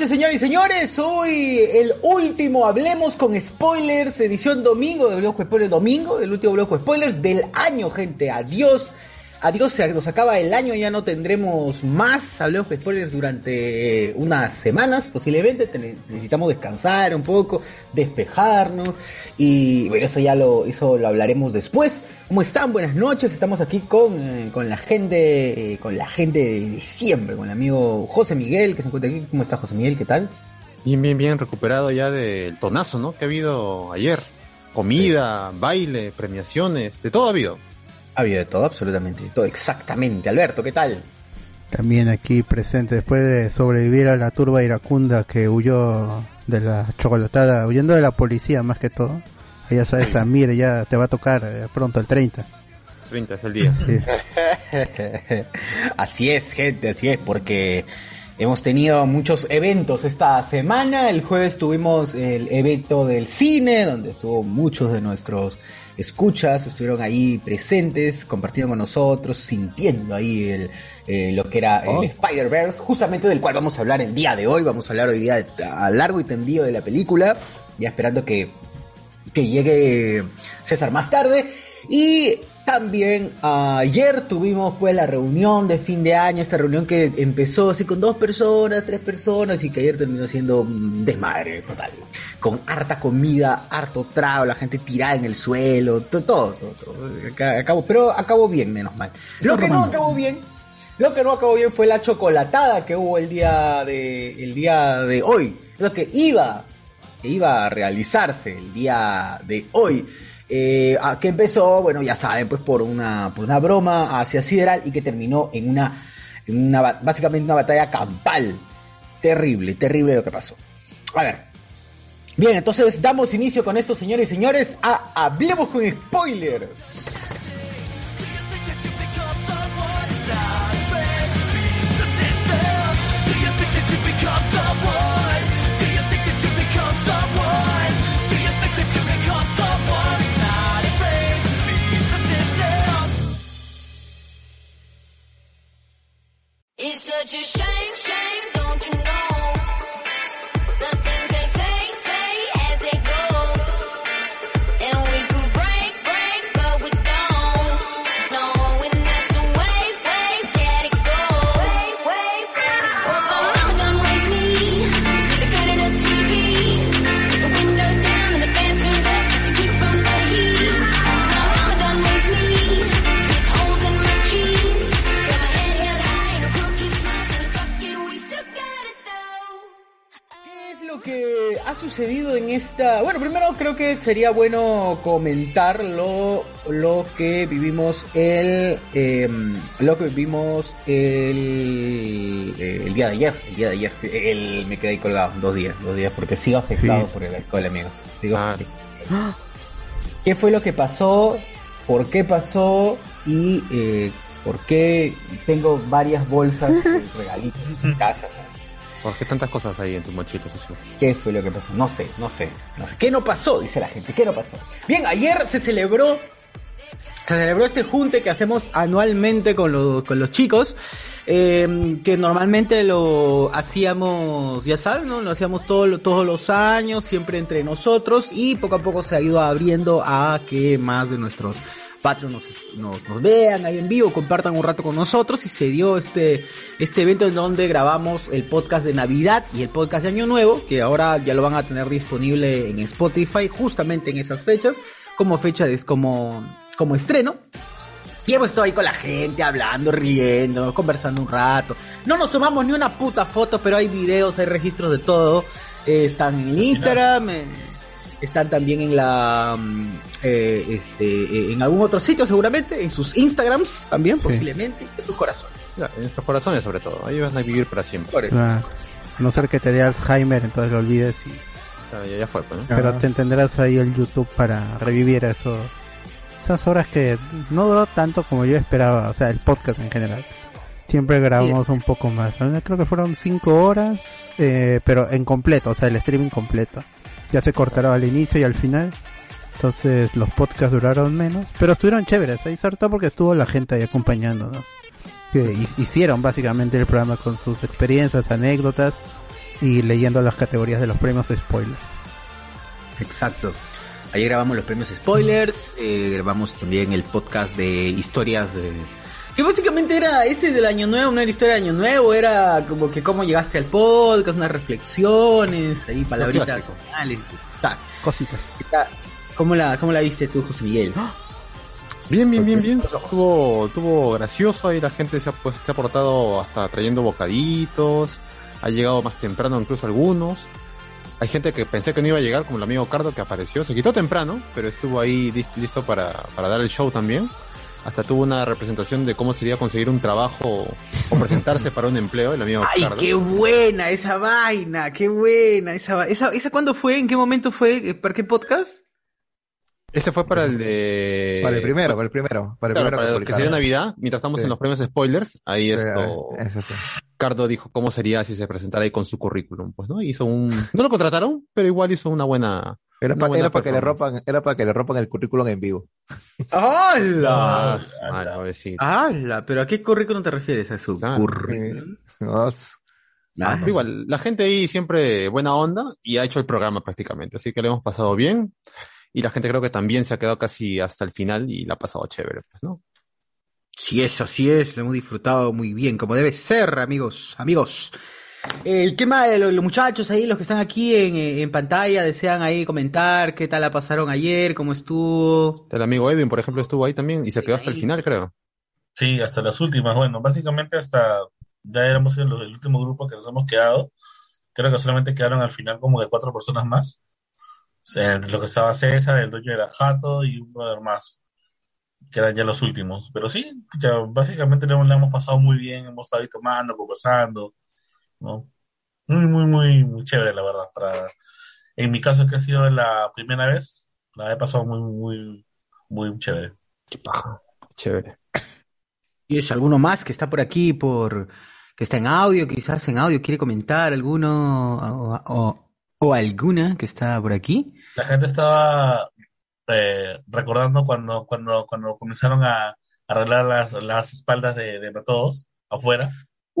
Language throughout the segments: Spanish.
Noches, señores y señores. Hoy el último Hablemos con Spoilers, edición domingo de Hablemos con Spoilers domingo, el último con Spoilers del año, gente. Adiós. Adiós, se nos acaba el año, ya no tendremos más Hablemos con Spoilers durante unas semanas, posiblemente. Necesitamos descansar un poco, despejarnos. Y bueno, eso ya lo, eso lo hablaremos después. ¿Cómo están? Buenas noches. Estamos aquí con, eh, con la gente, eh, con la gente de siempre, con el amigo José Miguel, que se encuentra aquí. ¿Cómo está José Miguel? ¿Qué tal? Bien, bien, bien, recuperado ya del tonazo, ¿no? Que ha habido ayer. Comida, baile, premiaciones, de todo ha habido. Ha habido de todo, absolutamente de todo, exactamente. Alberto, ¿qué tal? También aquí presente después de sobrevivir a la turba iracunda que huyó de la chocolatada, huyendo de la policía más que todo. Ya sabes, Samir ya te va a tocar eh, pronto el 30. 30 es el día. Sí. así es, gente, así es, porque hemos tenido muchos eventos esta semana. El jueves tuvimos el evento del cine, donde estuvo muchos de nuestros escuchas, estuvieron ahí presentes, compartiendo con nosotros, sintiendo ahí el, eh, lo que era Oh. el Spider-Verse, justamente del cual vamos a hablar el día de hoy. Vamos a hablar hoy día a largo y tendido de la película, ya esperando que que llegue César más tarde. Y también ayer tuvimos pues la reunión de fin de año, esta reunión que empezó así con dos personas, tres personas y que ayer terminó siendo desmadre total. Con harta comida, harto trago, la gente tirada en el suelo, to- todo, todo, todo. Aca- Acabó, pero acabó bien, menos mal. Lo que no acabó bien lo que no acabó bien fue la chocolatada que hubo el día de, el día de hoy. Lo que iba, que iba a realizarse el día de hoy. Eh, a- que empezó, bueno, ya saben, pues por una, por una broma hacia Sideral y que terminó en una, en una, básicamente una batalla campal. Terrible, terrible lo que pasó. A ver. Bien, entonces damos inicio con esto, señores y señores, a Hablemos con Spoilers. Such a shame. Sucedido en esta? Bueno, primero creo que sería bueno comentar lo, lo que vivimos el em, lo que vivimos el, eh, el día de ayer, el día de ayer, el, me quedé colgado dos días, dos días porque sigo afectado Sí. por el alcohol, amigos. Sigo Ah. ¿Qué fue lo que pasó? ¿Por qué pasó? Y eh, por qué tengo varias bolsas de regalitos en casa. ¿Por qué tantas cosas hay en tu mochila, socio? ¿Qué fue lo que pasó? No sé, no sé, no sé. ¿Qué no pasó? Dice la gente, ¿qué no pasó? Bien, ayer se celebró, se celebró este junte que hacemos anualmente con los, con los chicos, eh, que normalmente lo hacíamos, ya saben, ¿no? Lo hacíamos todo- todos los años, siempre entre nosotros, y poco a poco se ha ido abriendo a que más de nuestros Patreon nos, nos, nos vean ahí en vivo, compartan un rato con nosotros y se dio este, este evento en donde grabamos el podcast de Navidad y el podcast de Año Nuevo, que ahora ya lo van a tener disponible en Spotify justamente en esas fechas, como fecha de, como, como estreno. Y hemos estado ahí con la gente, hablando, riendo, conversando un rato. No nos tomamos ni una puta foto, pero hay videos, hay registros de todo. Eh, están en Instagram, eh, están también en la mm, eh, este eh, en algún otro sitio seguramente, en sus Instagrams también Sí. posiblemente, en sus corazones. En nuestros corazones sobre todo. Ahí van a vivir para siempre. Por eso. Claro. A no ser que te dé Alzheimer, entonces lo olvides y Ya, ya- ya fue, pues, ¿no? pero te entenderás ahí el YouTube para revivir eso. Esas horas que no duró tanto como yo esperaba, o sea, el podcast en general. Siempre grabamos un poco más. Creo que fueron cinco horas, eh, pero en completo, o sea, el streaming completo. Ya se cortará al inicio y al final. Entonces los podcasts duraron menos, pero estuvieron chéveres, ahí sobre todo porque estuvo la gente ahí acompañándonos. Que hi- hicieron básicamente el programa con sus experiencias, anécdotas y leyendo las categorías de los premios spoilers. Exacto. Ayer grabamos los premios spoilers, eh, grabamos también el podcast de historias de... Que básicamente era ese del año nuevo, no era historia de año nuevo, era como que cómo llegaste al podcast, unas reflexiones, ahí palabritas finales. Exacto. Cositas. ¿Cómo la, ¿Cómo la viste tú, José Miguel? Bien, bien, bien, bien. Estuvo, estuvo gracioso ahí la gente se ha, pues, se ha portado hasta trayendo bocaditos. Ha llegado más temprano incluso algunos. Hay gente que pensé que no iba a llegar, como el amigo Cardo que apareció. Se quitó temprano, pero estuvo ahí lis- listo para, para dar el show también. Hasta tuvo una representación de cómo sería conseguir un trabajo o presentarse para un empleo, el amigo ¡Ay, qué buena esa vaina! ¡Qué buena esa va- esa, ¿Esa cuándo fue? ¿En qué momento fue? ¿Para qué podcast? Ese fue para el de... Para el primero, para el primero. Para el Claro, primero para lo que sería. Navidad, mientras estamos Sí. en los premios spoilers, ahí Sí, esto, ese fue. Cardo dijo cómo sería si se presentara ahí con su currículum, pues, ¿no? Hizo un, no lo contrataron, pero igual hizo una buena, Era para que le ropan, era para que le ropan el currículum en vivo. ¡Hala! Ah. ¡Hala! ¿Pero a qué currículum te refieres? ¿A su Claro. currículum? Ah, igual, la gente ahí siempre buena onda y ha hecho el programa prácticamente, así que lo hemos pasado bien. Y la gente creo que también se ha quedado casi hasta el final y la ha pasado chévere, pues, ¿no? Sí es, así es, lo hemos disfrutado muy bien, como debe ser, amigos, amigos. El tema de los, los muchachos ahí, los que están aquí en, eh, en pantalla, desean ahí comentar qué tal la pasaron ayer, cómo estuvo. El amigo Edwin, por ejemplo, estuvo ahí también y se quedó hasta el final, creo. Sí, hasta las últimas. Bueno, básicamente hasta ya éramos el, el último grupo que nos hemos quedado. Creo que solamente quedaron al final como de cuatro personas más. O sea, entre lo que estaba César, el dueño era Jato y un brother más, que eran ya los últimos. Pero sí, ya básicamente le hemos, la hemos pasado muy bien, hemos estado ahí tomando, conversando, ¿no? Muy, muy, muy, muy chévere, la verdad. Para, en mi caso, que ha sido la primera vez, la he pasado muy, muy, muy chévere. Qué paja. Chévere. ¿Y es alguno más que está por aquí, por que está en audio, quizás en audio quiere comentar alguno o, o- o alguna que está por aquí? La gente estaba eh, recordando cuando, cuando, cuando comenzaron a arreglar las, las espaldas de, de todos afuera.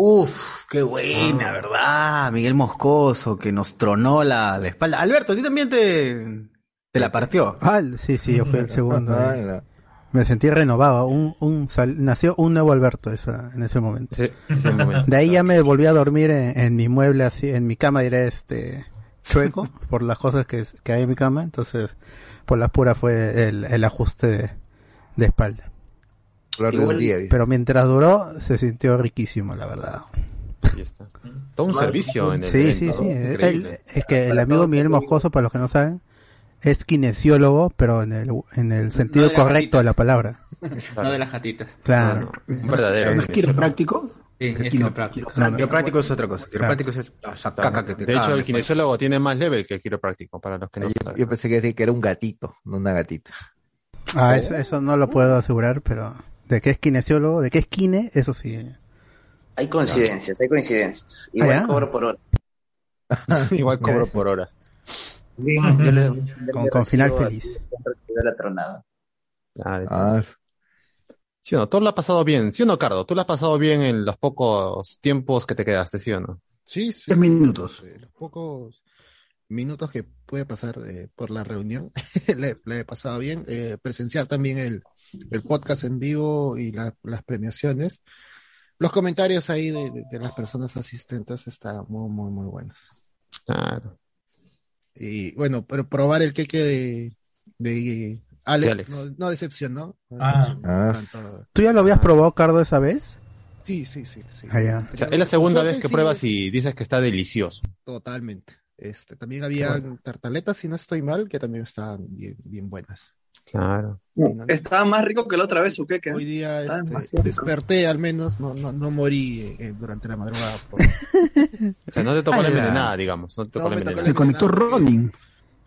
Uf, qué buena, ¿verdad? Miguel Moscoso, que nos tronó la, la espalda. Alberto, a ti también te, te la partió. Ah, sí, sí, yo fui el segundo. Ah, eh. la- Me sentí renovado. Un, un sal- nació un nuevo Alberto esa, en ese momento. Ese, ese momento. De ahí ya me volví a dormir en, en mi mueble así, en mi cama diré este chueco por las cosas que, que hay en mi cama. Entonces, por las puras fue el, el ajuste de, de espalda. Día. Pero mientras duró, se sintió riquísimo, la verdad. Está. Todo un servicio en el Sí, evento, sí, ¿no? sí. El- es que el amigo Miguel Moscoso, para los que no saben, es kinesiólogo, pero en el, en el sentido de la correcto de la palabra. No de las jatitas. Claro. Un verdadero. ¿No es quiropráctico? Sí, es quiropráctico. claro. Quiropráctico es otra cosa. Quiropráctico es esa caca que te De hecho, el kinesiólogo tiene más level que el quiropráctico, para los que no Yo, saben. yo pensé que que era un gatito, no una gatita. Ah, eso, eso no lo puedo asegurar, pero de que es kinesiólogo, de que es kine, eso sí. Hay coincidencias, hay coincidencias. Ah, Igual cobro por hora. Igual cobro por hora. Yo Con- con final feliz. la tronada. Ah, Ah, ¿Sí o no? Tú lo has pasado bien. ¿Sí o no, Cardo? Tú lo has pasado bien en los pocos tiempos que te quedaste, ¿sí o no? Sí, sí. Diez minutos. Eh, Los pocos, minutos que pude pasar eh, por la reunión. le, le he pasado bien. Eh, presenciar también el, el podcast en vivo y la- las premiaciones. Los comentarios ahí de, de- de las personas asistentes están muy, muy, muy buenos. Claro. Y bueno, pero probar el queque de, de Alex, Alex. No, no decepcionó. No Ah. Ah. ¿Tú ya lo habías probado, Cardo, esa vez? Sí, sí, sí. sí. Ah, ya. O sea, es la segunda vez que sí, pruebas y dices que está delicioso. Totalmente. Este, también había tartaletas, si no estoy mal, que también estaban bien, bien buenas. Claro. Estaba más rico que la otra vez, su queque. Hoy día este, desperté al menos, no, no, no morí eh, durante la madrugada. por- O sea, no te tocó Ah, la ya. envenenada, digamos. No te tocó No, la me envenenada. la Le conectó Ronin.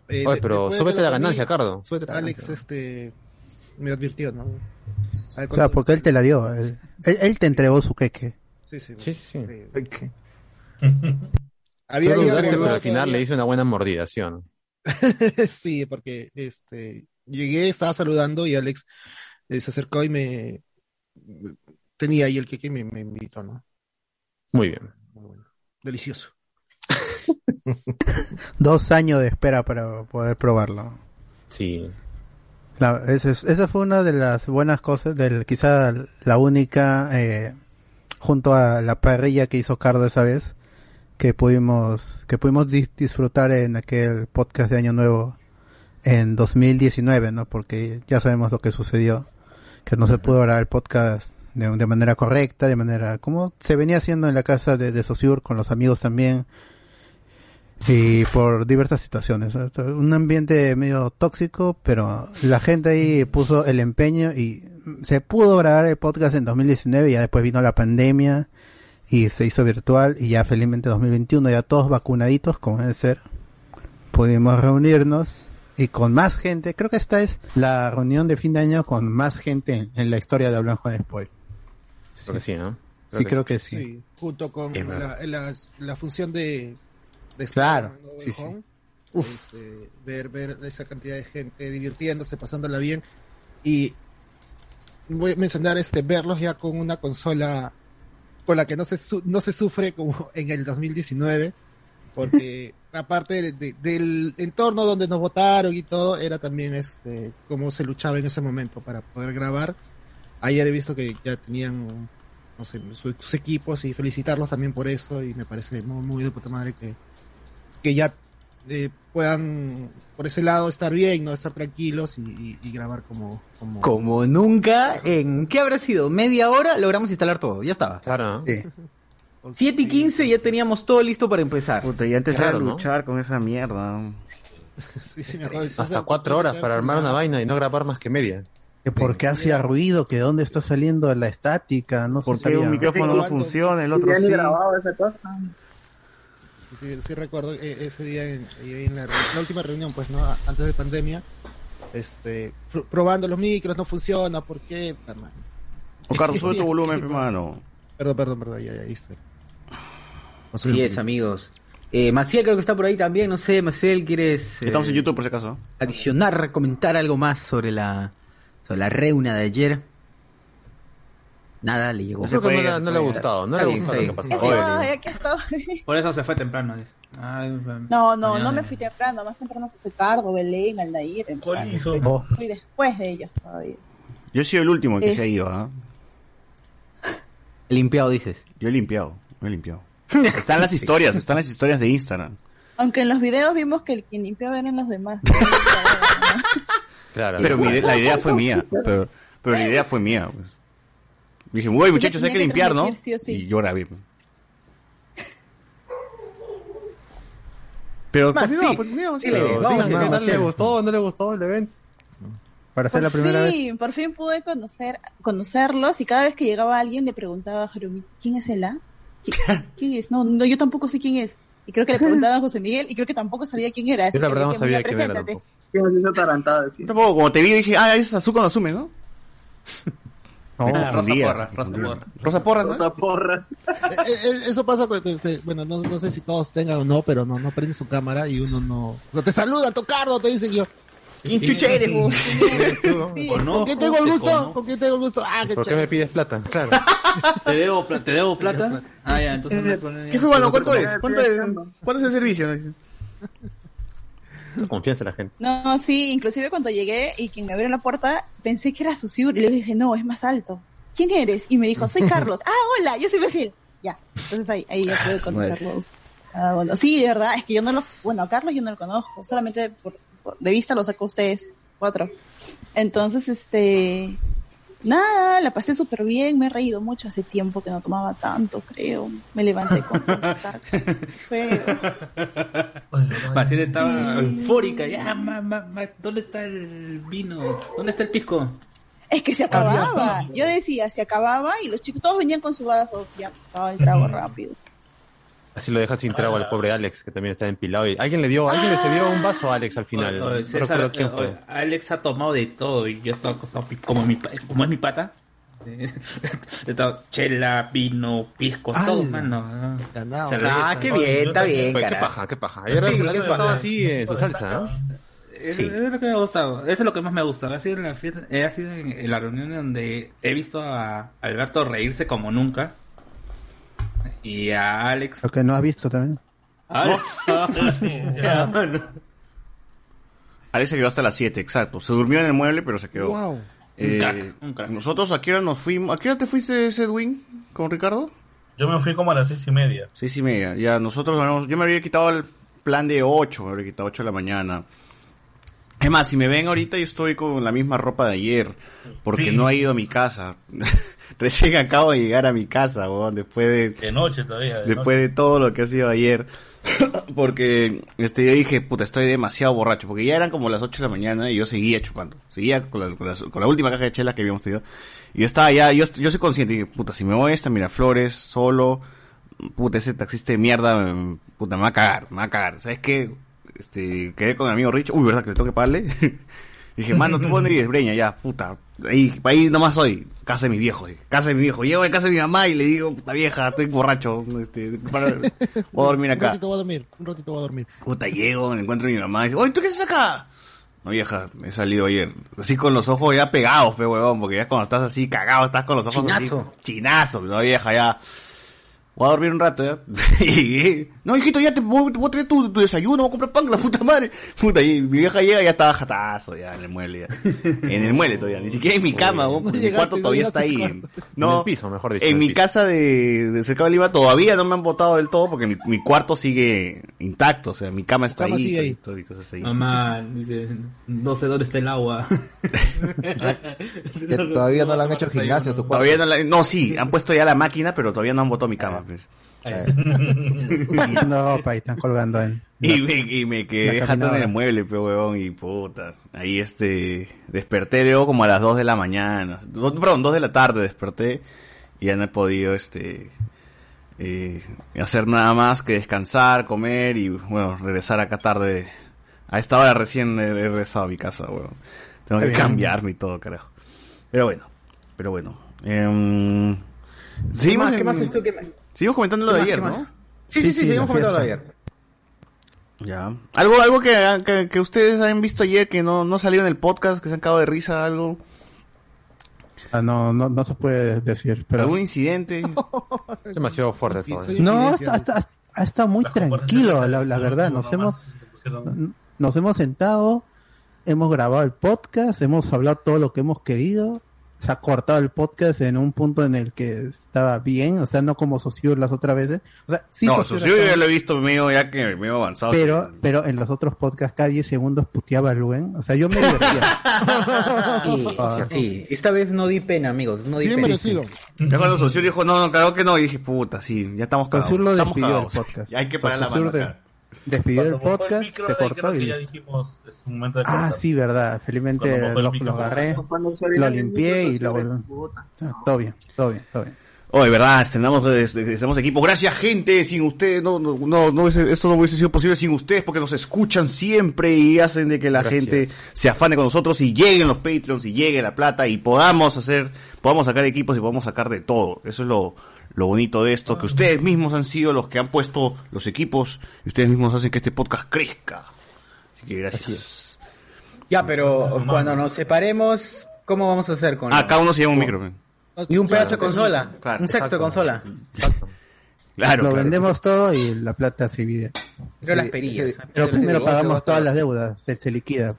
Eh, Oye, pero súbete la dormir, ganancia, Cardo. Súbete la Alex ganancia. este, me advirtió, ¿no? Ver, Claro, cuando- porque él te la dio. Él, él- él te entregó su queque. Sí, sí. Sí, sí, sí. sí. Había Tú dudaste, pero al final todavía. le hizo una buena mordida, ¿sí o no? sí, porque este llegué, estaba saludando y Alex eh, se acercó y me tenía ahí el queque y me, me invitó, ¿no? Muy bien. Muy bueno. Delicioso. Dos años de espera para poder probarlo. Sí. La- esa fue una de las buenas cosas, del, quizá la única, eh, junto a la parrilla que hizo Cardo esa vez, que pudimos, que pudimos dis- disfrutar en aquel podcast de Año Nuevo en 2019, ¿no? Porque ya sabemos lo que sucedió, que no se pudo grabar el podcast de, de manera correcta, de manera como se venía haciendo en la casa de, de Sociur con los amigos también, y por diversas situaciones. ¿no? Un ambiente medio tóxico, pero la gente ahí puso el empeño y se pudo grabar el podcast en 2019, ya después vino la pandemia y se hizo virtual y ya felizmente 2021 ya todos vacunaditos como debe ser. Pudimos reunirnos y con más gente, creo que esta es la reunión de fin de año con más gente en la historia de Blanco de Spoil. Creo que sí, ¿no? Sí, creo que sí. Sí, junto con la, verdad. la, la función de, de Claro, sí, sí. Este, ver, ver esa cantidad de gente divirtiéndose, pasándola bien. Y voy a mencionar este, verlos ya con una consola con la que no se, su- no se sufre como en el 2019. Porque aparte de- de- del entorno donde nos votaron y todo, era también este cómo se luchaba en ese momento para poder grabar. Ayer he visto que ya tenían no sé, sus, sus equipos y felicitarlos también por eso y me parece muy, muy de puta madre que, que ya eh, puedan por ese lado estar bien, no estar tranquilos y, y- y grabar como, como... Como nunca, en ¿qué habrá sido? ¿Media hora? Logramos instalar todo, ya estaba. Claro, ¿no? Sí. 7 y 15 ya teníamos todo listo para empezar. Puta, y antes raro, ¿no? luchar con esa mierda. Sí, sí, me acuerdo. Hasta cuatro horas para armar una vaina y no grabar más que media. Que por qué hacía ruido, que dónde está saliendo la estática, no ¿Por qué un micrófono no funciona, el otro Ya ni sí? grababa esa cosa. Sí, sí, sí recuerdo eh, ese día en, la, la última reunión, pues, ¿no? A- Antes de pandemia, este, pr- probando los micros, no funciona, ¿por qué? Puta madre. O Carlos, sube tu volumen, hermano. Perdón, perdón, perdón, ya, ya, ahí está. Así es, amigos. Eh, Maciel creo que está por ahí también, no sé, Maciel, ¿quieres eh, Estamos en YouTube, por si acaso. adicionar, comentar algo más sobre la, sobre la reuna de ayer? Nada, le llegó. Que no, le- no le ha gustado, no le ha gustado lo que pasó. Ay, aquí estoy. Por eso se fue temprano. No, no, mañana. no me fui temprano. Más temprano se fue Cardo, Belén, Aldair. ¿Cuál hizo? Oh, Fui después de ellos todavía. Yo he sido el último que Es- se ha ido, ¿ah? Limpiado, dices. Yo he limpiado, yo he limpiado. Están las historias, están las historias de Instagram. Aunque en los videos vimos que el quien limpiaba eran los demás. Claro. Pero mi- la idea fue mía. Pero, pero la idea fue mía. Pues. Dije, uy, muchachos, hay que que limpiar, ¿no? transmitir sí o sí. Y yo grabé. Pero Más, sí. sí. Pero vamos, qué tal vamos, le gustó o no le gustó el evento. para ser Por la primera fin, vez. por fin pude conocer, conocerlos y cada vez que llegaba alguien le preguntaba a Jeremy, ¿quién es él? ah? ¿Qui- ¿Quién es? No, no, yo tampoco sé quién es. Y creo que le preguntaba a José Miguel y creo que tampoco sabía quién era. Yo la verdad no sabía "Mira, quién era preséntate". tampoco. Tampoco, como te vi, dije, ah, es Azuko no asume, ¿no? No, Me Ah, Rosa confundía, Porra, me Rosa confundía. Porra. Rosa Porra, ¿no? Rosa porra. Eh, eh, eso pasa con, este, bueno, no, no sé si todos tengan o no, pero no, no prenden su cámara y uno no, o sea, te saluda, Tocardo, te dicen yo, ¿quién chucha eres? ¿Con quién tengo el gusto? ¿Con quién tengo el gusto? Ah, qué ¿Por qué me pides plata? Claro. ¿Te debo, pla- ¿Te debo plata? Ah, ya, entonces no hay problema. ¿Qué fue, bueno? ¿Cuánto es? ¿Cuánto es, ¿Cuánto es el servicio? Confianza en la gente. No, sí, inclusive cuando llegué y quien me abrió la puerta, pensé que era Susur y le dije, no, es más alto. ¿Quién eres? Y me dijo, soy Carlos. ah, hola, yo soy Basil. Ya, entonces ahí, ahí ya pude conocerlos. Ah, bueno, sí, de verdad, es que yo no los, bueno, a Carlos yo no lo conozco, solamente por, por- de vista lo saco a ustedes, cuatro. Entonces, este, nada, la pasé súper bien, me he reído mucho, hace tiempo que no tomaba tanto, creo. Me levanté con Fue- Basil estaba eufórica. Ya, ma, ma, ma, ¿dónde está el vino? ¿Dónde está el pisco? Es que se acababa. Yo decía, se acababa y los chicos todos venían con su vaso. Ya, estaba el trago rápido. Así lo deja sin trago al pobre Alex, que también está empilado. Y alguien le dio, alguien le cedió un vaso a Alex al final. Oye, No oye, César, recuerdo quién fue. oye, Alex ha tomado de todo y yo estaba acostado como, mi, como es mi pata. he estado chela, vino, pisco, todo, mano. Ah, qué bien, está bien, Oye, qué paja, qué paja. Ayer Sí, estaba así en su salsa, ¿no? Es, Sí. es lo que me ha gustado, eso es lo que más me gusta. Ha sido en la fiesta, ha sido en, en la reunión donde he visto a Alberto reírse como nunca. Y a Alex. Lo que no has visto también. Alex-. Alex se quedó hasta las 7, exacto. Se durmió en el mueble, pero se quedó. Wow. Eh, Un crack, un crack. Nosotros, ¿a qué hora nos fuimos? ¿A qué hora te fuiste, Edwin, con Ricardo? Yo me fui como a las seis y media. Seis y media. Ya, nosotros, habíamos- yo me había quitado el plan de 8, me habría quitado 8 de la mañana. Es más, si me ven ahorita, yo estoy con la misma ropa de ayer, porque Sí. no he ido a mi casa. Recién acabo de llegar a mi casa, weón, después de... De noche todavía. de Después de todo lo que ha sido ayer. porque este yo dije, puta, estoy demasiado borracho. Porque ya eran como las 8 de la mañana y yo seguía chupando. Seguía con la, con la- con la última caja de chela que habíamos tenido. Y yo estaba ya, yo, yo soy consciente. Dije, puta, si me voy a esta Miraflores solo, puta, ese taxista de mierda, puta, me va a cagar, me va a cagar. ¿Sabes qué? Este, quedé con mi amigo Rich. Uy, ¿verdad que le tengo que pagarle? Dije, mano, tú dónde vives, Breña, ya, puta. Ahí, ahí nomás soy. Casa de mi viejo, eh, casa de mi viejo. Llego a casa de mi mamá y le digo, puta vieja, estoy borracho. Este, para- voy a dormir Un acá. ratito voy a dormir, un ratito voy a dormir. Puta, llego, me encuentro a mi mamá y dice, oye, ¿tú qué haces acá? No, vieja, me he salido ayer. Así con los ojos ya pegados, pe huevón, porque ya cuando estás así cagado, estás con los ojos Chinazo. así. Chinazo. No, vieja, ya. Voy a dormir un rato, ya. Y, no, hijito, ya te voy, te voy a traer tu, tu desayuno, voy a comprar pan, la puta madre. Puta, y mi vieja llega y ya estaba jatazo, ya, en el mueble, ya. En el mueble todavía, ni siquiera en mi cama, porque mi cuarto todavía está ahí. No, En el piso, mejor dicho, En mi piso. casa de, de cerca de Lima todavía no me han botado del todo porque mi, mi cuarto sigue intacto, o sea, mi cama está cama ahí, sigue ahí. y todo y cosas así. Mamá, dice, no sé dónde está el agua. Que todavía no le han hecho gimnasio a tu cuarto. Todavía no, la- no, sí, han puesto ya la máquina, pero todavía no han botado mi cama. Pues. no, pa, ahí están colgando en. Y me, y me quedé jato en el mueble, pe huevón, y puta. Ahí este, desperté luego como a las 2 de la mañana. Do- perdón, 2 de la tarde desperté y ya no he podido este eh, hacer nada más que descansar, comer y bueno, regresar acá tarde. A esta hora recién he, he regresado a mi casa, huevón. Tengo que cambiarme y todo, carajo. Pero bueno, pero bueno. ¿Qué seguimos, más, qué en- más es tú? ¿Qué más? Seguimos comentando lo ¿Qué de ayer, ¿no? Sí, sí, sí, Sí, seguimos comentando lo de ayer. Ya. Algo, algo que, que, que ustedes han visto ayer que no, no salió en el podcast, que se han cagado de risa, algo. Ah, no, no, no se puede decir, pero. ¿Algún incidente? Es demasiado fuerte todo. ¿eh? No, infidencia. está, está, ha estado muy tranquilo, la, la verdad. Nos hemos, nos hemos sentado, hemos grabado el podcast, hemos hablado todo lo que hemos querido. Se ha cortado el podcast en un punto en el que estaba bien, o sea, no como Sociur las otras veces. O sea, sí, no, yo estaba- ya lo he visto medio, ya que medio avanzado. pero, pero en los otros podcasts cada 10 segundos puteaba a Luen. O sea, yo me divertía. Sí, Ah. sí, esta vez no di pena, amigos, no di Bien pena. merecido. Ya cuando Socio dijo, no, no, claro que no, y dije, puta, sí, ya estamos cagados. Saussure lo despidió del cagados. podcast. Ya hay que parar la mano acá. Despidió el el podcast, micro, se cortó y listo. dijimos, es un momento de Ah, sí, verdad. Felizmente el lo, lo agarré, lo el limpié y lo volví. puta. O sea, todo bien, todo bien, todo bien. Oh, de verdad, estrenamos, estrenamos equipo. Gracias, gente. Sin ustedes, no, no, no, no hubiese- esto no hubiese sido posible sin ustedes porque nos escuchan siempre y hacen de que la Gracias. gente se afane con nosotros y lleguen los Patreons y llegue la plata y podamos hacer, podamos sacar equipos y podamos sacar de todo. Eso es lo, lo bonito de esto, que ustedes mismos han sido los que han puesto los equipos y ustedes mismos hacen que este podcast crezca. Así que gracias. Ya, pero cuando nos separemos, ¿cómo vamos a hacer con Ah, cada uno se lleva un micro. Y un pedazo de consola, Claro, un sexto de exacto. consola. Claro, lo claro. vendemos todo y la plata se divide. Pero las perillas. Pero primero pagamos todas las deudas, se, se liquida.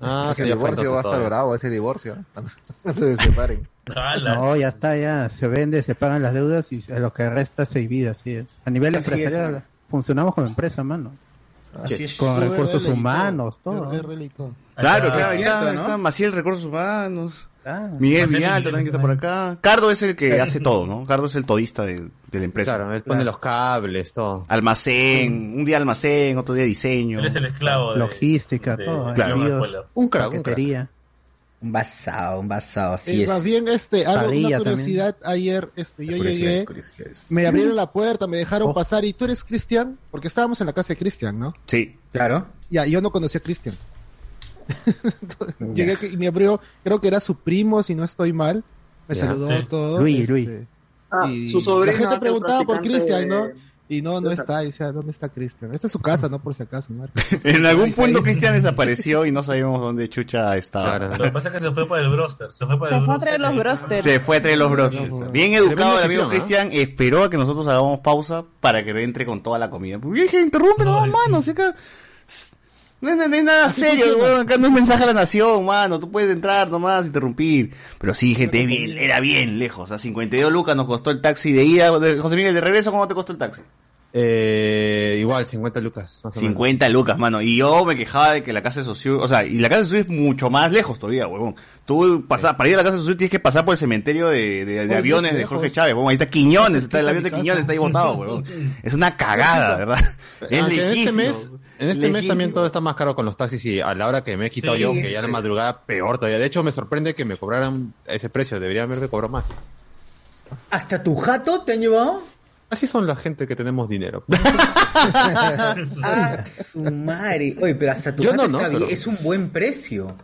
Ah, ese divorcio va a entonces estar bravo, ese divorcio. ¿eh? De se separen. No, ya está, ya. Se vende, se pagan las deudas y a lo que resta se divide, así es. A nivel Así empresarial, es. funcionamos como empresa, mano. Así es. Con recursos humanos, todo. Claro, claro, cierto, está, ¿no? está Maciel Recursos Humanos. Miguel Miguel también que está por acá. Cardo es el que hace todo, ¿no? Cardo es el todista de, de la empresa. Claro, él pone los cables, todo. Almacén, un día almacén, otro día diseño. Él es el esclavo de, Logística, de- todo. Claro. Un crack, un crack. Un basado, un basado, así Eh, es. más bien, este, algo, una curiosidad, ayer, este, yo llegué, me abrieron la puerta, me dejaron Oh. pasar, y tú eres Cristian, porque estábamos en la casa de Cristian, ¿no? Sí. Claro. Ya, yo no conocía a Cristian. Llegué y me abrió, creo que era su primo, si no estoy mal. Me Ya. saludó Sí. todo. Luis, este, Luis. Ah, su sobrino. La gente preguntaba por Cristian, ¿no? Y no, no está. Y decía, ¿dónde está Cristian? Esta es su casa, ¿no? Por si acaso, ¿no? En algún punto. Cristian desapareció y no sabíamos dónde Chucha estaba. Claro. Lo que pasa es que se fue para el broster. Se fue para el Se fue a broster traer los brosters. Se fue a traer los brosters. Bien educado el amigo. Cristian, esperó a que nosotros hagamos pausa para que entre con toda la comida. Pues dije, interrumpe, no, mano, si acá... No, no, no hay nada Así serio, weón, acá no es mensaje a la nación, mano, tú puedes entrar nomás, interrumpir. Pero sí, gente, es bien, era bien lejos, a 52 lucas nos costó el taxi de ida, de- José Miguel, de regreso, ¿cómo te costó el taxi? Eh, igual, 50 lucas. Más o menos. 50 lucas, mano. Y yo me quejaba de que la casa de Socio, o sea, y la casa de Socio es mucho más lejos todavía, huevón. Tú pasas, para ir a la casa de Socio tienes que pasar por el cementerio de, de- de Oye, aviones de. Jorge Chávez, huevón. Ahí está Quiñones, está el avión de Quiñones, está ahí botado, huevón. Es una cagada, ¿verdad? Es Ah, en este lejísimo. mes, en este mes también todo está más caro con los taxis y a la hora que me he quitado Sí. yo, que ya la madrugada peor todavía. De hecho, me sorprende que me cobraran ese precio. Debería haberme cobrado más. ¿Hasta tu jato te han llevado? Así son la gente que tenemos dinero. ah, su madre. Oye, pero hasta tu Yo jato no, no, está bien. pero- Es un buen precio.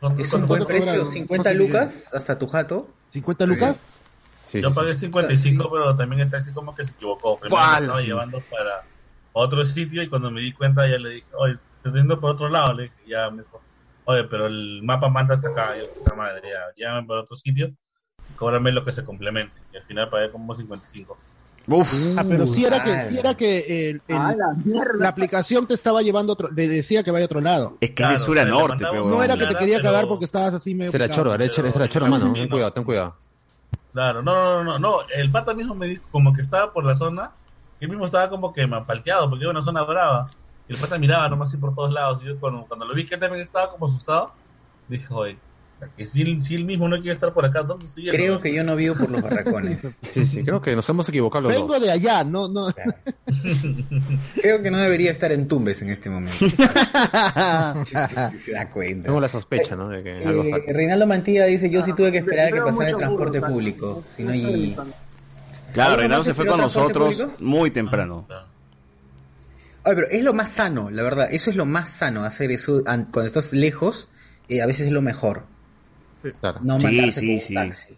¿Cuánto- Es un buen ¿Cuánto precio. cobraron? 50 José Miguel? lucas hasta tu jato. ¿50 lucas? Sí, Yo sí, pagué 55, pero también el taxi como que se equivocó. Primero me ¿Cuál? estaba Sí. llevando para otro sitio y cuando me di cuenta ya le dije, oye, te estoy yendo por otro lado. Le dije, ya me dijo, oye, pero el mapa manda hasta acá. Y yo, puta madre, ya, llámame por otro sitio y cóbrame lo que se complemente. Y al final pagué como 55. Uf. Ah, pero sí era que, madre. sí era que el- el- Ah, la aplicación te estaba llevando otro, le decía que vaya a otro lado. Es que Claro, es de sur a o sea, le norte, pero No era que te quería pero- cagar porque estabas así medio. Será choro, era, era, era choro, mano. Ten cuidado, ten cuidado. Claro, no, no, no, no, no. El pata mismo me dijo como que estaba por la zona, y él mismo estaba como que palteado porque era una zona brava. Y el pata miraba nomás así por todos lados. Y yo cuando, cuando lo vi que él también estaba como asustado, dije, oye, que si él, si él mismo no quiere estar por acá, ¿dónde estoy? Creo que yo no vivo por los barracones. Sí, sí, creo que nos hemos equivocado los Vengo dos. de allá, no, no. Creo que no debería estar en Tumbes en este momento. Se da cuenta. Tengo la sospecha, ¿no? De que algo Eh, falta. Reinaldo Mantilla dice, yo sí tuve que esperar que Veo pasara el transporte burro, público. Si no revisando. Claro, ¿Alguno Reinaldo más se fue con nosotros público? muy temprano. Claro. Ay, pero es lo más sano, la verdad. Eso es lo más sano, hacer eso an- cuando estás lejos. eh, a veces es lo mejor. Claro. No Sí, mandarse sí, sí. taxi.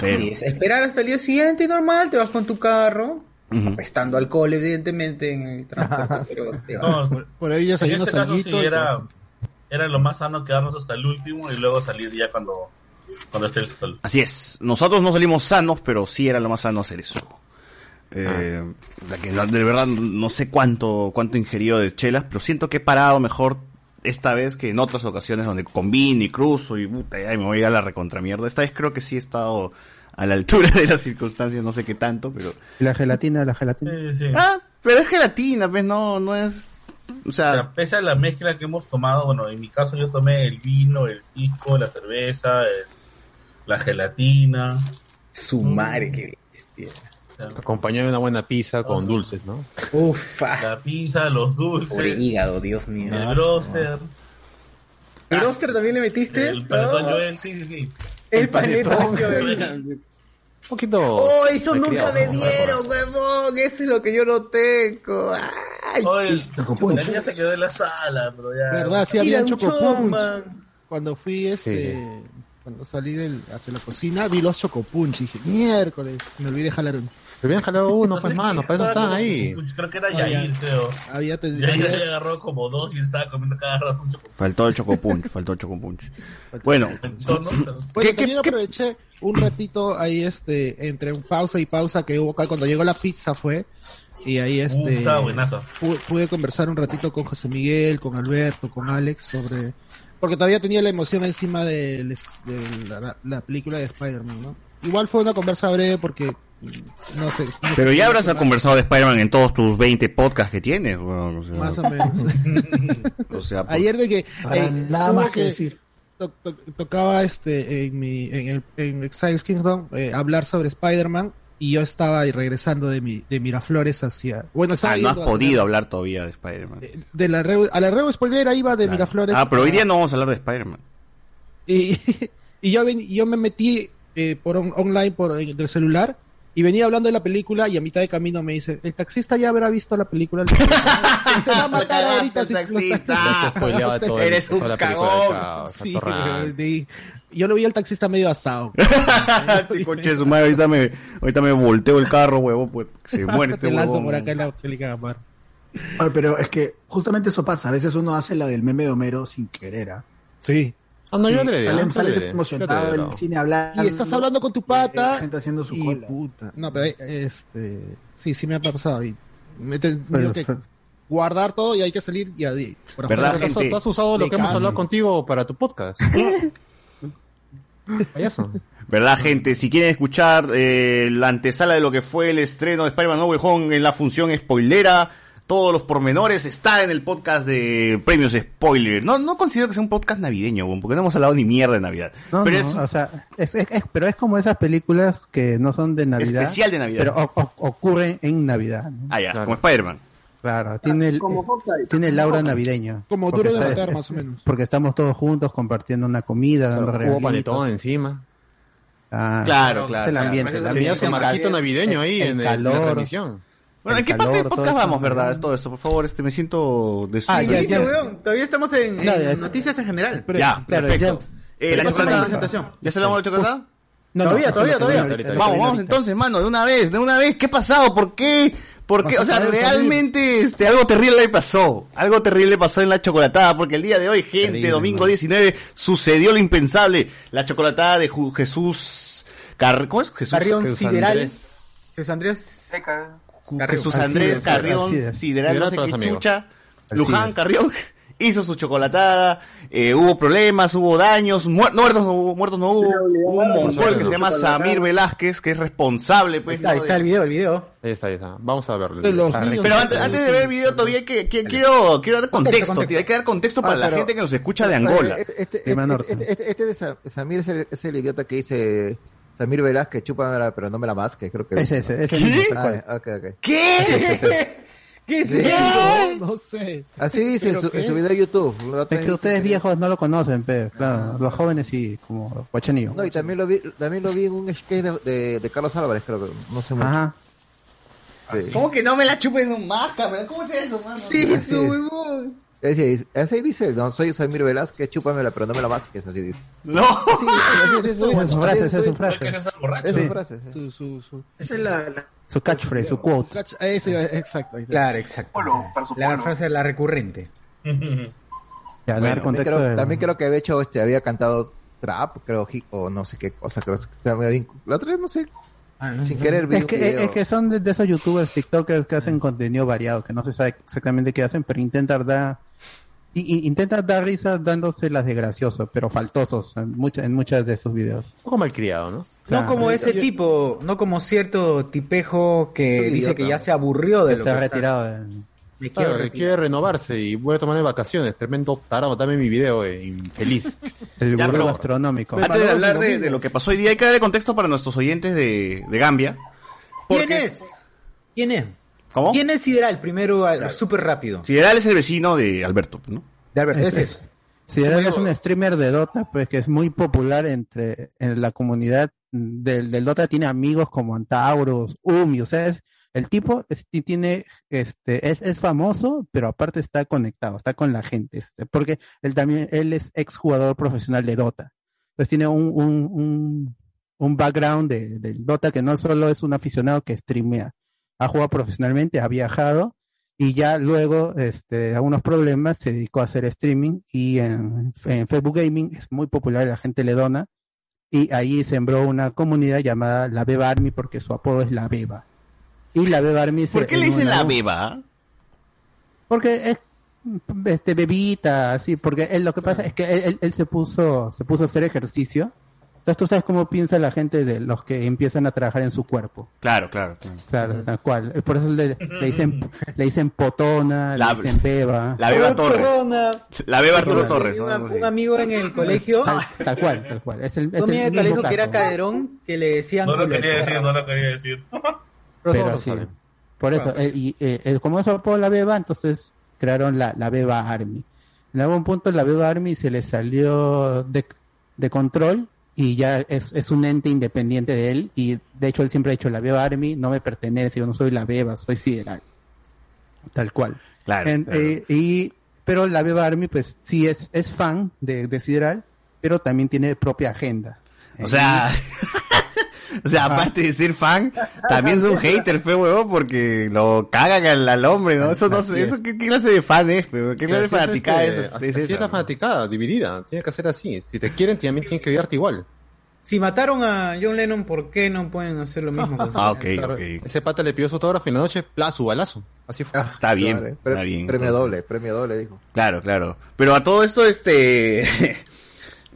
Pero- Sí, es esperar hasta el día siguiente normal, te vas con tu carro, Ujú. estando alcohol evidentemente en el transporte, pero te vas. No, Por, por ahí ya en saliendo este caso sí era, pues, era lo más sano quedarnos hasta el último y luego salir ya cuando, cuando esté el sol. Así es. Nosotros no salimos sanos, pero sí era lo más sano hacer eso. Eh, que la- de verdad no sé cuánto cuánto ingerido de chelas, pero siento que he parado mejor esta vez que en otras ocasiones donde combino y cruzo y puta, ya me voy a la recontramierda. Esta vez creo que sí he estado a la altura de las circunstancias, no sé qué tanto, pero... La gelatina, la gelatina. Sí, sí. Ah, pero es gelatina, pues no, no es... O sea, pese a la mezcla que hemos tomado, bueno, en mi caso yo tomé el vino, el pisco, la cerveza, el- la gelatina. Su madre, qué bestia. Acompañado de una buena pizza con dulces, ¿no? Ufa. La pizza, los Pobre dulces, hígado, Dios mío. el broster, ¿El Oscar también le metiste? el panetón No. Joel, sí, sí, sí. El panetón Joel. Joel. Un poquito. Oh, eso nunca me ¿no? dieron, huevón. Eso es lo que yo no tengo. Ay, Oye, Chocopunch. la niña se quedó en la sala, pero ya. ¿Verdad? Sí había un chocopunch. Cuando fui, este, cuando salí del, hacia la cocina, vi los chocopunch y dije, miércoles, me olvidé jalar uno. Se habían jalado uno, pues mano, para eso están ahí. Creo que era Yair, creo. Había te- Yair había- había agarrado como dos y estaba comiendo cada rato un chocolate. Faltó el chocopunch, faltó el chocopunch. Bueno, ¿Qué- también qué- aproveché un ratito ahí, este, entre un pausa y pausa que hubo acá cuando llegó la pizza fue, y ahí Uh, este, estaba buenaza. pu- pude conversar un ratito con José Miguel, con Alberto, con Alex sobre, porque todavía tenía la emoción encima de, de la, la película de Spider-Man, ¿no? Igual fue una conversa breve porque, mm, no sé. no pero sé- ya habrás conversado de Spider-Man en todos tus 20 podcasts que tienes. weón, o sea, Más o menos. O sea, por- Ayer de que eh, nada más que decir. to- to- tocaba este en mi en, el, en Exiles Kingdom eh, hablar sobre Spider-Man y yo estaba ahí regresando de mi de Miraflores hacia bueno estaba Ah, no has podido hablar todavía de Spider-Man. de la a la Reu spoilera iba de Miraflores Ah, pero hoy día no vamos a hablar de Spider-Man. y, y yo ven- yo me metí eh, por on- online por eh, del celular y venía hablando de la película y a mitad de camino me dice el taxista ya habrá visto la película te va a matar ahorita si el- Eres un cagón. Sí, yo lo vi al taxista medio asado. Coche su madre, ahorita me, ahorita me volteo el carro, huevo, pues se muere este Te lanzo huevón. por acá en la Angélica Gamar. Pero es que justamente eso pasa. A veces uno hace la del meme de Homero sin querer. ¿ah? Sí. Ah, no, Sí, yo le di, sale, yo sale le di, emocionado en el cine hablando. Y estás hablando con tu pata. La gente haciendo su y cola. puta. No, pero este. Sí, sí me ha pasado. Y me tenido Pues, que guardar todo y hay que salir y a por ¿Verdad, afuera. ¿Tú has- ¿Tú has usado lo que hemos hablado contigo para tu podcast? Payaso. ¿Verdad, gente? Si quieren escuchar eh, la antesala de lo que fue el estreno de Spider-Man No Way Home en la función spoilera, todos los pormenores está en el podcast de Premios Spoiler. No, no considero que sea un podcast navideño, porque no hemos hablado ni mierda de Navidad. No, pero no, es o sea, es, es- es- pero es como esas películas que no son de Navidad. Especial de Navidad. Pero o- o- ocurren en Navidad. ¿no? Ah, ya, como Spider-Man. Claro, tiene el, tiene el aura navideño. Como Porque duro de está- matar, es- más o menos. Porque estamos todos juntos compartiendo una comida, dando Hubo regalitos. panetón encima. Ah, Claro, es claro, el claro. ambiente. el Tenía su marquito navideño ahí el en, el- en la calor. transmisión. Bueno, ¿en qué parte del calor, podcast eso, vamos, verdad? Todo esto, por favor, este, me siento de Ah, ya, ya. weón. Todavía estamos en, en No, ya. noticias en general. Ya, claro, perfecto. ya. Eh, la Pero más o menos. ¿Ya se la vamos a la chocolatada? No, no, Todavía, eso todavía, todavía. Vamos, vamos entonces, mano, de una vez, de una vez. ¿Qué ha pasado? ¿Por qué? ¿Por qué? O sea, realmente este, algo terrible pasó. Algo terrible pasó en la chocolatada, porque el día de hoy, gente, Terrible, domingo mano. 19, sucedió lo impensable. La chocolatada de Ju- Jesús... Car- ¿Cómo es? Jesús, Carrión Jesús Sideral. Andrés. Jesús Andrés. Jesús Andrés Carrión. Sideral, no sé qué chucha. Luján. Carrión hizo su chocolatada, eh, hubo problemas, hubo daños, muer- muertos no hubo, muertos no hubo, hubo un mongol que se llama Samir Velázquez, que es responsable, pues, Ahí está, ¿no? ahí está el video, el video. Ahí está, ahí está. Vamos a verlo. Ah. Pero antes, antes de ver el video todavía hay que, que- quiero, quiero dar contexto, contexto. tío, hay que dar contexto para Ah, la pero- gente que nos escucha de Angola. Este, este, este, este- este- este de Sa- Samir es el, es el idiota que dice Samir Velázquez, chúpamela, pero no me la creo que Ese, dice, ¿no? ese, tal Ah. ¿Qué? ¿Qué es eso? No sé. Así dice en ¿Pero su, en su video de YouTube. Es que ustedes viejos no lo conocen, pero claro, los jóvenes sí, como Guachanillo. No, y también lo vi, también lo vi en un skate de, de, de Carlos Álvarez, creo que, no sé mucho. Ajá. Sí. ¿Cómo que no me la chupes un masca, weón? ¿Cómo es eso, mano? Sí, Así huevón. Así dice, así dice, no, soy Samir Velázquez, chúpamela, pero no me la masques, así dice. No. Sí, así es, Esa es su frase, esa es su frase. Esa es la, la- Su catchphrase, su quote. Ese, exacto. Claro, exacto. La frase la recurrente. Ya, Bueno, dar También creo, de- también creo que había hecho, este, había cantado trap, creo, o no sé qué cosa, creo que se había La otra vez, no sé, sin querer vi Es que, video. es que son de, de esos youtubers, tiktokers que hacen contenido variado, que no se sabe exactamente qué hacen, pero intentan dar, y, y- intentan dar risas dándoselas de gracioso, pero faltosos en, muchas en muchas de sus videos. Un poco malcriado, ¿no? No Claro. como ese Yo- tipo, no como cierto tipejo que dice idiota. que ya se aburrió de Que lo se ha está- retirado. de- Me quiero Claro, retirar. quiere renovarse y voy a tomar vacaciones. Tremendo tarado, dame mi video, eh, infeliz. El Ya, pero- gastronómico. Antes de hablar de, lo que pasó hoy día, hay que darle contexto para nuestros oyentes de, de Gambia. ¿Quién es? ¿Quién es? ¿Cómo? ¿Quién es Sideral? Primero, al- súper rápido. Sideral es el vecino de Alberto, ¿no? De Alberto, Ese es. Si eres es un streamer de Dota, pues que es muy popular entre en la comunidad del, del Dota, tiene amigos como Antauros, Umi, o sea, es- el tipo es- ti- tiene, este, es, es famoso, pero aparte está conectado, está con la gente, este, porque él también, él es exjugador profesional de Dota. Entonces tiene un, un, un, un background de, del Dota que no solo es un aficionado que streamea, ha jugado profesionalmente, ha viajado y ya luego, este, algunos problemas, se dedicó a hacer streaming y en, en Facebook Gaming es muy popular, la gente le dona y ahí sembró una comunidad llamada La Beba Army porque su apodo es La Beba. Y La Beba Army ¿Por se- qué le en dicen la beba? porque es este bebita, así, porque él lo que pasa es que él, él- él se puso, se puso a hacer ejercicio. Entonces tú sabes cómo piensa la gente de los que empiezan a trabajar en su cuerpo. Claro, claro. claro. Claro, tal cual. Por eso le, le dicen, le dicen potona, La- le dicen beba. La beba Torres. La beba Arturo. Torres. Un amigo en el colegio, Tal, tal cual, tal cual. Es el, es el mismo colegio que era caderón, que le decían... No lo quería decir, no lo quería decir. Pero sí. Por eso, eh, y, eh, eh, como eso apodo la beba, entonces crearon la, la beba army. En algún punto la beba army se le salió de, de control y ya es, es un ente independiente de él y de hecho él siempre ha dicho la beba army no me pertenece, yo no soy la beba, soy sideral. Tal cual. Claro, En- claro. eh, y, pero la beba army pues sí es, es fan de, de sideral, pero también tiene propia agenda. O sea, o sea, aparte de ser fan, también es un hater, fe huevón, porque lo cagan al, al hombre, ¿no? Eso no Así sé, es. eso qué, qué clase de fan es, fe, qué clase de Así es, fanaticada este, es, es así es esa, la fanaticada, dividida. Tiene que ser así. Si te quieren, también tienen que odiarte igual. Si mataron a John Lennon, ¿por qué no pueden hacer lo mismo? con su- Ah, ok, Claro, ok. Ese pata le pidió su autógrafo y en la noche, pla, su balazo. Así fue. Está bien, Claro, está bien. Premio entonces. doble, premio doble, dijo. Claro, claro. Pero a todo esto, este...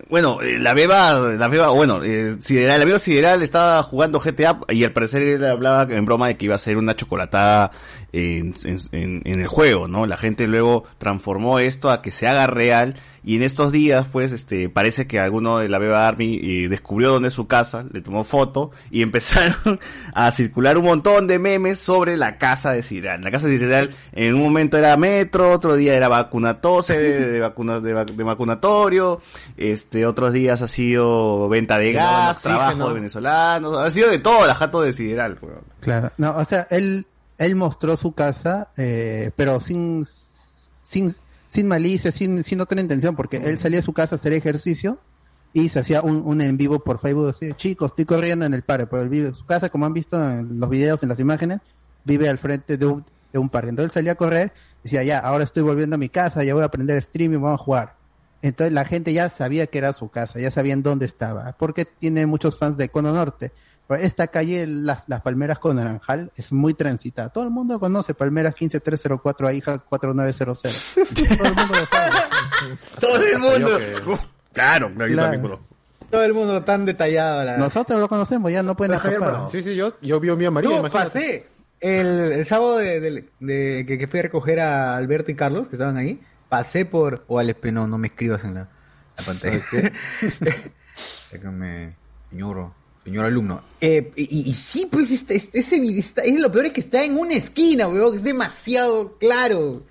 Bueno, eh, la beba, la beba, bueno, eh, Sideral, el amigo Sideral estaba jugando GTA y al parecer él hablaba en broma de que iba a ser una chocolatada en- en el juego, ¿no? La gente luego transformó esto a que se haga real y en estos días, pues, este, parece que alguno de la Beba Army eh, descubrió dónde es su casa, le tomó foto y empezaron a circular un montón de memes sobre la casa de Sideral. La casa de Sideral en un momento era metro, otro día era vacunatose, de, de, vacuna, de, vac- de vacunatorio, este, otros días ha sido venta de gas, trabajo de venezolanos, ha sido de todo la jato de Sideral. weón. Claro, no, o sea, él, él mostró su casa, eh, pero sin, sin, sin malicia, sin, sin otra intención, porque él salía de su casa a hacer ejercicio y se hacía un, un en vivo por Facebook, así, chicos, estoy corriendo en el parque, pero él vive, su casa, como han visto en los videos, en las imágenes, vive al frente de un, de un parque. Entonces él salía a correr, decía, ya, ahora estoy volviendo a mi casa, ya voy a aprender streaming, vamos a jugar. Entonces la gente ya sabía que era su casa, ya sabían dónde estaba, porque tiene muchos fans de Cono Norte. Pero Esta calle, las, las Palmeras con Naranjal, es muy transitada. Todo el mundo conoce Palmeras 15304 AIJA 4900. Todo el mundo lo sabe. Todo el mundo. Uf, Claro, claro, yo también conozco. Todo el mundo tan detallado. La... Nosotros lo conocemos, ya no pueden escapar. Sí, sí, yo, yo vi a mi amarillo, Yo imagínate. pasé el, el sábado de, de- de- que, que fui a recoger a Alberto y Carlos, que estaban ahí. Pasé por. O al no, no me escribas en la, la pantalla. Déjame, señor, señor alumno. Eh, y, y sí, pues este, este- ese video está- es lo peor es que está en una esquina, weón, es demasiado claro.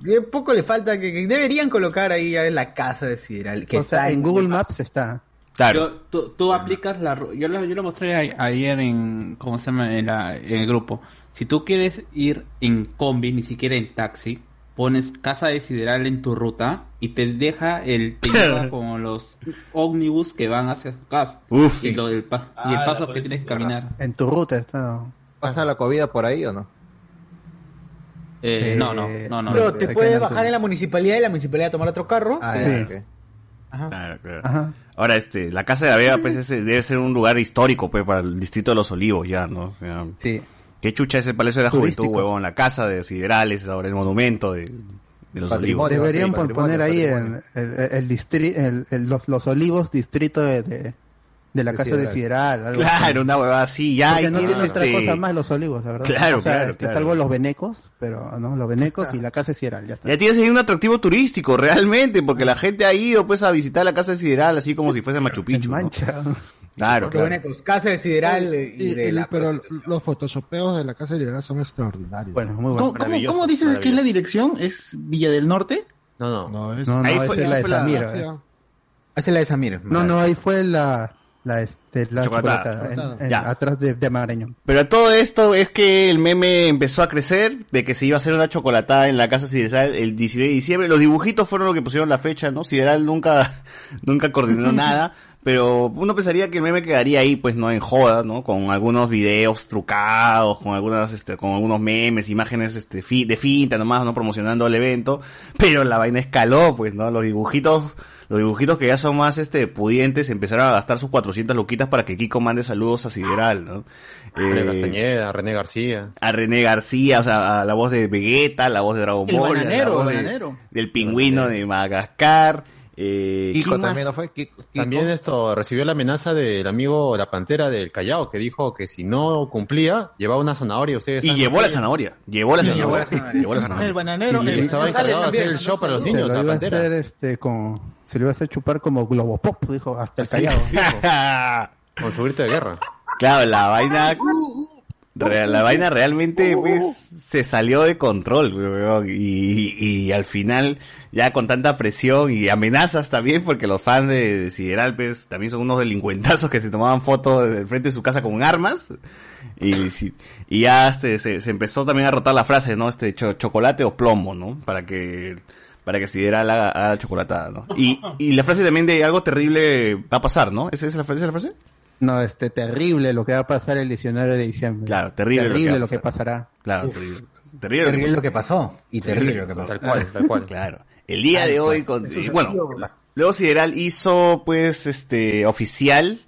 De poco le falta que, que deberían colocar ahí ya en la casa de Sideral. Que o sea, está en Google Maps está. Claro. Yo- tú, tú aplicas la... Yo lo, yo lo mostré a- ayer en... ¿Cómo se llama? En, la- en el grupo. Si tú quieres ir en combi, ni siquiera en taxi, pones Casa de Sideral en tu ruta y te deja el... Te lleva con los ómnibus que van hacia su casa. Uf. Y, lo del pa- y el paso que tienes que caminar. En tu ruta está. ¿Pasa la comida por ahí o no? Eh, Eh, no, no, no, no. Pero no. te puedes bajar en la municipalidad y la municipalidad tomar otro carro. Ah, Sí. ya, ok. Claro, claro. Ajá. Ahora, este, la Casa de la Vega, pues, ese debe ser un lugar histórico, pues, para el distrito de los Olivos, ya, ¿no? Sí. ¿Qué chucha es el Palacio de la Turístico. Juventud, huevón? La Casa de Siderales, ahora el monumento de, de los Patrimonio. Olivos. Deberían patrimonio, poner ahí patrimonio. en el, el, el distri- el- el- los, los olivos distrito de, de, de la De casa de Sideral. Sideral. algo Claro, así. una huevada así, ya, Porque y no tienes tiene otra este... cosa más los olivos, la verdad. Claro, o sea, claro, este, claro. salvo los venecos, pero no, los venecos y la casa de Sideral, ya está. Ya tienes ahí un atractivo turístico, realmente, porque la gente ha ido, pues, a visitar la Casa de Sideral, así como si fuese Machu Picchu, ¿no? Mancha. Claro, Porque claro. bueno, pues, casa de Sideral y, Y- de y- la pero los photoshopeos de la casa de Lirana son extraordinarios. Bueno, muy ¿Cómo, bueno. cómo- cómo dices que es la dirección? ¿Es Villa del Norte? No, no. No, es No, no, Ahí esa fue- es la de esa fue la- Samir. eh. Esa es la de Samir. No, no, ahí fue la, La, este, la Chocolatada. chocolatada, en- en- Ya. atrás de, de Marañón. Pero a todo esto es que el meme empezó a crecer, de que se iba a hacer una chocolatada en la casa Sideral el 19 de diciembre. Los dibujitos fueron lo que pusieron la fecha, ¿no? Sideral nunca, nunca coordinó nada. Pero uno pensaría que el meme quedaría ahí, pues, no en joda, ¿no? Con algunos videos trucados, con algunas, este, con algunos memes, imágenes, este, fi- de finta nomás, ¿no? Promocionando el evento. Pero la vaina escaló, pues, ¿no? Los dibujitos, los dibujitos que ya son más, este, pudientes, empezaron a gastar sus 400 luquitas para que Kiko mande saludos a Sideral, ¿no? René Eh, Castañeda, René García. a René García, o sea, a la voz de Vegeta, la voz de Dragon El Ball, a la bananero, voz el de- bananero. del pingüino de Madagascar. Eh, Kiko también no fue. Kiko- Kiko. También esto recibió la amenaza del amigo La Pantera del Callao, que dijo que si no cumplía, llevaba una zanahoria. Ustedes Y llevó la zanahoria. Llevó la zanahoria. llevó la. El bananero. Y el- estaba encargado de hacer el show para los sale. Se niños, lo la iba a hacer este como se lo iba a hacer chupar como Globopop, dijo, hasta el callado. Con su grito de guerra. Claro, la vaina. re- la vaina realmente, pues, se salió de control, weón, y, y al final, ya con tanta presión y amenazas también, porque los fans de, de Sideral, pues, también son unos delincuentazos que se tomaban fotos del frente de su casa con armas, y, y ya este, se, se empezó también a rotar la frase, ¿no? Este, cho- chocolate o plomo, ¿no? Para que, para que Sideral haga, haga chocolatada, ¿no? Y, y la frase también de algo terrible va a pasar, ¿no? ¿Esa es la frase? ¿Esa es la frase? No, este terrible lo que va a pasar el 19 de diciembre. Claro, terrible lo que Terrible va a lo que pasar. pasará. Claro, Uf. terrible. Terrible, Terrible lo que pasó. Y terrible lo que pasó. Tal cual, tal cual. Claro. El día de hoy, con, se bueno, luego Sideral hizo, pues, este, oficial,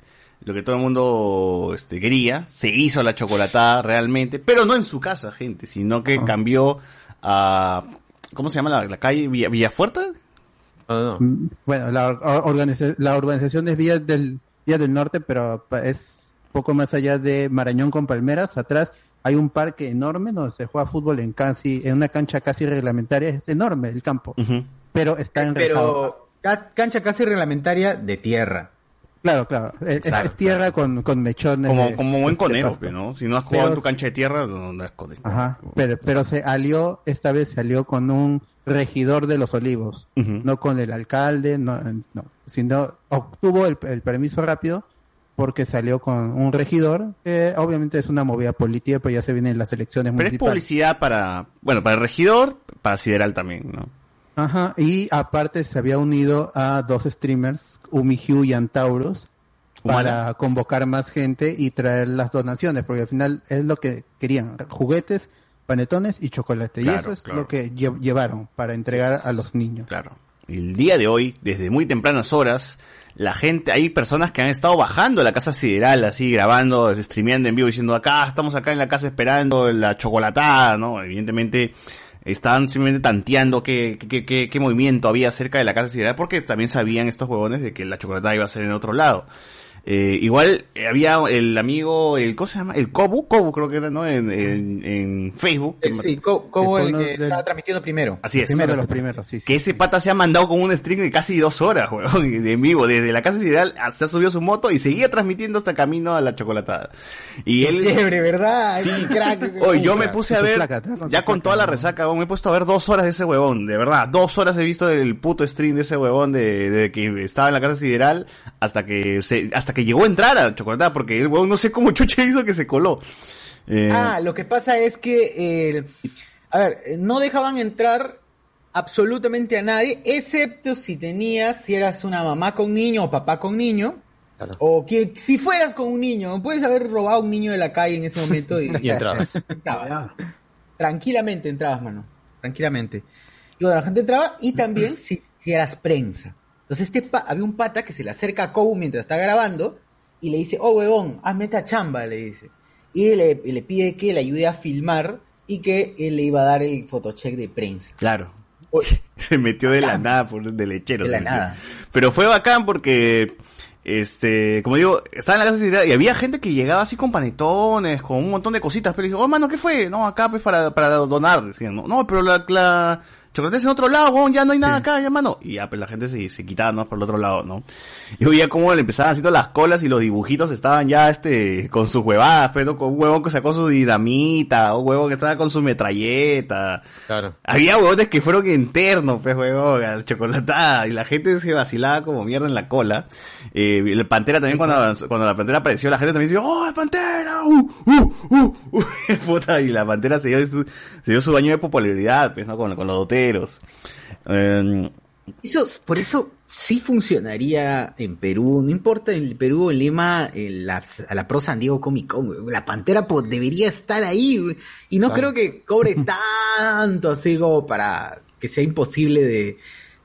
lo que todo el mundo, este, quería. Se hizo la chocolatada realmente, pero no en su casa, gente, sino que cambió a, ¿cómo se llama la, la calle? Villa, Villafuerte? No, no. Mm, Bueno, la, or- organiza- la urbanización es Vía del, Vía del Norte, pero es poco más allá de Marañón con Palmeras. Atrás hay un parque enorme donde se juega fútbol en casi, en una cancha casi reglamentaria. Es enorme el campo, pero está enrejado. Pero ca- cancha casi reglamentaria de tierra. Claro, claro. Es, es- es tierra con, con mechones. Como, de- como buen conejo. ¿no? Si no has jugado Pero- en tu cancha de tierra, no, no es conejo. Ajá, pero, pero se alió, esta vez se alió con un regidor de los olivos, no con el alcalde, no, no, sino obtuvo el, el permiso rápido porque salió con un regidor, que obviamente es una movida política, pero ya se vienen las elecciones Pero es municipales. publicidad para, bueno, para el regidor, para Sideral también, ¿no? Ajá, y aparte se había unido a dos streamers, Umihyu y Antaurus, para Humana. convocar más gente y traer las donaciones, porque al final es lo que querían, juguetes, panetones y chocolate. y eso es claro. lo que lle- llevaron para entregar a los niños. Claro. El día de hoy, desde muy tempranas horas, la gente, hay personas que han estado bajando a la casa sideral, así, grabando, streameando en vivo, diciendo acá, estamos acá en la casa esperando la chocolatada, ¿no? Evidentemente, estaban simplemente tanteando qué, qué, qué, qué movimiento había cerca de la casa sideral, porque también sabían estos huevones de que la chocolatada iba a ser en otro lado. Eh, igual eh, había el amigo, el, ¿cómo se llama? El Kobu, Kobu creo que era, ¿no? En, en, en Facebook. Eh, sí, Co- Cobo fue el uno que del- estaba transmitiendo primero. Así es. Primero de los primeros, sí. Que ese pata se ha mandado con un stream de casi dos horas, weón, de en vivo, desde la casa sideral, se ha subido su moto y seguía transmitiendo hasta camino a la chocolatada. Y él... Chévere, ¿verdad? Sí, crack. Hoy yo me puse a ver, placa, ¿tá? Con ya con placa, toda la resaca, weón, me he puesto a ver dos horas de ese huevón, de verdad, dos horas he visto el puto stream de ese huevón de, de que estaba en la casa sideral hasta que se, hasta que llegó a entrar a chocolatada, porque el huevón no sé cómo chucha hizo que se coló. Eh, Ah, lo que pasa es que, el- a ver, eh, no dejaban entrar absolutamente a nadie, excepto si tenías, si eras una mamá con niño o papá con niño, o que si fueras con un niño, puedes haber robado a un niño de la calle en ese momento y, Y entrabas. entrabas. Tranquilamente entrabas, mano, tranquilamente. Y bueno, la gente entraba y también si, si eras prensa. Entonces este pa- había un pata que se le acerca a Kobu mientras está grabando y le dice, oh huevón, hazme esta chamba, le dice. Y le, pide que le ayude a filmar y que él le iba a dar el photocheck de prensa. Claro. Se metió de la nada por de lechero. De la nada. Pero fue bacán porque, este, como digo, estaba en la casa y había gente que llegaba así con panetones, con un montón de cositas, pero dijo, oh mano, ¿qué fue? No, acá pues para, para donar. Decían, no, no, pero la, la chocolates en otro lado, huevón, ya no hay nada acá, hermano. Y ya, pues la gente se, se quitaba, ¿no? Por el otro lado, ¿no? Yo veía cómo le empezaban haciendo las colas y los dibujitos estaban ya, este, con sus huevadas, pero con un huevón que sacó su dinamita, un huevón que estaba con su metralleta. Claro. Había huevones que fueron internos, pues, huevón, al chocolatada, y la gente se vacilaba como mierda en la cola. Eh, el Pantera también, cuando, avanzó- cuando la Pantera apareció, la gente también decía, ¡Oh, el Pantera! ¡Uh, uh, uh! uh". Puta, y la Pantera se dio su, se dio su baño de popularidad, pues, ¿no? Con, con los Eh, Eso, por eso sí funcionaría en Perú, no importa en Perú o en Lima, en la, a la Pro San Diego Comic Con, la Pantera pues, debería estar ahí, y no Claro. creo que cobre tanto así como para que sea imposible de,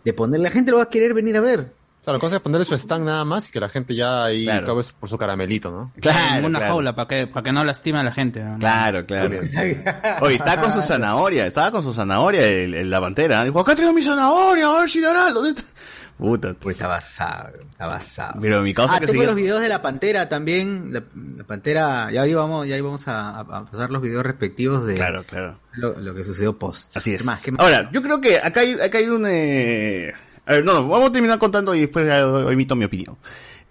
de poner, la gente lo va a querer venir a ver. Claro, la cosa es ponerle su stand nada más y que la gente ya ahí Claro. acabe por su caramelito, ¿no? en una jaula para que, para que no lastime a la gente. ¿no? Claro, claro. Oye, estaba con su zanahoria, estaba con su zanahoria el, el- la pantera. Dijo, acá tengo mi zanahoria, a ver si dará. ¿Dónde está? Puta. Pues está basado, está basado. Pero mi causa ah, que tengo seguía- los videos de la Pantera también, la, la Pantera, ya ahí vamos, ya ahí vamos a, a pasar los videos respectivos de Claro, claro. Lo, lo que sucedió post. Así es. ¿Qué más? ¿Qué más? Ahora, yo creo que acá hay, acá hay un... eh, A ver, no, vamos a terminar contando y después emito mi opinión.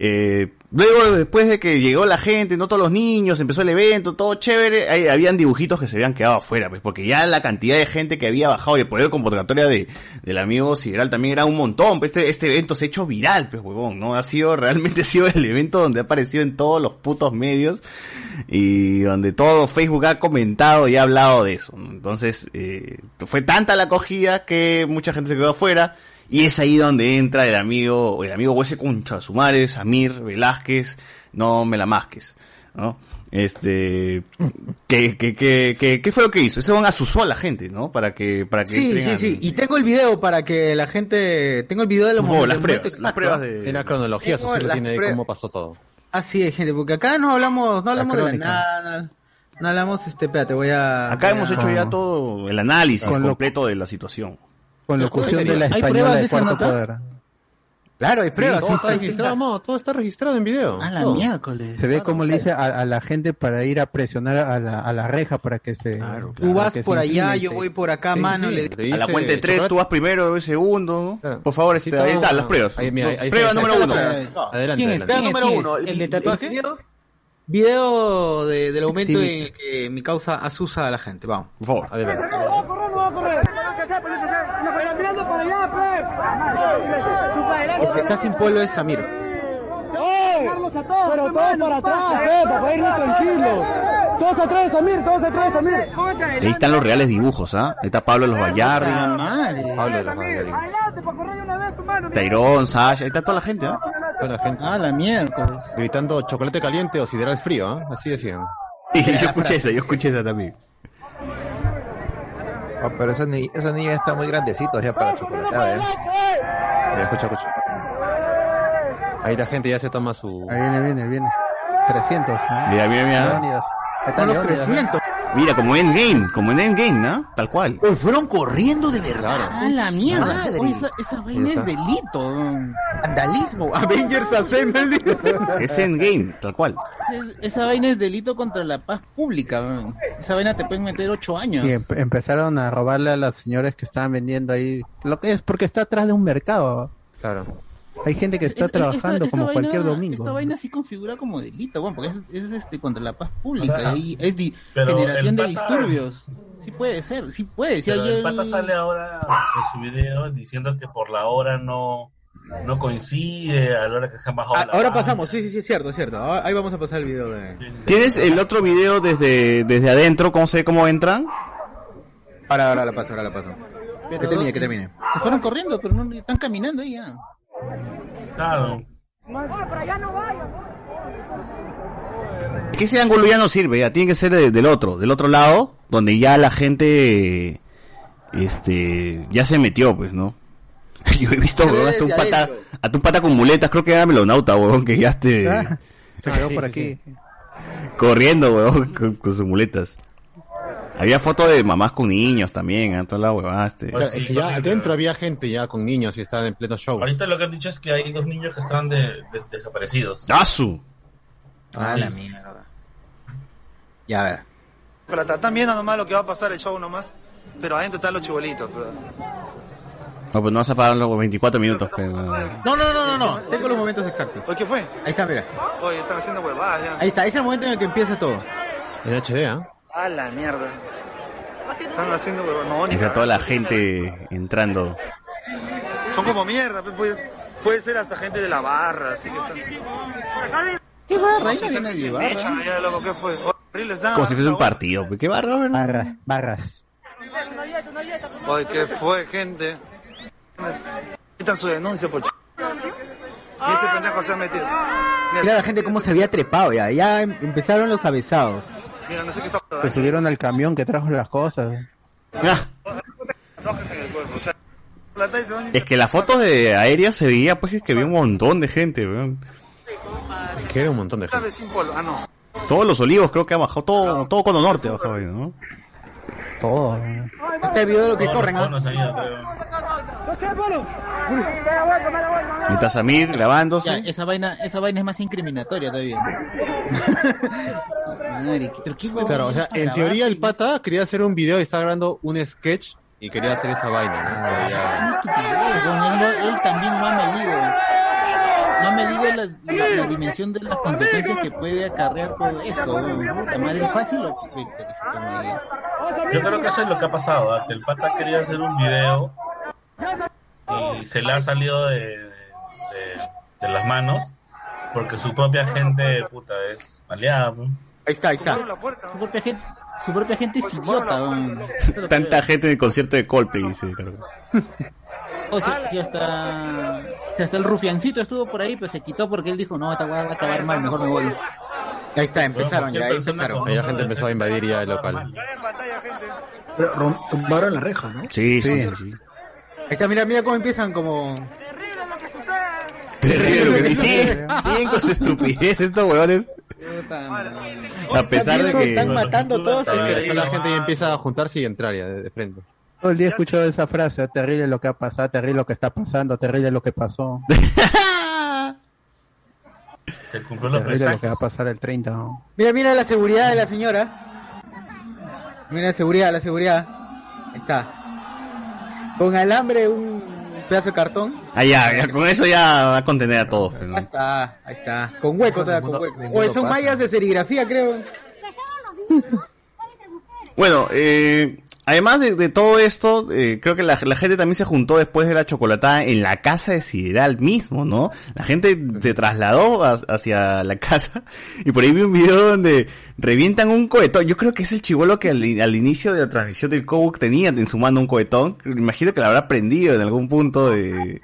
Eh, luego, después de que llegó la gente, no todos los niños, empezó el evento, todo chévere, ahí habían dibujitos que se habían quedado afuera, pues, porque ya la cantidad de gente que había bajado y el poder convocatoria de, del amigo Sideral también era un montón, pues este, este evento se ha hecho viral, pues, huevón, ¿no? Ha sido, realmente ha sido el evento donde ha aparecido en todos los putos medios y donde todo Facebook ha comentado y ha hablado de eso. Entonces, eh, fue tanta la acogida que mucha gente se quedó afuera, y es ahí donde entra el amigo, el amigo ese concha, su madre, Samir Velázquez, no me la masques, ¿no? Este, ¿qué, qué, qué, qué, qué fue lo que hizo? Ese van asusó a la gente, ¿no? Para que, para que Sí, sí, sí. Y tengo el video para que la gente. Tengo el video de los las pruebas, las pruebas de- En la cronología, eso sí lo tiene cómo pasó todo. Así es, gente, porque acá no hablamos, no hablamos de nada, no hablamos, este, espérate, voy a. Acá voy hemos a- hecho ya todo el análisis Con lo- completo de la situación. Con locución de la ¿Hay española pruebas de Cuarto nota? Poder. Claro, hay pruebas. todo está registrado, mo, todo está registrado en video. A la todo. miércoles. Se ve como le dice a, a la gente para ir a presionar a la, a la reja para que se. Tú para vas que se por allá, yo voy por acá, Sí, mano. sí. le- Le A la dice, cuenta de tres, chocolate- tú vas primero, yo segundo. Por favor, este, ahí está, las pruebas. Ahí, mira, ahí- ahí Prueba número uno. Adelante, ¿Quién es? adelante. ¿Quién es? número ¿Quién es? uno, ¿El de tatuaje? Video, de, del momento Sí. en el que mi causa asusa a la gente, vamos. Por favor. Adelante. El que está sin polo es Samir. Pero todos para atrás, eh, para irnos tranquilos. Todos atrás, Samir, todos atrás, Samir. Ahí están los reales dibujos, ¿ah? Ahí está Pablo de los Vallardia, Madre. Pablo de los Vallardinos. Tairón, Sasha, ahí está toda la gente, ¿ah? Buena gente. A la miércoles. Gritando chocolate caliente o sideral frío, ¿ah? Así decían. Y yo escuché esa, yo escuché esa también. Oh, pero esos, ni esos niños están muy grandecitos ya para chocolatada, ¿eh? Mira, escucha, escucha. Ahí la gente ya se toma su... Ahí viene, viene, viene. 300. ¿no? Mira, mira, mira. Leónidas. Ahí está Con los Leónidas, ¿no? 300. Mira, como en Endgame, como en Endgame, ¿no? Tal cual. Pues fueron corriendo de verdad. Claro. A la mierda. Madre. Oye, esa, esa vaina es delito. Vandalismo. Avengers Assemble. Es Endgame, tal cual. Es- Esa vaina es delito contra la paz pública. weón. Esa vaina te pueden meter ocho años. Y em- empezaron a robarle a las señoras que estaban vendiendo ahí. Lo que es porque está atrás de un mercado. Claro. Hay gente que está Es- es- trabajando esta- esta como vaina- cualquier domingo. Esta vaina sí configura como delito, bueno, porque es, es, este contra la paz pública. Y es di- pero generación de disturbios. Sí puede ser, sí puede. Si Pero hay el pata sale ahora en su video diciendo que por la hora no, no coincide, a la hora que se han bajado Ah, la ahora banda. pasamos, sí, sí, sí, es cierto, es cierto. Ahora- Ahí vamos a pasar el video de... ¿Tienes el otro video desde, desde adentro? ¿Cómo sé cómo entran? Ahora, ahora la paso, ahora la paso. Pero que termine, dos- que termine. Se fueron corriendo, pero no están caminando ahí ya. Claro. Que ese ángulo ya no sirve, ya tiene que ser de- del otro, del otro lado, donde ya la gente, este, ya se metió, pues, ¿no? Yo he visto, weón, hasta un pata, hasta un pata con muletas, creo que era melonauta, weón, que ya esté Ah, sí, por sí, corriendo, weón, con, con sus muletas. Había fotos de mamás con niños también, ¿eh? toda la huevada, este. Sí, es que ya adentro había gente ya con niños y estaban en pleno show. Ahorita lo que han dicho es que hay dos niños que están de, des- desaparecidos. ¡Asu! Ah, la mierda. Ya, a ver. Plata, están viendo nomás lo que va a pasar el show nomás. pero adentro están los chibolitos. pero- No, pues no vas a parar los 24 minutos. Pero... No, no, no, no, no. Tengo los momentos exactos. Oye, ¿qué fue? Ahí está, mira. Oye, están haciendo huevadas ya. Ahí está, ese es el momento en el que empieza todo. En HD, ¿ah? A la mierda. Están haciendo ni Está toda la gente entrando. Son como mierda, pues, puede, puede ser hasta gente de la barra, así que están... ¿Qué barra? Ahí no viene nadie, barra. Ya, loco, ¿qué fue? Horrible está. Como si fuese un partido. pues, ¿Qué barra? güey? Barras, barras. Oye, ¿qué fue, gente? Quitan su denuncia por ch... Y ese pendejo se ha metido. Mira la gente cómo se había trepado ya. Ya em- empezaron los avesados. Mira, no sé qué está... Se subieron al camión que trajo las cosas. Y Es que las fotos de aéreas se veía, pues, es que había un montón de gente, weón. Que era un montón de polo. Ah, no. Todos los olivos creo que ha bajado, todo, todo Cono Norte ha bajado, ¿no? Todo. Este video de lo que corren, ¿ah? Y está Samir Ya, grabándose. esa vaina, esa vaina es más incriminatoria todavía. Madre, pero qué Claro, o sea, en teoría el pata quería hacer un video y estaba grabando un sketch y quería hacer esa vaina, ¿no? Pero Es ya- una estupidez, él, no- él también no ha medido. No ha medido la, la- la dimensión de las consecuencias que puede acarrear todo eso. madre, fácil lo Yo creo que eso es lo que ha pasado, ¿ah? que el pata quería hacer un video y se le ha salido de, de- de las manos porque su propia gente, puta, es maleada. Ahí está, ahí está. Su propia gente, su propia gente es idiota. Tanta gente en el concierto de Coldplay, dice. claro. O sea, si hasta, si hasta el rufiancito estuvo por ahí, pues se quitó porque él dijo, no, esta weá va a acabar mal, mejor me voy. Ahí está, empezaron ya, ahí empezaron. Ahí la gente empezó a invadir ya el local. Pero tumbaron la reja, ¿no? Sí, sí, sí, sí. Ahí está, mira, mira cómo empiezan como... Terrible lo que y siguen, siguen con su estupidez estos huevones. A pesar de que. Están matando todos. Terrible. la gente ya empieza a juntarse y entrar ya de, frente. Todo el día he escuchado esa frase, terrible lo que ha pasado, terrible lo que está pasando, terrible lo que pasó. Se cumplió los Terrible lo que va a pasar el 30. ¿no? Mira, mira la seguridad de la señora. Mira la seguridad, la seguridad. Ahí está. Con alambre, un pedazo de cartón. Ah, ya, ya, con eso ya va a contener a todos. no. Ahí está, ahí está. Con hueco, todavía, con hueco. O son pasa. mallas de serigrafía, creo. Bueno, eh, además de, de todo esto, eh, creo que la, la gente también se juntó después de la chocolatada en la casa de Sideral mismo, ¿no? La gente se trasladó a- hacia la casa y por ahí vi un video donde revientan un cohetón. Yo creo que es el chivolo que al, al inicio de la transmisión del Cobook tenía en su mano un cohetón. Imagino que lo habrá prendido en algún punto de,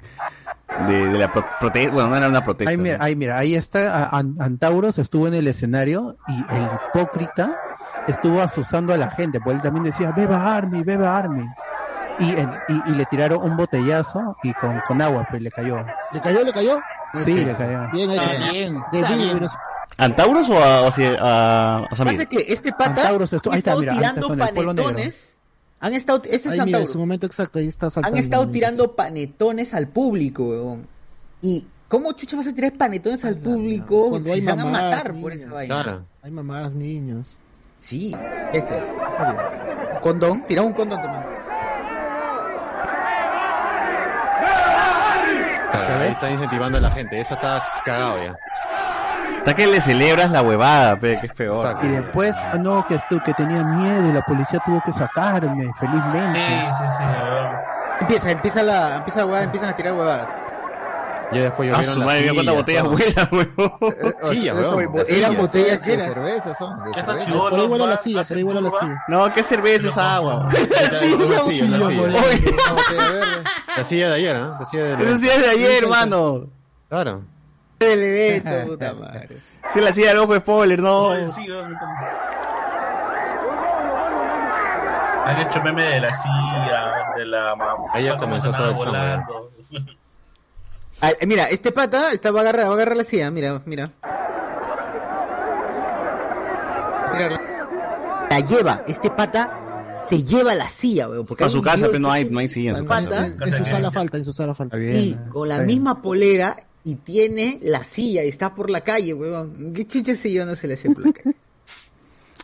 de, de la protesta. Bueno, no era una protesta. Ahí mira, ¿no? ahí mira, ahí está Antauros estuvo en el escenario y el hipócrita estuvo asustando a la gente, porque él también decía, beba Army, beba Army. Y, en- y, y le tiraron un botellazo y con, con agua, pues le cayó. ¿Le cayó? ¿Le cayó? Sí, le cayó. Bien hecho. Está bien, está ¿Antauros o a, o a, a Samir? Pasa que este pata Antauros estuvo- ha ahí está, mira, tirando panetones. Han estado, este es Ahí mira, en Antauros. su momento exacto, ahí está saltando. Han estado tirando panetones al público, weón. Y ¿cómo chucha vas a tirar panetones al público Cuando si hay se van a matar por esa vaina? Claro. Hay mamás, niños. Sí, este. Condón, tira un condón también. Claro, ahí están incentivando a la gente. Esa está cagado ya. Está que le celebras la huevada, pe, que es peor. Y después, ah, no, que, que tenía miedo y la policía tuvo que sacarme, felizmente. Sí, sí, sí. Empieza, empieza la, empieza la huevada, empiezan a tirar huevadas. Ya después Ah, llovieron su madre, mira cuántas botellas Eso, weón. bo- Eran sillas, botellas de llenas. cerveza son, de cerveza. Por ahí vuela la silla, por ahí vuela la silla. No, ¿qué cerveza es agua? Sí, la silla, la silla. La silla de ayer, ¿no? La silla de ayer, hermano. Claro. El evento, puta madre. Sí, la silla del ojo de Fowler, no. Han hecho meme de la silla, de la mamá. Ahí ya comenzó todo el volando. Ah, eh, mira, este pata está, va a agarrar, va a agarrar la silla, mira, mira. La lleva, este pata se lleva la silla, weón. Porque A su casa, pero no hay, no hay silla en su Falta. casa. En su sala falta, en su sala falta. Sí, con la misma polera y tiene la silla y está por la calle, weón. ¿Qué chucha silla no se le hace por la calle?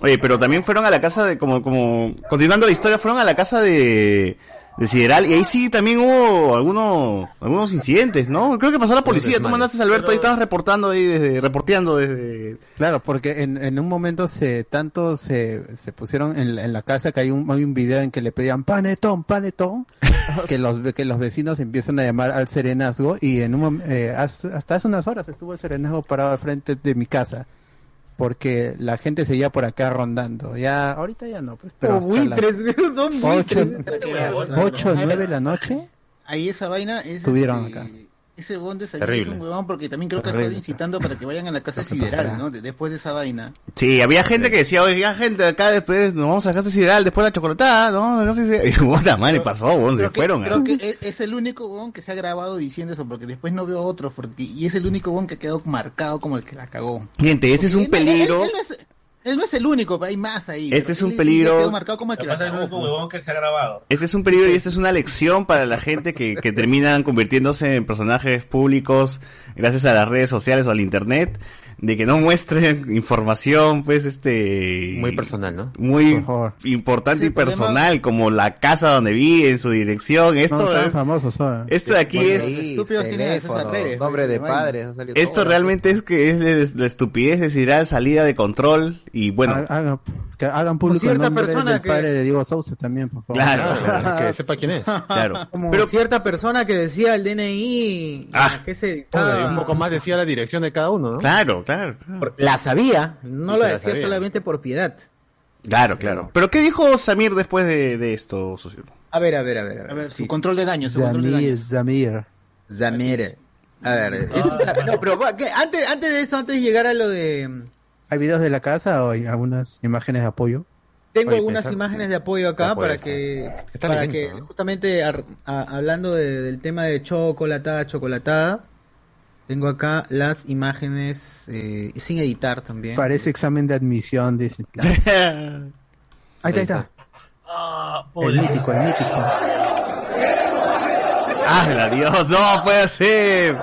Oye, pero también fueron a la casa de, como, como, continuando la historia, fueron a la casa de, de Sideral. Y ahí sí también hubo algunos, algunos incidentes, ¿no? Creo que pasó la policía, tú mandaste a Alberto, ahí estabas reportando ahí desde, reporteando desde... Claro, porque en, en un momento se tanto se, se pusieron en, la- en la casa que hay un, hay un video en que le pedían panetón, panetón, que los que los vecinos empiezan a llamar al serenazgo y en un eh, hasta hace unas horas estuvo el serenazgo parado al frente de mi casa porque la gente seguía por acá rondando. Ya ahorita ya no, pues, pero hasta las buitres, son ocho, nueve de la noche Ahí esa vaina es. estuvieron este, acá. Ese huevón de es un huevón porque también creo que estado incitando para que vayan a la casa sideral, ¿no? De- después de esa vaina. Sí, había gente que decía, oiga, gente, acá después nos vamos a la casa Sideral, después la chocolatada, ¿no? La casa Sideral. Y puta madre, pasó, weón, se que- fueron. Creo ¿eh? que es, es el único huevón que se ha grabado diciendo eso, porque después no veo otro, porque, y es el único huevón que ha quedado marcado como el que la cagó. Gente, ese es un Porque él- él- peligro. Él, no es, él no es el único, hay más ahí. Este es un peligro. él quedó marcado como el que la Además, es el cagó. único huevón que se ha grabado. Este es un peligro y esta es una lección para la gente que, que terminan convirtiéndose en personajes públicos gracias a las redes sociales o al internet, de que no muestren información, pues, este... Muy personal, ¿no? Muy importante Sí, y el problema- personal, como la casa donde viven, su dirección, esto... famosos esto de aquí es... ahí, teléfono, redes, nombre pues, de padres, ha salido Esto todo. realmente es que es de- la estupidez de Ciral, salida de control y bueno... Ha- hagan, que hagan público el cierta nombre persona del que- padre de Diego Sousa también, por favor. Claro, Claro, que sepa quién es. claro. Como Pero cierta persona que decía el DNI, Ah. que se un poco más decía la dirección de cada uno, ¿no? claro, claro, claro. la sabía, no lo decía sabía. solamente por piedad. Claro, claro. Pero ¿qué dijo Samir después de, de esto, socio? A ver, a ver, a ver. A ver, A ver, Sí, su control de daño, su control de Zamir, daño. Zamir. Zamir. A ver, es un- no, pero ¿qué? antes, antes de eso, antes de llegar a lo de... ¿Hay videos de la casa o hay algunas imágenes de apoyo? Tengo Oye, algunas pensar- imágenes de apoyo acá para que, Está para que ¿no? justamente ar- a- hablando de- del tema de chocolatada, chocolatada, tengo acá las imágenes eh, sin editar también. Parece examen de admisión, dice. Ahí está, ahí está. Ah, El mítico, el mítico. ¡Ah, Dios! ¡No puede ser!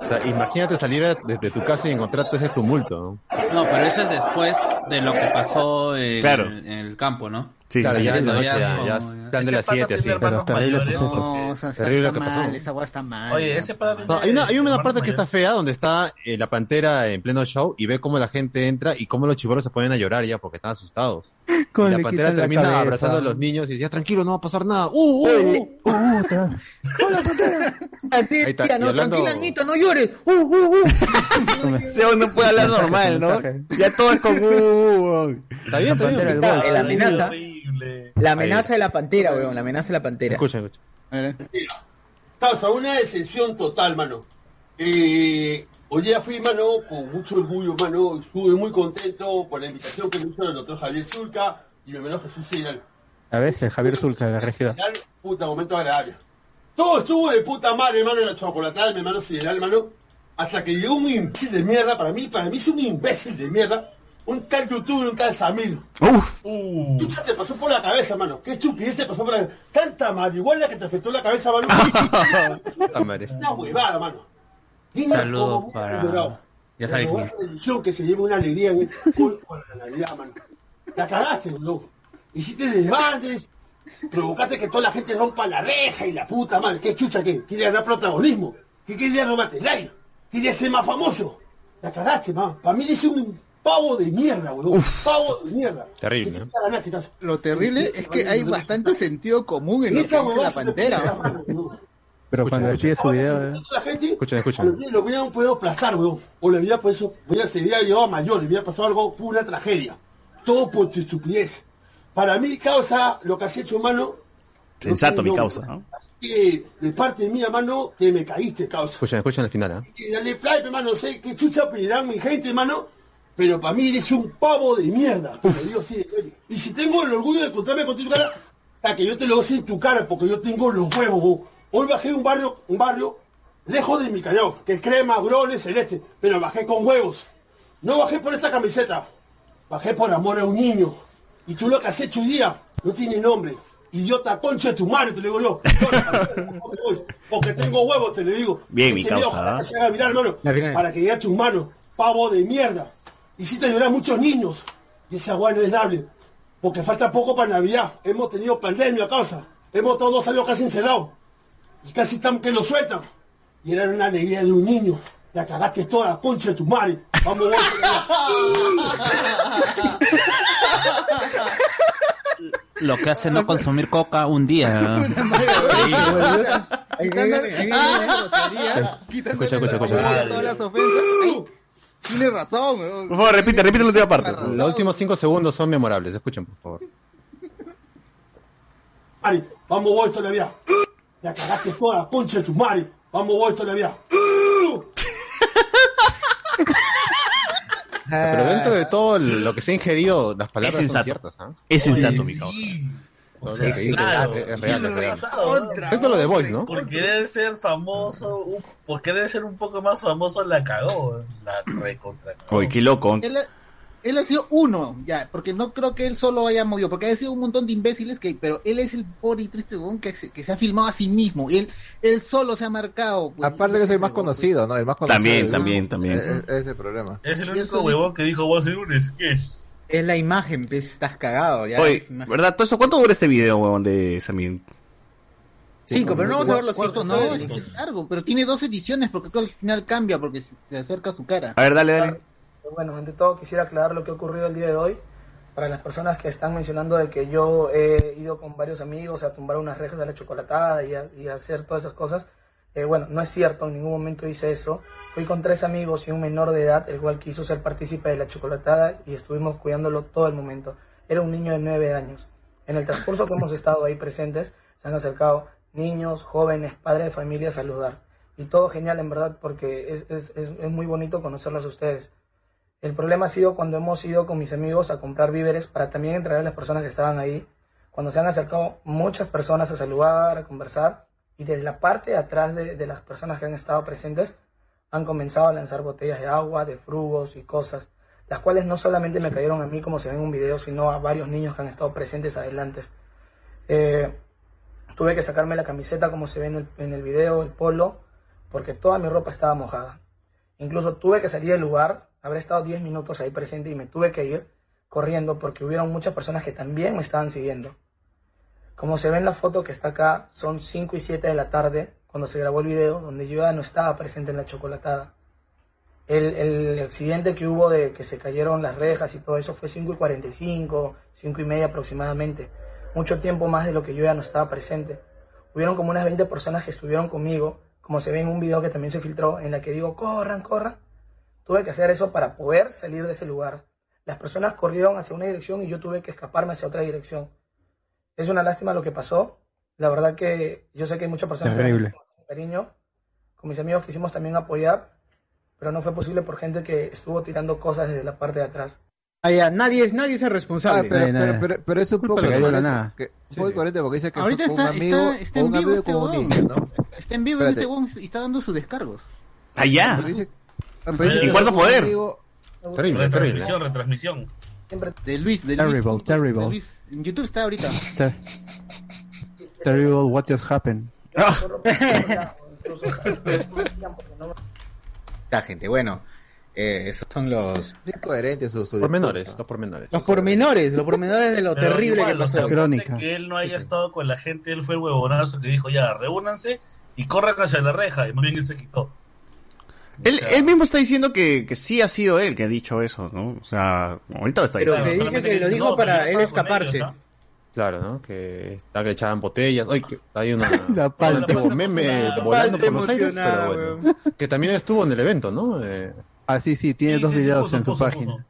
O sea, imagínate salir desde tu casa y encontrarte ese tumulto. ¿no? No, pero eso es después de lo que pasó en, Claro. en el campo, ¿no? Sí, Claro, sí, ya ya ya, ya es plan de las 7, así. De los terribles sucesos. No, o sea, está, Terrible está lo que pasó. mal, esa agua está mal. Oye, ese pata No, hay una, hay una parte que está fea donde está eh, la pantera en pleno show y ve cómo la gente entra y cómo los chibolos se ponen a llorar ya porque están asustados. Y la pantera la termina abrazando a los niños y dice, "Ya, tranquilo, no va a pasar nada. ¡Uh, uh, uh! Uh, otra. ¡Hola, pantera! Ahí está, Tía, no, hablando- tranquila, Nito, no llores. Uh, uh, uh. No puede hablar normal, ¿no? Mensaje. Ya todo es con... uh, Está bien, está bien. la amenaza, la amenaza de la pantera, weón, la amenaza de la pantera. Escucha, escucha. A. Causa una decepción total, mano. Eh, hoy día fui, mano, con mucho orgullo, mano. Estuve muy contento por la invitación que me hizo el doctor Javier Zulca y mi hermano Jesús Sideral. A veces, Javier Zulca, de. Sideral, Puta, momento agradable. Todo estuvo de puta madre, hermano, en la chocolatada mi hermano Sideral, hermano. Hasta que llegó un imbécil de mierda, para mí, para mí es un imbécil de mierda. Un tal youtuber, un tal Samir. Uf. Uh, ¿Qué te pasó por la cabeza, mano? ¿Qué estupidez te pasó por la cabeza? Tanta marihuana que te afectó la cabeza, mano. Una huevada, mano. Dime Saludos cómo para- ya sabes la religión que se lleve una alegría en el con con la Navidad, mano. La cagaste, weón. Hiciste desmadres, provocaste que toda la gente rompa la reja y la puta madre. ¿Qué chucha qué? ¿Quieres ganar protagonismo? ¿Qué querías robarte like? ¿Querías ser más famoso? La cagaste, man. Para mí eres un pavo de mierda, weón. Pavo de mierda. Terrible, ¿Qué ¿no? ganaste? Lo terrible es que hay bastante sentido común en lo que dice la pantera. Pero cuando pide su video, eh, La gente, Escuchen, escuchen. lo hubieran podido aplastar, weón. O le hubiera, pues, hubiera, se hubiera llevado a mayor, le hubiera pasado algo, una tragedia. Todo por tu estupidez. Para mí, causa, lo que has hecho, mano. Sensato, no mi causa, nombre. ¿no? Así que, de parte mía, mano, te me caíste, causa. Escuchen, escuchen al final. Y dale play, hermano, no sé qué chucha opinarán mi gente, hermano. Pero para mí eres un pavo de mierda. Te digo así de. Y si tengo el orgullo de encontrarme con tu cara, a que yo te lo doy en tu cara, porque yo tengo los huevos. bo. Hoy bajé un barrio, un barrio lejos de mi callao, que es crema, grones, celeste, pero bajé con huevos. No bajé por esta camiseta, bajé por amor a un niño. Y tú lo que has hecho hoy día no tiene nombre. Idiota concha de tu madre, te lo digo yo. No, la camiseta, no me voy, Porque tengo huevos, te lo digo. Bien, mi Este video, causa, viral. para que llegue a tus manos, pavo de mierda. Hiciste llorar a muchos niños. Y esa agua no es dable. Porque falta poco para Navidad. Hemos tenido pandemia a causa. Hemos estado dos años casi encerrados. Y casi están que lo sueltan. Y era una alegría de un niño. La cagaste toda la concha de tu madre. Vamos, Lo que hace no consumir coca un día. Escucha, escucha, escucha. Todas las ofensas. Ay, Tiene razón, weón. Por favor, repite, repite la última parte. Los últimos cinco segundos son memorables. Escuchen, por favor. Mari, vamos vos esto Navidad. La cagaste toda la concha de tu madre. Vamos vos esto Navidad. Pero dentro de todo lo que se ha ingerido, las palabras Es son ciertas. ¿ah? Es sensato, mi. O sea, claro. es, es real, es real. Contra, Excepto lo de Voice, ¿no? Por querer ser famoso, por querer ser un poco más famoso, la cagó. La recontra. Oye, qué loco. Él ha sido uno, ya, porque no creo que él solo haya movido, porque ha sido un montón de imbéciles que, pero él es el pobre y triste huevón que, se- que se ha filmado a sí mismo, él, él solo se ha marcado. pues, Aparte que es el más conocido, ¿no? El más conocido. También, también, también. Es, es el problema. Es el Y único huevón que dijo, voy a hacer un sketch. Es la imagen, pues, estás cagado. Ya Oye, es imagen. ¿verdad? ¿Todo eso cuánto dura este video, huevón, de Samir? Cinco, pero no vamos a ver los cinco. no, es, largo, pero tiene dos ediciones porque al final cambia porque se, se acerca a su cara. A ver, dale, dale. Bueno, ante todo quisiera aclarar lo que ha ocurrido el día de hoy. Para las personas que están mencionando de que yo he ido con varios amigos a tumbar unas rejas de la chocolatada y hacer todas esas cosas, eh, bueno, no es cierto, en ningún momento hice eso. Fui con tres amigos y un menor de edad, el cual quiso ser partícipe de la chocolatada y estuvimos cuidándolo todo el momento. Era un niño de nueve años. En el transcurso que hemos estado ahí presentes, se han acercado niños, jóvenes, padres de familia a saludar. Y todo genial, en verdad, porque es, es, es muy bonito conocerlos a ustedes. El problema ha sido cuando hemos ido con mis amigos a comprar víveres para también entregar a las personas que estaban ahí, cuando se han acercado muchas personas a saludar, a conversar, y desde la parte atrás de, de las personas que han estado presentes han comenzado a lanzar botellas de agua, de frugos y cosas, las cuales no solamente me cayeron a mí como se ve en un video, sino a varios niños que han estado presentes adelante. Eh, tuve que sacarme la camiseta como se ve en el, en el video, el polo, porque toda mi ropa estaba mojada. Incluso tuve que salir del lugar, habré estado 10 minutos ahí presente y me tuve que ir corriendo porque hubieron muchas personas que también me estaban siguiendo. Como se ve en la foto que está acá, son 5 y 7 de la tarde cuando se grabó el video, donde yo ya no estaba presente en la chocolatada. El, el accidente que hubo de que se cayeron las rejas y todo eso fue 5 y 45, 5 y media aproximadamente. Mucho tiempo más de lo que yo ya no estaba presente. Hubieron como unas 20 personas que estuvieron conmigo, como se ve en un video que también se filtró, en la que digo, corran, corran. Tuve que hacer eso para poder salir de ese lugar. Las personas corrieron hacia una dirección y yo tuve que escaparme hacia otra dirección. Es una lástima lo que pasó. La verdad que yo sé que hay muchas personas que Terrible. con cariño. Con mis amigos quisimos también apoyar, pero no fue posible por gente que estuvo tirando cosas desde la parte de atrás. Ah, ya, nadie, nadie es el responsable. Ah, pero, pero, pero, pero es un poco Culpa de la nada. que- poco incoherente porque dice que Ahorita está, un amigo, está, en vivo este niño, ¿no? Está en vivo Espérate. este huevón y está dando sus descargos. Allá. Pero dice- ah, pero ¿En dice que cuarto poder? amigo- Terrible, retransmisión, retransmisión. De Luis, de Luis. Terrible, terrible. de Luis. En YouTube está ahorita. Ter- Terrible, what just happened. Ya, gente, bueno. eh, esos son los... Es incoherente su, su Pormenores, los pormenores. Los pormenores, los pormenores de lo Pero terrible igual, que o sea, pasó. ponte Que él no haya estado con la gente, él fue el huevonazo que dijo, ya, reúnanse y corran hacia la reja. Y más bien él se quitó. Él, él mismo está diciendo que, que sí ha sido él que ha dicho eso, ¿no? O sea, ahorita lo está Pero diciendo. que dice que lo dijo para él escaparse. Claro, ¿no? Que está que echaban botellas. Ay, que hay una. La palta. un meme La volando por los aires, pero bueno. Que también estuvo en el evento, ¿no? Eh, Ah, sí, sí, tiene Sí, dos sí, sí, videos puso, en su puso, página. puso.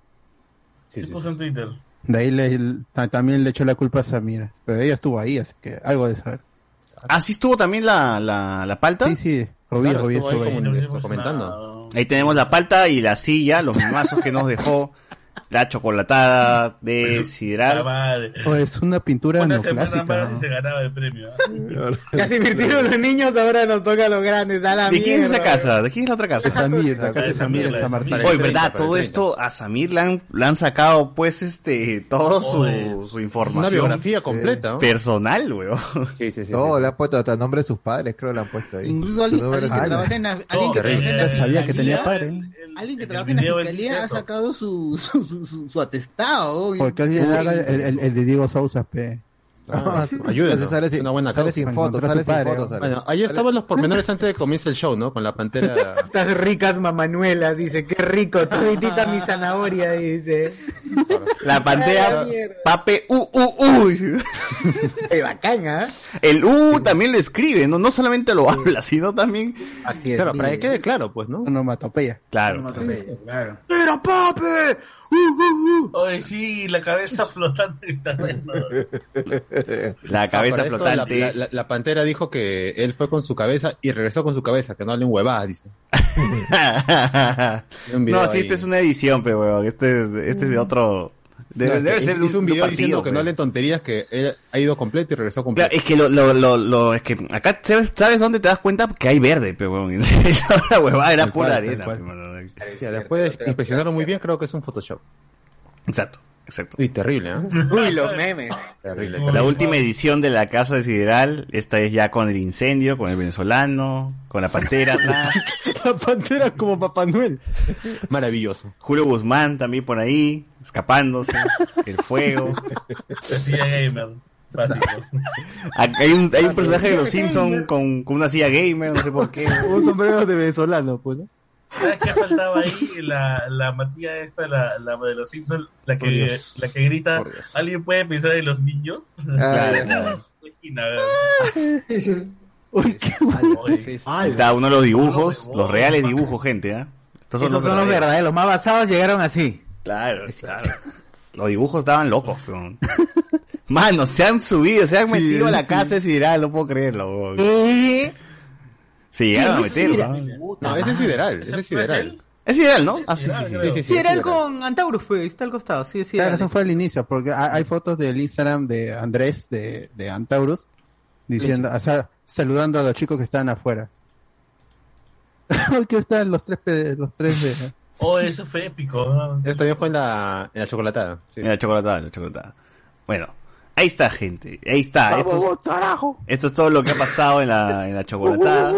Sí, puso en Twitter. De ahí le, ta- también le echó la culpa a Samira. Pero ella estuvo ahí, así que algo de saber. Ah, sí estuvo también la, la, la palta. Sí, sí, Rubí, Claro, Rubí estuvo ahí estuvo ahí. comentando. Ahí tenemos la palta y la silla, los mazos que nos dejó la chocolatada de Sidral. Oh, es una pintura Una neoclásica. más y se ganaba el premio. Ya se invirtieron los niños, ahora nos toca a los grandes. A la ¿De quién es esa mierda. casa? ¿De quién es la otra casa? De Samir, la casa de Samir en San Martín. Oye, ¿verdad? Todo esto a Samir le han, le han sacado, pues, este, todo su, su información. Una biografía completa, ¿no? Personal, weón. Sí, sí, sí. No, le han puesto hasta el nombre de sus padres, creo que le han puesto ahí. Incluso alguien, que trabaja en la, alguien que trabaja en la sabía que tenía fiscalía, padre. alguien que trabaja en la fiscalía ha sacado su, su, su, su- su atestado. Porque alguien haga el, el, el de Diego Sousa, pe. Ah, ayúdenlo. Sale sin- una buena sale sin fotos, sale sin fotos, sale. Bueno, ahí estaban los pormenores antes de que comience el show, ¿no? Con la pantera. Estas ricas mamanuelas, dice, qué rico, toditita mi zanahoria, dice. La pantera, pape, u, u, u. Qué bacán, ¿ah? El u también lo escribe, no, no solamente lo habla, sino también. Así Claro, para que quede claro, pues, ¿no? Onomatopeya. Claro. Claro. ¡Pero pape! Oye, sí, la cabeza está bueno. La cabeza Ah, esto, flotante. La, la- la pantera dijo que él fue con su cabeza y regresó con su cabeza, que no hablen huevadas, dice. no, sí, esta es una edición, pero weón. Este, es- este es de otro. Debe, No, debe ser de hizo un de video diciendo que no pero. hablen tonterías, que él ha ido completo y regresó completo. Claro, es que lo, lo, lo, lo- es que acá sabes, sabes dónde te das cuenta que hay verde, pero la huevada era pura arena. mano. Ya, después inspeccionaron muy bien, creo que es un Photoshop. Exacto, exacto. Uy, terrible, ¿eh? Uy, los memes. Terrible. La última edición de la Casa de Sideral, esta es ya con el incendio, con el venezolano, con la pantera. La pantera como Papá Noel. Maravilloso. Julio Guzmán también por ahí, escapándose, el fuego. La silla gamer. Básico. Hay un, hay un personaje de los Simpsons con, con una silla gamer, no sé por qué. Un sombrero de venezolano, pues, ¿no? ¿Sabes qué faltaba ahí? La, la Matía esta, la, la de los Simpsons, la que, Dios. la que grita. ¿alguien puede pensar en los niños? ¿verdad? Ahí está uno de los dibujos, los reales dibujos, gente, ¿ah? Estos Esos son los verdaderos. verdaderos, los más basados llegaron así. Claro, claro. Los dibujos estaban locos, weón. Mano, se han subido, se han Sí, metido a la sí. casa de Sideral, no puedo creerlo. weón. ¿Qué? Se llegaron a ¿Qué? ¿No? Ese es sideral, ese es sideral. Es Sideral, ¿no? Ah, sí, sí, sí. Sí, sí, Sí, era el sideral. con Antaurus, fue, está al costado, sí, sí. Claro, eso fue el inicio, porque hay, fotos del Instagram de Andrés, de, de Antaurus, diciendo, o sea, saludando a los chicos que estaban afuera. Aquí están los tres, los tres de... Oh, eso fue épico. ¿no? Eso también fue en la, en la chocolatada. sí. En la chocolatada, en la chocolatada. Bueno, ahí está, gente. Ahí está. Esto es, esto es todo lo que ha pasado en la, en la chocolatada.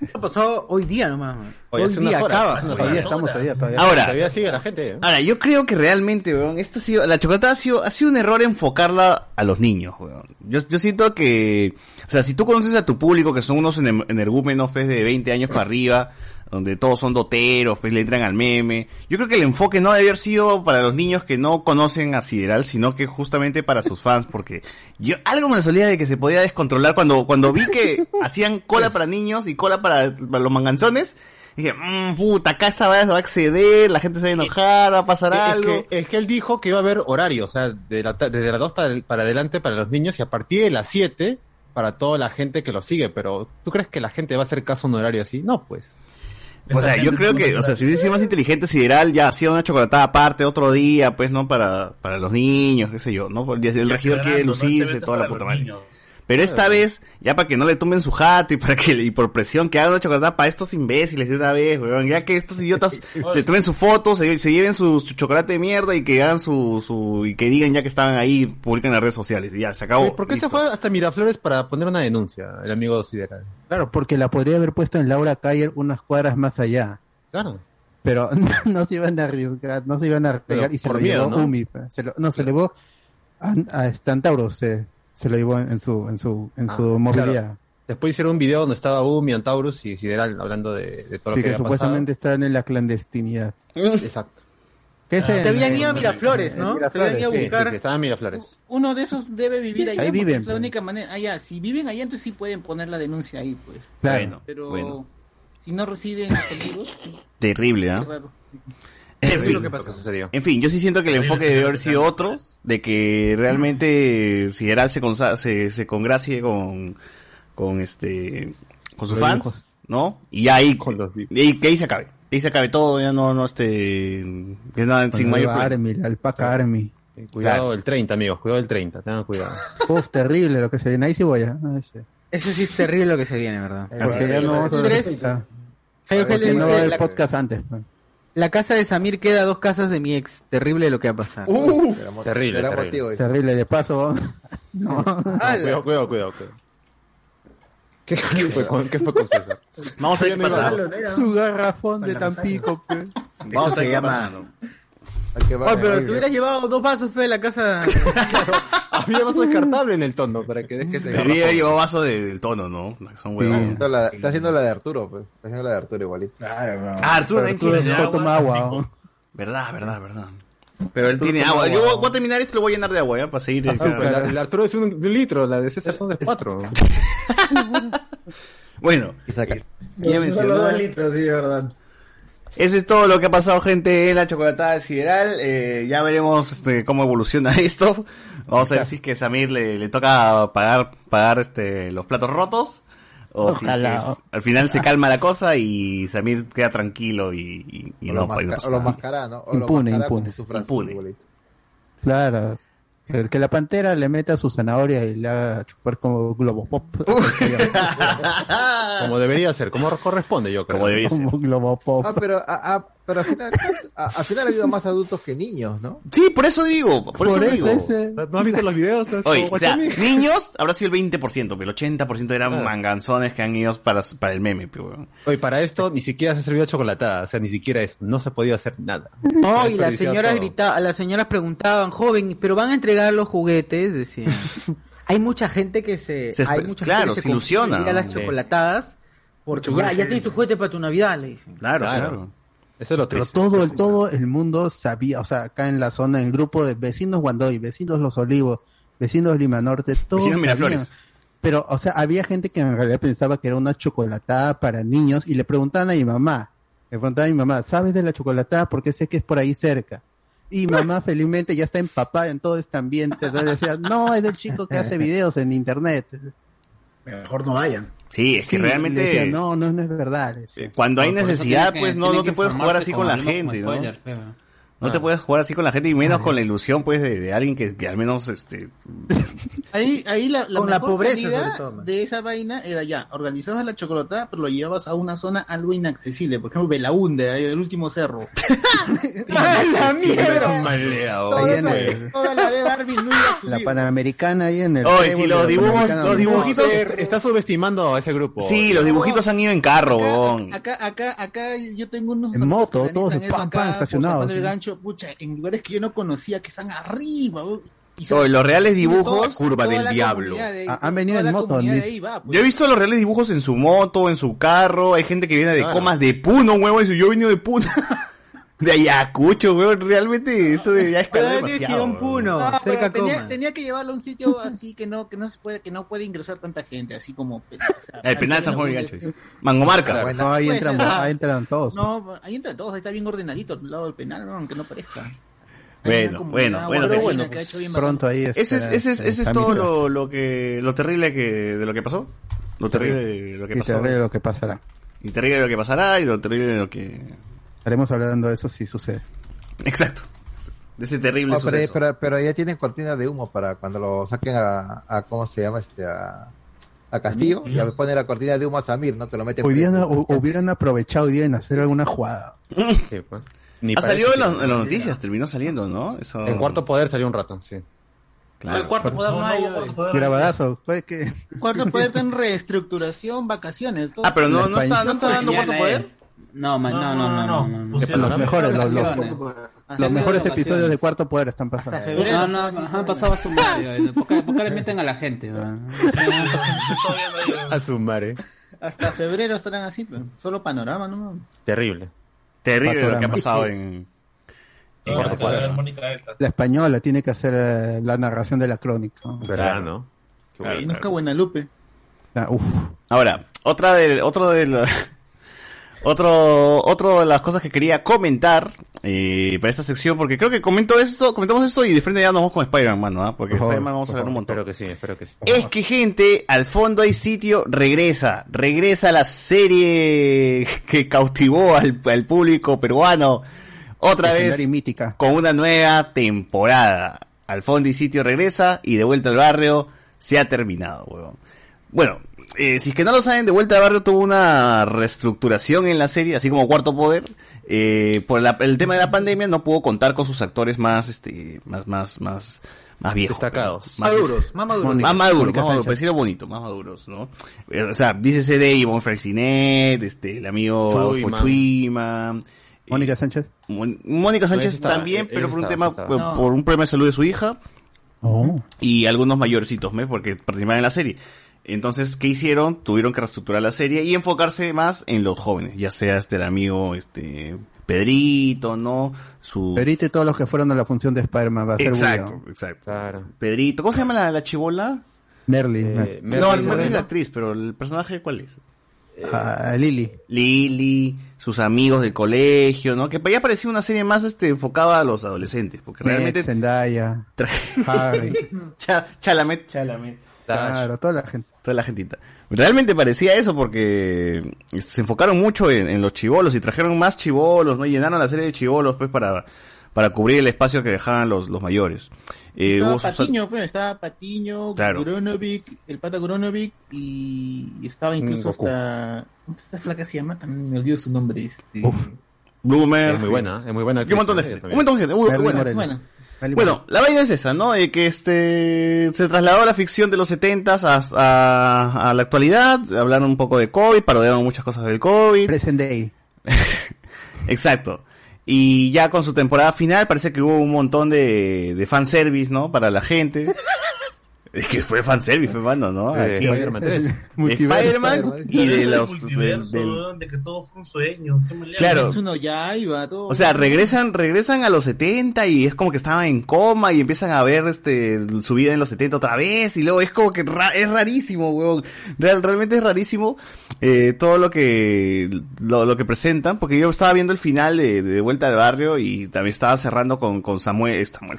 Esto pasó hoy día nomás. man. Hoy día horas, acaba. Todavía estamos, todavía, todavía. Ahora, Todavía sigue la gente, ¿eh? ahora, yo creo que realmente, weón, esto ha sido, la chocolatada ha sido, ha sido un error enfocarla a los niños, weón. Yo, yo siento que, o sea, si tú conoces a tu público, que son unos ener- energúmenos, pues, de 20 años para arriba, donde todos son doteros, pues le entran al meme. Yo creo que el enfoque no debe haber sido para los niños que no conocen a Sideral, sino que justamente para sus fans, porque yo algo me solía de que se podía descontrolar cuando cuando vi que hacían cola para niños y cola para, para los manganzones. Dije, mmm, puta, acá esa vaya se va a acceder, la gente se va a enojar, va a pasar Es algo. que, es que él dijo que iba a haber horario, o sea, la desde las 2 para, para adelante para los niños y a partir de las 7 para toda la gente que lo sigue, pero ¿tú crees que la gente va a hacer caso a un horario así? No, pues. O sea, yo creo que, o sea, si hubiese sido más inteligente Sideral, ya hacía una chocolatada aparte otro día, pues, ¿no? Para, para los niños, qué sé yo, ¿no? Porque El regidor quiere lucirse, toda la puta madre. Pero esta vez, ya para que no le tomen su jato y para que y por presión que hagan una chocolatada para estos imbéciles de una vez, weón. Ya que estos idiotas le tomen su foto, se, se lleven su, su chocolate de mierda y que hagan su, su, y que digan ya que estaban ahí, publiquen en las redes sociales. Y ya, se acabó. ¿Por qué Listo. se fue hasta Miraflores para poner una denuncia, el amigo Sideral? Claro, porque la podría haber puesto en Laura Cayer unas cuadras más allá. Claro. Pero no se iban a arriesgar, no se iban a arriesgar Pero y se lo miedo, llevó ¿no? Umi. pe. Se lo- no, se llevó a, a Antauro, se, se lo llevó en, en su, en su, en Ah, su movilidad. claro. Después hicieron un video donde estaba Umi, Antaurus y Sideral hablando de, de todo Sí, lo que, que había supuestamente están en la clandestinidad. pasado. Exacto. ¿Qué es Te en- habían ido a Miraflores, ¿no? Te Miraflores, habían ido a Sí, sí, buscar. sí, estaba en Miraflores. Uno de esos debe vivir allá. Ahí viven, Es la pues. única manera. Allá, si viven allá, entonces sí pueden poner la denuncia ahí, pues. Claro. Bueno, Pero bueno. si no residen amigos, Terrible, ¿ah? raro. En fin, lo que pasó, sucedió. en fin, yo sí siento que el enfoque debe haber sido otro, de que realmente se, consa- se, se congracie con, con este, con sus fans. ¿no? Y ahí, y ahí- que ahí se acabe, que ahí se acabe todo, ya no, no este, que nada, sin mayor. Army, la alpaca Army. Eh, Cuidado Claro. el 30, amigos, cuidado el 30, tengan cuidado. Uf, terrible lo que se viene. Ahí sí voy a. ahí sí. Eso sí es terrible lo que se viene, ¿verdad? Porque ya no vamos a Porque Gélez no va a haber podcast antes. pues. La casa de Samir queda a dos casas de mi ex. Terrible lo que va a pasar. Terrible, terrible. motivo. Terrible, de paso. no. No, cuidado, cuidado, cuidado, cuidado. ¿Qué fue con, qué fue con César? Vamos a ver qué pasa. Su garrafón de Tampico, pe. Vamos a ver qué pasa. Pero te hubieras llevado dos vasos, fe, de la casa. Había vaso descartable en el tono para que dejes el Debería haber llevado vaso de- del tono, ¿no? Son huevos. Está, la- está haciendo la de Arturo, pues. Está haciendo la de Arturo igualito. Claro, Ah, Arturo también Arturo tiene no agua. toma agua. Verdad, verdad, verdad. Pero él Arturo tiene agua. Yo voy- voy a terminar esto y lo voy a llenar de agua, ¿ya? Para seguir. Azúcar. La, la Arturo es un, de un litro, la de César son de cuatro. Bueno, ya mencionó. Solo dos litros, sí, de verdad. Eso es todo lo que ha pasado, gente, en la chocolatada sideral. Eh, ya veremos este, cómo evoluciona esto. Vamos a ver si es que Samir le, le toca pagar, pagar este, los platos rotos. O si es Ojalá. que al final se calma la cosa y Samir queda tranquilo y, y- y O no, lo no masca- pasa o lo mascará, ¿no? O lo Impune, mascará impune. su frase, Impune. Claro. Que, que la pantera le meta su zanahoria y le haga chupar como globo pop. Como debería ser, como corresponde, yo creo. Como debería ser. como globo pop. Ah, pero, a- a- pero al, final, a- al final ha habido más adultos que niños, ¿no? Sí, por eso digo. Por, eso, digo. ¿No has visto los videos? Oye, o sea, niños habrá sido el 20%, pero el 80% eran manganzones que han ido para, para el meme, pero. Oye, para esto ni siquiera se sirvió chocolatada, o sea, ni siquiera eso, no se podía hacer nada. No, y las señoras gritaban, las señoras preguntaban, joven, pero van a entregar los juguetes, decían. hay mucha gente que se, Se hay mucha claro, gente que se ilusiona, a las chocolatadas porque Mucho ya, ya tienes tu juguete para tu Navidad, le dicen. Claro, Claro. Eso es lo Pero todo el, todo el mundo sabía, o sea, acá en la zona, en el grupo de vecinos Guandoy, vecinos Los Olivos, vecinos Lima Norte, todos Vecinos Miraflores. sabían. Pero, o sea, había gente que en realidad pensaba que era una chocolatada para niños y le preguntaban a mi mamá, le preguntaban a mi mamá, ¿sabes de la chocolatada? Porque sé que es por ahí cerca. Y mamá felizmente ya está empapada en todo este ambiente. Entonces decía, no, es del chico que hace videos en internet. Mejor no vayan. Sí, es que Sí, realmente decía, no, no, no es verdad. cuando hay No, necesidad, pues no, no te puedes jugar así con la gente, como ¿no? te puedes jugar así con la gente y menos con la ilusión, pues, de, de alguien que, que al menos, este... Ahí, ahí la, la Con la pobreza, todo, de esa vaina era ya, organizabas la chocolatada, pero lo llevabas a una zona algo inaccesible, por ejemplo, Belaunde, ahí el último cerro. ¡La mierda! Maleado. Ahí en el- toda la de Darwin. La Panamericana ahí en el... Oye, si los dibujos- los dibujitos- Está, está subestimando a ese grupo. Sí, los dibujitos han ido en carro. Acá, acá, acá yo tengo unos En moto, todos acá, por estacionados, Pucha, en lugares que yo no conocía que están arriba. Y los reales dibujos, toda- curva toda del diablo. de Ah, han venido en moto, ahí va, pues. Yo he visto los reales dibujos en su moto, en su carro, hay gente que viene de Claro. comas de Puno, huevón, y yo he venido de Puno. de Ayacucho, huevón, realmente eso de ya a demasiado. puno, No, cerca tenía, que llevarlo a un sitio así que no que no se puede que no puede ingresar tanta gente así como o sea, El penal San Juan un- Gancho. dice. Mangomarca. Bueno, No, ahí entran, ser. ahí entran todos. no ahí entra todos ahí está bien ordenadito al lado del penal no, aunque no parezca Bueno, bueno, bueno, bueno, Pronto ahí Ese es, ese es, ese es todo lo, lo que, lo terrible que, de lo que pasó. Lo terrible de lo que Y pasó. te ve lo que pasará. Y terrible de lo que pasará y lo terrible de lo que... Estaremos hablando de eso si sucede. Exacto. De ese terrible No, pero, suceso. pero, pero ya tienen cortina de humo para cuando lo saquen a, a ¿cómo se llama? este A, a Castillo. Ya pone la cortina de humo a Samir, ¿no? Que lo Hoy día no- hu- hubieran aprovechado hoy día en hacer alguna jugada. Sí, pues. Ni Ha salido en, las noticias, terminó saliendo, ¿no? Eso... En cuarto poder salió un rato, sí. Claro. El cuarto poder no hay. hoy. Grabadazo, fue que cuarto poder está en reestructuración vacaciones todo. Ah, pero no, no está, no está dando cuarto poder. No, no, no, no, no, no, no. Pusieron- los mejores, los, los- Vacaciones. los mejores episodios de Cuarto Poder están pasando. No, no, han pasado a su madre. ¿Por qué, por qué le meten a la gente? A su madre. hasta febrero estarán así pero solo panorama no Terrible. Terrible lo que ha Panorama. pasado en... En Cuarto la poder. La española tiene que hacer eh, la narración de la crónica. ¿Verdad, no? Qué Claro, bueno. nunca Buenalupe Ah, uf. Ahora, otra de, otro de los- otro, otro de las cosas que quería comentar eh, para esta sección, porque creo que comento esto, comentamos esto y de frente ya nos vamos con Spider-Man, mano, porque Spider-Man vamos a hablar un montón. Espero que sí, espero que sí. Es que gente, al fondo hay sitio, regresa, regresa la serie que cautivó al, al público peruano, otra vez y mítica. con una nueva temporada. Al fondo y sitio regresa y de vuelta al barrio se ha terminado, huevón. Bueno, eh, si es que no lo saben, de vuelta al barrio tuvo una reestructuración en la serie, así como Cuarto Poder. Eh, por la- el tema de la pandemia no pudo contar con sus actores más, este, más, más, más, Más viejos. Destacados. Más Maduros, más maduros. Más maduros, más maduros, decirlo bonito, más maduros, ¿no? Eh, O sea, dice de Ivonne Fresinet, este, el amigo Chuyman. Chuyman. Mónica Sánchez. Mónica Sánchez también, eh, pero por un tema, por, un problema de salud de su hija Oh. y algunos mayorcitos, ¿me? Porque participaban en la serie. Entonces, ¿qué hicieron? Tuvieron que reestructurar la serie y enfocarse más en los jóvenes, ya sea este el amigo, este, Pedrito, ¿no? Su... Pedrito y todos los que fueron a la función de Spider-Man va a ser Exacto, bullo. exacto. Pedrito, ¿cómo se llama la, la chibola? Merlin. Eh, no, Merlin no es la actriz, pero el personaje, ¿cuál es? Ah, Lily. Lily, sus amigos del colegio, ¿no? Que ya parecía una serie más este, enfocada a los adolescentes, porque realmente... Ned, Zendaya. Tra- Harry. Cha- Chalamet, Chalamet. Claro, toda la gente. Toda la gentita. Realmente parecía eso porque este, se enfocaron mucho en, en los chivolos y trajeron más chivolos, ¿no? Y llenaron la serie de chivolos, pues, para, para cubrir el espacio que dejaban los, los mayores. Eh, Estaba Patiño, pues, estaba Patiño, Claro. Gronovic, el pata Gronovic y y estaba incluso Goku. hasta... ¿Cómo esta flaca se llama? También me olvido su nombre. Este... Bloomer. Es muy buena, es muy buena. Y un montón de gente. Un montón de gente. Uy, Merlin buena. Bueno, la vaina es esa, ¿no? Eh, que este se trasladó a la ficción de los 70 hasta a, a la actualidad, hablaron un poco de COVID, parodiaron muchas cosas del COVID. Present Day. Exacto. Y ya con su temporada final parece que hubo un montón de, de fanservice, ¿no? Para la gente. Es que fue fanservice, fue mano, ¿no? Eh, Aquí- Spider-Man 3. de Multiverso, Spider-Man Spider-Man. y de los... multiverso, del- weón, de que todo fue un sueño. ¿Qué me Claro. Todo. O sea, regresan, regresan a los 70 y es como que estaban en coma y empiezan a ver este su vida en los 70 otra vez y luego es como que ra- es rarísimo, weón. Real, realmente es rarísimo eh, todo lo que lo, lo que presentan, porque yo estaba viendo el final de, de Vuelta al Barrio y también estaba cerrando con, con Samuel, Samuel,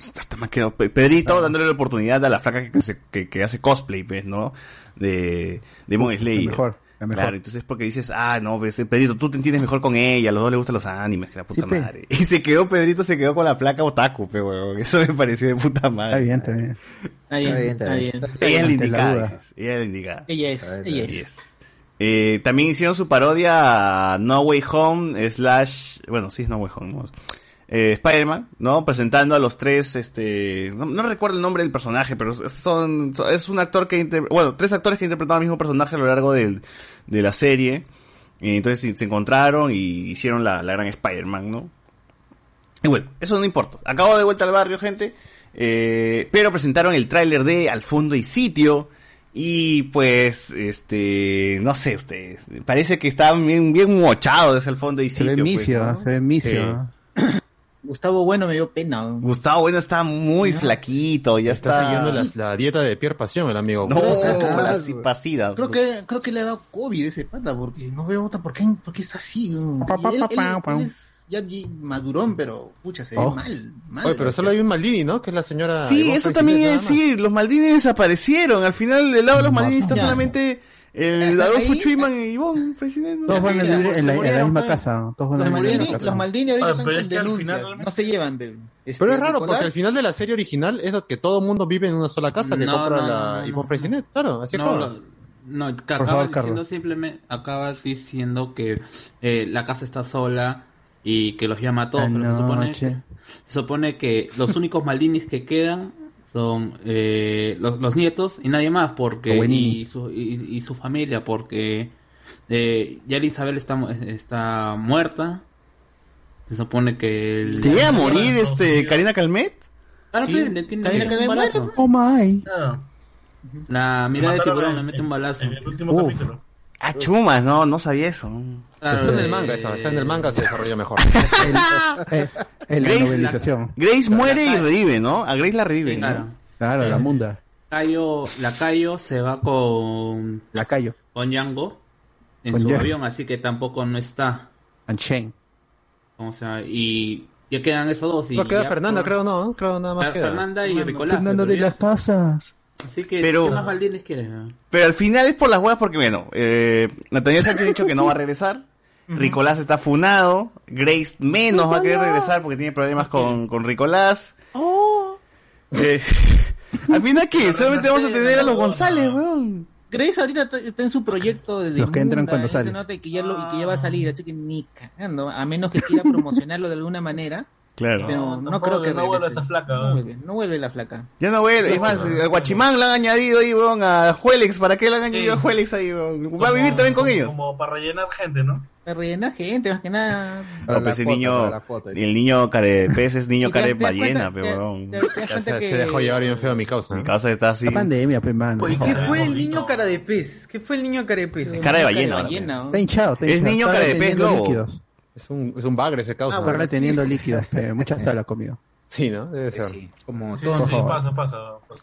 Pedrito, dándole la oportunidad a la flaca que, se- que, que hace cosplay, pues, ¿no? De, de Demon Slayer. mejor, mejor. Claro, entonces porque dices, ah, no, pues, eh, Pedrito, tú te entiendes mejor con ella, a los dos les gustan los animes, que la puta Sí, pe. madre. Y se quedó, Pedrito se quedó con la placa otaku, pe, weón. Eso me pareció de puta madre. Está bien, está bien. Está bien, está bien. Ella es la indicada, dices. Ella es la indicada. Ella es, ella es. Eh, también hicieron su parodia a No Way Home slash, bueno, sí es No Way Home, ¿no? Eh, Spider-Man, ¿no? Presentando a los tres, este, no, no recuerdo el nombre del personaje, pero son, son- es un actor que, inter- bueno, tres actores que interpretaron al mismo personaje a lo largo del, de la serie. Y entonces se- se encontraron y hicieron la, la gran Spider-Man, ¿no? Y bueno, eso no importa. Acabo de vuelta al barrio, gente. Eh, pero presentaron el tráiler de Al fondo y sitio. Y pues, este, no sé, ustedes. Parece que está bien, bien mochado desde el fondo y Se sitio. ve pues, se ve. Gustavo Bueno me dio pena. Gustavo Bueno está muy flaquito, ya Está, está. siguiendo la, la dieta de Pierre Pasión, el amigo. No, Claro. la cipacida. Creo que, creo que le ha dado COVID ese pata, porque no veo otra, ¿por qué, por qué está así? Pa, pa, él- pa, él- pa, pa. él es ya madurón, pero, pucha, se ve Oh. mal, mal. Oye, pero solo hay un Maldini, ¿no? Que es la señora. Sí, eso Freixenet, también es decir, los Maldini desaparecieron. Al final, del lado de los Maldini está Ya. solamente el ¿Están Adolfo ahí? Chuyman y Ivonne Freixenet, ¿no? Todos van a vivir en la, en la misma casa. Todos van a Los vivir en la Maldini, misma los casa. Maldini ahorita Ah, están pero con denuncias, final- no se llevan del... este, Pero es raro, Nicolás. porque al final de la serie original es que todo el mundo vive en una sola casa que No, compra no, la no. Freixenet, claro, así No, lo- no, que acabas favor, diciendo Carlos. simplemente, acabas diciendo que eh, la casa está sola y que los llama a todos, pero se supone, se supone que los únicos Maldinis que quedan son eh, los, los nietos y nadie más, porque y su, y, y su familia, porque eh, ya Isabel está, está muerta. Se supone que el- ¿Te llega a morir este Karina Calmet? Claro, Sí, pues, le tiene, Karina mete un Calmet balazo. Oh my. Claro. La mirada de tiburón le mete un balazo. En el último Uf. capítulo. Ah, chumas, no, no sabía eso. Claro, Está en el eh, manga esa, está en el manga se desarrolla mejor. Eh, en la Grace, novelización. Grace muere y revive, ¿no? A Grace la revive, Claro. ¿no? Claro, la munda. Cayo, la Cayo se va con, La callo. con Django en Con su Django. avión, así que tampoco no está. And Shane. O sea, y ya quedan esos dos. Y No queda ya Fernanda, por- creo, no, creo nada más queda. Fernanda y Ricolás. Fernando de las Casas. Así que, Pero- ¿qué más Maldines quieres? ah? Pero al final es por las huevas porque, bueno, eh, Nathaniel Sánchez ha dicho que no va a regresar. Ricolás está funado. Grace menos va a querer regresar porque tiene problemas con, con Ricolás. Eh, al final, ¿qué? Solamente vamos a tener a los González, weón. Grace ahorita está- en su proyecto de Los que entran cuando ese sales. nota y que ya lo- y que ya va a salir, así que ni cagando, a menos que quiera promocionarlo de alguna manera. Claro. Pero no, tampoco creo que no vuelva esa flaca, No ¿no? vuelve, no vuelve la flaca. Ya no vuelve. Es más, el Guachimán le han añadido ahí, weón, a Juelex. ¿Para qué le han añadido a Juelex ahí, weón? Va a vivir también con ellos. Como para rellenar gente, ¿no? Para rellenar gente, más que nada. No, pues el niño, el niño care de pez es niño Y care de ballena, weón. se, que- se dejó llevar bien feo a mi causa. Mi causa está así. La pandemia, pe, mano. Oye, ¿qué fue el niño cara de pez? ¿Qué fue el niño cara de pez? Cara de ballena, Está hinchado, está Es hinchado. niño Está cara de pez líquidos. Es un, es un bagre ese causa. Está reteniendo líquidos, pe, mucha sal ha comido. Sí, ¿no? Debe ser. Como Sí, todo. sí, pasa, pasa.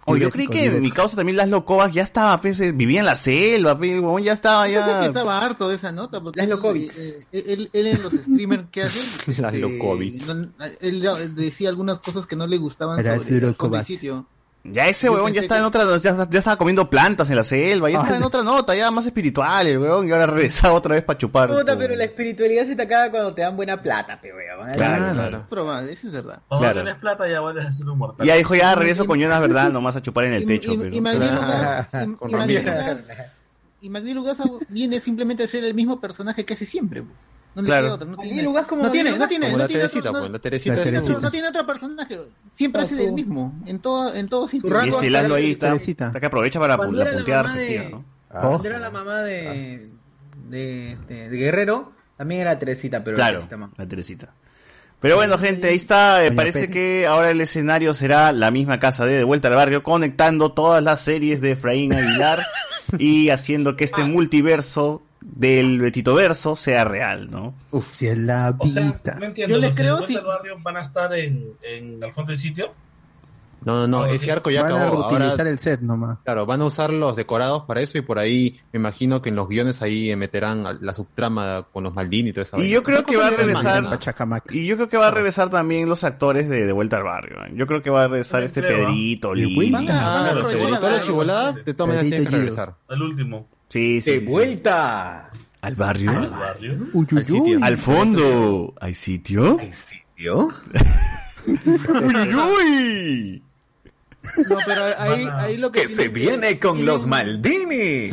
Oh, yo creí que mi causa también Laszlo Kovacs ya estaba, pues, eh, vivía en la selva, weón, ya estaba Yo pensé que ya. estaba harto de esa nota. Porque Las él, Lokovics. eh, eh, él, él en los streamers que hace. Las este, Lokovics. no- él ya decía algunas cosas que no le gustaban Las sobre el sitio. Ya ese Yo weón ya está en que- otra, ya, ya estaba comiendo plantas en la selva, ya estaba en otra nota, ya más espiritual el weón, y ahora regresaba otra vez para chupar. Puta, pero la espiritualidad se te acaba cuando te dan buena plata, pe, weón. Claro, claro. Probable, eso es verdad. Cuando Claro. tienes plata ya vuelves a ser un mortal. Y ya dijo, ya regreso con Jonas Verdad nomás a chupar en el techo, y- y y- Lucas viene simplemente a ser el mismo personaje que hace siempre. pues. No le Claro. queda otro. No tiene, Lucas como no tiene, no tiene, Como no la tiene Teresita, otro, pues, la Teresita La es Teresita. no, no tiene otro personaje. Siempre hace del mismo. En todo, en todo sitio. Y ese Lalo ahí está, Teresita. está que aprovecha para Cuando la era la punteada mamá de- respectiva, ¿no? Cuando era la mamá de, de, este, de Guerrero, también era Teresita, pero Claro, Teresita más. la Teresita. Pero bueno, gente, ahí está. eh, parece que ahora el escenario será la misma casa de De Vuelta al Barrio, conectando todas las series de Efraín Aguilar y haciendo que este multiverso del Betito Verso sea real, ¿no? Uf, si es la O sea, vida. no entiendo. Yo le ¿los de creo si- van a estar en, en al fondo del sitio? No, no, no, Ah, ese arco ya Van a acabó. reutilizar Ahora, el set nomás. claro, van a usar los decorados para eso y por ahí me imagino que en los guiones ahí meterán a- la subtrama con los Maldini y todo eso. Y yo creo que va a regresar. Y yo creo que va a regresar también los actores de De Vuelta al Barrio. ¿eh? Yo creo que va a regresar este creo, ¿ah? Pedrito, Y Lili. Van a- van a Claro, la- Y toda la chivolada, de todas maneras tienen que regresar. El último. Sí, sí, ¡De sí, sí. vuelta! ¿Al barrio? ¿Al barrio? Uy, uy, Al uy. ¿Al fondo? ¿Hay sitio? ¿En sitio? ¡Uy, uy, uy! No, pero ahí, ahí lo que ¡Que se viene con tienen- los Maldini!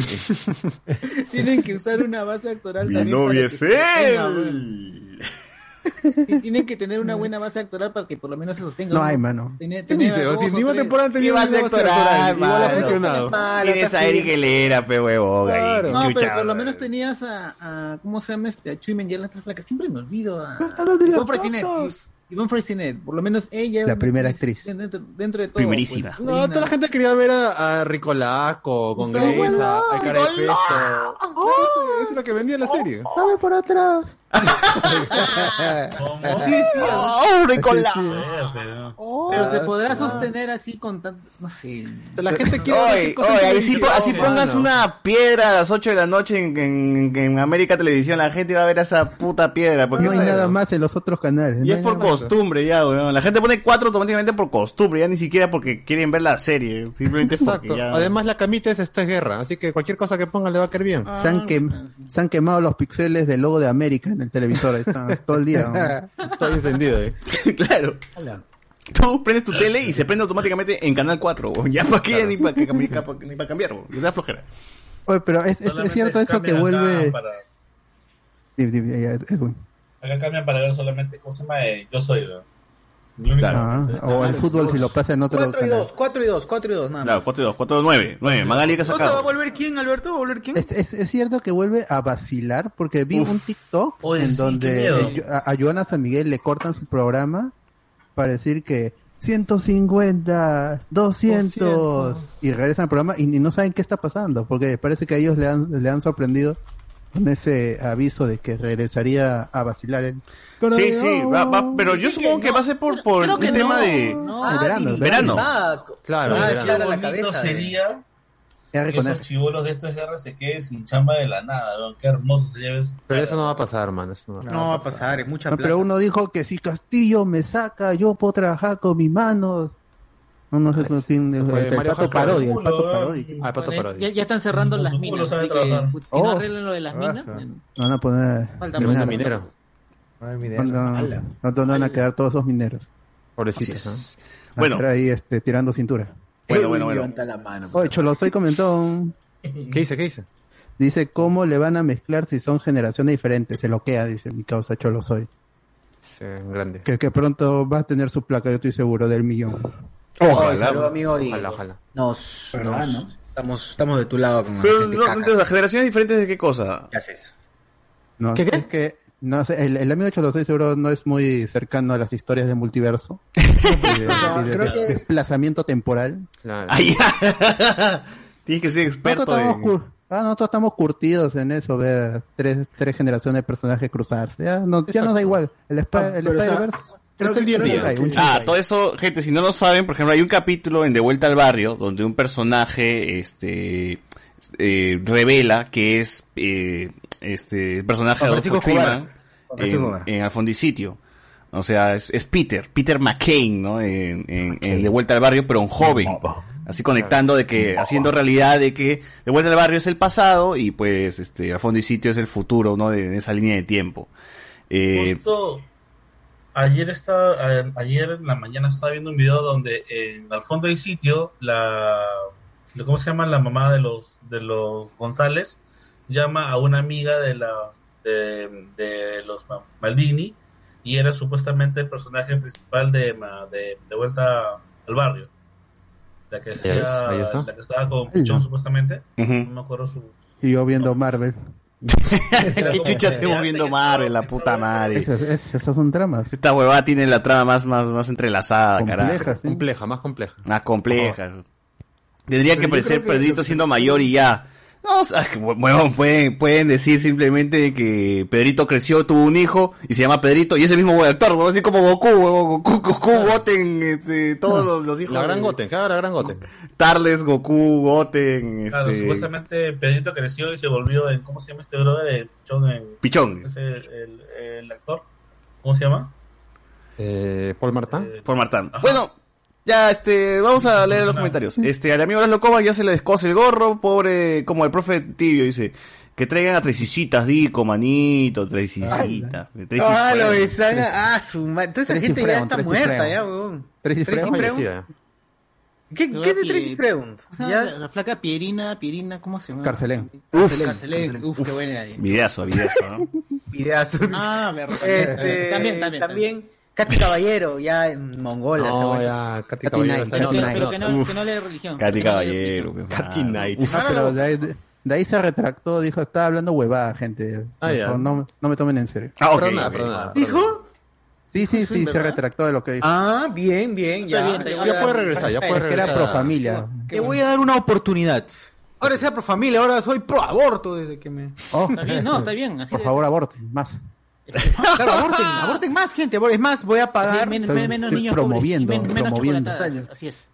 Tienen que usar una base actoral Mi también. novia es que él. Sí, tienen que tener una buena base actoral para que por lo menos se sostenga. No hay, mano. Tener, ¿Qué tener dice? si ni una temporada han tenido ¿Qué vas a una base actoral, Igual ha funcionado. Tienes a Eric Helera, pe. Claro. No, chucha. pero por lo menos tenías a, a ¿cómo se llama este? A Chuy Menguel, la otra flaca. Siempre me olvido. A de los casos. Ivonne Freycinet. Por lo menos ella. La primera actriz. Dentro, dentro de todo. Primerísima. pues, No, toda la gente quería ver a, a Ricolaco con a, Cara de eso, eso es lo que vendía la serie. Dame por atrás. Sí, sí. ¡Oh, Ricolá! Eh, pero- Pero se podrá sostener así con tan, no sé. La gente quiere ver Oye, oye, en ahí sí, televisión, así pongas una piedra a las 8 de la noche en, en, en América Televisión, la gente va a ver esa puta piedra. Porque No hay nada más en los otros canales. Y no es por. Costumbre ya, weón. La gente pone 4 automáticamente por costumbre, ya ni siquiera porque quieren ver la serie. Simplemente porque ya. Además, la camita es esta es guerra, así que cualquier cosa que pongan le va a caer bien. Se han, quem- se han quemado los píxeles del logo de América en el televisor. Ahí están, todo el día. Está encendido, eh. claro. Tú prendes tu tele y se prende automáticamente en Canal 4, weón. Ya para qué, ni para ni para cambiar, weón. Le da flojera. Oye, pero es, es- es Solamente cierto eso que vuelve. para- Acá cambian para ver solamente, ¿cómo se llama? Eh, yo soy, ¿no? Lo único- Ah, o el fútbol si lo pasa en otro 4 y canal. 2, 4 y 2, 4 y 2, nada más. Claro, 4 y 2, 4 y 2, 9. 9. Magali que ha ¿O sea, va a sacado. volver quién, Alberto? ¿Va a volver quién? Es, es- es cierto que vuelve a vacilar porque vi un TikTok Oye, en sí, donde a, a Joana San Miguel le cortan su programa para decir que 150, 200 y regresan al programa y, ni no saben qué está pasando porque parece que a ellos le han, le han sorprendido con ese aviso de que regresaría a vacilar el Sí, sí, va, va, pero yo supongo que va a ser por, por que tema no, de. no. Ah, el verano, el Verano. Ah, Claro, ah, verano. la cabeza. sería que esos chivolos de estos guerras se queden sin chamba de la nada, weón. Qué hermoso sería eso. Pero eso no va a pasar, man. Eso no va a pasar. No va a pasar, es mucha No, plata. pero uno dijo que si Castillo me saca, yo puedo trabajar con mis manos. No, no sé quién. El, fue el pato parodia, el pato parodia. Ah, el pato Ya, parodia. ya están cerrando las minas, así que put- si no Oh. arreglan lo de las minas, en- No van a poner. Falta minero. No van a quedar todos esos mineros. Pobrecitos, Bueno. ahí este, tirando cintura. Bueno, bueno, bueno. Levanta la mano. Oye, Cholosoy comentó, ¿Qué dice? ¿Qué dice? dice, ¿cómo le van a mezclar si son generaciones diferentes? Se loquea, dice mi causa Cholosoy. Sí, grande. Que, que pronto va a tener su placa, yo estoy seguro, del millón. Ojalá. Amigo, y Ojalá, ojalá. Nos, ¿Verdad, nos- estamos, estamos de tu lado con la Pero gente no, caca. entonces, generaciones diferentes de qué cosa? ¿Qué haces? No, ¿Qué, qué? Es que, no sé, el, el amigo Cholo estoy seguro no es muy cercano a las historias de multiverso. y de, y de- creo de- que- desplazamiento temporal. Ya. Tienes que ser experto Nosotros estamos, en... cur- ah, nosotros estamos curtidos en eso, ver tres, tres generaciones de personajes cruzarse. Ya, no, ya nos da igual. El, Sp- Ah, el pero, o sea, Spider-Verse creo es el día a creo día. que- un Ah, todo eso, gente, si no lo saben, por ejemplo, hay un capítulo en De Vuelta al Barrio donde un personaje, este, eh, revela que es, eh, este, el personaje de Adolfo Francisco en, en Al fondo y sitio. O sea, es, es Peter, Peter McCain, ¿no? En, en- en De Vuelta al Barrio, pero un joven. Así conectando de que, haciendo realidad de que De Vuelta al Barrio es el pasado y pues, este, Al fondo y sitio es el futuro, ¿no? De, de esa línea de tiempo. Eh, Justo ayer estaba, a- ayer en la mañana estaba viendo un video donde en al fondo del sitio la, ¿cómo se llama? La mamá de los de los González llama a una amiga de la de, de los Ma- Maldini y era supuestamente el personaje principal de, Ma- de, de vuelta al barrio. La que, hacía- la que estaba con Pichón supuestamente. Ujú. No me acuerdo su Y yo viendo Marvel. ¿Qué chucha estamos viendo Marvel, la puta madre? Esas, es- esas son tramas. Esta huevada tiene la trama más, más, más entrelazada, Compleja, carajo. sí. Compleja, más compleja. Más compleja. Tendría que Pero parecer Pedrito siendo mayor y ya. No, o sea, que, bueno, pueden, pueden decir simplemente que Pedrito creció, tuvo un hijo y se llama Pedrito y es el mismo actor, huevón, así como Goku, Goku, Goku, Goten, este, todos los, los hijos. La gran de- Goten, haga la gran Goten. Tarles, Goku, Goten, Claro, este, supuestamente Pedrito creció y se volvió en, ¿cómo se llama este brother? El Pichón en... Pichón. Ese, el, el actor. ¿Cómo se llama? Eh, Paul Martin. por Martán. Bueno, ya, este, vamos a leer los comentarios. Este, al amigo Laszlo Cobas ya se le descose el gorro, pobre, como el profe Tibio dice, que traigan a Tresicitas, Dico, manito, Tresicitas. Ah, lo están. Ah, su madre. Toda esa gente ya está muerta, ya, weón. Fallecida. ¿Qué, ¿qué es de Tracy Freud? O sea, la, la flaca Pierina, Pierina, ¿cómo se llama? Carcelén. Uf, Carcelén. Uf, qué buena. Videazo, videazo, ¿no? Videazos. Ah, verdad. Este, También, también, También, Katy Caballero, ya en Mongola. se No, ya, Katy Katy Caballero Knight, Katy. Knight. Pero que no, Uf. que no lee religión. Katy Caballero. Katy. Knight. Ah, pero de ahí, de- de ahí se retractó, dijo, estaba hablando huevada, gente. Ah, no, no, no me tomen en serio. Ah, ok. Perdona, ok. perdona. ¿Dijo? Sí, sí, sí, se retractó de lo que dijo. Ah, bien, bien, ya. bien. Ya puede regresar, ya puede es que era pro familia. Te voy a dar una oportunidad. Ahora sea pro familia, ahora soy pro aborto desde que me. Oh, Está bien, no, está bien. Así por de- favor, aborten, más. Claro, aborten, aborten más, gente. Es más, voy a así pagar. men- Estoy- men- menos estoy niños promoviendo, pobres y men- menos promoviendo. Así es.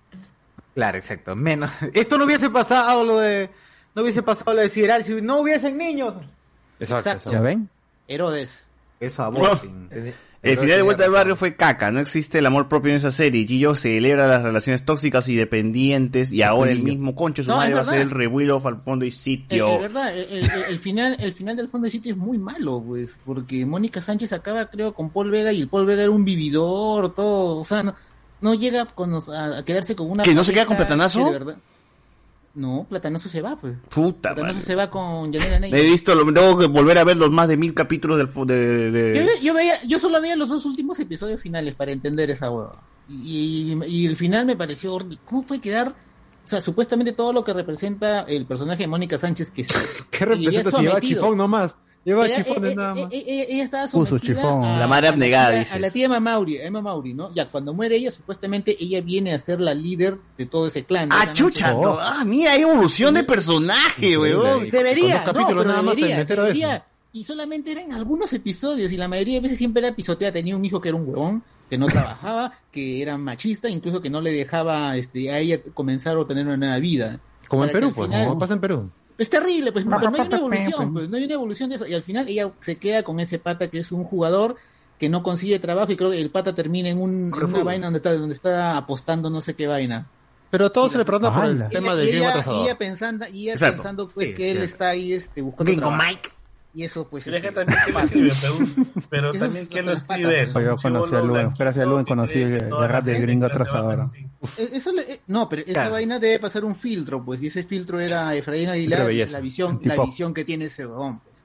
Claro, exacto. Menos. Esto no hubiese pasado lo de. No hubiese pasado lo de Sideral si no hubiesen niños. Exacto, Exacto. exacto. ¿Ya ven? Herodes. Eso, aborten. El final de Vuelta al Barrio fue caca, no existe el amor propio en esa serie. Gillo celebra las relaciones tóxicas y dependientes y ahora el mismo concho su No, madre va a ser el revuelo al fondo y Eh, sitio. Es verdad, el, el- el final, el final del fondo de sitio es muy malo, pues, porque Mónica Sánchez acaba, creo, con Paul Vega y el Paul Vega era un vividor, todo, o sea, no, no llega con a, a quedarse con una. ¿Que no se queda con Platanazo? que de verdad- No, Platanazo se va, pues. Puta Platanazo madre. se va con Yanela Ney. He visto, lo, tengo que volver a ver los más de mil capítulos del de, de- Yo, ve- yo veía, yo solo veía los dos últimos episodios finales para entender esa hueva. Y, y- y el final me pareció. ¿Cómo puede quedar? O sea, supuestamente todo lo que representa el personaje de Mónica Sánchez, que se, ¿Qué representa si lleva chifón nomás? Lleva Era- chifones eh, nada eh, más. eh, eh, ella estaba Puso sometida chifón. a- La madre a abnegada, tía- dices. A la tía Emma Mauri, Emma Mauri, ¿no? Ya cuando muere ella, supuestamente ella viene a ser la líder de todo ese clan. Ah, chucha, no. ah, mira, hay evolución de personaje, weón. Debería, Con dos no, capítulos nada más debería, eso. Y solamente eran algunos episodios y la mayoría de veces siempre era pisoteada. Tenía un hijo que era un huevón, que no trabajaba, que era machista, incluso que no le dejaba este, a ella comenzar o tener una nueva vida. Como en Para Perú, pues, final- como pasa en Perú. Es terrible, pues, pero no hay una evolución, pues, no hay una evolución de eso. Y al final ella se queda con ese pata que es un jugador que no consigue trabajo y creo que el pata termina en, un, en una vaina donde está, donde está apostando no sé qué vaina. Pero todo se le perdona por el tema Y del ella, ella pensando, y ella pensando pues, Sí, que él sí. está ahí este, buscando Gringo trabajo. Mike. Y eso pues... Deja este, también quién lo escribe, pero, también quién lo escribe. pues. eso, Yo conocí a Luen, gracias a Luen que conocí que el rap de gringo a atrasador. Así. Eh, Eso le- eh, no, pero esa Claro. vaina debe pasar un filtro, pues, y ese filtro era Efraín Aguilar, la visión, la visión que tiene ese huevón, pues.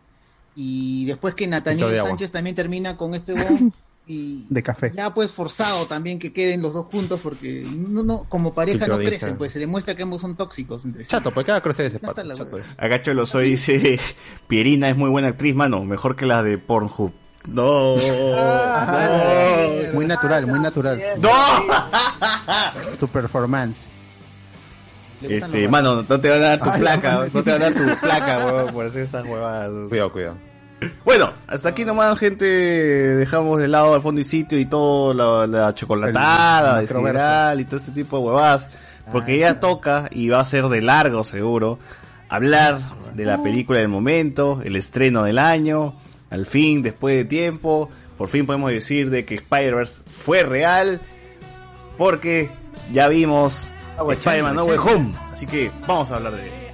Y después que Nathaniel. Sánchez también termina con este huevón, y De café. ya pues forzado también que queden los dos juntos porque no, no, como pareja Filtro no crecen, Instagram. pues se demuestra que ambos son tóxicos entre sí. Chato, pues cada crece ese pato. Acá Cholo Soy dice, Pierina es muy buena actriz, mano, mejor que la de Pornhub. No. Muy natural, muy natural. No. Tu performance. Este, mano, no te van a dar tu Ay, placa, la no te van a dar tu placa, weón, por hacer estas huevadas. Cuidado, cuidado. Bueno, hasta aquí nomás, gente, dejamos de lado al fondo y sitio y todo, la, la chocolatada, El el y todo ese tipo de huevadas, porque ya toca y va a ser de largo seguro hablar de la película del momento, el estreno del año, al fin, después de tiempo, por fin podemos decir de que Spider-Verse fue real, porque ya vimos Spider-Man No Way Home, así que vamos a hablar de él.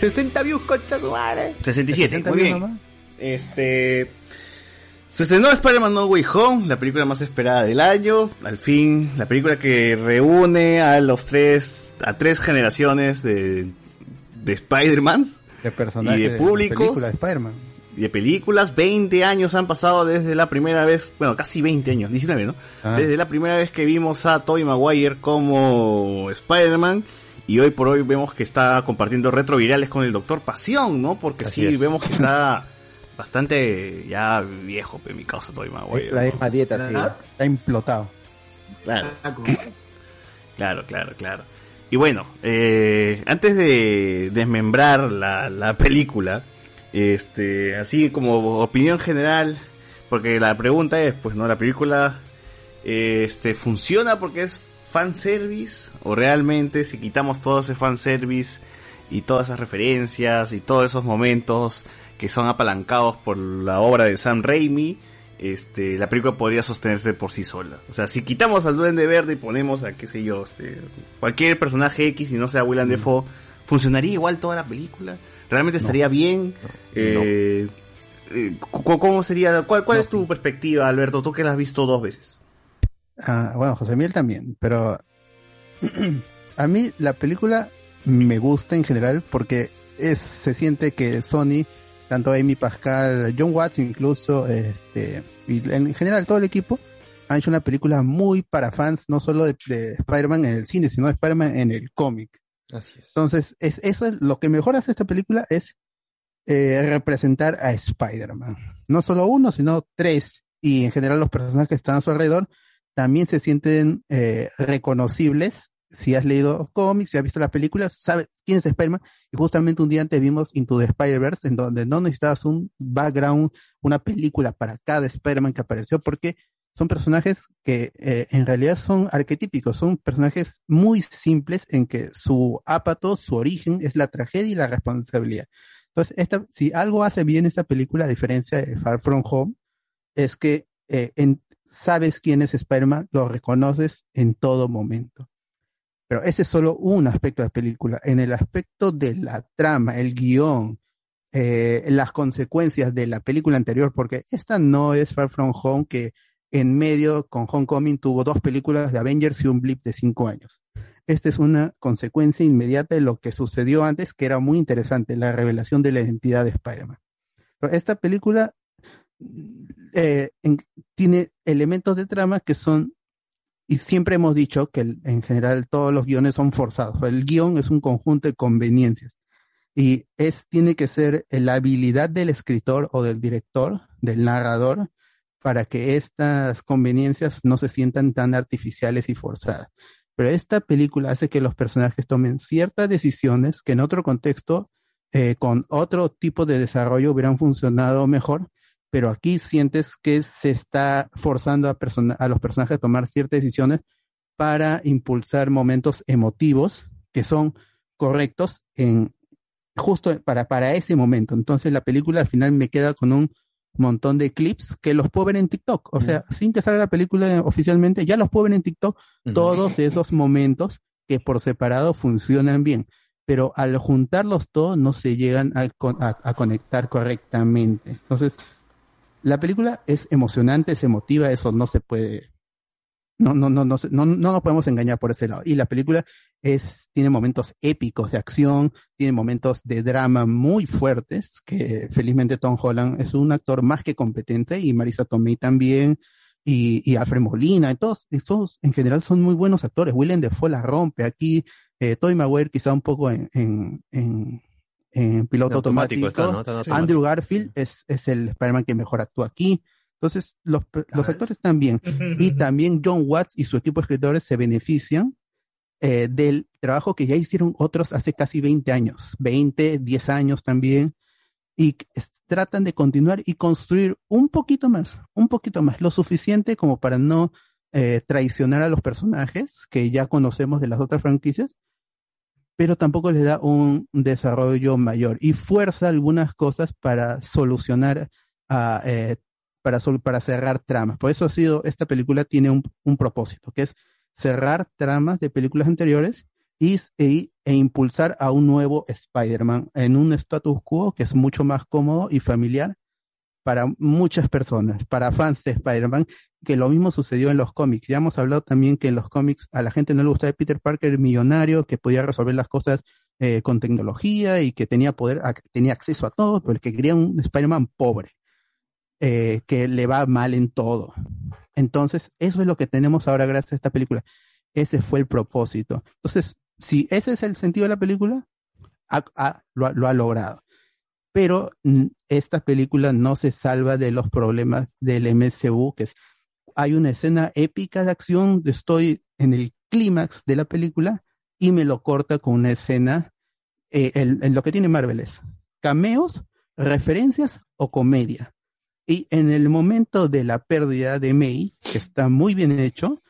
¡60 views, concha su madre! 67, muy 70 bien. nomás. Este. Se estrenó Spider-Man No Way Home, la película más esperada del año. Al fin, la película que reúne a los tres, a tres generaciones de, de Spider-Mans De personajes y de público película de Spider-Man. y de películas. 20 años han pasado desde la primera vez, bueno, casi 20 años, 19, ¿no? Ah. Desde la primera vez que vimos a Tobey Maguire como Spider-Man. Y hoy por hoy vemos que está compartiendo retrovirales con el Doctor Pasión, ¿no? Porque Así sí, es. vemos que está bastante ya viejo, pe, mi causa Tobey Maguire. La ¿no? misma dieta, sí. Está implotado. Claro. Claro, claro, claro. Y bueno, eh, antes de desmembrar la, la película, este, así como opinión general, porque la pregunta es, pues, ¿no? La película, eh, este, ¿funciona porque es fanservice? ¿O realmente si quitamos todo ese fanservice y todas esas referencias y todos esos momentos que son apalancados por la obra de Sam Raimi, este, la película podría sostenerse por sí sola. O sea, si quitamos al Duende Verde y ponemos a, qué sé yo, este, cualquier personaje X y no sea Willem Dafoe, ¿funcionaría igual toda la película? ¿Realmente estaría bien? Eh, eh, ¿Cómo sería? ¿Cuál, cuál es tu perspectiva, Alberto? Tú que la has visto dos veces. Ah, bueno, José Miguel también, pero a mí la película me gusta en general porque es, se siente que Sony, tanto Amy Pascal, John Watts incluso, este, y en general todo el equipo, ha hecho una película muy para fans, no solo de, de Spider-Man en el cine, sino de Spider-Man en el cómic. Así es. Entonces, es, eso es lo que mejor hace esta película es eh, representar a Spider-Man. No solo uno, sino tres. Y en general los personajes que están a su alrededor también se sienten eh, reconocibles. Si has leído cómics, si has visto las películas, sabes quién es Spider-Man. Y justamente un día antes vimos Into the Spider-Verse, en donde no necesitabas un background, una película para cada Spider-Man que apareció, porque son personajes que eh, en realidad son arquetípicos, son personajes muy simples en que su ápato, su origen es la tragedia y la responsabilidad. Entonces, esta, si algo hace bien esta película, a diferencia de Far From Home, es que eh, en- sabes quién es Spider-Man, lo reconoces en todo momento. Pero ese es solo un aspecto de la película. En el aspecto de la trama, el guion, eh, las consecuencias de la película anterior, porque esta no es Far From Home, que en medio con Homecoming tuvo dos películas de Avengers y un blip de cinco años. Esta es una consecuencia inmediata de lo que sucedió antes, que era muy interesante, la revelación de la identidad de Spider-Man. Esta película eh, en- tiene elementos de trama que son, y siempre hemos dicho que en general todos los guiones son forzados. El guion es un conjunto de conveniencias y es, tiene que ser la habilidad del escritor o del director, del narrador, para que estas conveniencias no se sientan tan artificiales y forzadas. Pero esta película hace que los personajes tomen ciertas decisiones que en otro contexto, eh, con otro tipo de desarrollo, hubieran funcionado mejor, pero aquí sientes que se está forzando a, persona- a los personajes a tomar ciertas decisiones para impulsar momentos emotivos que son correctos en justo para, para ese momento. Entonces la película al final me queda con un montón de clips que los puedo ver en TikTok. O sea, sin que salga la película oficialmente, ya los puedo ver en TikTok todos esos momentos que por separado funcionan bien. Pero al juntarlos todos no se llegan a, a- a conectar correctamente. Entonces, la película es emocionante, es emotiva, eso no se puede, no, no, no, no, no, no nos podemos engañar por ese lado. Y la película es, tiene momentos épicos de acción, tiene momentos de drama muy fuertes, que felizmente Tom Holland es un actor más que competente y Marisa Tomei también, y, y Alfred Molina, y todos, esos en general son muy buenos actores. Willem Dafoe la rompe aquí, eh, Tobey Maguire quizá un poco en, en, en, en piloto En automático automático. está, ¿no? Está en automático. Andrew Garfield es, es el Spider-Man que mejor actúa aquí. Entonces, los, los actores están bien. Y también John Watts y su equipo de escritores se benefician eh, del trabajo que ya hicieron otros hace casi 20 años, 20, 10 años también, y tratan de continuar y construir un poquito más, un poquito más, lo suficiente como para no eh, traicionar a los personajes que ya conocemos de las otras franquicias, pero tampoco les da un desarrollo mayor y fuerza algunas cosas para solucionar, a, eh, para, para cerrar tramas. Por eso ha sido, esta película tiene un, un propósito, que es cerrar tramas de películas anteriores y, e, e impulsar a un nuevo Spider-Man en un status quo que es mucho más cómodo y familiar para muchas personas, para fans de Spider-Man, que lo mismo sucedió en los cómics. Ya hemos hablado también que en los cómics a la gente no le gustaba Peter Parker millonario, que podía resolver las cosas eh, con tecnología y que tenía poder, tenía acceso a todo, pero que quería un Spider-Man pobre, eh, que le va mal en todo. Entonces, eso es lo que tenemos ahora gracias a esta película. Ese fue el propósito. Entonces, si ese es el sentido de la película, lo ha logrado. Pero mm, esta película no se salva de los problemas del MCU, que es, hay una escena épica de acción, estoy en el clímax de la película y me lo corta con una escena, eh, el- en lo que tiene Marvel es cameos, referencias o comedia. Y en el momento de la pérdida de May, que está muy bien hecho,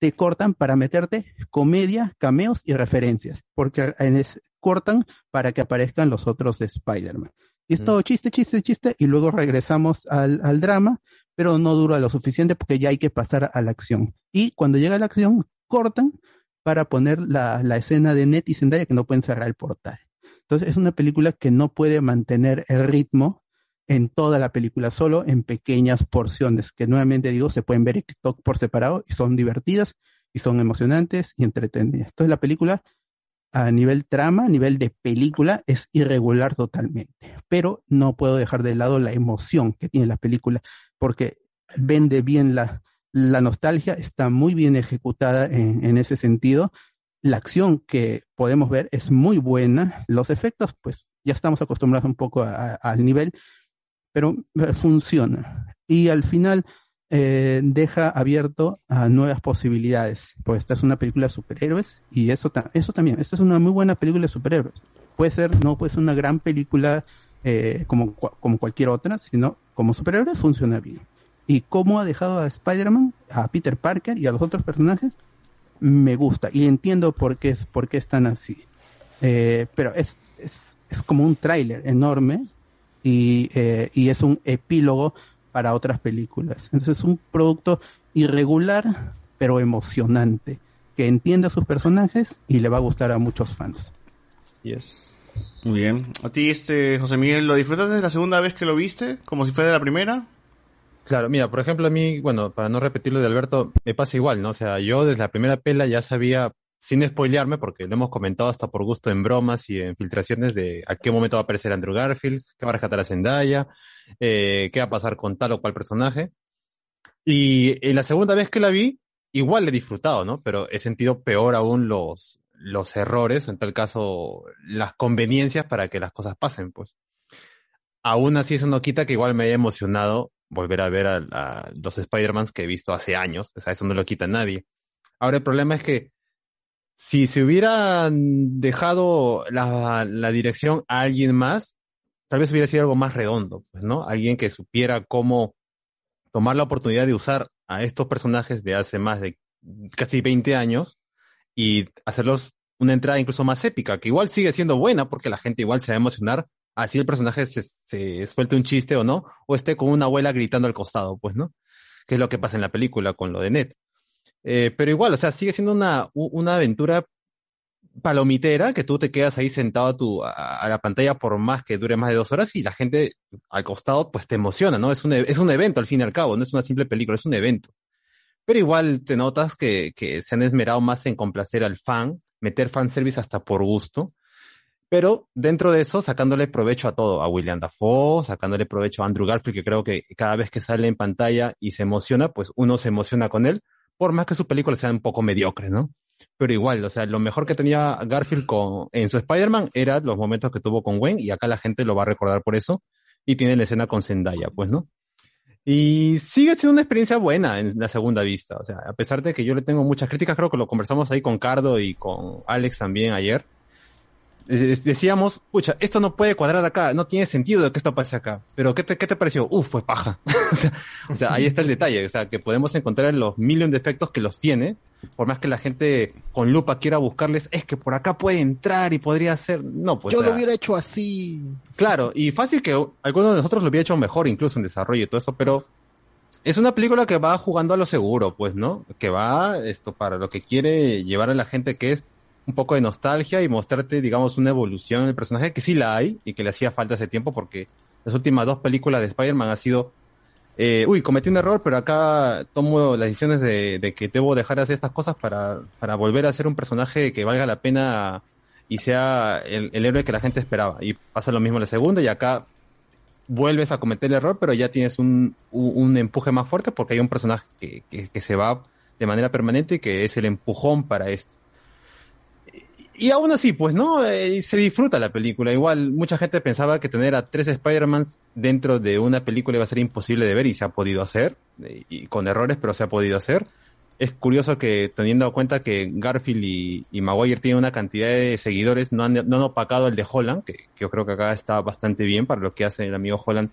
te cortan para meterte comedia, cameos y referencias, porque en es- cortan para que aparezcan los otros de Spider-Man. Y es todo chiste, chiste, chiste, y luego regresamos al, al drama, pero no dura lo suficiente porque ya hay que pasar a la acción. Y cuando llega la acción, cortan para poner la, la escena de Net y Zendaya que no pueden cerrar el portal. Entonces es una película que no puede mantener el ritmo en toda la película, solo en pequeñas porciones, que nuevamente digo, se pueden ver TikTok por separado y son divertidas y son emocionantes y entretenidas. Entonces la película a nivel trama, a nivel de película, es irregular totalmente. Pero no puedo dejar de lado la emoción que tiene la película, porque vende bien la, La nostalgia está muy bien ejecutada en, en ese sentido. La acción que podemos ver es muy buena. Los efectos, pues ya estamos acostumbrados un poco al nivel, pero eh, funciona. Y al final eh, deja abierto a nuevas posibilidades. Pues esta es una película de superhéroes y eso, ta- eso también, esta es una muy buena película de superhéroes. Puede ser, no puede ser una gran película eh, como, como cualquier otra, sino como superhéroe funciona bien. Y cómo ha dejado a Spider-Man, a Peter Parker y a los otros personajes, me gusta y entiendo por qué, es- por qué están así. Eh, pero es, es, es como un tráiler enorme y, eh, y es un epílogo para otras películas. Entonces es un producto irregular, pero emocionante, que entiende a sus personajes y le va a gustar a muchos fans. Yes. Muy bien. ¿A ti, este, José Miguel, lo disfrutaste la segunda vez que lo viste? ¿Como si fuera la primera? Claro, mira, por ejemplo, a mí, bueno, para no repetir lo de Alberto, me pasa igual, ¿no? O sea, yo desde la primera pela ya sabía, sin spoilearme, porque lo hemos comentado hasta por gusto en bromas y en filtraciones de a qué momento va a aparecer Andrew Garfield, qué va a rescatar a Zendaya, eh, qué va a pasar con tal o cual personaje. Y en la segunda vez que la vi, igual le he disfrutado, ¿no? Pero he sentido peor aún los, los errores, en tal caso, las conveniencias para que las cosas pasen, pues. Aún así, eso no quita que igual me haya emocionado volver a ver a, a los Spider-Mans que he visto hace años. O sea, eso no lo quita nadie. Ahora, el problema es que si se hubieran dejado la, dirección a alguien más, tal vez hubiera sido algo más redondo, pues, ¿no? Alguien que supiera cómo tomar la oportunidad de usar a estos personajes de hace más de casi 20 años y hacerlos una entrada incluso más épica, que igual sigue siendo buena porque la gente igual se va a emocionar así el personaje se, se suelte un chiste o no, o esté con una abuela gritando al costado, pues, ¿no? Que es lo que pasa en la película con lo de Ned. Eh, pero igual, o sea, sigue siendo una, una aventura palomitera que tú te quedas ahí sentado a, tu, a, a la pantalla por más que dure más de dos horas y la gente al costado pues te emociona, ¿no? Es un, e- es un evento al fin y al cabo, no es una simple película, es un evento. Pero igual te notas que, que se han esmerado más en complacer al fan, meter fanservice hasta por gusto, pero dentro de eso sacándole provecho a todo, a William Dafoe, sacándole provecho a Andrew Garfield, que creo que cada vez que sale en pantalla y se emociona, pues uno se emociona con él, por más que sus películas sean un poco mediocres, ¿no? Pero igual, o sea, lo mejor que tenía Garfield con, en su Spider-Man era los momentos que tuvo con Gwen, y acá la gente lo va a recordar por eso, y tiene la escena con Zendaya, pues, ¿no? Y sigue siendo una experiencia buena en la segunda vista. O sea, a pesar de que yo le tengo muchas críticas, creo que lo conversamos ahí con Cardo y con Alex también ayer. Eh, Decíamos, pucha, esto no puede cuadrar acá, no tiene sentido que esto pase acá. Pero, ¿qué te, qué te pareció? Uf, fue paja. o, sea, o sea, ahí está el detalle. O sea, que podemos encontrar los millones de efectos que los tiene. Por más que la gente con lupa quiera buscarles, es que por acá puede entrar y podría ser. No, pues. Yo o lo hubiera hecho así. Claro, y fácil que alguno de nosotros lo hubiera hecho mejor, incluso en desarrollo y todo eso, pero es una película que va jugando a lo seguro, pues, ¿no? Que va esto para lo que quiere llevar a la gente, que es un poco de nostalgia y mostrarte, digamos, una evolución en el personaje, que sí la hay y que le hacía falta ese tiempo, porque las últimas dos películas de Spider-Man ha sido, eh, uy, cometí un error, pero acá tomo las decisiones de, que debo dejar de hacer estas cosas para, para volver a ser un personaje que valga la pena y sea el, héroe que la gente esperaba. Y pasa lo mismo en la segunda y acá vuelves a cometer el error, pero ya tienes un, un, un empuje más fuerte porque hay un personaje que, que, que se va de manera permanente y que es el empujón para esto. Y aún así, pues, ¿no? Eh, se disfruta la película. Igual, mucha gente pensaba que tener a tres Spider-Mans dentro de una película iba a ser imposible de ver y se ha podido hacer, eh, y con errores, pero se ha podido hacer. Es curioso que, teniendo en cuenta que Garfield y, Maguire tienen una cantidad de seguidores, no han, no han opacado el de Holland, que, que yo creo que acá está bastante bien para lo que hace el amigo Holland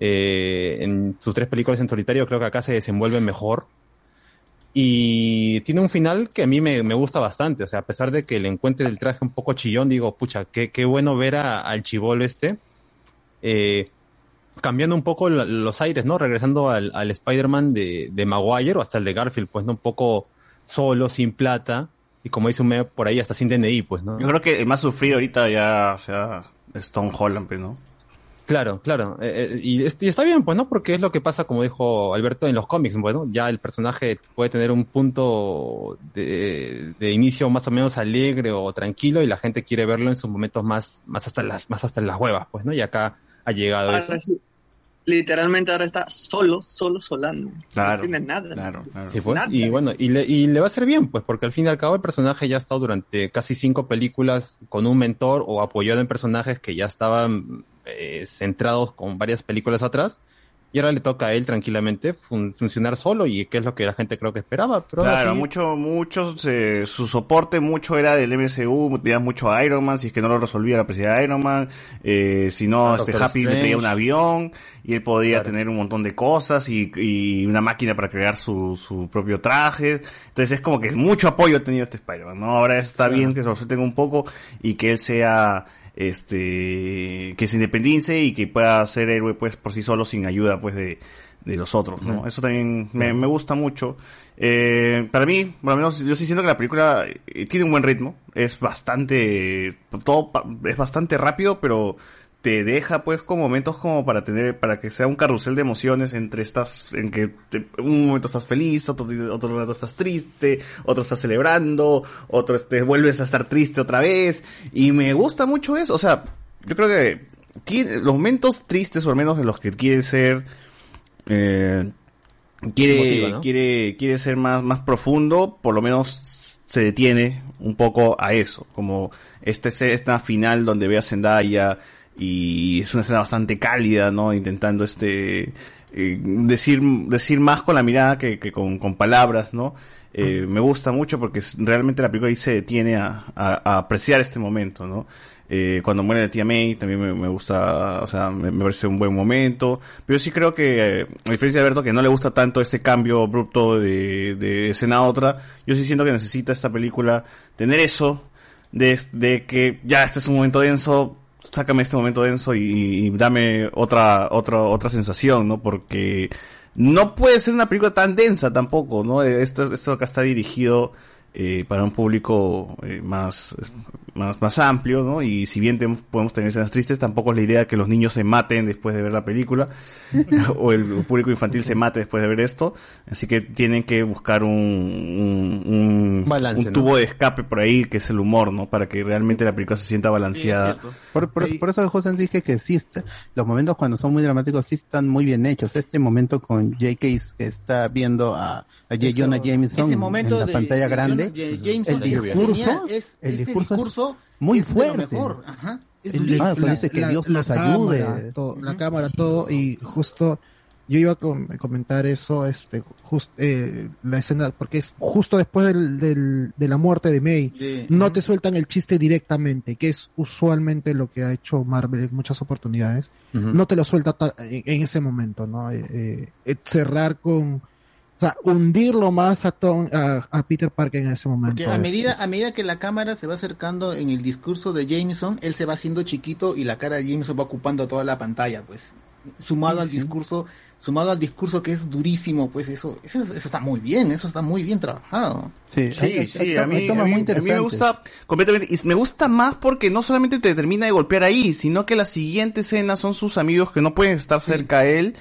eh, en sus tres películas en solitario, creo que acá se desenvuelve mejor. Y tiene un final que a mí me, me gusta bastante. O sea, a pesar de que le encuentre el traje un poco chillón, digo, pucha, qué, qué bueno ver a- al chivolo este. eh, cambiando un poco los aires, ¿no? Regresando al, al Spider-Man de, de Maguire o hasta el de Garfield, pues, ¿no? Un poco solo, sin plata. Y como dice un medio por ahí, hasta sin DNI, pues, ¿no? Yo creo que el más sufrido ahorita ya, o sea, es Holland, pues, ¿no? Claro, claro. Eh, eh, y, es- y está bien, pues, ¿no? Porque es lo que pasa, como dijo Alberto, en los cómics, bueno, ya el personaje puede tener un punto de, de inicio más o menos alegre o tranquilo y la gente quiere verlo en sus momentos más, más hasta las, más hasta las huevas, pues, ¿no? Y acá ha llegado Ah, eso. reci- Literalmente ahora está solo, solo solano. Claro, No tiene nada. Claro, claro. Sí, pues, Nada. y bueno, y le, y le va a ser bien, pues, porque al fin y al cabo el personaje ya ha estado durante casi cinco películas con un mentor o apoyado en personajes que ya estaban eh, centrados con varias películas atrás. Y ahora le toca a él tranquilamente fun- funcionar solo y que es lo que la gente creo que esperaba. Pero Claro, sí- mucho, mucho, eh, su soporte mucho era del MCU, tenía mucho Iron Man, si es que no lo resolvía la presidenta de Iron Man, eh, si no, Ah, este Happy le traía un avión, y él podía tener un montón de cosas, y, y una máquina para crear su, su propio traje, entonces es como que mucho apoyo ha tenido este Spider-Man, ¿no? Ahora está bien que se lo suelten un poco, y que él sea, este, que se independice y que pueda ser héroe pues por sí solo sin ayuda pues de, de los otros, ¿no? Eso también me, me gusta mucho. Eh, para mí, por lo menos, yo sí siento que la película eh, tiene un buen ritmo. Es bastante, todo es bastante rápido, pero te deja pues con momentos como para tener, para que sea un carrusel de emociones entre estas, en que te- un momento estás feliz, otro, otro momento estás triste, otro estás celebrando, otro te vuelves a estar triste otra vez, y me gusta mucho eso, o sea, yo creo que los momentos tristes o al menos en los que quiere ser, eh, quiere, quiere, quiere ser más, más profundo, por lo menos se detiene un poco a eso, como esta escena final donde ve a Zendaya y es una escena bastante cálida, ¿no? Intentando este, eh, decir, decir más con la mirada que, que con, con palabras, ¿no? Eh, me gusta mucho porque realmente la película ahí se detiene a, a- a apreciar este momento, ¿no? Eh, cuando muere la tía May también me, me gusta, o sea, me, me parece un buen momento. Pero sí creo que, eh, a diferencia de Alberto, que no le gusta tanto este cambio abrupto de, de escena a otra, yo sí siento que necesita esta película tener eso, de, de que ya este es un momento denso, sácame este momento denso y, y dame otra, otra, otra sensación, ¿no? Porque no puede ser una película tan densa tampoco, ¿no? Esto, esto acá está dirigido eh, para un público eh, más, más, más amplio, ¿no? Y si bien podemos tener escenas tristes, tampoco es la idea que los niños se maten después de ver la película, o el público infantil se mate después de ver esto, así que tienen que buscar un, un, un, Balance, un ¿no? tubo de escape por ahí, que es el humor, ¿no? Para que realmente la película se sienta balanceada. Por, por, por eso justo dije que sí, está- los momentos cuando son muy dramáticos sí están muy bien hechos. Este momento con J.K. que está viendo a, a J. Eso- Jonah Jameson ese momento en la de- pantalla de grande, Jameson el discurso, es- el discurso, discurso muy fuerte. mejor, ajá. Es El durísimo. discurso dice que Dios nos ayude. cámara, todo, la cámara, todo, y justo yo iba a com- comentar eso, este, just, eh, la escena, porque es justo después del, del- de la muerte de May. De- no te sueltan el chiste directamente, que es usualmente lo que ha hecho Marvel en muchas oportunidades. Ujú. No te lo suelta ta- en, en ese momento, ¿no? Eh, eh, eh, cerrar con, o sea, hundirlo más a, Tom- a, a Peter Parker en ese momento. Porque a es- medida, es- a medida que la cámara se va acercando en el discurso de Jameson, él se va haciendo chiquito y la cara de Jameson va ocupando toda la pantalla, pues. Sumado al discurso, sumado al discurso que es durísimo, pues eso, eso, eso está muy bien, eso está muy bien trabajado. Sí, Sí, sí, a mí, a mí- a mí me gusta completamente. Y me gusta más porque no solamente te termina de golpear ahí, sino que la siguiente escena son sus amigos que no pueden estar cerca a él.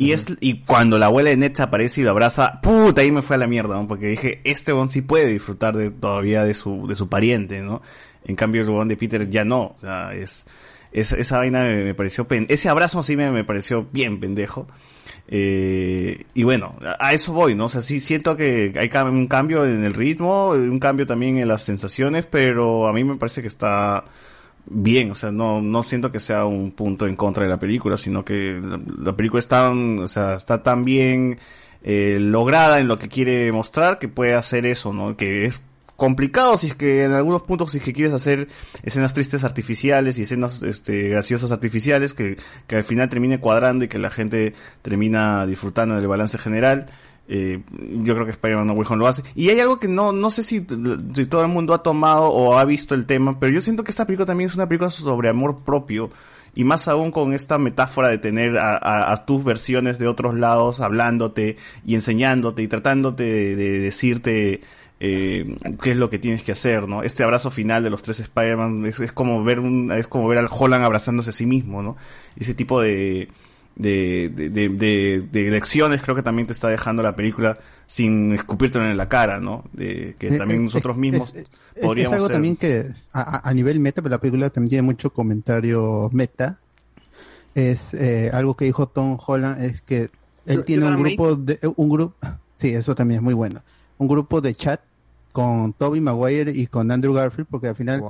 Y es y cuando la abuela de Ned aparece y lo abraza, puta, ahí me fue a la mierda, ¿no? Porque dije, este bon sí puede disfrutar de, todavía de su, de su pariente, ¿no? En cambio el bon de Peter ya no. O sea, es, es- esa vaina me, me pareció, pen- ese abrazo sí me, me pareció bien pendejo. Eh, y bueno, a, a eso voy, ¿no? O sea, sí siento que hay cam- un cambio en el ritmo, un cambio también en las sensaciones, pero a mí me parece que está bien, o sea, no, no siento que sea un punto en contra de la película, sino que la, la película está, o sea, está tan bien eh, lograda en lo que quiere mostrar que puede hacer eso, ¿no? Que es complicado si es que en algunos puntos si es que quieres hacer escenas tristes artificiales y escenas este, graciosas artificiales que, que al final termine cuadrando y que la gente termina disfrutando del balance general. Eh, yo creo que Spider-Man No Way Home lo hace. Y hay algo que no, no sé si, todo el mundo ha tomado o ha visto el tema, pero yo siento que esta película también es una película sobre amor propio. Y más aún con esta metáfora de tener a, a- tus versiones de otros lados hablándote y enseñándote y tratándote de, de decirte eh, qué es lo que tienes que hacer, ¿no? Este abrazo final de los tres Spider-Man es, es como ver es como ver al Holland abrazándose a sí mismo, ¿no? Ese tipo de, de, de, de, de- de lecciones creo que también te está dejando la película sin escupírtelo en la cara, ¿no? De que Eh, también eh, nosotros eh, mismos es- es- podríamos es algo ser- también que a, nivel meta, pero la película también tiene mucho comentario meta. es eh, algo que dijo Tom Holland, es que él You- tiene un grupo de un grupo, sí, eso también es muy bueno, un grupo de chat con Toby Maguire y con Andrew Garfield, porque al final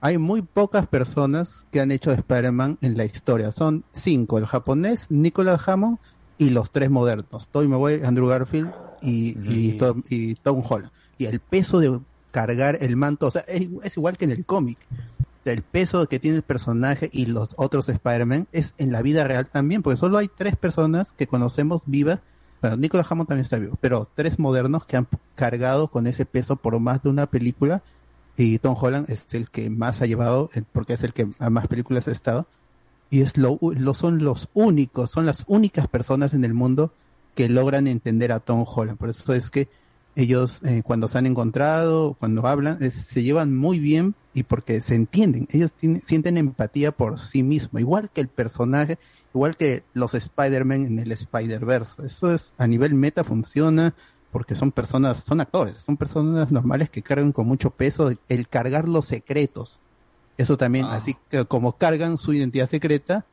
hay muy pocas personas que han hecho de Spider-Man en la historia. Son cinco, el japonés, Nicholas Hammond y los tres modernos, Toby Maguire, Andrew Garfield y, y Tom, y Tom Holland. Y el peso de cargar el manto, o sea, es, es igual que en el cómic. El peso que tiene el personaje y los otros Spider-Man es en la vida real también, porque solo hay tres personas que conocemos vivas. Bueno, Nicholas Hammond también está vivo, pero tres modernos que han cargado con ese peso por más de una película y Tom Holland es el que más ha llevado, eh, porque es el que a más películas ha estado, y es lo, son los únicos, son las únicas personas en el mundo que logran entender a Tom Holland. Por eso es que ellos eh, cuando se han encontrado, cuando hablan, se llevan muy bien y porque se entienden. Ellos sienten empatía por sí mismos, igual que el personaje, igual que los Spider-Man en el Spider-Verse. Eso es a nivel meta funciona porque son personas, son actores, son personas normales que cargan con mucho peso el cargar los secretos. Eso también, así que como cargan su identidad secreta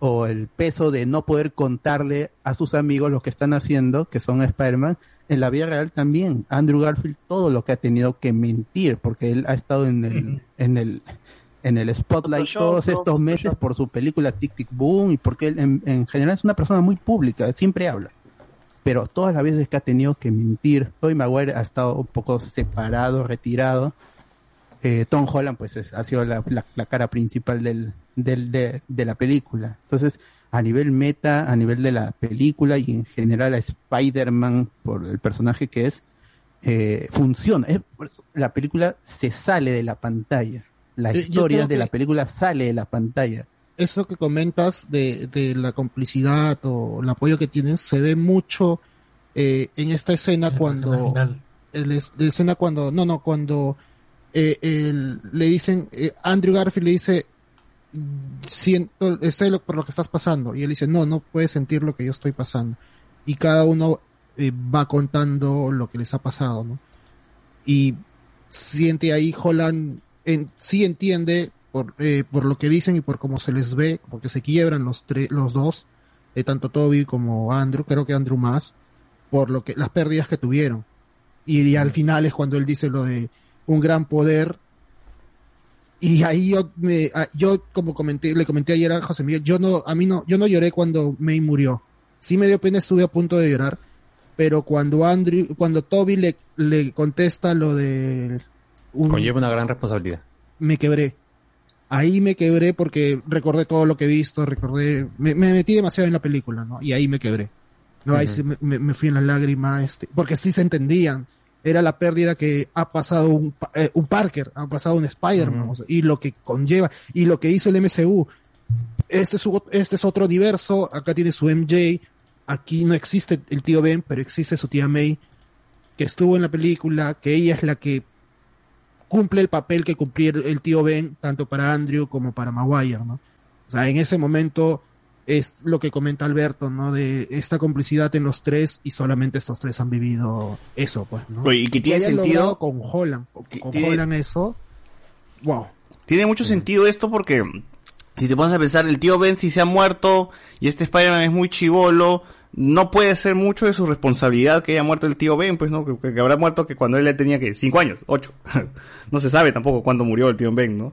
o el peso de no poder contarle a sus amigos lo que están haciendo, que son Spider-Man, en la vida real también. Andrew Garfield todo lo que ha tenido que mentir, porque él ha estado en el, en el, en el spotlight Photoshop, todos estos meses por su película Tic Tic Boom y porque él en, en general es una persona muy pública, siempre habla. Pero todas las veces que ha tenido que mentir, Tobey Maguire ha estado un poco separado, retirado. Eh, Tom Holland pues es- ha sido la, la- la cara principal del, del, de, de la película. Entonces, a nivel meta, a nivel de la película y en general a Spider-Man por el personaje que es, eh, funciona. Es la película se sale de la pantalla. La historia de que- la película sale de la pantalla. Eso que comentas de, de la complicidad o el apoyo que tienen se ve mucho eh, en esta escena cuando el la escena cuando no no cuando eh, el- le dicen eh, Andrew Garfield le dice siento sé lo- por lo que estás pasando y él dice no no puedes sentir lo que yo estoy pasando y cada uno va contando lo que les ha pasado no y siente ahí Holland en, sí entiende por, eh, por lo que dicen y por cómo se les ve, porque se quiebran los tres, los dos, eh, tanto Toby como Andrew, creo que Andrew más, por lo que, las pérdidas que tuvieron. Y, y al final es cuando él dice lo de un gran poder. Y ahí yo, me, a- yo como comenté, le comenté ayer a José Miguel, yo no, a mí no, yo no lloré cuando May murió. Sí me dio pena, estuve a punto de llorar, pero cuando Andrew, cuando Toby le, le contesta lo de un- Conlleva una gran responsabilidad. me quebré. Ahí me quebré porque recordé todo lo que he visto, recordé, me, me metí demasiado en la película, ¿no? Y ahí me quebré. No, ahí sí me, fui en la lágrima, este, porque sí se entendían. Era la pérdida que ha pasado un, eh, un Parker, ha pasado un Spider-Man, o sea, y lo que conlleva, y lo que hizo el MCU. Este es, este es otro universo, acá tiene su MJ, aquí no existe el tío Ben, pero existe su tía May, que estuvo en la película, que ella es la que cumple el papel que cumplía el tío Ben, tanto para Andrew como para Maguire, ¿no? O sea, en ese momento es lo que comenta Alberto, ¿no? De esta complicidad en los tres y solamente estos tres han vivido eso, pues, ¿no? Y que tiene sentido- con Holland, con, tiene- Holland eso, wow. Tiene mucho sentido esto porque si te pones a pensar, el tío Ben si se ha muerto y este Spider-Man es muy chivolo, no puede ser mucho de su responsabilidad que haya muerto el tío Ben, pues no, que, que habrá muerto que cuando él ya tenía que cinco años, ocho. no se sabe tampoco cuándo murió el tío Ben, ¿no?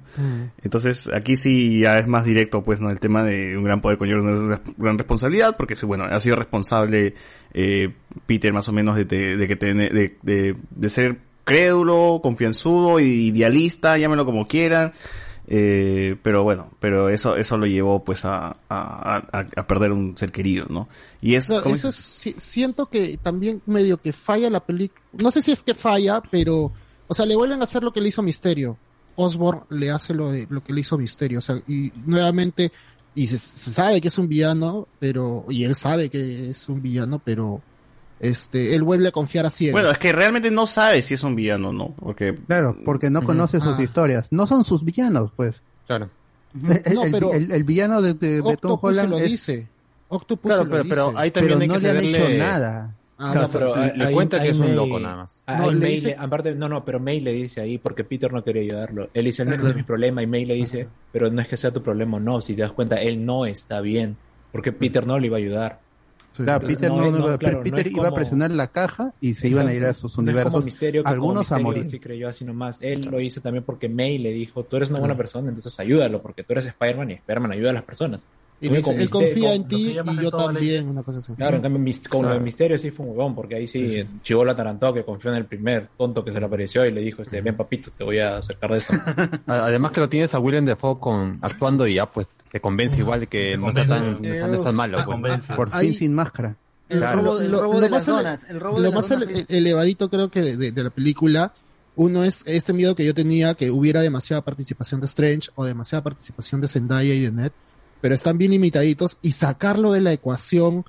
Entonces, aquí sí ya es más directo, pues, ¿no? El tema de un gran poder conlleva una gran responsabilidad, porque, bueno, ha sido responsable eh, Peter más o menos de, de, de que tiene- de, de, de ser crédulo, confianzudo, idealista, llámenlo como quieran. Eh, pero bueno, pero eso, eso lo llevó pues a, a, a, a perder un ser querido, ¿no? Y es, como- eso es- si- siento que también medio que falla la película. No sé si es que falla, pero, o sea, le vuelven a hacer lo que le hizo Misterio. Osborn le hace lo, de, lo que le hizo Misterio, o sea, y nuevamente, y se, se sabe que es un villano, pero, y él sabe que es un villano, pero, este, él vuelve a confiar así. bueno, es que realmente no sabe si es un villano, ¿no? Porque Claro, porque no conoce sus Ah. historias. No son sus villanos, pues. Claro. El, No, el- pero- el- el villano de, de- de Tom Holland lo es... dice. Octopus Claro, pero, pero dice. ahí también Pero hay no que le han hecho nada. Ah, No, no, pero ahí- le cuenta que ahí es un May- loco nada más. ahí No, le May dice- le- aparte, no, no, pero May le dice ahí porque Peter no quería ayudarlo. Él dice, no, no es mi problema, y May le dice, pero no es que sea tu problema, no, si te das cuenta, él no está bien. porque Peter no le iba a ayudar. Claro, Peter, no, iba- claro, Peter a presionar la caja y se iban a ir a sus universos, Misterio, algunos a morir. sí creyó así nomás. Él lo hizo también porque May le dijo, tú eres una buena persona, entonces ayúdalo, porque tú eres Spider-Man y Spider-Man ayuda a las personas. Y él con Misterio- confía en ti y yo también, una cosa así. Claro, en cambio, con lo de Claro. Misterio sí fue un huevón, porque ahí sí, Chivola atarantado que confió en el primer tonto que se le apareció y le dijo, este, ven papito, te voy a sacar de esto. Además que lo tienes a Willem Dafoe con, actuando y ya pues te convence igual de que no está tan, no tan malo. pues. Por fin Ahí- sin máscara. El Claro. robo, el Lo- robo lo de más las ele- donas. El robo lo de las más donas. ele- elevadito creo que de, de- de la película, uno es este miedo que yo tenía que hubiera demasiada participación de Strange o demasiada participación de Zendaya y de Ned, pero están bien limitaditos y sacarlo de la ecuación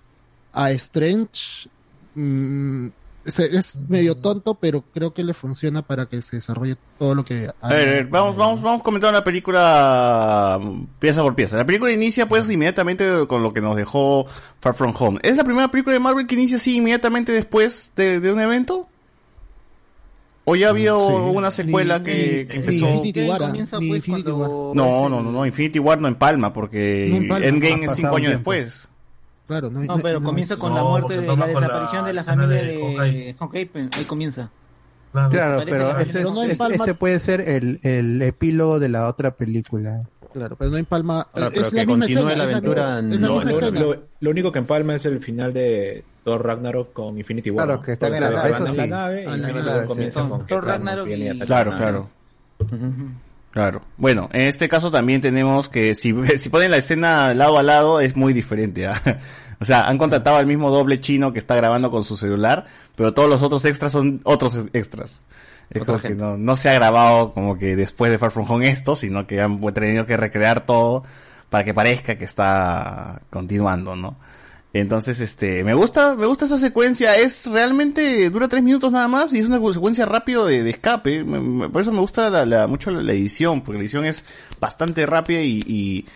a Strange mm, es, es medio tonto, pero creo que le funciona para que se desarrolle todo lo que... A ver, vamos, vamos, vamos comentando la película mm, pieza por pieza. La película inicia pues inmediatamente con lo que nos dejó Far From Home. ¿Es la primera película de Marvel que inicia así inmediatamente después de, de un evento? ¿O ya había una secuela que, que empezó? Infinity War, ah, comienza, ni pues, Infinity cuando- War. No, no, no, no, Infinity War no empalma porque No empalma, Endgame es cinco años tiempo. después. Claro, no, No, pero comienza con no, la muerte de la con la desaparición de la familia de de Hawkeye. Ahí comienza. Claro, Parece pero que- ese, pero es- no es- empalma- ese puede ser el, el epílogo de la otra película. Claro, pero no empalma... Claro, pero es que la misma continúe escena, la es la aventura, misma- es la Lo, misma lo- lo único que empalma es el final de Thor Ragnarok con Infinity War. Claro, que están Porque en la se nave, van eso en la sí. nave y la Infinity nave, War comienza sí. con Thor Ragnarok y Claro, la claro. Claro. Bueno, en este caso también tenemos que si, si ponen la escena lado a lado es muy diferente. ¿ah? O sea, han contratado al mismo doble chino que está grabando con su celular, pero todos los otros extras son otros extras. Es como que no, no se ha grabado como que después de Far From Home esto, sino que han tenido que recrear todo para que parezca que está continuando, ¿no? Entonces, este, me gusta, me gusta esa secuencia, es realmente, dura tres minutos nada más y es una secuencia rápido de, de escape, Me- me- por eso me gusta la, la- mucho la, la edición, porque la edición es bastante rápida y, y,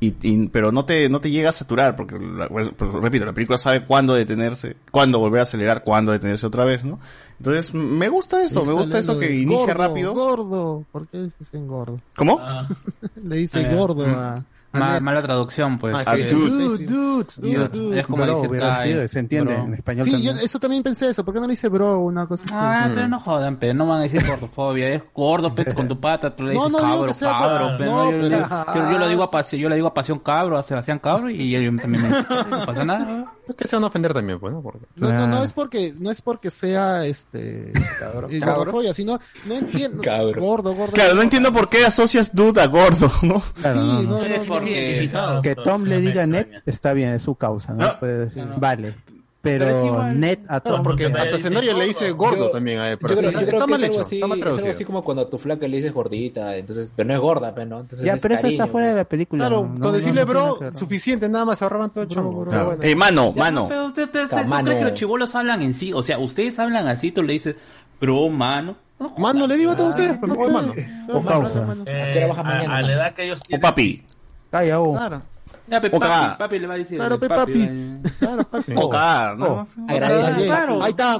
y- y- pero no te, no te llega a saturar, porque, la- pues, pues, repito, la película sabe cuándo detenerse, cuándo volver a acelerar, cuándo detenerse otra vez, ¿no? Entonces, me gusta eso, me gusta eso que inicia gordo, rápido. Gordo, ¿por qué dices en gordo? ¿Cómo? Le dice Eh, gordo mm, a... Ma- mala traducción, pues. Ah, Eh, dude. Dude, dude. Es como Bro, decir sido, se entiende bro. en español Sí, yo también. eso también pensé eso. ¿Por qué no le dice bro una cosa así? Ah, pero no jodan, pero no van a decir gordofobia, es gordo, pe, con tu pata, tú le No, dices no digo cabro, sea cabro, por- pe, no, no, yo, le pero- digo- yo, yo lo digo a pasión, yo le digo a pasión cabro, a Sebastián cabro, y yo también me no pasa nada. Es que se van a ofender también, pues, ¿no? Porque- No, no, no Ah. es porque no es porque sea este eh, gordofobia, sino no entiendo. Cabro. Gordo, gordo. Claro, no entiendo por qué asocias dude a gordo, ¿no? Claro, Sí, no, no. no, no, Es no, porque Que Tom le diga net está bien, es su causa, ¿no? Puede decir, vale. Pero es Pero igual. net a Tom. porque Hasta Zendaya le dice gordo Yo- también a él, Yo pero creo, está, yo creo está que mal hecho, así, está mal es algo traducido. así como cuando a tu flaca le dices gordita, entonces, pero no es gorda, pero no, entonces Ya, es pero eso está cariño, fuera de pues. la película. Claro, no, con no, decirle no bro, suficiente, nada más se ahorraban todo el chongo. Claro. bueno. Eh, mano, Ya, mano. pero usted, usted, usted, ¿tú Mano. crees que los chibolos hablan en sí? O sea, ustedes hablan así, tú le dices, bro, mano. No, Mano, le digo a todos ustedes, pero oye, mano. O causa. Eh, a, la edad que ellos O tienen. papi. Calla, oh. Claro. Ya, pe, papi, papi le va a decir. Claro, pe, papi. eh. Claro, papi. O cagar, ¿no? Agradece. Bien, Claro. Ahí está.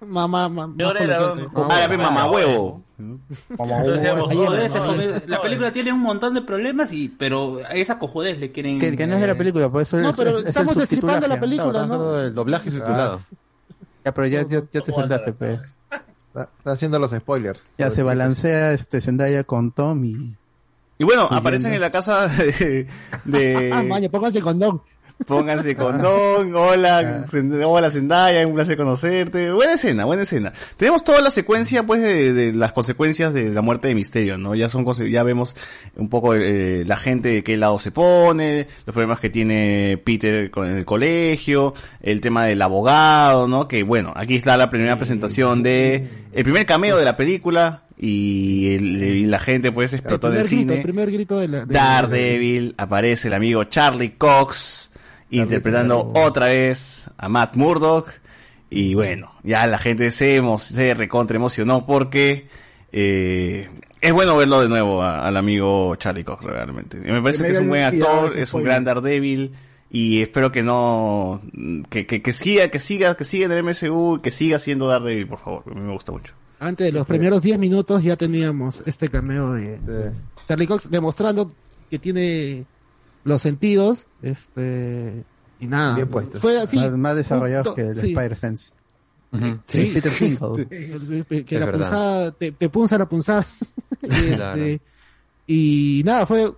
Mamá, mamá. Ah, la mamá huevo. Entonces decíamos, Ahí "Joder, Joder, se no, come- no, la película tiene un montón de problemas, y pero a esa cojudez le quieren... Que, que no es de la eh, película, por eso No, es, pero es- es el estamos destripando la película, ¿no? del doblaje subtitulado. Ya, pero ya, ya, ya te saltaste, pues. Está, está haciendo los spoilers. Ya se balancea este Zendaya con Tom y... Y bueno, aparecen en la casa de... de- Ah, maña, pónganse condón. Pónganse condón, hola, Zend- hola Zendaya, un placer conocerte. Buena escena, buena escena. Tenemos toda la secuencia, pues, de, de las consecuencias de la muerte de Misterio, ¿no? Ya son, ya vemos un poco eh, la gente de qué lado se pone, los problemas que tiene Peter con el colegio, el tema del abogado, ¿no? Que bueno, aquí está la primera presentación de, el primer cameo de la película y, el- y la gente pues El explotó en primer el grito, cine. el primer grito de la. de- Daredevil, aparece el amigo Charlie Cox interpretando otra vez a Matt Murdock. Y bueno, ya la gente se, emo- se recontra emocionó porque eh, es bueno verlo de nuevo a- al amigo Charlie Cox realmente. Y Me parece que es un buen actor, es un gran Daredevil. Y espero que no que, que, que siga, que siga, que siga en el MCU y que siga siendo Daredevil, por favor, a mí me gusta mucho. Antes de los primeros 10 minutos ya teníamos este cameo de Charlie Cox demostrando que tiene los sentidos, este Y nada. Bien puesto. Fue así. más, más desarrollados que el sí. Spider-Sense. Sí. Peter Finkel. El- el- que Es la verdad. punzada, te, te punza la punzada. Este, Claro. Y nada, fue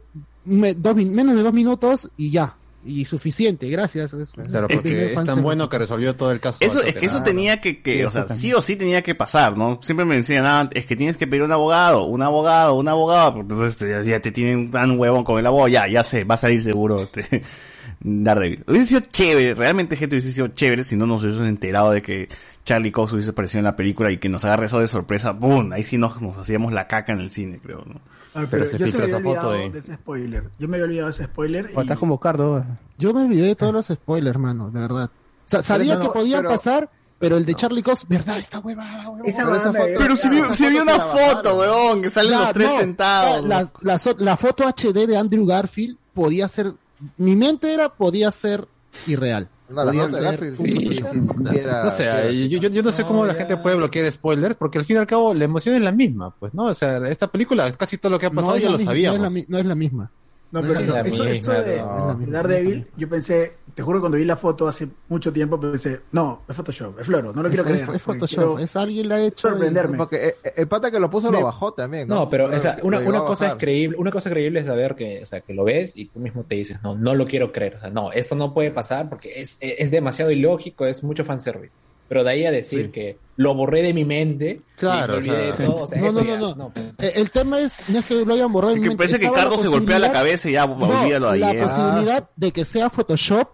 me- dos, menos de dos minutos y ya. Y suficiente, gracias. Es- Claro, porque es tan bueno que resolvió todo el caso. Eso, es que eso tenía que, que, Sí, o sea, también. sí o sí tenía que pasar, ¿no? Siempre me decían, ah, es que tienes que pedir un abogado, un abogado, un abogado, porque entonces te- ya te tienen tan huevón con el abogado, ya, ya sé, va a salir seguro este, Daredevil. Hubiese sido chévere, realmente gente hubiese sido chévere si no nos hubiésemos enterado de que Charlie Cox hubiese aparecido en la película y que nos agarre eso de sorpresa, ¡boom! Ahí sí nos, nos hacíamos la caca en el cine, creo, ¿no? Ah, pero, yo se me había olvidado de ese spoiler. Yo me había olvidado de ese spoiler. O estás como Cardo. Yo me olvidé de todos los spoilers, hermano, de verdad. Sa- sabía no, que podían pero- pasar, pero el de Charlie Cox, ¿verdad? Esta huevada, huevón. Esa Pero si vi, si vi una foto, weón, que salen los tres no, sentados. La, la so- la foto HD de Andrew Garfield podía ser. Mi mente era, podía ser irreal. No, ser sí, No sé, yo, yo, yo no sé cómo la gente puede bloquear spoilers, porque al fin y al cabo la emoción es la misma, pues, ¿no? O sea, esta película, casi todo lo que ha pasado ya lo misma, sabíamos. No es la, no es la misma. No, No pero es eso, esto de, no. de Daredevil, yo pensé, te juro que cuando vi la foto hace mucho tiempo pensé, no, es Photoshop, es Floro, no lo quiero Es- creer. es Photoshop, es alguien la ha hecho. sorprenderme. Porque eh, el pata que lo puso lo bajó también, ¿no? No, pero o sea, Lo una, cosa es creíble, una cosa creíble es saber que, o sea, que lo ves y tú mismo te dices, no, no lo quiero creer, o sea, no, esto no puede pasar porque es, es demasiado ilógico, es mucho fanservice. Pero de ahí a decir que lo borré de mi mente, Claro, y me olvidé o sea, de todo, o sea, No, no, ya- no, no. Eh, El tema es, no es que lo hayan borrado. en que mente, parece que Cardo se golpea la cabeza y ya, olvídalo ahí, La eh. posibilidad de que sea Photoshop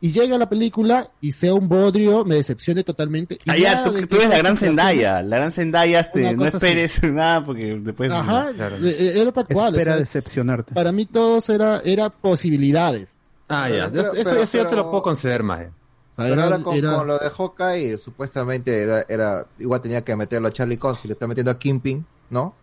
y llegue a la película y sea un bodrio, me decepcione totalmente. Y Ah, ya, tú, de tú eres la gran Zendaya, la gran Zendaya, este, no así. esperes nada porque después... Ajá, Claro. eh, era tal cual. Espera o sea, decepcionarte. Para mí todos era, era posibilidades. Ah, ya, Pero- eso, pero- eso ya te lo puedo conceder más. Pero era- ahora con, era- con lo de Hawkeye, supuestamente era, era igual tenía que meterlo a Charlie Cox y lo está metiendo a Kingpin, ¿no?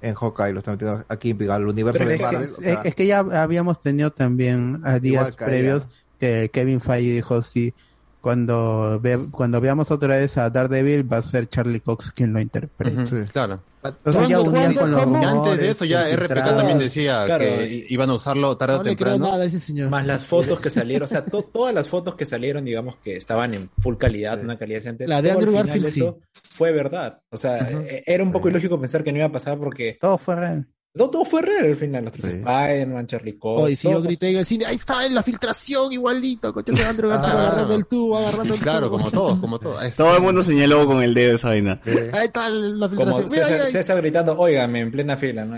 En Hawkeye lo está metiendo a Kingpin, al universo Pero de es, que, Marvel. o sea, es que ya habíamos tenido también a días caía. previos que Kevin Feige dijo sí cuando ve- cuando veamos otra vez a Daredevil va a ser Charlie Cox quien lo interprete. Ujú, Claro. Entonces ya unían con los Y antes de rumores, eso ya RPK también decía Claro, que y- iban a usarlo tarde o No le creo temprano. nada a ese señor. Más las fotos que salieron, o sea, to- todas las fotos que salieron, digamos que estaban en full calidad, una calidad decente. La de Andrew final Garfield, eso Fue verdad. O sea, eh, era un poco ilógico pensar que no iba a pasar porque. Todo fue real. Todo, todo fue real al final. Los tres Spider-Man, Charlie Cox. Si yo grité en el cine, ahí está en la filtración, igualito, coche de Andrew Garfield Ah. agarrando el tubo, agarrando el Claro, tubo. como todo, como todo. Todo el mundo señaló con el dedo esa vaina. Ahí está la Como filtración. Mira, César, ahí, ahí. César gritando, óigame, en plena fila, ¿no?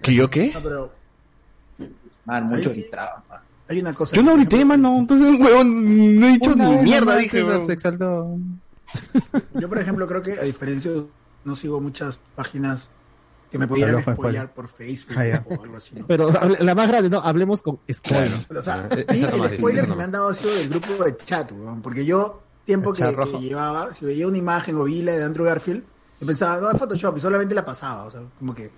¿Que yo qué? No, pero Man, mucho Ahí sí. gritado. man. hay una cosa. Yo no grité, mano. Entonces, huevón, no he dicho ni mierda, dije, César se exaltó. Yo, por ejemplo, creo que a diferencia, de- no sigo muchas páginas que me pudieran spoilear spoiler. por Facebook Ah, ya. o algo así. ¿no? Pero la más grande, no, hablemos con spoiler. O sea, Ah, a mí esa nomás, el spoiler que me han dado ha sido del grupo de chat, weón, porque yo, tiempo que, llevaba, si veía una imagen o vi la de Andrew Garfield, yo pensaba, no, es Photoshop, y solamente la pasaba, o sea, como que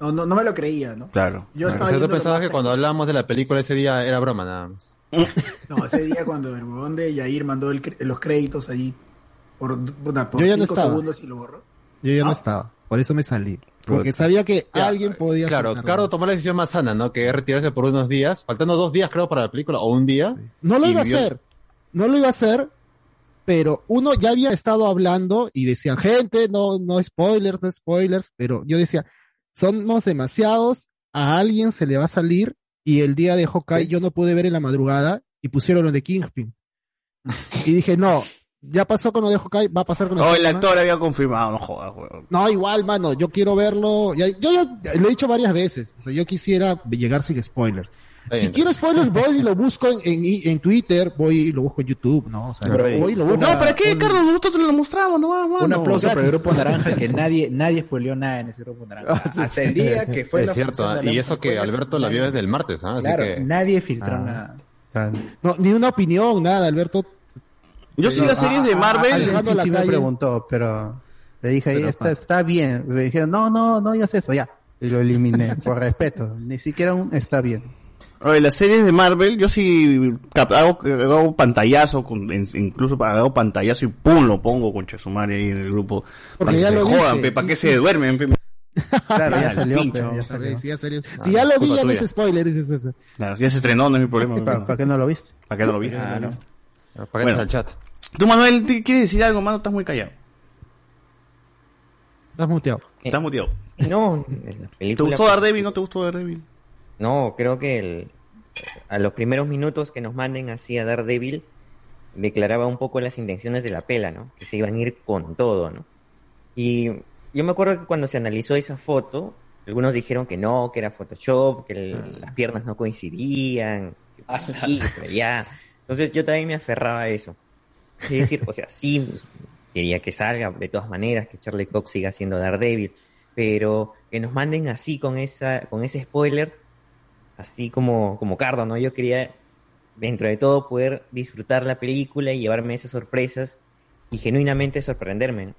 no, no, no me lo creía, ¿no? Claro. Yo O estaba sea, tú viendo pensabas que cuando hablábamos de la película ese día era broma nada más. No, ese día cuando el huevón de Yair mandó el cre- los créditos ahí por, por Yo ya no cinco estaba. segundos y lo borró. Yo ya no Ah. estaba, por eso me salí. Porque sabía que Ya, alguien podía Claro, sacarlo. Cardo tomó la decisión más sana, ¿no? Que es retirarse por unos días, faltando dos días creo para la película, o un día. No lo iba a vivió- hacer. No lo iba a hacer, pero uno ya había estado hablando y decían, gente, no, no spoilers, no spoilers, pero yo decía, somos demasiados, a alguien se le va a salir y el día de Hawkeye yo no pude ver en la madrugada y pusieron lo de Kingpin. y dije, no, ya pasó con lo de Hawkeye, va a pasar con lo de Oh, el actor había confirmado, no jodas, huevón. No, igual, mano, yo quiero verlo. Yo ya lo he dicho varias veces. O sea, yo quisiera llegar sin spoilers. Si quiero spoilers, voy y lo busco en, en, en Twitter, voy y lo busco en YouTube, ¿no? O sea, Pero, voy y lo busco. No, ¿para qué, Carlos? Nosotros te lo mostramos, no vamos. Un aplauso para el grupo naranja, que nadie, nadie spoileó nada en ese grupo naranja. Hasta el día que fue es la cierto, ¿ah? de y eso que Alberto la vio desde el martes, ¿ah? Así Claro, que... nadie filtró Ah. nada. Ah, No, ni una opinión, nada, Alberto. Yo sí no, las series de a- Marvel. Alguien Dejando sí, la sí me preguntó, pero le dije, Pero está, está bien. Le dije, no, no, no digas eso, ya. Y lo eliminé, por respeto. Ni siquiera un está bien. Oye, las series de Marvel, yo sí hago, hago pantallazo, con, incluso hago pantallazo y pum, lo pongo con Chesumare ahí en el grupo. Porque para que ya se lo jodan, viste. pe, para que se duermen. pe. Claro, ya salió, Pincho. pero ya salió. Si ya, salió. Ah, si ya lo vi, ya no es spoiler, dices eso. Claro, ya se estrenó, no es mi problema. ¿Para, para qué no lo viste? ¿Para qué no lo vi? Claro. ¿Para qué Bueno. estás al chat? Tú, Manuel, ¿te ¿quieres decir algo, mano? Estás muy callado. Estás muteado. Estás muteado. No, la ¿Te gustó Daredevil? ¿No te gustó Daredevil? No, creo que el- a los primeros minutos que nos manden así a Daredevil declaraba un poco las intenciones de la pela, ¿no? Que se iban a ir con todo, ¿no? Y yo me acuerdo que cuando se analizó esa foto, algunos dijeron que no, que era Photoshop, que el- las piernas no coincidían, que sí, que ya. Entonces yo también me aferraba a eso. Es decir, o sea, sí quería que salga de todas maneras, que Charlie Cox siga siendo Daredevil, pero que nos manden así con esa, con ese spoiler, así como, como Cardo, ¿no? Yo quería, dentro de todo, poder disfrutar la película y llevarme esas sorpresas y genuinamente sorprenderme, ¿no?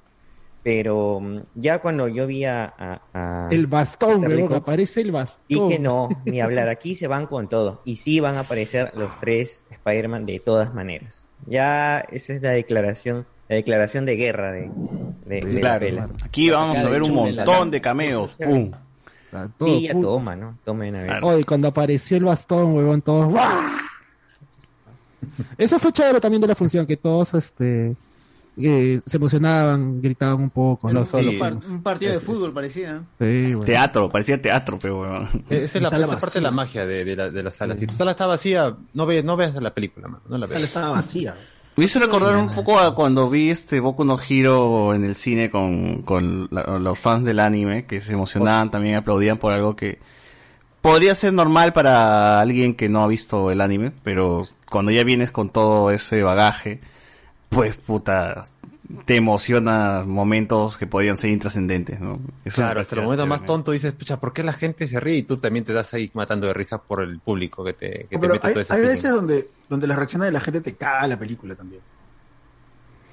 Pero mm, ya cuando yo vi a... a- a El bastón, weón, Cox, aparece el bastón. Dije no, ni hablar. Aquí se van con todo. Y sí van a aparecer los tres Spider-Man de todas maneras. Ya esa es la declaración, la declaración de guerra de, de, de la Claro, pela. claro. Aquí vamos a ver un montón de cameos. ¡Pum! Sí, ya toma, ¿no? Tomen a ver. Oye, cuando apareció el bastón, huevón, todos. ¡guau! Eso fue chévere también de la función, que todos este eh, se emocionaban, gritaban un poco. ¿no? un, par- un partido de fútbol parecía. Sí, bueno. Teatro, parecía teatro, pero weón. Esa es la, esa parte de la magia de, de la, de la sala. Si tu sala está vacía, no ves, no veas la película, mano. No la La sala estaba vacía. Me hizo recordar un poco a cuando vi este Boku no Hero en el cine con, con la- los fans del anime, que se emocionaban, también aplaudían por algo que podría ser normal para alguien que no ha visto el anime, pero cuando ya vienes con todo ese bagaje, pues puta, te emociona momentos que podrían ser intrascendentes, ¿no? Eso Claro, hasta el momento más tonto dices, pucha, ¿por qué la gente se ríe? Y tú también te das ahí matando de risa por el público que te, que te mete hay, todo ese hay feeling. veces donde, donde las reacciones de la gente te caga la película también.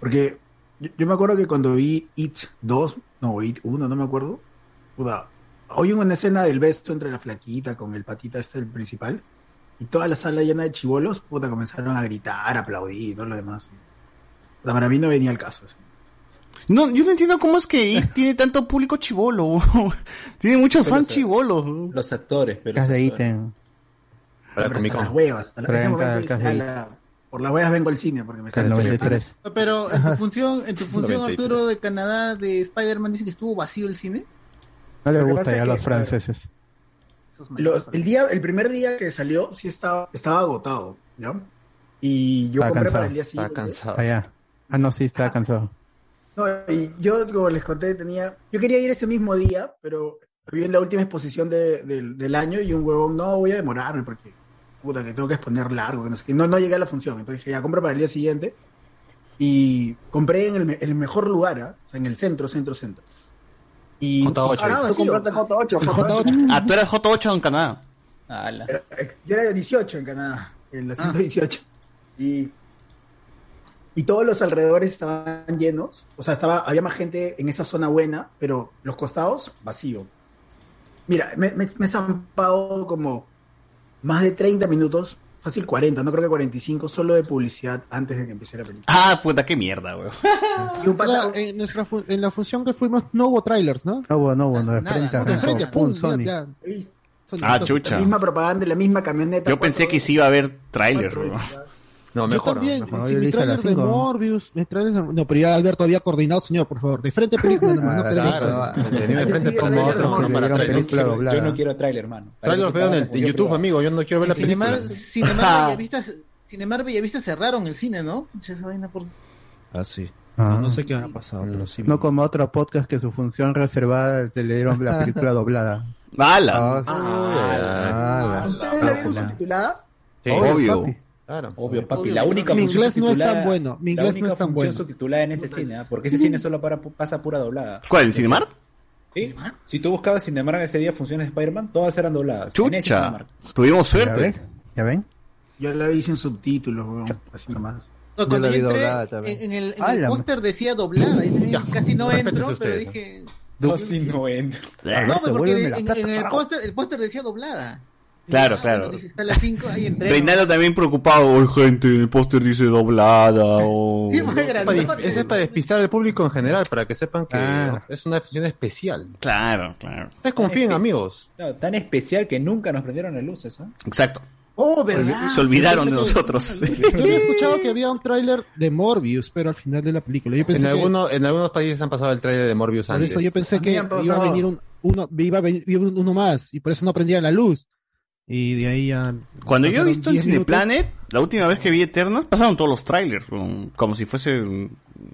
Porque yo, yo me acuerdo que cuando vi It 2, no, It 1, no me acuerdo. Puta, hoy una escena del beso entre la flaquita con el patita este, el principal. Y toda la sala llena de chivolos, puta, comenzaron a gritar, a aplaudir y todo lo demás. Para mí no venía el caso. eso. No, yo no entiendo cómo es que It tiene tanto público chivolo. tiene muchos fans chivolos. Los actores, pero. Para hasta las huevas. Hasta la- Traen ese momento cada- dije, cada "Ala, por las huevas vengo al cine porque me El 93. Pero en tu función, en tu función, 93. Arturo, de Canadá, de Spider-Man, dice que estuvo vacío el cine. No que gusta ya a los que, franceses. Lo- el día, el primer día que salió, sí estaba, estaba agotado, ¿ya? Y yo Estaba compré cansado. para el día siguiente. Ah, ya. Ah, no, sí, estaba cansado. No, y yo, como les conté, tenía, yo quería ir ese mismo día, pero había en la última exposición de- del- del año y un huevón, no, voy a demorarme porque, puta, que tengo que exponer largo, que no sé qué. No, no llegué a la función, entonces dije, ya, compro para el día siguiente. Y compré en el, el mejor lugar, ¿ah? o sea, en el centro, centro, centro. Y J8. Ah, Tú vacío. compraste J8, El J8. Ah, tú eras J8 en Canadá. Yo era de 18 en Canadá, en la 118. Y, y todos los alrededores estaban llenos. O sea, estaba, había más gente en esa zona buena, pero los costados vacío. Mira, me, me, me he zampado como más de 30 minutos, fácil 40, no creo que 45, solo de publicidad antes de que empiece la película. Ah, puta, qué mierda, weón. En, nuestra fu- en la función que fuimos no hubo trailers, ¿no? No hubo, no hubo, no, de frente frente, Pum, pum, Sony. ya, ya. Ah, chucha. La misma propaganda, la misma camioneta. Yo pensé que sí iba a haber trailers, weón. No, yo también, mejor. si Yo mi trailer de. Morbius, mi trailer de- no, pero ya Alberto había coordinado, señor, por favor, de frente película nomás, no Ah, claro, trailer. Venía de frente como otros que no para película Yo doblada. no quiero tráiler, mano. Trailer los veo en, el, en YouTube, amigo. Yo no quiero ver la película. Cinemar, Cinemar Bellavista, cerraron el cine, ¿no? Esa vaina por- Ah, sí. Ah. No sé qué ha pasado, pero sí. No como otro podcast que su función reservada te le dieron la película doblada. ¡Hala! Ah, ¿Ustedes la vieron subtitulada? Sí. Obvio. Claro. Obvio, papi. La única Mi función inglés no es tan subtitulada- bueno, mi la inglés no única es tan función bueno. subtitulada en ese cine, porque ese cine solo para, pasa pura doblada. ¿Cuál, el Cinemark? Sí. Si tú buscabas Cinemark ese día funciones de Spider-Man, todas eran dobladas. En Chucha. Tuvimos ¿Ya suerte. ¿Ya ven? Yo la vi sin subtítulos, weón, así nomás. No, Yo la vi entré, doblada también. En, en el, en Ah, el póster decía doblada, casi no entro, pero ustedes, dije... No, sí, no entro. No, porque en, en el póster decía doblada. Claro, claro. Dice, está a las 5, ahí entré. Reinaldo también preocupado, "Oye, gente, el póster dice doblada o... Sí, Ese es para despistar al público en general, para que sepan que es una función especial. Claro, claro. Ustedes confíen, amigos. Claro, tan especial que nunca nos prendieron las luces, ¿ah? Exacto. Oh, ¿verdad? Se olvidaron de nosotros. Yo había escuchado que había un tráiler de Morbius, pero al final de la película. Yo pensé En, que, algunos, en algunos países han pasado el trailer de Morbius por antes. eso yo pensé que iba a venir un, uno, iba a venir uno más, y por eso no prendía la luz. Y de ahí ya... Cuando yo he visto en 10 minutos. Cineplanet, la última vez que vi Eternas, pasaron todos los trailers, como, si fuese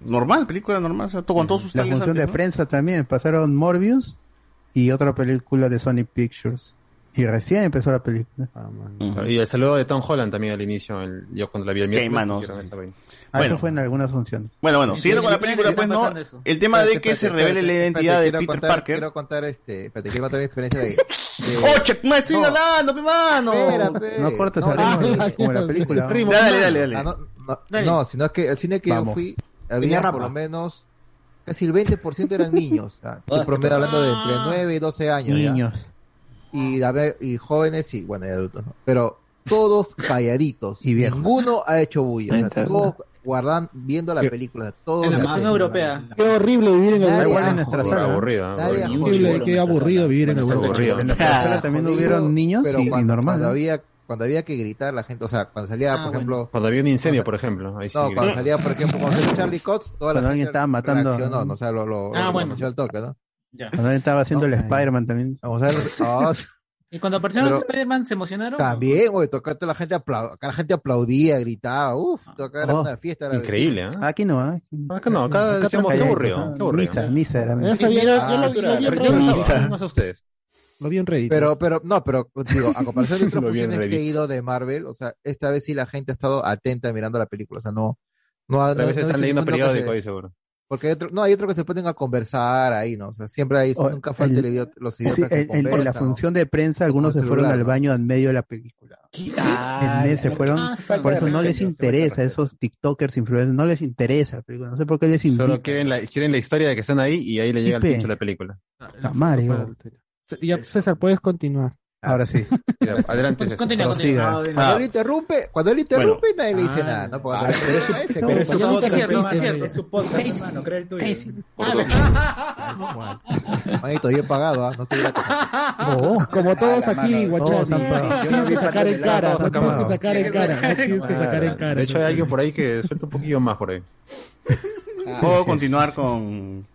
normal, película normal, o sea, con todos sus La trailers. función de antes, ¿no? prensa también, pasaron Morbius y otra película de Sony Pictures. Y recién empezó la película. Y el saludo de Tom Holland también al inicio, el- yo cuando la vi el miércoles manos. esa vaina. Ah, Bueno. eso fue en algunas funciones. Bueno, bueno, Sí, siguiendo sí, con la sí, película, sí, pues no, eso. el tema de Espérate, que se espérate, revele la espérate, identidad de Peter contar- Parker. Quiero contar este, espérate, quiero contar mi experiencia de... de- ¡Oh, che, me estoy No. hablando, mi mano! Espera, pe. No cortes No, el ritmo ah, como la película. Ritmo, Dale, dale, dale. Ah, no, no, Dale. no, sino es que el cine que Vamos. yo fui, había por lo menos casi el 20% eran niños. Estoy Ah, promedio sí. hablando de entre 9 y 12 años. ya. Niños. Y, y jóvenes y bueno, y adultos, ¿no? Pero todos calladitos. Y viejos. Ninguno ha hecho bulla. O sea, todos guardan viendo la película. Todos En la versión europea. Qué horrible vivir en el Nadie Igual en nuestra sala. Aburrido. Qué aburrido vivir en el Bueno, Europa. aburrido. En nuestra sala también hubieron niños pero y, normal. Había, cuando había que gritar la gente, o sea, cuando salía, por ejemplo, Cuando había un incendio, por ejemplo. Ahí sí no, cuando salía, por ejemplo, cuando salía Charlie Cox, toda la Cuando alguien gente estaba matando- reaccionó, ¿no? o sea, lo, lo, Ah, lo bueno. conoció al toque, ¿no? Cuando él estaba haciendo el Spider-Man también. A ah, Y cuando aparecieron los Spider-Man, ¿se emocionaron? también, güey, tocate la gente aplau- acá la gente aplaudía, gritaba, uff, tocar era Oh, una fiesta. Era Increíble, ¿eh? Aquí no, ¿eh? Acá no, acá Acá decíamos, qué aburrido, ¿no? qué aburrido. Misa, misa era. Ya sabía, yo, lo, lo vi en Reddit. no Misa. sé, no sé ustedes. Lo vi en Reddit. Pero, pero, no, pero, digo, a comparación de otras funciones que he ido de Marvel, o sea, esta vez sí la gente ha estado atenta mirando la película, o sea, no, no, A no- veces no están leyendo ninguno que periódico se- ahí seguro. Porque hay otro, no, hay otro que se ponen a conversar ahí, ¿no? O sea, siempre hay, O- nunca falta el- el idiota- los idiotas en, en- en la función de prensa algunos se fueron al baño en medio de la película. En medio se fueron, por eso no les interesa, esos TikTokers, influencers, no les interesa la película, no sé por qué les Solo invita. quieren la, quieren la historia de que están ahí y ahí le llega el pincho a la película. La Mario. Ya, César, puedes continuar. Ahora sí. Mira, adelante. César. Continúa, Prosiga. continúa. Cuando Ah. él interrumpe, cuando él interrumpe, nadie le dice Ah, nada, ¿no? Porque Ah, cuando pero es su- él se pero es su podcast, pero repite. es- es su podcast, hermano, creo el tuyo. Manito, bien pagado, ¿ah? No. Oh, Como todos Ah, la aquí, mano, guachani. todos han pagado. Tienes que sacar en cara, no tienes que pagado. sacar en cara, no tienes que sacar en cara. De hecho, hay alguien por ahí que suelta un poquillo más por ahí. Puedo continuar con...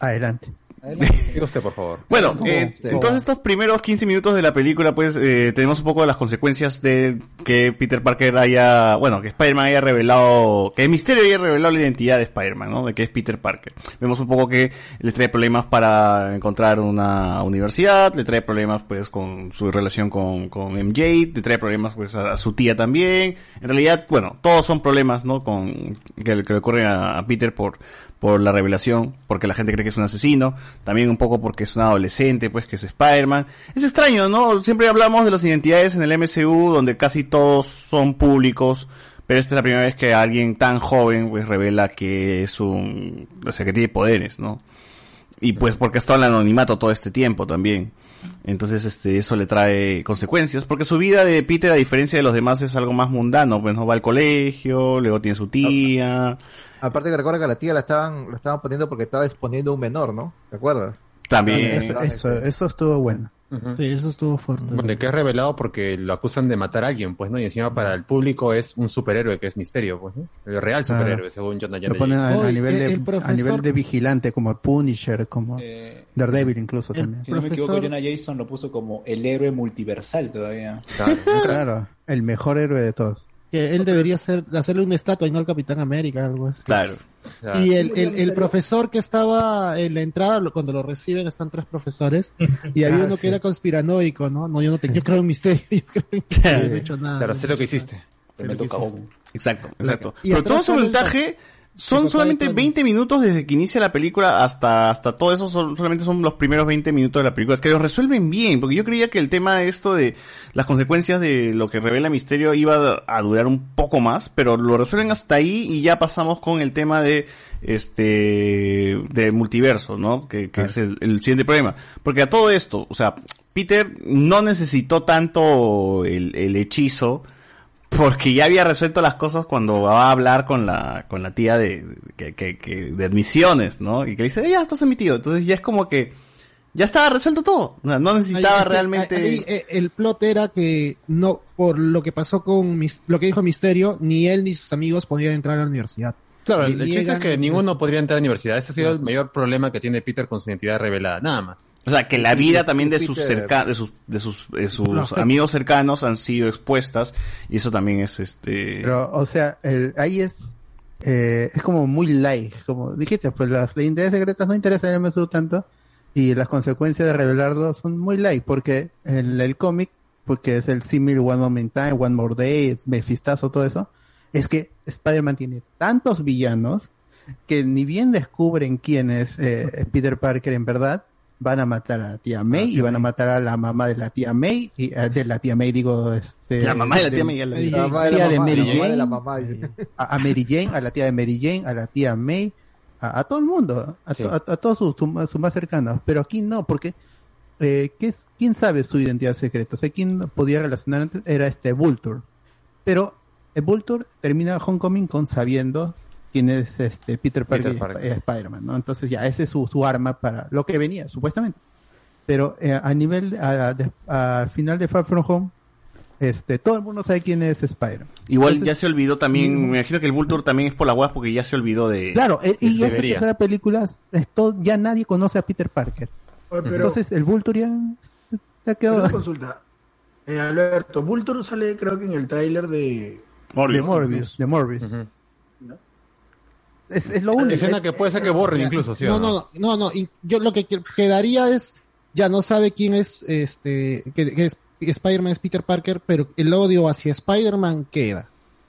Adelante. Diga usted, por favor. Bueno, eh, entonces estos primeros 15 minutos de la película, pues eh, tenemos un poco de las consecuencias de que Peter Parker haya, bueno, que Spider-Man haya revelado, que el misterio haya revelado la identidad de Spider-Man, ¿no? De que es Peter Parker. Vemos un poco que le trae problemas para encontrar una universidad, le trae problemas pues con su relación con, con MJ, le trae problemas pues a, a su tía también. En realidad, bueno, todos son problemas, ¿no? Con, que, que le ocurren a, a Peter por, por la revelación, porque la gente cree que es un asesino, también un poco porque es un adolescente, pues que es Spider-Man. Es extraño, ¿no? Siempre hablamos de las identidades en el MCU donde casi todos son públicos, pero esta es la primera vez que alguien tan joven pues revela que es un, o sea, que tiene poderes, ¿no? Y pues porque ha estado en el anonimato todo este tiempo también. Entonces, este, eso le trae consecuencias, porque su vida de Peter, a diferencia de los demás, es algo más mundano, pues no va al colegio, luego tiene su tía, Aparte que recuerda que a la tía la estaban, la estaban poniendo porque estaba exponiendo a un menor, ¿no? ¿Te acuerdas? también. Eso, eso, eso estuvo bueno. Sí, eso estuvo fuerte. Bueno, que es revelado porque lo acusan de matar a alguien, pues, ¿no? Y encima para el público es un superhéroe que es misterio, pues, ¿no? El real Claro. superhéroe, según Jonathan Lo ponen a, a nivel el- de, a nivel de vigilante, como Punisher, como Eh, Daredevil incluso el- también. si no me equivoco, Profesor- Jonah Jason lo puso como el héroe multiversal todavía. Claro, el mejor héroe de todos. Que él debería ser, hacerle una estatua y no al Capitán América, algo así. Claro. Y el, el, el profesor que estaba en la entrada, cuando lo reciben, están tres profesores. Y había Ah, uno sí. que era conspiranoico, ¿no? No, yo no te, yo creo en misterio. Yo creo en misterio, no he hecho nada. Claro, sé lo que hiciste. Exacto, exacto. Y Pero todo su montaje Son solamente de Tony. 20 minutos desde que inicia la película hasta, hasta todo eso, son, solamente son los primeros 20 minutos de la película, que lo resuelven bien, porque yo creía que el tema de esto de las consecuencias de lo que revela Misterio iba a durar un poco más, pero lo resuelven hasta ahí y ya pasamos con el tema de este de multiverso, ¿no? Que, que es el, el siguiente problema. Porque a todo esto, o sea, Peter no necesitó tanto el, el hechizo, porque ya había resuelto las cosas cuando va a hablar con la, con la tía de, que, que, que- de admisiones, ¿no? Y que le dice, "Eh, ya estás admitido. Entonces ya es como que, ya estaba resuelto todo. O sea, no necesitaba Ahí, realmente... ahí, eh, el plot era que no, por lo que pasó con Mis- lo que dijo Misterio, ni él ni sus amigos podían entrar a la universidad. Claro, Le el, chiste es que ninguno podría entrar a la universidad. Ese ha sido el mayor problema que tiene Peter con su identidad revelada, nada más. O sea, que la vida también de sus cerca, de sus, de sus, de sus No, amigos cercanos han sido expuestas y eso también es este. Pero, o sea, el, ahí es eh, es como muy light, como dijiste, pues las identidades secretas no interesan el MSU tanto y las consecuencias de revelarlo son muy light porque el, el cómic, porque es el símil One Moment Time, One More Day, Mephistazo, todo eso, es que Spider-Man tiene tantos villanos que ni bien descubren quién es eh, Peter Parker en verdad, van a matar a la tía May y van a matar a la mamá de la tía May y eh, de la tía May digo este La mamá de la tía May, ya la tía de Mary la mamá de Jane. a, Mary Jane a la tía de Mary Jane a la tía May a, a todo el mundo a, to- a- a todos sus sus más- sus más cercanos. Pero aquí no porque eh, ¿qué es, quién sabe su identidad secreta o sea quién podía relacionar antes era este Vulture. Pero el Vulture termina Homecoming con sabiendo quién es este Peter Parker, Peter y Parker. Sp- Spider-Man, ¿no? Entonces ya ese es su, su arma para lo que venía, supuestamente. Pero eh, a nivel, al final de Far From Home, este, todo el mundo sabe quién es Spider-Man. Igual Entonces, ya se olvidó también, me imagino que el Vulture también es por la web porque ya se olvidó de... Claro, eh, de y esta Severia. tercera película, esto, ya nadie conoce a Peter Parker. Oye, pero- Entonces el Vulture ya, ya quedó... Una consulta. Eh, Alberto, Vulture sale creo que en el tráiler de... De Morbius, de Morbius. Es, es lo único. Escena es- que puede ser que borren incluso, ¿sí no, no? no, no, no, yo lo que que- quedaría es, ya no sabe quién es, este, que, que es Spider-Man es Peter Parker, pero el odio hacia Spider-Man queda.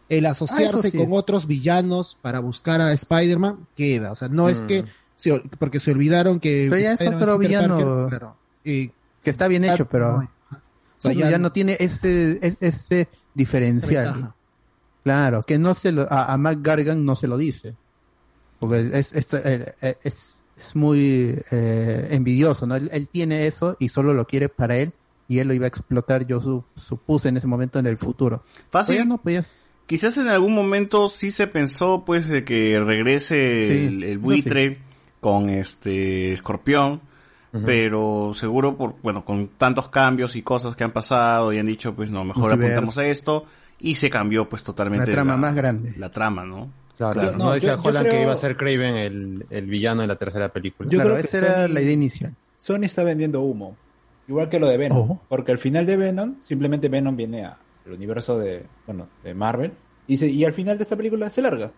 El asociarse Ah, sí. con otros villanos para buscar a Spider-Man queda. O sea, no es Mm. que, se ol- porque se olvidaron que Pero ya es otro villano Parker, claro. Y- que está bien hecho, pero no, o sea, ya no- tiene ese, es- ese diferencial. Claro, que no se lo, a, a Mac Gargan no se lo dice. Porque es, es, eh, eh, es, es muy eh, envidioso, ¿no? Él, él tiene eso y solo lo quiere para él y él lo iba a explotar, yo su- supuse en ese momento en el futuro. Fácil. Pero ya no, pues ya- Quizás en algún momento sí se pensó pues de que regrese Sí, el, buitre con este escorpión, pero seguro por bueno con tantos cambios y cosas que han pasado y han dicho pues no mejor apuntamos a esto y se cambió pues totalmente La trama más grande. la trama no Claro, no, no, decía yo- yo Holland que iba a ser Craven el, el villano de la tercera película. Yo Claro, creo que esa era Sony- la idea inicial. Sony está vendiendo humo. Igual que lo de Venom. Oh. Porque al final de Venom, simplemente Venom viene al universo de, bueno, de Marvel. Y, se- y al final de esta película se larga.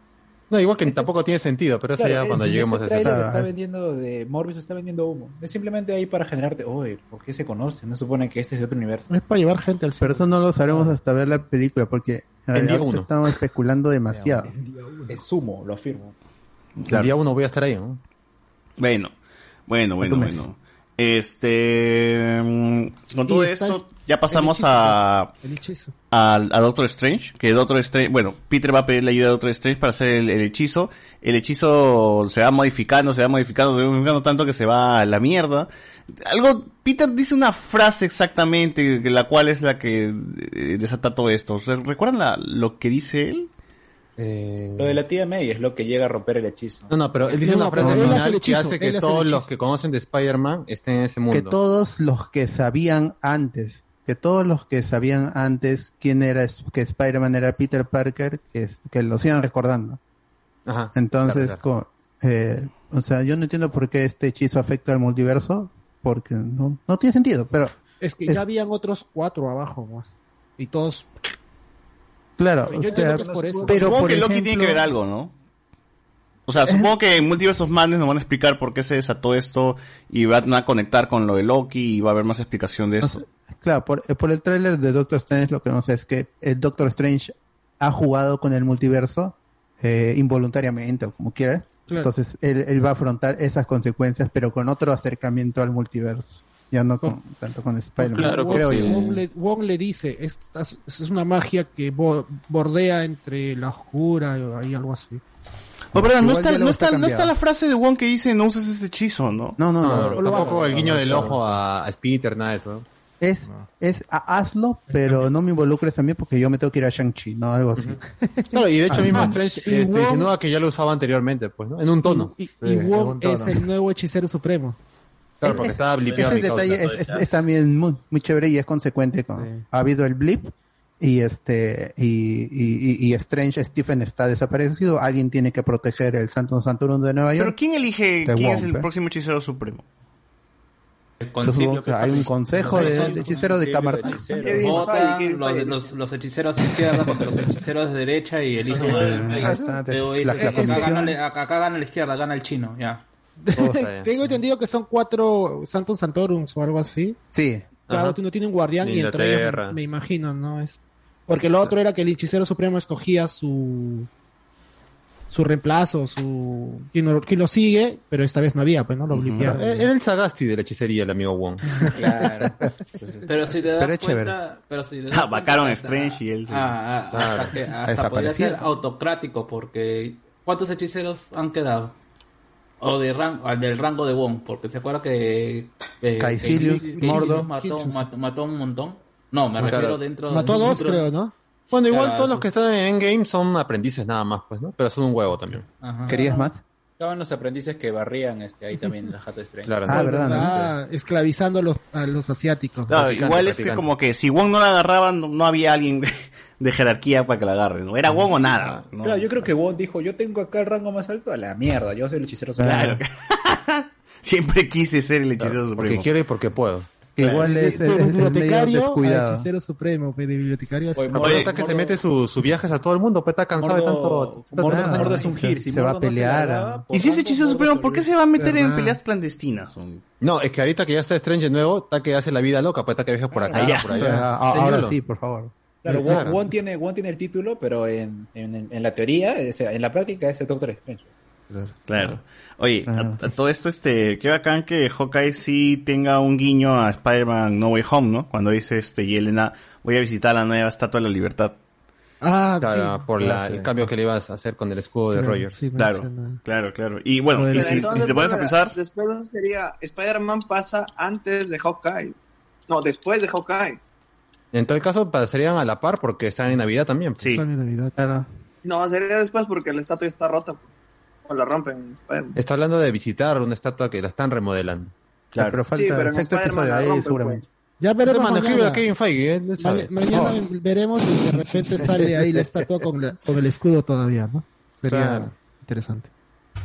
No, igual que tampoco tiene sentido, pero eso ya cuando lleguemos ese a ese está vendiendo de Morbius está vendiendo humo. Es simplemente ahí para generarte, oye, ¿por qué se conocen? No supone que este es de otro universo. Es para llevar gente al Pero eso no lo sabremos hasta ver la película porque En eh, día ahorita uno. estamos especulando demasiado. Es humo, lo afirmo. Claro. El día uno voy a estar ahí, ¿no? bueno bueno bueno bueno este mm, con todo esto es- ya pasamos el hechizo, a El hechizo. al, a Doctor Strange, que Doctor Strange, bueno, Peter va a pedir la ayuda de Doctor Strange para hacer el, el hechizo. El hechizo se va modificando, se va modificando, se va modificando tanto que se va a la mierda. Algo, Peter dice una frase exactamente, la cual es la que eh, desata todo esto. ¿Se- ¿Recuerdan la- lo que dice él? Lo de la tía May es lo que llega a romper el hechizo. No, no, pero él dice No, una frase final hace que hace que hace todos los que conocen de Spider-Man estén en ese mundo. que todos los que sabían antes, que todos los que sabían antes quién era, que Spider-Man era Peter Parker, que, que lo sigan recordando. Ajá, Entonces, claro, eh, o sea, yo no entiendo por qué este hechizo afecta al multiverso, porque no, no tiene sentido, pero Es que Es- ya habían otros cuatro abajo más. Y todos. claro, Yo o sea, que es por eso. pero supongo por que Loki ejemplo- tiene que ver algo, ¿no? O sea, supongo que en Multiversos Madness nos van a explicar por qué se desató esto y van a conectar con lo de Loki y va a haber más explicación de eso. Claro, por, eh, por el tráiler de Doctor Strange lo que no sé es que el Doctor Strange ha jugado con el multiverso eh, involuntariamente o como quiera. Claro. Entonces él, él va a afrontar esas consecuencias, pero con otro acercamiento al multiverso. Ya no con, tanto con Spider-Man, Wong, creo yo. Wong le, Wong le dice, esta es es una magia que bo- bordea entre la oscura y algo así. No, pero no Igual está, no, está está, no está la frase de Wong que dice no uses este hechizo, ¿no? No, no, no. No, tampoco el guiño del ojo a, a Peter, nada de eso. Es, es a- hazlo, pero no me involucres también porque yo me tengo que ir a Shang-Chi, ¿no? Algo así. Claro, y de hecho mismo Strange y este, Wong- insinúa que ya lo usaba anteriormente, pues, ¿no? En un tono. Y, Sí, y Wong tono. es el nuevo hechicero supremo. Claro, porque estaba blipeado Ese mi causa. detalle es, es- es también muy, muy chévere y es consecuente con ha habido el blip y este y, y, y- y Strange Stephen está desaparecido alguien tiene que proteger el Santo Santorum de Nueva York Pero ¿quién elige quién Wong, es el ¿eh? próximo hechicero supremo? Entonces, supongo que hay un consejo de, de hechiceros de cámara Votan los, los, los hechiceros de izquierda contra los hechiceros de derecha y eligen Ah, Luego dice, la- la acá, gana, la izquierda, gana el chino, ya. Tengo entendido que son cuatro Santos Santorums o algo así. Sí. Cada Ajá. uno tiene un guardián y entre ellos me, me imagino, ¿no? Es porque lo otro era que el hechicero supremo escogía su su reemplazo, su quien lo, quien lo sigue, pero esta vez no había, pues no lo blipearon. Era era el Sagasti de la hechicería, el amigo Wong. Claro. Pero si te das Pero es cuenta, pero si te das Ah, cuenta, vacaron Strange y él se- Ah, ah, Claro. hasta, que, hasta podría ser autocrático porque ¿cuántos hechiceros han quedado? O de rango, del rango de Wong, porque se acuerda que eh, Caecilius, Mordo. mató, mató, mató un montón. No, me Ah, refiero claro. dentro Mató a dos, dentro- creo, ¿no? Bueno, igual Claro, todos los que están en Endgame son aprendices nada más, pues, ¿no? Pero son un huevo también. Ajá. ¿Querías más? Estaban los aprendices que barrían este, ahí también en la Jato Strange. Claro, Ah, verdad, ¿no? Ah, esclavizando a los, a los asiáticos. Claro, igual es que como que si Wong no la agarraba, no, no había alguien de, de jerarquía para que la agarre, ¿no? Era Wong o nada. ¿no? Claro, yo creo que Wong dijo, yo tengo acá el rango más alto a la mierda, yo soy el hechicero supremo. Claro. Siempre quise ser el hechicero Porque supremo. quiero y porque puedo. Igual es, de es- es medio bibliotecario a descuidado hecicero supremo, pues, de bibliotecario. Oye, Mordo- Oye, está que se mete su- sus viajes a todo el mundo, pues está cansado de Mordo- tanto. tanto- Mordo- nada. Mordo es un gir, si se va a Mordo no pelear. la ah. Y si es hechicero Mordo supremo, ¿por qué se va a meter en peleas clandestinas? No, es que ahorita que ya está Strange de nuevo, está que hace la vida loca, pues está que viaja por acá, Ah, ya. por allá. ah, ahora sí, por favor. Claro, Wong, Claro. Wong tiene, Wong tiene el título, pero en, en, en la teoría, o sea, en la práctica es el Doctor Strange. Claro. Oye, a, a todo esto, este, qué bacán que Hawkeye sí tenga un guiño a Spider-Man No Way Home, ¿no? Cuando dice, este, Yelena, voy a visitar la nueva Estatua de la Libertad. Ah, Claro, sí. por la- el cambio que le ibas a hacer con el escudo de Claro, Rogers. sí, Claro, menciona. claro, claro. Y bueno, y si, y entonces, si te pones a pensar, Después sería Spider-Man pasa antes de Hawkeye. No, después de Hawkeye. En tal caso, pasarían a la par porque están en Navidad también. pues. sí, Están en Navidad. Claro. No, sería después porque la estatua ya está rota. O la rompen en Spider-Man. Está hablando de visitar una estatua que la están remodelando. claro. Pero falta Sí, pero en sexto Spider-Man episodio ahí rompe, seguramente. Ya Ese veremos mañana. a Kevin Feige, él sabe. Ma- mañana veremos y de repente sale ahí la estatua con, la- con el escudo todavía, ¿no? Sería Claro. interesante.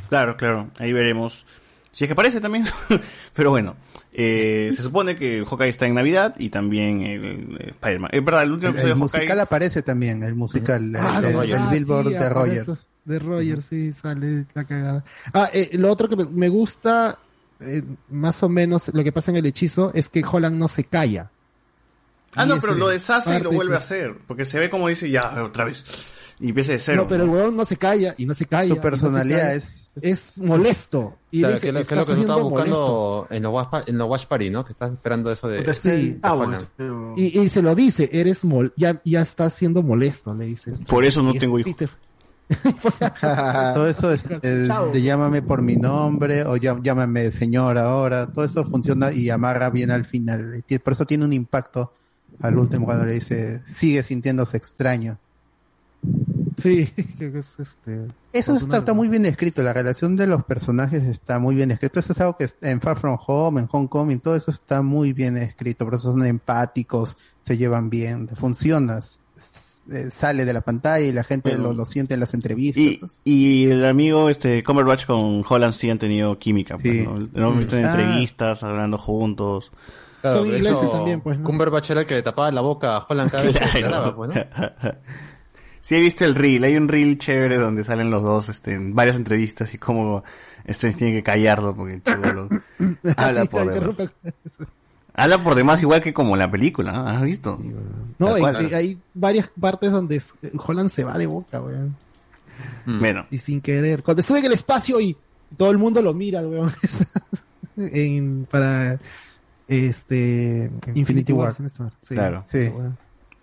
Claro, claro, ahí veremos. Si es que aparece también. Pero bueno, eh, se supone que Hawkeye está en Navidad y también el, eh, Spider-Man. Es verdad, el último El, episodio el de Hawkeye. musical aparece también, el musical, el, Ah, el- el ah, Billboard sí, de. Rogers. De Rogers, sí, sale la cagada. Ah, eh, lo otro que me, me gusta, eh, más o menos, lo que pasa en el hechizo es que Holland no se calla. Ah, Y no, pero lo deshace y lo vuelve que- a hacer. Porque se ve como dice, ya, otra vez. Y empieza de cero. No, pero el huevón no se calla y no se calla. Su no personalidad calla. es- es molesto. Y Claro, dice, que, es lo- que es lo "Estás que siendo buscando en los, watch, en los Watch Party, ¿no? Que estás esperando eso de... Sí. de Holland. Y, y se lo dice, eres mol, ya, ya estás siendo molesto, le dices. Por eso no Y es tengo hijos. Todo eso es el de llámame por mi nombre o llá- llámame señor ahora. Todo eso funciona y amarra bien al final. Por eso tiene un impacto al último cuando le dice sigue sintiéndose extraño. Sí, es este. Eso está, está muy bien escrito, la relación de los personajes está muy bien escrito. Eso es algo que en Far From Home, en Hong Kong, todo eso está muy bien escrito. Por eso son empáticos, se llevan bien, funciona, eh, sale de la pantalla y la gente Bueno. lo, lo siente en las entrevistas. Y, y el amigo este Cumberbatch con Holland sí han tenido química. Pues, Sí. ¿no? Lo hemos visto en Ah. entrevistas, hablando juntos. Claro, Son ingleses hecho, también, pues, ¿no? Cumberbatch era el que le tapaba la boca a Holland cada vez que Claro. declaraba, pues, ¿no? Sí he visto el reel, hay un reel chévere donde salen los dos este, en varias entrevistas y como Strange tiene que callarlo porque el chibolo habla por que Habla por demás igual que como la película, ¿no? ¿has visto? No, cual. hay varias partes donde Holland se va de boca, weón. Bueno. Y sin querer. Cuando estuve en el espacio y todo el mundo lo mira, weón. en, para este Infinity, Wars. en esta- sí. Claro. Sí.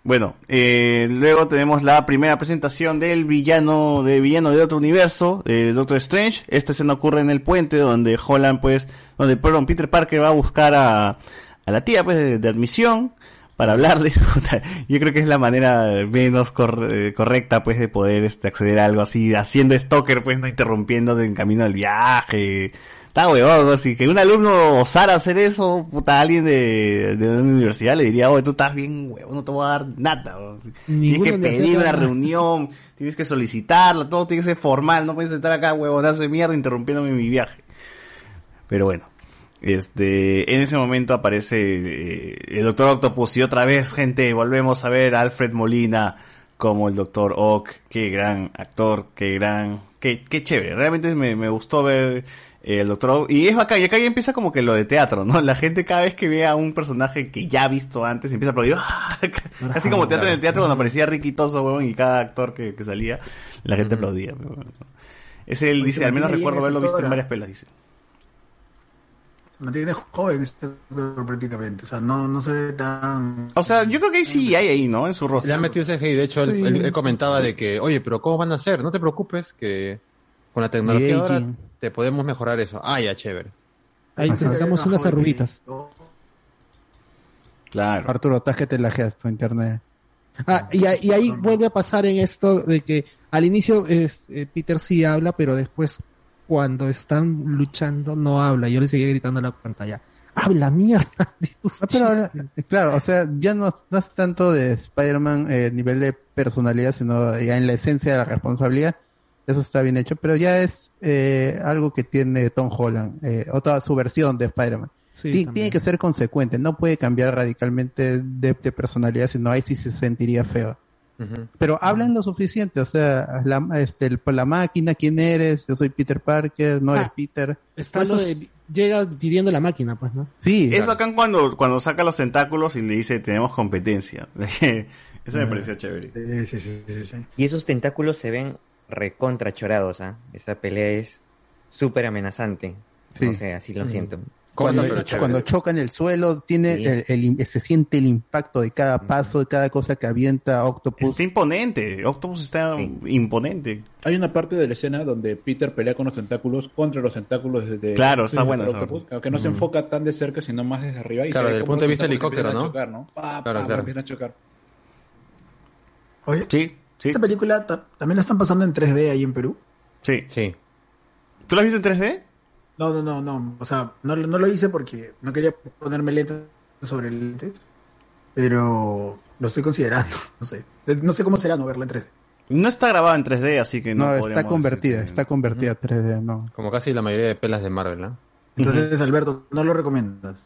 Bueno, eh, luego tenemos la primera presentación del villano de villano de otro universo, de Doctor Strange. Esta escena ocurre en el puente donde Holland, pues, donde perdón, Peter Parker va a buscar a, a la tía, pues, de, de admisión para hablarle. Puta, Yo creo que es la manera menos cor- eh, correcta, pues, de poder este, acceder a algo así, haciendo stalker, pues, no interrumpiendo en camino del viaje. Está huevón, así que un alumno osara hacer eso, puta, alguien de, de una universidad le diría, oye, tú estás bien, huevón, no te voy a dar nada. huevón". Tienes que pedir una reunión, tienes que solicitarla, todo tiene que ser formal, no puedes estar acá, huevonazo de mierda, interrumpiéndome mi viaje. Pero bueno, este, en ese momento aparece eh, el Doctor Octopus y otra vez, gente, volvemos a ver a Alfred Molina como el Doctor Ock. Qué gran actor, qué gran, qué, qué chévere. Realmente me, me gustó ver eh, el Doctor Ock. Y es bacán, y acá ya empieza como que lo de teatro, ¿no? La gente cada vez que ve a un personaje que ya ha visto antes empieza a aplaudir. ¡Ah! Casi como teatro en el teatro cuando aparecía Ricky Toso, huevón, y cada actor que, que salía, la gente aplaudía. Es el, dice, al menos recuerdo haberlo visto en actor, varias pelas, dice. Mantiene joven este actor prácticamente. O sea, no, no se ve tan. O sea, yo creo que sí hay ahí, ¿no? En su rostro. Le han metido CGI, de hecho, él, Sí. él- él comentaba de que, oye, pero ¿cómo van a hacer? No te preocupes, que con la tecnología ahora te podemos mejorar eso. Ah, ya, chévere. Ahí te sacamos unas arruguitas. Claro. Arturo, estás que te lajeas tu internet. Ah, y, ahí- y ahí vuelve a pasar en esto de que al inicio es, eh, Peter sí habla, pero después cuando están luchando no habla. Yo le seguía gritando a la pantalla. Habla mierda. Ah, pero ahora, claro, o sea, ya no, no es tanto de Spider-Man eh, nivel de personalidad, sino ya en la esencia de la responsabilidad. Eso está bien hecho, pero ya es eh, algo que tiene Tom Holland, eh, otra su versión de Spider-Man. Sí, también. tiene que ser consecuente, no puede cambiar radicalmente de, de personalidad, sino ahí sí se sentiría feo. Pero hablan lo suficiente, o sea, la, este, el- la máquina, quién eres, yo soy Peter Parker, no eres Ah, Peter. Está Eso lo es- de- llega pidiendo la máquina, pues, ¿no? Sí. Es bacán cuando, cuando saca los tentáculos y le dice tenemos competencia. Eso me Ah. pareció chévere. Y esos tentáculos se ven recontra chorados, ¿ah? Esa pelea es súper amenazante. Sí. O sea, así lo Mm. siento. Cuando, cuando choca en el suelo, tiene Sí. el, el- se siente el impacto de cada paso, de cada cosa que avienta Octopus. Está imponente. Octopus está imponente. Hay una parte de la escena donde Peter pelea con los tentáculos contra los tentáculos desde Claro, está buena Octopus, parte. aunque no se enfoca tan de cerca, sino más desde arriba. Y Claro, se ve desde el punto de vista helicóptero, ¿no? A chocar, ¿no? Pa, Claro, pa, claro. empiezan a chocar. Oye, sí, esa película ta- también la están pasando en 3D ahí en Perú. Sí. Sí. ¿Tú la has visto en 3D? No, no, no, no. O sea, no, lo- no lo hice porque no quería ponerme lentes sobre lentes. Pero lo estoy considerando. No sé. No sé cómo será no verla en 3D. No está grabada en 3D, así que no, No, está convertida, está convertida a 3D, no. Como casi la mayoría de pelas de Marvel, ¿no? Entonces, Alberto, no lo recomiendas.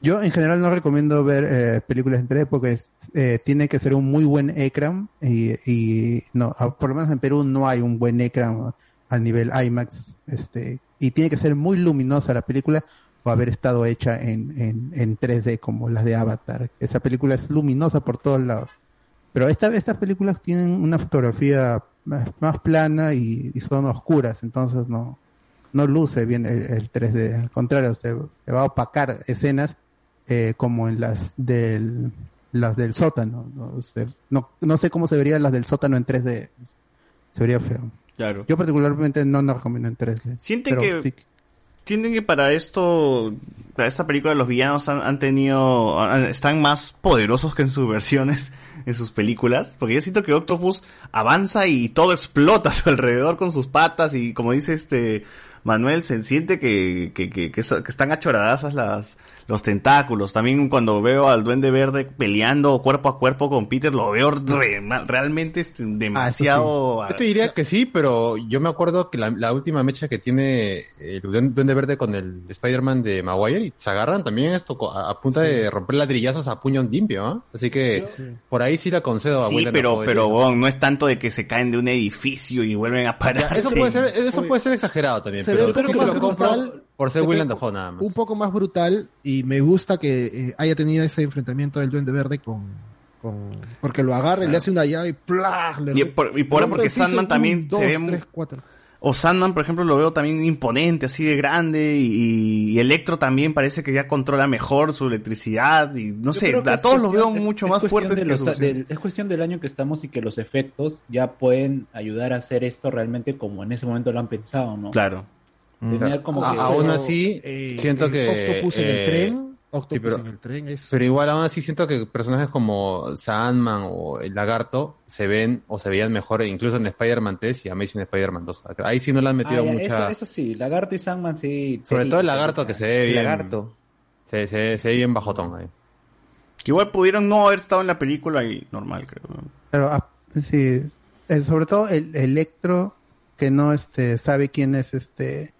Yo en general no recomiendo ver eh, películas en 3D porque es- eh, tiene que ser un muy buen ecran y, y no, a- por lo menos en Perú no hay un buen ecran al nivel IMAX, este, y tiene que ser muy luminosa la película o haber estado hecha en, en, en 3D como las de Avatar. Esa película es luminosa por todos lados. Pero esta, estas películas tienen una fotografía más, más plana y, son oscuras, entonces no, no luce bien el, el 3D. Al contrario, se, va a opacar escenas eh, como en las del las del sótano. ¿no? No, no sé cómo se verían las del sótano en 3D. Se vería feo. Claro. Yo particularmente no nos recomiendo en 3D. Sienten que sí sienten que para esto para esta película los villanos han, han tenido han- están más poderosos que en sus versiones en sus películas porque yo siento que Octopus avanza y todo explota a su alrededor con sus patas y como dice este Manuel se siente que, que, que, que están achoradazas las los tentáculos también cuando veo al duende verde peleando cuerpo a cuerpo con Peter lo veo re- realmente este, demasiado Yo te diría que sí, pero yo me acuerdo que la, la última mecha que tiene el Duen- Duende Verde con el Spider-Man de Maguire y se agarran también esto a, a punta de romper ladrillazos a puño limpio, ¿ah? Así que por ahí sí la concedo a Sí, pero, pero no es tanto de que se caen de un edificio y vuelven a parar. Eso puede ser, eso puede ser exagerado también, Se pero ve lo brutal. Por ser Willem Dafoe nada más. Un poco más brutal y me gusta que eh, haya tenido ese enfrentamiento del Duende Verde con, Con, porque lo agarra y le hace una llave y ¡plá! le Y por, y por rompe porque Sandman un, también dos, se ve tres, cuatro. O Sandman, por ejemplo, lo veo también imponente, así de grande, y, y Electro también parece que ya controla mejor su electricidad, y no Yo sé, a todos los veo mucho es más fuertes de que los- sus- del- Es cuestión del año que estamos y que los efectos ya pueden ayudar a hacer esto realmente como en ese momento lo han pensado, ¿no? Claro. Tener como A- que- aún pero, así, eh, siento que. Octopus en el eh, tren, Octopus sí, pero, en el tren es... pero igual, aún así, siento que personajes como Sandman o el Lagarto se ven o se veían mejor, incluso en Spider-Man 3 y Amazing Spider-Man 2. Ahí sí no le han metido Ah, ya, mucha. eso, eso sí, Lagarto y Sandman sí. Sobre sí, todo el Lagarto sí. que se ve bien. Lagarto. Se, se, se ve bien bajotón ahí. Que igual pudieron no haber estado en la película y normal, creo. Pero ah, sí, eh, sobre todo el Electro que no este sabe quién es este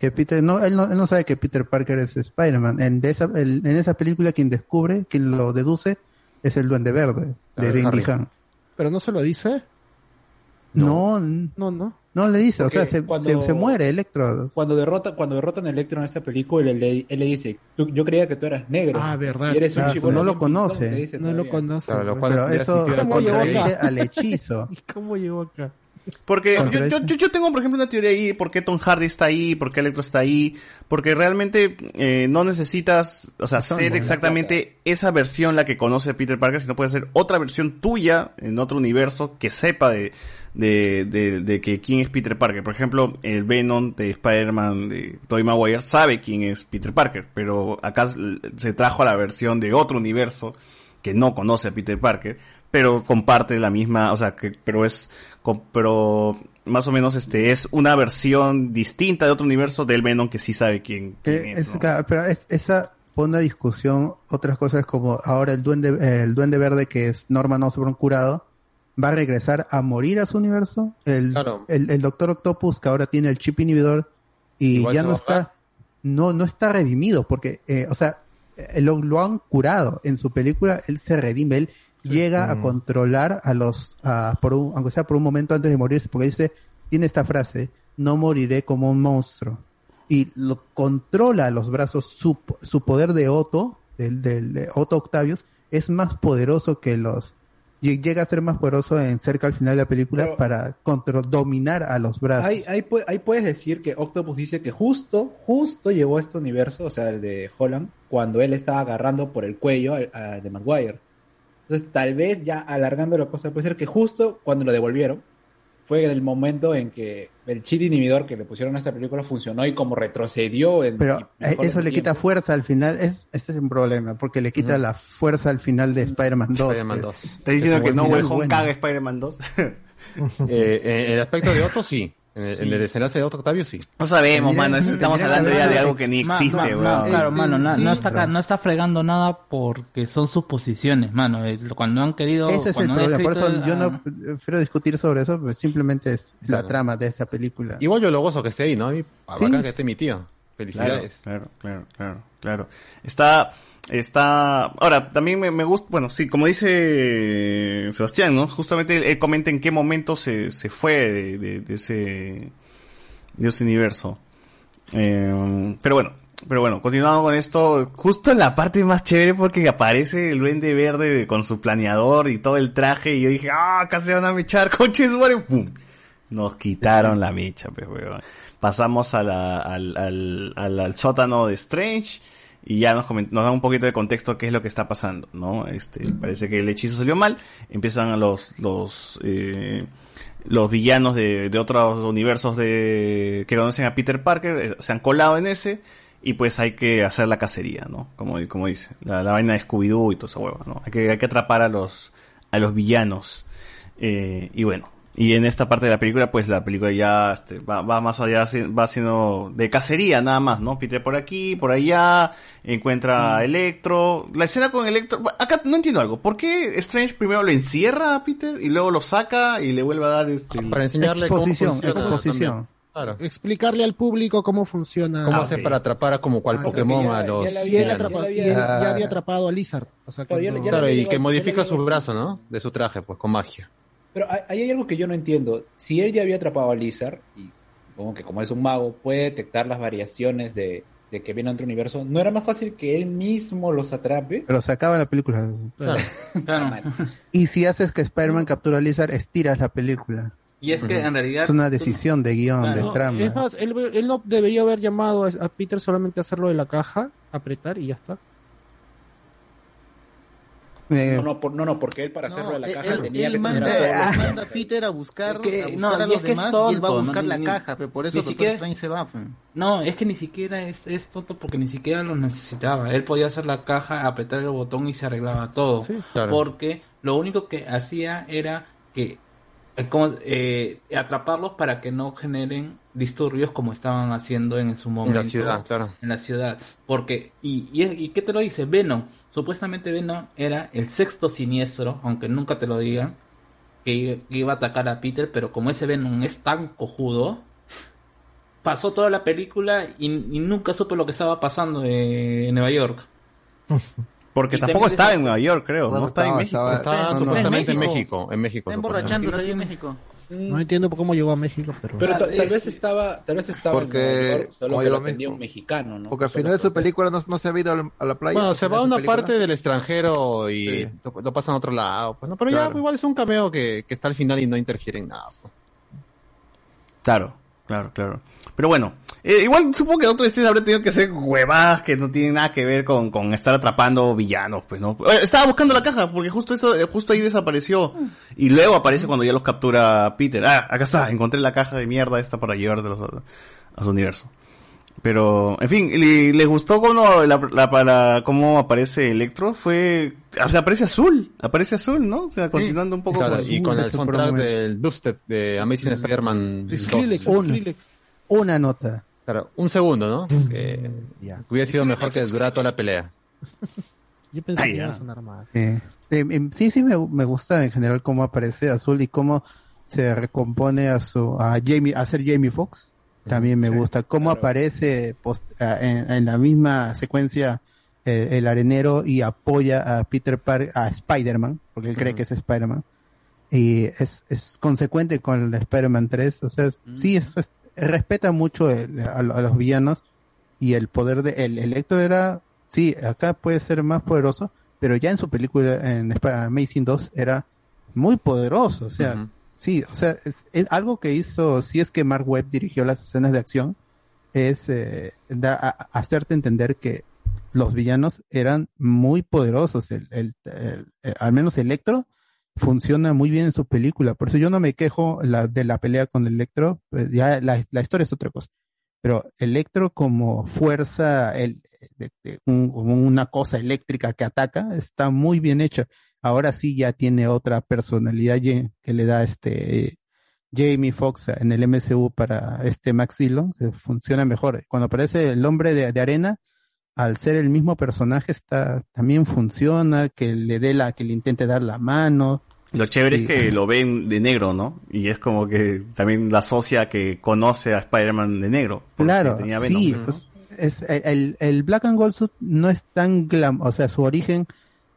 que Peter no él no, él no sabe que Peter Parker es Spider-Man. En esa el- en esa película quien descubre, quien lo deduce es el Duende Verde de. Han. Pero no se lo dice. No, no, no. No le dice, o sea, se, cuando- se, se muere Electro. Cuando derrota, cuando derrotan a Electro en esta película, él, le- él le dice, "Tú- yo creía que tú eras negro. Ah, verdad. Y eres un chico no lo conoce. No lo conoce. Claro, lo cual Pero eso sintió ¿Cómo llegó contradice al hechizo. ¿Cómo llegó acá? Porque yo, yo, yo, tengo, por ejemplo, una teoría ahí, por qué Tom Hardy está ahí, por qué Electro está ahí, porque realmente eh, no necesitas, o sea, Son ser exactamente esa versión la que conoce Peter Parker, sino puede ser otra versión tuya en otro universo que sepa de, de, de, de que quién es Peter Parker. Por ejemplo, el Venom de Spider-Man de Tobey Maguire sabe quién es Peter Parker, pero acá se trajo a la versión de otro universo que no conoce a Peter Parker, pero comparte la misma, o sea, que, pero es, pero más o menos este es una versión distinta de otro universo del Venom que sí sabe quién, es, es- ¿no? claro, pero es- esa pone a discusión otras cosas como ahora el duende el duende verde que es Norman Osborn curado va a regresar a morir a su universo el, Claro. el, el Doctor Octopus que ahora tiene el chip inhibidor y Igual ya no está no no está redimido porque eh, o sea eh, lo, lo han curado en su película él se redime él llega a Mm. controlar a los a, por un, aunque sea por un momento antes de morirse porque dice tiene esta frase no moriré como un monstruo y lo controla a los brazos su, su poder de Otto del, del de Otto Octavius es más poderoso que los lle- llega a ser más poderoso en cerca al final de la película Pero- para contro- dominar a los brazos Ahí, ahí puedes decir que Octopus dice que justo, justo llegó a este universo, o sea, el de Holland, cuando él estaba agarrando por el cuello a, a- de Maguire. Entonces, tal vez ya alargando la cosa, puede ser que justo cuando lo devolvieron, fue en el momento en que el chip inhibidor que le pusieron a esta película funcionó y como retrocedió en... pero eh, eso en le quita fuerza al final es este es un problema porque le quita la fuerza al final de Spider-Man 2 Spider-Man es- 2. ¿Estás diciendo que no Way Home bueno. caga Spider-Man 2? Eh, en el aspecto de Otto, sí. En el, en el desenlace de Octavio, sí. No sabemos, mano, eso estamos hablando ya de algo que ni existe, ma- weón. ma- claro, mano, na- no, está, no está fregando nada porque son suposiciones, mano. Eh, Cuando han querido. ese es el problema por eso yo no ah, prefiero discutir sobre eso pues simplemente es la Claro. trama de esta película Igual yo lo gozo que esté ahí, ¿no? A mí, Sí. bacán que esté mi tío. Claro, Felicidades. claro, claro, claro, claro. Está, está, ahora, también me, me gusta, bueno, sí, como dice Sebastián, ¿no? Justamente él comenta en qué momento se, se fue de, de- de ese, de ese universo. Eh, pero bueno, pero bueno, continuando con esto, justo en la parte más chévere porque aparece el duende verde con su planeador y todo el traje y yo dije, ah, acá se van a mechar, coches, madre", ¡pum! Nos quitaron la mecha, pues, weón. Pasamos al, al, al, al sótano de Strange y ya nos, nos da un poquito de contexto qué es lo que está pasando, ¿no? Este, parece que el hechizo salió mal, empiezan los, los, eh, los villanos de, de otros universos de, que conocen a Peter Parker, eh, se han colado en ese, y pues hay que hacer la cacería, ¿no? Como, como dice, la, la vaina de Scooby-Doo y toda esa hueva, ¿no? Hay que, hay que atrapar a los, a los villanos. Eh, y bueno, y en esta parte de la película, pues la película ya este, va, va más allá, va siendo de cacería nada más, ¿no? Peter por aquí, por allá, encuentra a Electro. La escena con Electro, acá no entiendo algo. ¿Por qué Strange primero lo encierra a Peter y luego lo saca y le vuelve a dar este... Para enseñarle cómo exposición funciona exposición también. Claro. Explicarle al público cómo funciona. ¿Cómo Ah, hacer ok. para atrapar a como cual Ah, Pokémon ya- a los ya la Y él, villanos. atrapa- Ya había- ya había atrapado a Lizard. O sea, Claro, ya- cuando- ya Claro, le y que modifica le su llegó- brazo, ¿no? De su traje, pues, con magia. Pero hay, ahí hay algo que yo no entiendo. Si él ya había atrapado a Lizard, y supongo que como es un mago, puede detectar las variaciones de, de que viene a otro universo, ¿no era más fácil que él mismo los atrape? Pero se acaba la película. Y si haces que Spider-Man captura a Lizard, estiras la película. Y es que en realidad... Es una decisión de guion, de No, trama. es más, él, él no debería haber llamado a, a Peter solamente a hacerlo de la caja, apretar y ya está. Eh, No, no, por- no, no, porque él para hacerlo de la él- caja él, tenía él que tener manda, a manda a Peter a buscar, Es que- a, no, buscar a y los es que es demás y él va a tonto, buscar no, la ni- caja, pe, por eso Doctor siquiera- Strange se va. No, es que ni siquiera es, es tonto porque ni siquiera lo necesitaba. Él podía hacer la caja, apretar el botón y se arreglaba todo. claro. Porque lo único que hacía era que eh, como, eh, atraparlos para que no generen disturbios como estaban haciendo en su momento. ciudad, claro. En la ciudad. Porque, y, y, ¿y qué te lo dice? Venom. Supuestamente Venom era el sexto siniestro, aunque nunca te lo digan, que iba a atacar a Peter, pero como ese Venom es tan cojudo, pasó toda la película y, y nunca supo lo que estaba pasando eh, en Nueva York. Porque Y tampoco estaba en Nueva York, creo. Bueno, no estaba, en México. estaba- Estaba No, no, supuestamente en en México. México. En México. Emborrachándose ahí en México. No entiendo cómo llegó a México, pero... Pero ta- tal vez estaba, tal vez estaba Porque- en Nueva York, solo que lo a atendía México. un mexicano, ¿no? Porque al final de su película no, no se ha ido a la- playa. Bueno, se va a una película. parte del extranjero y lo, lo pasan a otro lado. Pues, no, pero ya igual es un cameo que, que está al final y no interfiere en nada. pues. Claro, claro, claro. Pero bueno, eh, igual supongo que Doctor Strange habría tenido que hacer huevadas que no tienen nada que ver con, con estar atrapando villanos, pues, ¿no? Eh, Estaba buscando la caja, porque justo eso, eh, justo ahí desapareció. Y luego aparece cuando ya los captura Peter. Ah, acá está, encontré la caja de mierda esta para llevártelos a, a su universo. Pero, en fin, ¿le, le gustó cómo, la, la- para, cómo aparece Electro? Fue, o sea, aparece azul, aparece azul, ¿no? O sea, continuando un poco Claro, con- y con el soundtrack del dubstep de Amazing Spider-Man 2. Skrillex, Un- Skrillex. Una nota. Claro, un segundo, ¿no? Que hubiera sido mejor que durara toda la pelea. Yo pensé Ay, que iba a sonar más. Eh, eh, em, sí, sí, me, me gusta en general cómo aparece Azul y cómo se recompone a su a Jamie a ser Jamie Foxx. También me gusta. Cómo aparece post- en, en la misma secuencia eh, el arenero y apoya a Peter Parker, a Spider-Man, porque él cree que es Spider-Man. Y es, es consecuente con el Spider-Man 3. O sea, sí, es- es- respeta mucho el- a, a los villanos. Y el poder de el Electro era sí acá puede ser más poderoso pero ya en su película en Amazing 2 era muy poderoso. O sea sí o sea es, algo que hizo si es que Mark Webb dirigió las escenas de acción es eh, da- hacerte entender que los villanos eran muy poderosos. El, el- el- eh, al menos Electro funciona muy bien en su película. Por eso yo no me quejo la, de la pelea con Electro pues ya la, la historia es otra cosa. Pero Electro como fuerza, el, de- de un- una cosa eléctrica que ataca, está muy bien hecha. Ahora sí ya tiene otra personalidad que le da este Jamie Foxx en el MCU para este Max Dillon, que funciona mejor. Cuando aparece el hombre de, de arena, al ser el mismo personaje, está, también funciona, que le dé la, que le intente dar la mano. Lo chévere es que lo ven de negro, ¿no? Y es como que también la asocia que conoce a Spider-Man de negro. Claro, tenía Venom, sí, ¿no? pues, es, el, el Black and Gold suit no es tan glam, o sea, su origen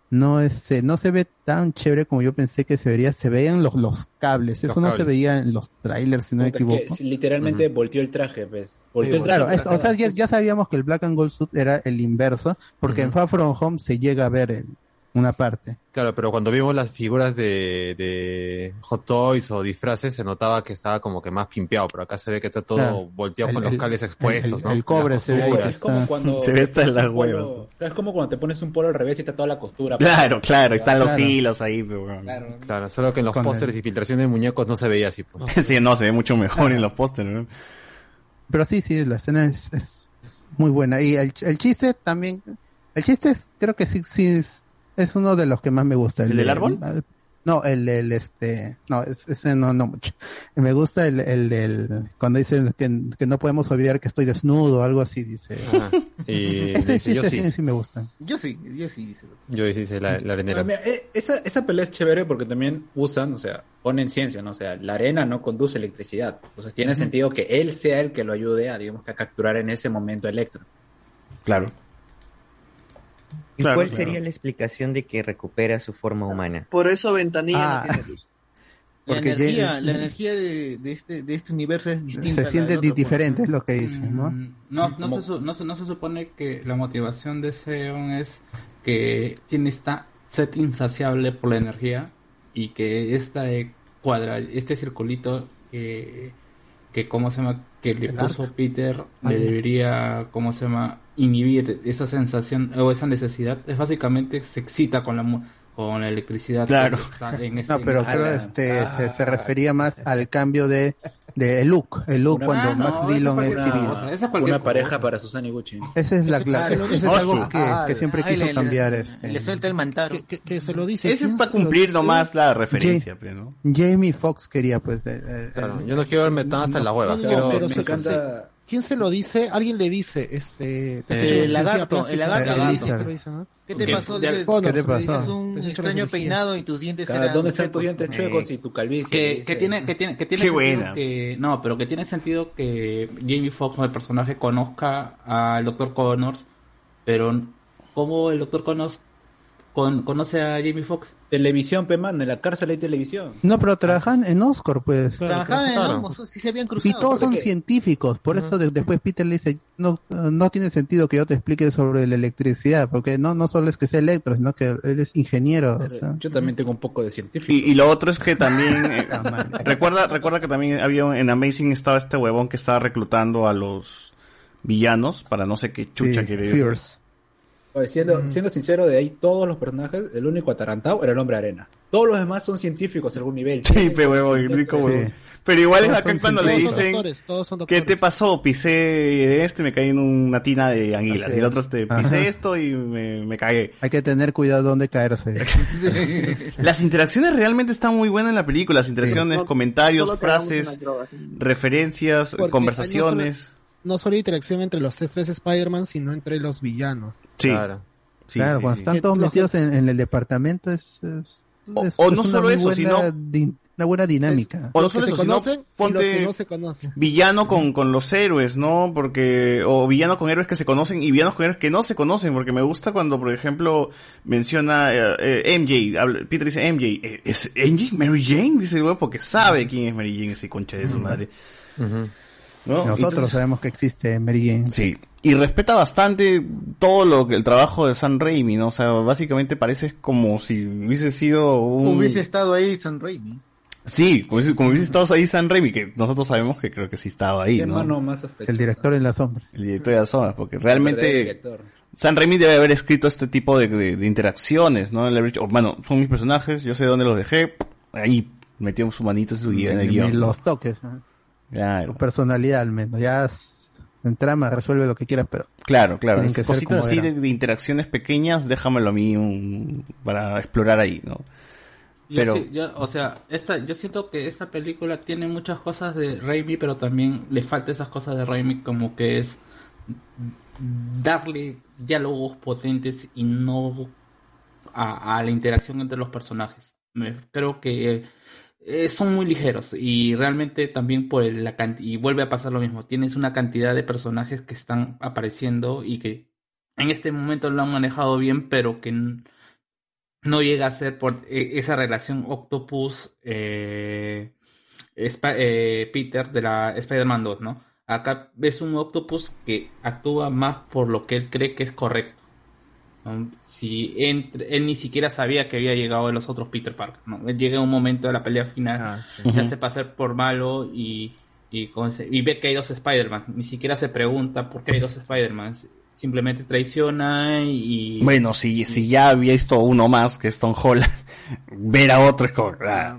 no es, eh, no se ve tan chévere como yo pensé que se vería, se veían los, los cables, eso Los no se veía en los trailers, si no me que equivoco. si literalmente volteó el traje, pues. Volteó el traje Claro, es- o sea, ya, ya sabíamos que el Black and Gold suit era el inverso, porque en Far From Home se llega a ver en una parte. Claro, pero cuando vimos las figuras de, de Hot Toys o disfraces, se notaba que estaba como que más pimpeado, pero acá se ve que está todo Claro. volteado El- con los cables expuestos, el- ¿no? el cobre se ve ahí está- Como cuando Se ve hasta en las huevas. claro, Es como cuando te pones un polo al revés y está toda la costura. Claro, claro, están los Claro. hilos ahí. pero bueno. Claro, solo que en los Con pósters y filtraciones de muñecos no se veía así. Pues. sí, no, se ve mucho mejor en los pósteres, ¿no? Pero sí, sí, la escena es, es- es muy buena. Y el, el chiste también, el chiste es, creo que sí, sí, es, es uno de los que más me gusta. ¿El del árbol? el- no, el, el, este, no, es- ese no, no mucho. Me gusta el, el, del cuando dicen que, que no podemos olvidar que estoy desnudo, algo así, dice. Y ese dice, yo sí. sí, sí me gusta. Yo sí, yo sí. dice. Yo hice la, la arenera. Ah, mira, eh, esa, esa pelea es chévere porque también usan, o sea, ponen ciencia, ¿no? O sea, la arena no conduce electricidad. Entonces tiene sentido que él sea el que lo ayude a, digamos, que a capturar en ese momento Electro. Claro. ¿Y Claro, cuál claro. sería la explicación de que recupera su forma humana? Por eso Ventanilla Ah. no tiene luz. La Porque energía, la energía de, de este, de este universo es distinta. a se siente del di- otro, pues. diferente, es lo que dicen, ¿no? Mm, No, no, se, su- no, se, no se supone que la motivación de Seon es que tiene esta sed insaciable por la energía y que esta eh, cuadra, este circulito que, que ¿cómo se llama? que le puso arc. Peter le debería, ¿cómo se llama? Inhibir esa sensación o esa necesidad. Es básicamente se excita con la mu- con la electricidad. Claro. que en ese- No, pero Ah, creo la- este se, se refería más al cambio de, de look, el look Una- cuando Ah, no, Max eso Dillon es civil. cosa, esa es Una pareja cosa. para Susana Iguchi. Esa es la Ese- clase, ah, es algo que, Ah, que siempre quiso le- cambiar le- este. Le suelta el mantaro. Que, que se lo dice. Ese es ¿quién para cumplir nomás la referencia, Ja- pues, ¿no? Jamie Foxx quería pues eh, eh, yo no quiero verme tan hasta en la hueva. No, no, pero me encanta- ¿Quién se lo dice? Alguien le dice, este... te has Eh, hecho el lagarto, el lagarto, El lagarto. lagarto, lo dice, ¿no? ¿Qué te ¿Qué- pasó? ¿Qué te pasó? Tienes un Te extraño peinado y tus dientes Claro, eran ¿Dónde están tus dientes chuecos y tu calvicie? que, que tiene que tiene que tiene Qué sentido buena. que no pero que tiene sentido que Jamie Foxx el personaje conozca al Dr. Connors pero cómo el Dr. Connors con- conoce a Jamie Foxx Televisión, pe mano, en la cárcel hay televisión. No, pero trabajan en Oscar, pues. Trabajaban en Claro. Osmos, sí se habían Y cruzado. todos son científicos, por eso de- después Peter le dice, no, no tiene sentido que yo te explique sobre la electricidad, porque no, no solo es que sea electro, sino que él es ingeniero. o sea. Yo también tengo un poco de científico. Y, y lo otro es que también eh, recuerda recuerda que también había en Amazing estaba este huevón que estaba reclutando a los villanos para no sé qué chucha Sí, quiere decir. Oye, siendo, siendo sincero, de ahí todos los personajes, el único atarantado era el hombre arena. Todos los demás son científicos a algún nivel. Sí, pe huevón, el único huevón. Pero igual es Todos acá son cuando le dicen doctores, todos son ¿Qué te pasó? Pisé de esto y me caí en una tina de anguilas. Así Y el es. otro este, Ajá. pisé esto y me, me cagué. Hay que tener cuidado donde caerse. Las interacciones realmente están muy buenas en la película. Las interacciones, Solo- comentarios, frases, referencias, Porque conversaciones. No solo, interacción entre los tres Spider-Man, sino entre los villanos. Sí. Claro, Sí, claro sí, cuando sí. están todos Los- metidos en, en el departamento es, es- O- es- o es no una solo eso, buena sino- una buena dinámica. O no solo eso, sino los ponte que no se conocen. villano con, con los héroes, ¿no? Porque, o villano con héroes que se conocen y villanos con héroes que no se conocen, porque me gusta cuando, por ejemplo, menciona eh, eh, MJ, habla- Peter dice MJ, eh, ¿es MJ? Mary Jane, dice el güey, porque sabe quién es Mary Jane, ese concha de su madre. ¿No? Nosotros Entonces- sabemos que existe Mary Jane. Sí. Y respeta bastante todo lo que el trabajo de San Raimi, ¿no? O sea, básicamente parece como si hubiese sido un... Hubiese estado ahí San Raimi. Sí, como hubiese, como hubiese estado ahí San Raimi, que nosotros sabemos que creo que sí estaba ahí, ¿Qué ¿no? mano más? El director en la sombra. El director de las zonas, porque realmente. San Raimi debe haber escrito este tipo de, de- de interacciones, ¿no? Haber dicho, oh, bueno, son mis personajes, yo sé dónde los dejé, ahí metió su manito en su guía, en el guion. los toques. ¿no? Claro. Tu personalidad al menos. Ya en trama resuelve lo que quieras, pero Claro, claro. Que Cositas así de, de interacciones pequeñas, déjamelo a mí un- para explorar ahí, ¿no? Yo Pero, sí- yo- o sea, esta, yo siento que esta película tiene muchas cosas de Raimi, pero también le falta esas cosas de Raimi como que es darle diálogos potentes y no a, a la interacción entre los personajes. Me- creo que eh, son muy ligeros y realmente también por el- la y vuelve a pasar lo mismo, tienes una cantidad de personajes que están apareciendo y que en este momento lo han manejado bien, pero que no llega a ser por eh, esa relación Octopus eh, Peter de la Spider-Man 2, ¿no? Acá ves un Octopus que actúa más por lo que él cree que es correcto. ¿No? Si entre- él ni siquiera sabía que había llegado de los otros Peter Parker, ¿no? Él llega a un momento de la pelea final, se Ujú. hace pasar por malo y, y, con- y ve que hay dos Spider-Man. Ni siquiera se pregunta por qué hay dos Spider-Man. Simplemente traiciona y... bueno, si, si ya había visto uno más que es Tom Holland, ver a otro es como... ah,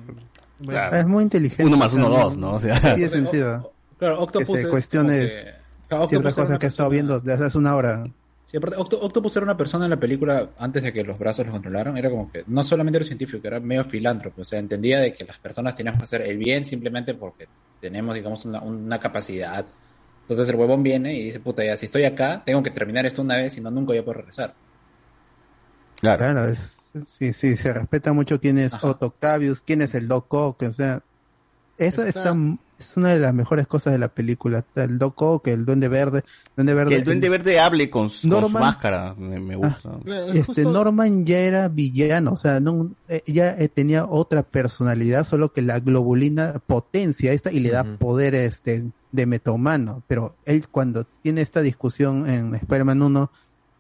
ah, es muy inteligente. Uno más o uno, dos, ¿no? O sea... Tiene sentido. Claro, Octopus que se es cuestione como que- Claro, Octopus ciertas cosas que ha estado viendo desde hace una hora. Sí, aparte, Octo- Octopus era una persona en la película, antes de que los brazos los controlaran, era como que no solamente era científico, era medio filántropo, o sea, entendía de que las personas teníamos que hacer el bien simplemente porque tenemos, digamos, una, una capacidad. Entonces el huevón viene y dice, puta, ya, si estoy acá, tengo que terminar esto una vez y no nunca voy a poder regresar. Claro. es, sí, sí, se respeta mucho quién es Otto Octavius, quién es el Doc Ock, o sea, Eso está... es una de las mejores cosas de la película. El Doc Ock, el Duende Verde. Duende Verde Que el Duende Verde hable con, su- con su Norman- máscara, me, me gusta. este Norman ya era villano, o sea, no, eh, ya eh, tenía otra personalidad, solo que la globulina potencia esta y le da poder este de metahumano, pero él cuando tiene esta discusión en Spider-Man 1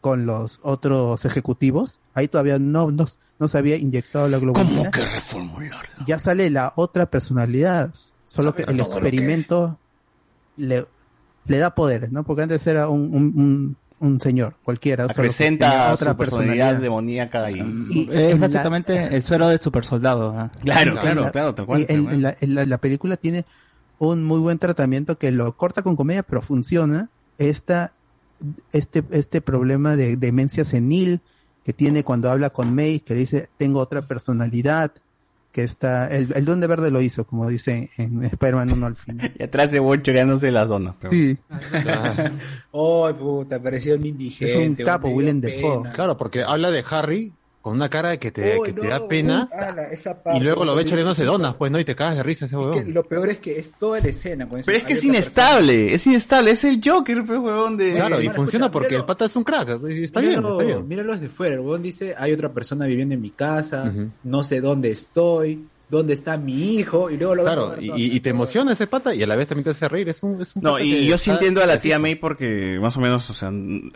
con los otros ejecutivos, ahí todavía no, no, no se había inyectado la globulina. que reformular? Ya sale la otra personalidad, solo que el que- experimento le, le da poderes, ¿no? Porque antes era un, un, un, un señor cualquiera. solo que tenía Presenta su personalidad demoníaca y... Y Es la- básicamente el suero de super soldado. Claro, claro, la- claro, tal cual, y en- en la, en la- la película tiene un muy buen tratamiento que lo corta con comedia, pero funciona. Esta, este, este problema de demencia senil que tiene cuando habla con May, que dice, tengo otra personalidad, que está, el, el Duende Verde lo hizo, como dice en Spider-Man 1 al final. Y atrás de Boy choreándose las donas. pero- Sí. Oh, puta, pareció un indigente. Es un capo, pena. Dafoe. Claro, porque habla de Harry con una cara de que te, Oh, que te da pena ala, y luego lo ve choreándose donas, pues, ¿no? Y te cagas de risa ese Que huevón. lo peor es que es toda la escena. con eso. Pero es que es inestable, es inestable, es el Joker, pues, huevón, de... Claro, y funciona escucha, porque míralo. el pata es un crack. Está bien, está bien. Míralo desde fuera. El huevón dice, hay otra persona viviendo en mi casa, no sé dónde estoy, dónde está mi hijo, y luego lo Claro, y, y- y te emociona ese pata y a la vez también te hace reír. Es un, es un No, y yo sí entiendo a la tía May porque más o menos, o sea,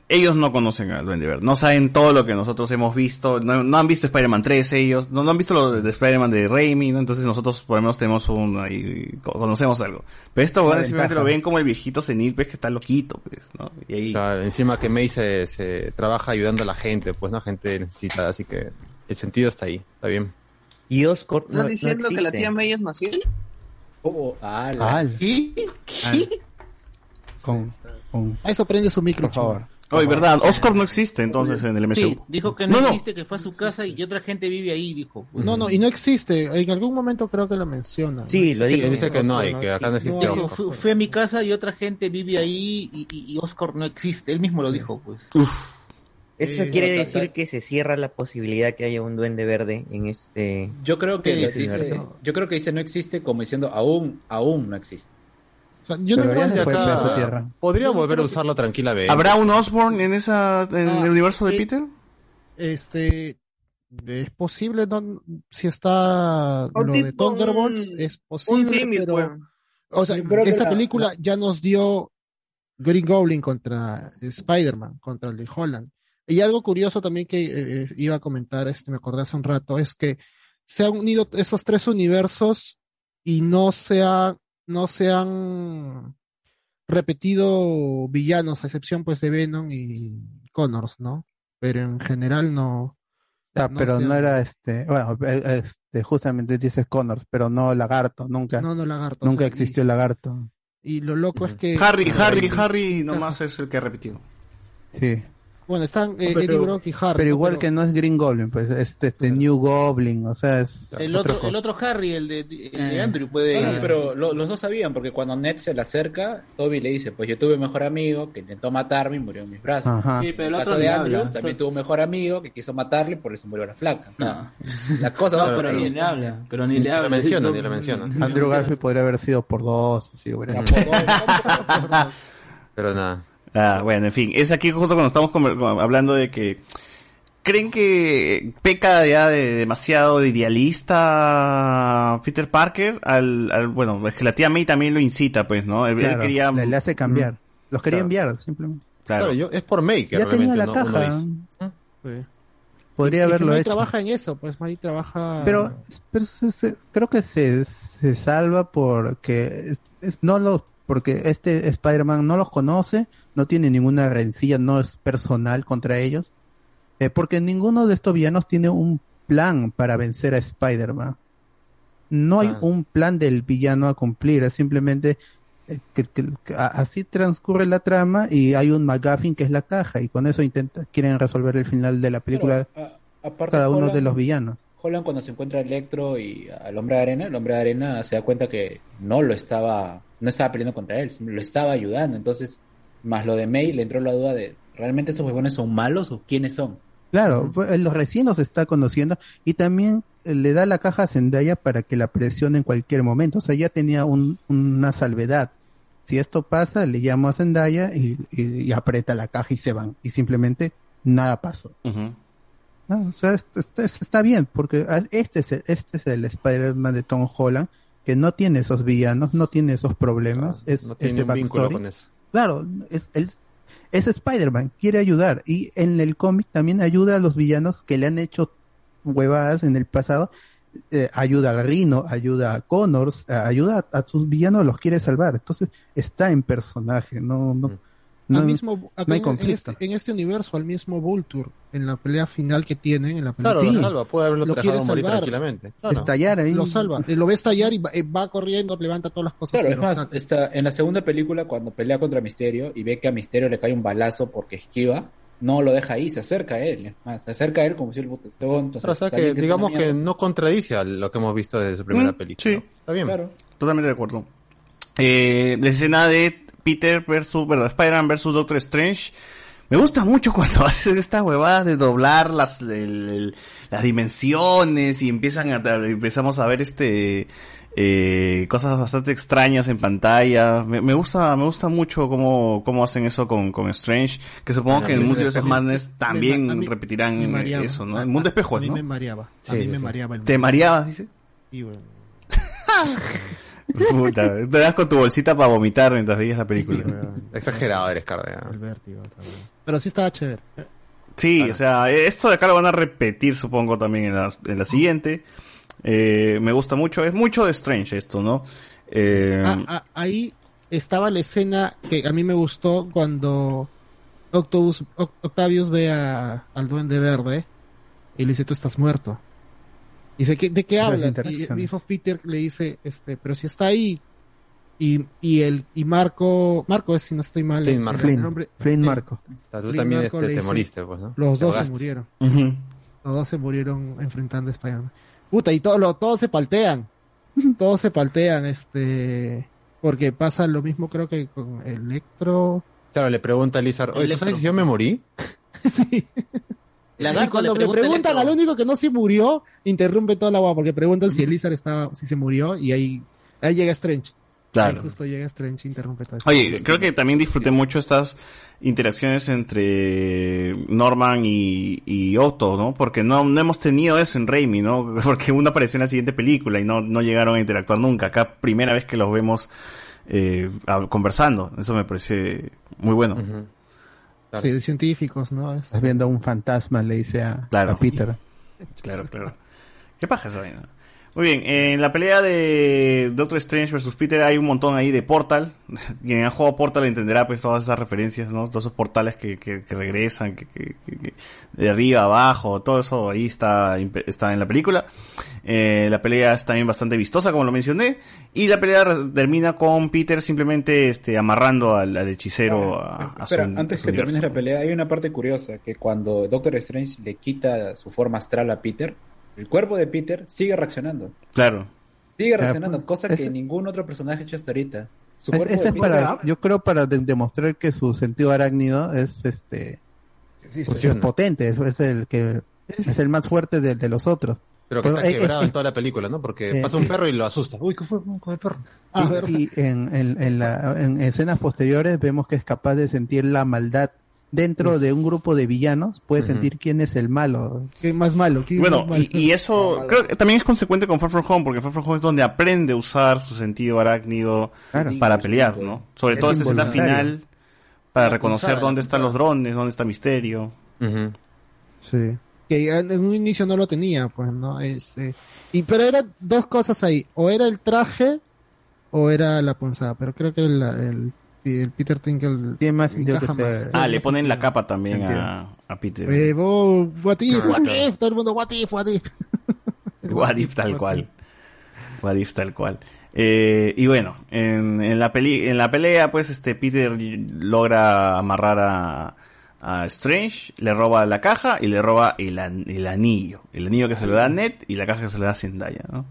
ellos no conocen al Duende Verde, no saben todo lo que nosotros hemos visto, no, no han visto Spider-Man 3 ellos, no, no han visto lo de, de Spider-Man de Raimi, ¿no? Entonces nosotros por lo menos tenemos un, ahí, co- conocemos algo. Pero esto, bueno, simplemente lo ven como el viejito senil, pues que está loquito, pues, ¿no? Y ahí... Claro, encima que May se, se trabaja ayudando a la gente, pues, ¿no? Gente necesitada, así que el sentido está ahí, está bien. Y Oscar ¿Estás diciendo que la tía May es Maciel? Oh, ala. Al. ¿Qué? Con, con- eso prende su micro, Por favor. Oye, verdad, Oscar no existe entonces en el MCU. Sí, dijo que no, No, no. existe, que fue a su casa y otra gente vive ahí, dijo. No, no, y no existe. En algún momento creo que lo menciona. Sí, dice que no hay, que acá no existe Dijo, Oscar. fue, fue a mi casa y otra gente vive ahí y, y- y Oscar no existe. Él mismo lo dijo, pues. Esto Eh, quiere decir que se cierra la posibilidad que haya un duende verde en este. Yo creo que este dice, yo creo que dice no existe como diciendo aún, aún no existe. yo no Pero su tierra. Podría volver a usarlo tranquilamente. ¿Habrá un Osborn en esa, en Ah, el universo de eh, Peter? Este. Es posible, no, si está lo de tipo, Thunderbolts, es posible, un símil, pero... pues. O sea, creo que esta la- película ya nos dio Green Goblin contra Spider-Man, contra el de Holland. Y algo curioso también que eh, iba a comentar, este, me acordé hace un rato, es que se han unido esos tres universos y no se, ha- no se han repetido villanos, a excepción pues de Venom y Connors, ¿no? Pero en general no. Ah, no pero no han- era este, bueno, eh, este, justamente dices Connors, pero no Lagarto, nunca. No, no Lagarto, o Nunca sea, existió Lagarto. Y lo loco es que. Harry, Harry, Harry nomás es el que repitió. Sí. Bueno, están eh, Pero- Eddie Brock y Harry. Pero ¿no? igual que no es Green Goblin, pues es este New Goblin, o sea, es El otro, el otro Harry, el de, el de Eh. Andrew, puede. Claro, pero lo- los dos sabían, porque cuando Ned se le acerca, Toby le dice, pues yo tuve un mejor amigo que intentó matarme y murió en mis brazos. Ajá. Sí, Sí, pero pero el caso otro de Andrew habla. también So- tuvo un mejor amigo que quiso matarle y por eso murió la flaca. O sea, La cosa No, va por pero ahí. ni le habla, pero ni le lo habla. menciona, No- ni lo menciona. Andrew Garfield podría haber sido por dos, si hubiera Pero nada. Ah, bueno, en fin, es aquí justo cuando estamos hablando de que creen que peca ya de demasiado idealista Peter Parker al, al- bueno, es que la tía May también lo incita, pues, ¿no? Él, Claro, quería le, le hace cambiar. Mm. Los quería Claro. enviar, simplemente. Claro. Claro, yo, es por May que Ya tenía la no- caja. dice. Podría Y- y que haberlo May hecho. trabaja en eso, pues May trabaja. Pero, pero se- se- creo que se, se salva porque es- es- no lo porque este Spider-Man no los conoce, no tiene ninguna rencilla, no es personal contra ellos, eh, porque ninguno de estos villanos tiene un plan para vencer a Spider-Man. No hay Ah. un plan del villano a cumplir, es simplemente eh, que, que- que a- así transcurre la trama y hay un McGuffin que es la caja y con eso intenta, quieren resolver el final de la película Pero, a- aparte, cada uno Holland- de los villanos. Holland cuando se encuentra a Electro y al hombre de arena, el hombre de arena se da cuenta que no lo estaba, no estaba peleando contra él, lo estaba ayudando. Entonces, más lo de May le entró la duda de, ¿realmente esos huevones son malos o quiénes son? Claro, pues, él recién los está conociendo y también le da la caja a Zendaya para que la presione en cualquier momento. O sea, ya tenía un- una salvedad. Si esto pasa, le llamo a Zendaya y, y- y aprieta la caja y se van. Y simplemente nada pasó. No, o sea, esto- esto- esto está bien, porque este es el, este es el Spider-Man de Tom Holland, que no tiene esos villanos, no tiene esos problemas, es no tiene ese un vínculo backstory. con eso. Claro, es, él- es Spider-Man, quiere ayudar. Y en el cómic también ayuda a los villanos que le han hecho huevadas en el pasado. Eh, ayuda al Rino, ayuda a Connors, eh, ayuda a, a sus villanos, los quiere salvar. Entonces está en personaje, no, no, no, al mismo, no hay en- conflicto. En este, en este universo, al mismo Vulture, en la pelea final que tienen, en la pelea Claro, lo final, salva, puede haberlo lo dejado morir tranquilamente. Claro. Estallar ahí. Lo salva, eh, lo ve estallar y va, eh, va corriendo, levanta todas las cosas. Claro, es lo más, está, en la segunda película, cuando pelea contra Misterio y ve que a Misterio le cae un balazo porque esquiva, no lo deja ahí, se acerca a él. más, se acerca a él como si él fuese tonto. Pero, o sea, que digamos que no contradice a lo que hemos visto desde su primera Mm, película. sí. Está bien. Totalmente de acuerdo. Eh, la escena de Peter versus, bueno, Spider-Man versus Doctor Strange. Me gusta mucho cuando haces estas huevadas de doblar las, el- el- las dimensiones y empiezan a, empezamos a ver este, eh, cosas bastante extrañas en pantalla. Me, me gusta, me gusta mucho cómo, cómo hacen eso con, con Strange, que supongo que en of me- Madness también mí- repetirán mareaba. eso, ¿no? El mundo espejo, a mí ¿no? me mareaba. A mí sí. mareaba ¿Te mareabas, dice? Y bueno. Puta, te das con tu bolsita para vomitar mientras veías la película. Exagerado eres, Carde. El vértigo también. Pero sí estaba chévere. Sí, o sea, esto de acá lo van a repetir, supongo, también en la, en la siguiente. Eh, me gusta mucho, es mucho de Strange esto, ¿no? Eh, Ah, ah, ahí estaba la escena que a mí me gustó cuando Octavus, Octavius ve a, al Duende Verde y le dice, tú estás muerto. Y dice, ¿qué- ¿de qué Las hablas? Y interacciones. mi hijo Peter le dice, este, pero si está ahí. Y, y el, y Marco, Marco es si no estoy mal. Flynn el- Marco. el Flynn, nombre- Flynn sí. Marco. O sea, tú Flynn también Marco este, te dice- moriste, pues, ¿no? Los dos se murieron. Los dos se murieron enfrentando a Spider-Man. Puta, y todos, lo- todos se paltean. todos se paltean, este. Porque pasa lo mismo, creo que con Electro. Claro, le pregunta a Lizard, oye, ¿tú sabes si yo me morí? y cuando le preguntan al único que no se murió, interrumpe toda la agua porque preguntan si Elizar estaba, si se murió y ahí, ahí llega Strange. Claro. Ahí justo llega Strange e interrumpe todo esto. Oye, creo que también disfruté mucho estas interacciones entre Norman y, y Otto, ¿no? Porque no, no hemos tenido eso en Raimi, ¿no? Porque uno apareció en la siguiente película y no, no llegaron a interactuar nunca. Acá primera vez que los vemos eh, conversando. Eso me parece muy bueno. Sí, de científicos, ¿no? Es- Estás viendo a un fantasma, le dice a, Claro. a Peter. Claro, claro. ¿Qué paja esa vaina? Muy bien, en la pelea de Doctor Strange versus Peter hay un montón ahí de Portal. Quien ha jugado Portal entenderá pues todas esas referencias, ¿no? Todos esos portales que, que, que regresan, que, que- de arriba a abajo, todo eso ahí está, está en la película. Eh, la pelea es también bastante vistosa, como lo mencioné. Y la pelea termina con Peter simplemente este, amarrando al, al hechicero a, a su Espera, antes su que universo. termines la pelea, hay una parte curiosa, que cuando Doctor Strange le quita su forma astral a Peter, el cuerpo de Peter sigue reaccionando. Claro. Sigue reaccionando, cosa que ese- ningún otro personaje ha hecho hasta ahorita. Su cuerpo ese de es Peter- para, yo creo para de- demostrar que su sentido arácnido es este es potente, es, es el que es el más fuerte de, de los otros. Pero que Pero, está eh, quebrado eh, en toda la película, ¿no? Porque eh, pasa un eh, perro y lo asusta. Uy, ¿qué fue con el perro? y, y en, en- en la- en escenas posteriores vemos que es capaz de sentir la maldad dentro de un grupo de villanos, puede Ujú. sentir quién es el malo. ¿Quién más malo? ¿Quién Bueno, más malo? y, y eso creo que también es consecuente con Far From Home, porque Far From Home es donde aprende a usar su sentido arácnido para pelear, ¿no? Sobre Es todo esta escena final, para reconocer dónde están los drones, dónde está Misterio. Sí. Que en un inicio no lo tenía, pues, ¿no? Este, y pero eran dos cosas ahí, o era el traje o era la punzada, pero creo que el, el, el Peter Tinkle Tiene más encaja sentido que más. Ah, le ponen la capa también a, a Peter. Eh, vos, what if, what if, todo el mundo, what if, what if. What if tal cual. What if tal cual. Eh, y bueno, en, en la peli en la pelea, pues este Peter logra amarrar a, a Strange, le roba la caja y le roba el, an- el anillo. El anillo que se le da a Ned y la caja que se le da a Zendaya, ¿no?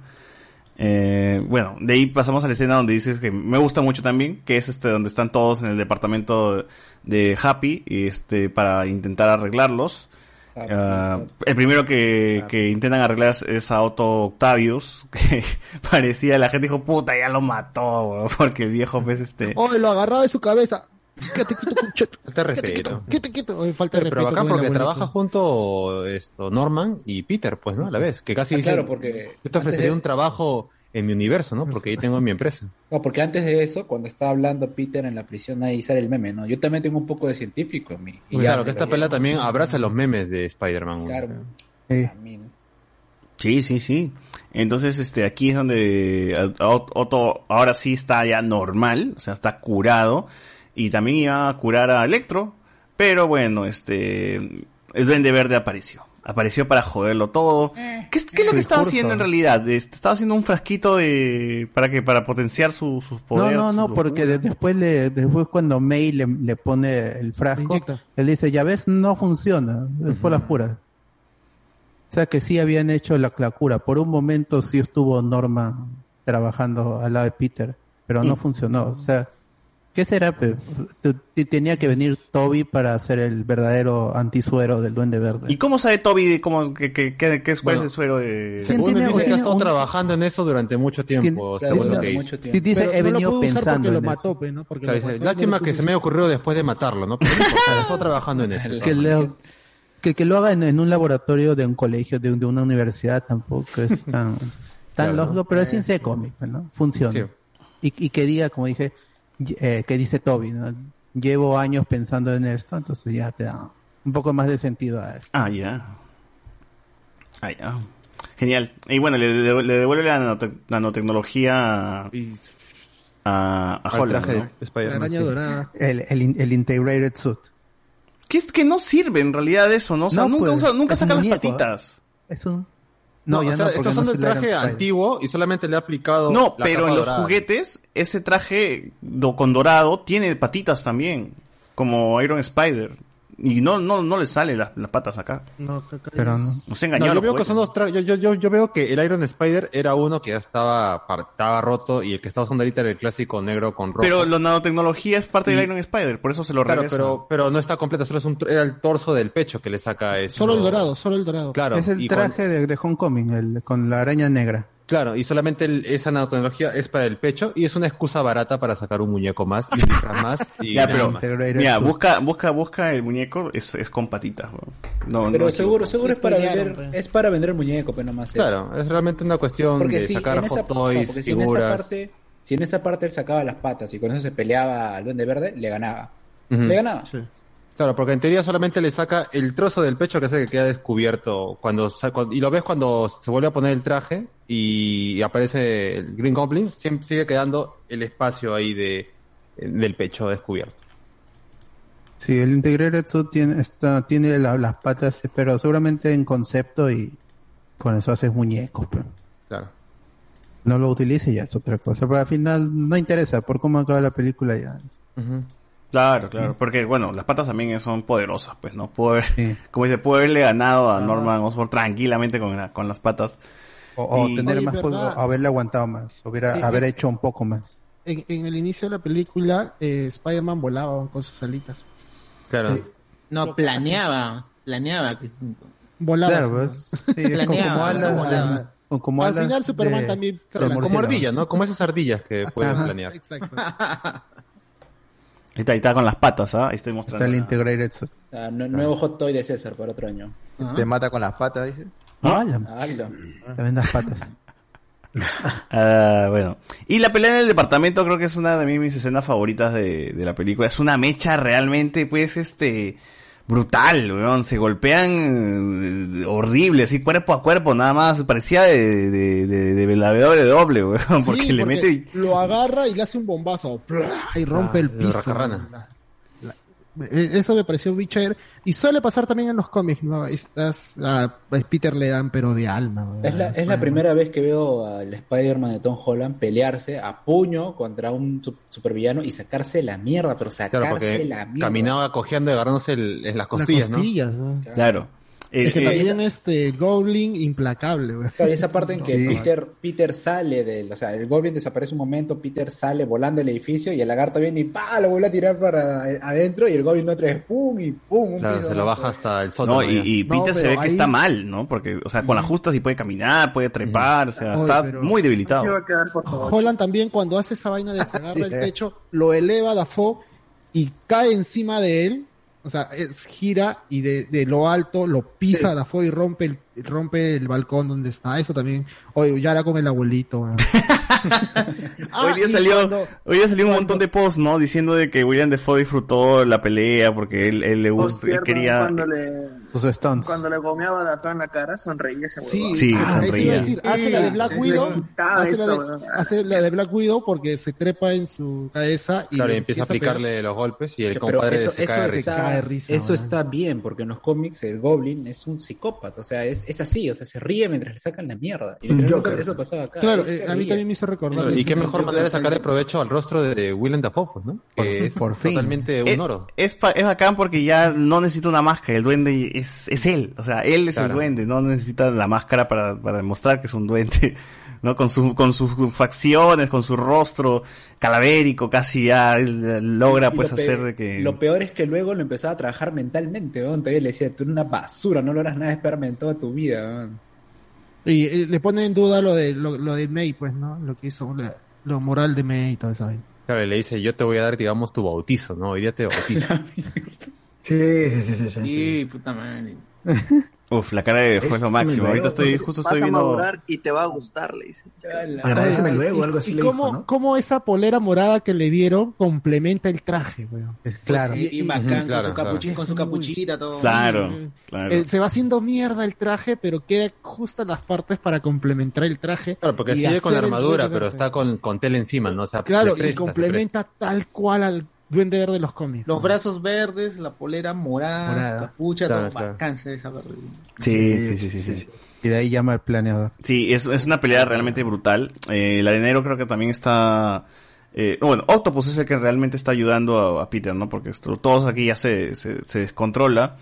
Eh, bueno, de ahí pasamos a la escena donde dices que me gusta mucho también, que es este donde están todos en el departamento de Happy, este, para intentar arreglarlos. Ah, el primero que, que intentan arreglar es- a Otto Octavius, que parecía, la gente dijo, puta, ya lo mató, weón", porque el viejo, pues, este... Oh, lo agarraba de su cabeza. Quédate quieto, concheto. Falta respeto. Quédate quieto. Oye, falta de Pero respeto. acá con el porque trabaja junto esto Norman y Peter, pues, ¿no? A la vez. Que casi Ah, dice, claro, porque Yo te ofrecería de- un trabajo en mi universo, ¿no? Porque ahí tengo mi empresa. No, porque antes de eso, cuando estaba hablando Peter en la prisión, ahí sale el meme, ¿no? Yo también tengo un poco de científico en mí. Y ya claro, que esta pela también abraza los memes de Spider-Man. Claro. Sí, sí, sí. Entonces, este, aquí es donde Ot- Otto ahora sí está ya normal, o sea, está curado. Y también iba a curar a Electro. Pero bueno, este, el Duende Verde apareció. Apareció para joderlo todo. ¿Qué, es- qué es lo que estaba haciendo en realidad? Este, estaba haciendo un frasquito de, ¿para qué? Para potenciar su- sus No, poderes. no, no, sus porque de- después le, después cuando May le, le pone el frasco, él dice, ya ves, no funciona, es por las puras. O sea que sí habían hecho la, la cura. Por un momento sí estuvo Norma trabajando al lado de Peter, pero no funcionó. O sea, ¿qué será? pe? Tenía que venir Toby para hacer el verdadero antisuero del Duende Verde. ¿Y cómo sabe Toby de cómo, que, que, que- que es, cuál Bueno, es el suero de... Según tiene- dice que ha estado un- trabajando en eso durante mucho tiempo, Tiene- según lo que mucho dice. tiempo. Dice, Pero he no lo venido pensando porque lo en mató, eso. pe, ¿no? Porque O sea, lo dice, mató, Lástima que se me ocurrió después de matarlo, ¿no? Pero ha estado trabajando en eso. que, le- que, que lo haga en, en un laboratorio de un colegio, de, de una universidad, tampoco es tan, tan Claro. lógico, pero es ciencia de cómic, ¿no? Funciona. Sí. Y, y que diga, como dije, eh, que dice Toby, ¿no? Llevo años pensando en esto, entonces ya te da un poco más de sentido a esto. Ah, ya. Ah, ya. Genial. Y bueno, le, le- devuelve la nanote- nanotecnología a, a, a Holland, traje ¿no? de Spider-Man, La araña sí. dorada. El, el, in- el integrated suit. Que es que no sirve en realidad eso, ¿no? O sea, No, nunca, pues, usa- nunca saca las patitas. Es un... No, No, ya o sea, no, está porque usando no el es el traje antiguo y solamente le ha aplicado. No, la pero capa en los dorada. juguetes, ese traje do- con dorado tiene patitas también, como Iron Spider. Y no, no, no le sale las, las patas acá. No, Pero no. Nos engañó No, yo los veo que son dos trajes. Yo, yo, yo, yo veo que el Iron Spider era uno que ya estaba, estaba roto y el que está usando ahorita era el clásico negro con rojo. Pero la nanotecnología es parte Y- del Iron Spider, por eso se lo Claro, regresa. pero, pero no está completo, solo es un, era el torso del pecho que le saca eso. Solo el dorado, solo el dorado. Claro, es el traje de, de Homecoming, el, con la araña negra. Claro, y solamente el- esa nanotecnología es para el pecho y es una excusa barata para sacar un muñeco más y un más y ya, pero, más. mira, busca, busca, busca el muñeco, es, es con patitas. No, Pero no seguro, seguro es para vender, pues. es para vender el muñeco, pero nomás eso. Claro, es realmente una cuestión Porque de si sacar hot no, toys, porque si en esa parte, si en esa parte él sacaba las patas y con eso se peleaba al Duende Verde, le ganaba. Le ganaba. Claro, porque en teoría solamente le saca el trozo del pecho que hace que queda descubierto cuando y lo ves cuando se vuelve a poner el traje y aparece el Green Goblin, siempre sigue quedando el espacio ahí de del pecho descubierto. Sí, el Integrated Suit tiene, está, tiene la- las patas, pero seguramente en concepto y con eso haces muñecos. Pero Claro. no lo utilices ya es otra cosa. Pero al final no interesa por cómo acaba la película ya. Claro, claro, porque bueno, las patas también son poderosas, pues, ¿no? Puede, como dice, puede haberle ganado a Norman Osborn tranquilamente con, la- con las patas. O, o Y- tener Oye, más, o haberle aguantado más, hubiera, Sí, haber eh. hecho un poco más. En, en el inicio de la película, eh, Spider-Man volaba con sus alitas. Claro. No, planeaba. Planeaba. que- Volaba. Claro, pues, sí, con- Planeaba, como alas, volaba. de- con- como Al final Superman de- también- Claro, como ardillas, ¿no? Como esas ardillas que pueden planear. Exacto. Ahí está, ahí está con las patas, ¿ah? Ahí estoy mostrando. Está el Integrated Suit. Ah, nu- Nuevo hot toy de César para otro año. Te mata con las patas, dices. Ah, la- Hazlo. tremendas patas. Ah, bueno. Y la pelea en el departamento creo que es una de mis, mis escenas favoritas de, de la película. Es una mecha realmente, pues, este, brutal, weón. Se golpean eh, horrible, así cuerpo a cuerpo, nada más. Parecía de, de, de, de la WWE, weón, porque le mete... Lo agarra y le hace un bombazo. ¡plá! Y rompe Ah, el piso. La- eso me pareció muy chévere. Y suele pasar también en los cómics, ¿no? Estas, a Peter le dan, pero de alma. Es la, es la primera vez que veo al Spider-Man de Tom Holland pelearse a puño contra un su- supervillano y sacarse la mierda, pero sacarse Claro, la mierda. caminaba cojeando y agarrándose el- en las costillas, Las costillas, ¿no? Claro. El- Es que eh, también este Goblin implacable, güey. Claro, y esa parte en que Sí. Peter, Peter sale del, o sea, el Goblin desaparece un momento, Peter sale volando del edificio y el lagarto viene y pa, lo vuelve a tirar para adentro y el Goblin otra vez pum y pum, un Claro, piso se lo baja hasta el sótano. No, y, Peter se ve que está mal, ¿no? Porque, o sea, con las justas sí puede caminar, puede trepar, o sea, Oye, está pero- muy debilitado. Holland también cuando hace esa vaina de se agarra Sí, el eh. techo, lo eleva Dafoe y cae encima de él. O sea, es- gira y de, de lo alto lo pisa Dafoe y rompe el, rompe el balcón donde está. Eso también. Oye, ya era con el abuelito. hoy día y salió, cuando- hoy día salió un montón de posts, ¿no? Diciendo de que William Defoe disfrutó la pelea porque él, él le gusta, él quería... Cuando le, Sus stunts. cuando le gomeaba a Dafoe en la cara, sonreía ese Sí. Sí, eso sonreía. iba a decir, hace la de Black Sí, Widow, hace la, eso, de, weón. hace la de Black Widow porque se trepa en su cabeza y, Claro, y le empieza a pegar. aplicarle los golpes y el Pero compadre eso, se eso cae de está, risa. cae de risa, eso weón. está bien, porque en los cómics el Goblin es un psicópata, o sea, es, es así, o sea, se ríe mientras le sacan la mierda. Y Joker. eso pasaba acá. Claro, eh, a mí también me hizo recordar. Claro, la y qué mejor manera de sacarle provecho al rostro de, de Willem Dafoe, pues, ¿no? Que es por fin. totalmente un Es, oro. es, pa- es bacán porque ya no necesita una máscara, el duende es, es él, o sea, él es el Claro. duende, no necesita la máscara para, para demostrar que es un duende, ¿no? Con, su, con sus facciones, con su rostro calavérico, casi ya él logra Y pues lo pe- hacer de que... Lo peor es que luego lo empezaba a trabajar mentalmente, ¿no? Todavía le decía, tú eres una basura, no logras nada de esperarme en toda tu vida, weón". Y eh, le pone en duda lo de lo, lo de May, pues, ¿no? Lo que hizo, la- lo moral de May y todo eso. Claro, y le dice, yo te voy a dar, digamos, tu bautizo, ¿no? Hoy día te bautizo. Sí, sí, sí, sí. sí. Sí, puta madre. Uf, la cara de es lo máximo, luego, ahorita estoy, justo Vas estoy a viendo... madurar y te va a gustar, le dice. Agradeceme luego, algo así y le cómo, dijo, ¿no? cómo esa polera morada que le dieron complementa el traje, weón. Claro. Sí, y bacán, con, claro, su capuchi- con su capuchita, todo. Claro, Sí, claro. Eh, se va haciendo mierda el traje, pero queda justo las partes para complementar el traje. Claro, porque sigue con la armadura, pero está con, con tela encima, ¿no? O sea, Claro, y complementa tal cual al duende verde de los cómics. Los brazos verdes, la polera morada, Morada. su capucha, Claro, todo claro. esa verde. Sí, sí, sí, sí, sí. Y de ahí llama el planeador. Sí, es, es una pelea realmente brutal. Eh, el arenero creo que también está... eh, bueno, Octopus es el que realmente está ayudando a, a Peter, ¿no? Porque esto, todos aquí ya se, se, se descontrola.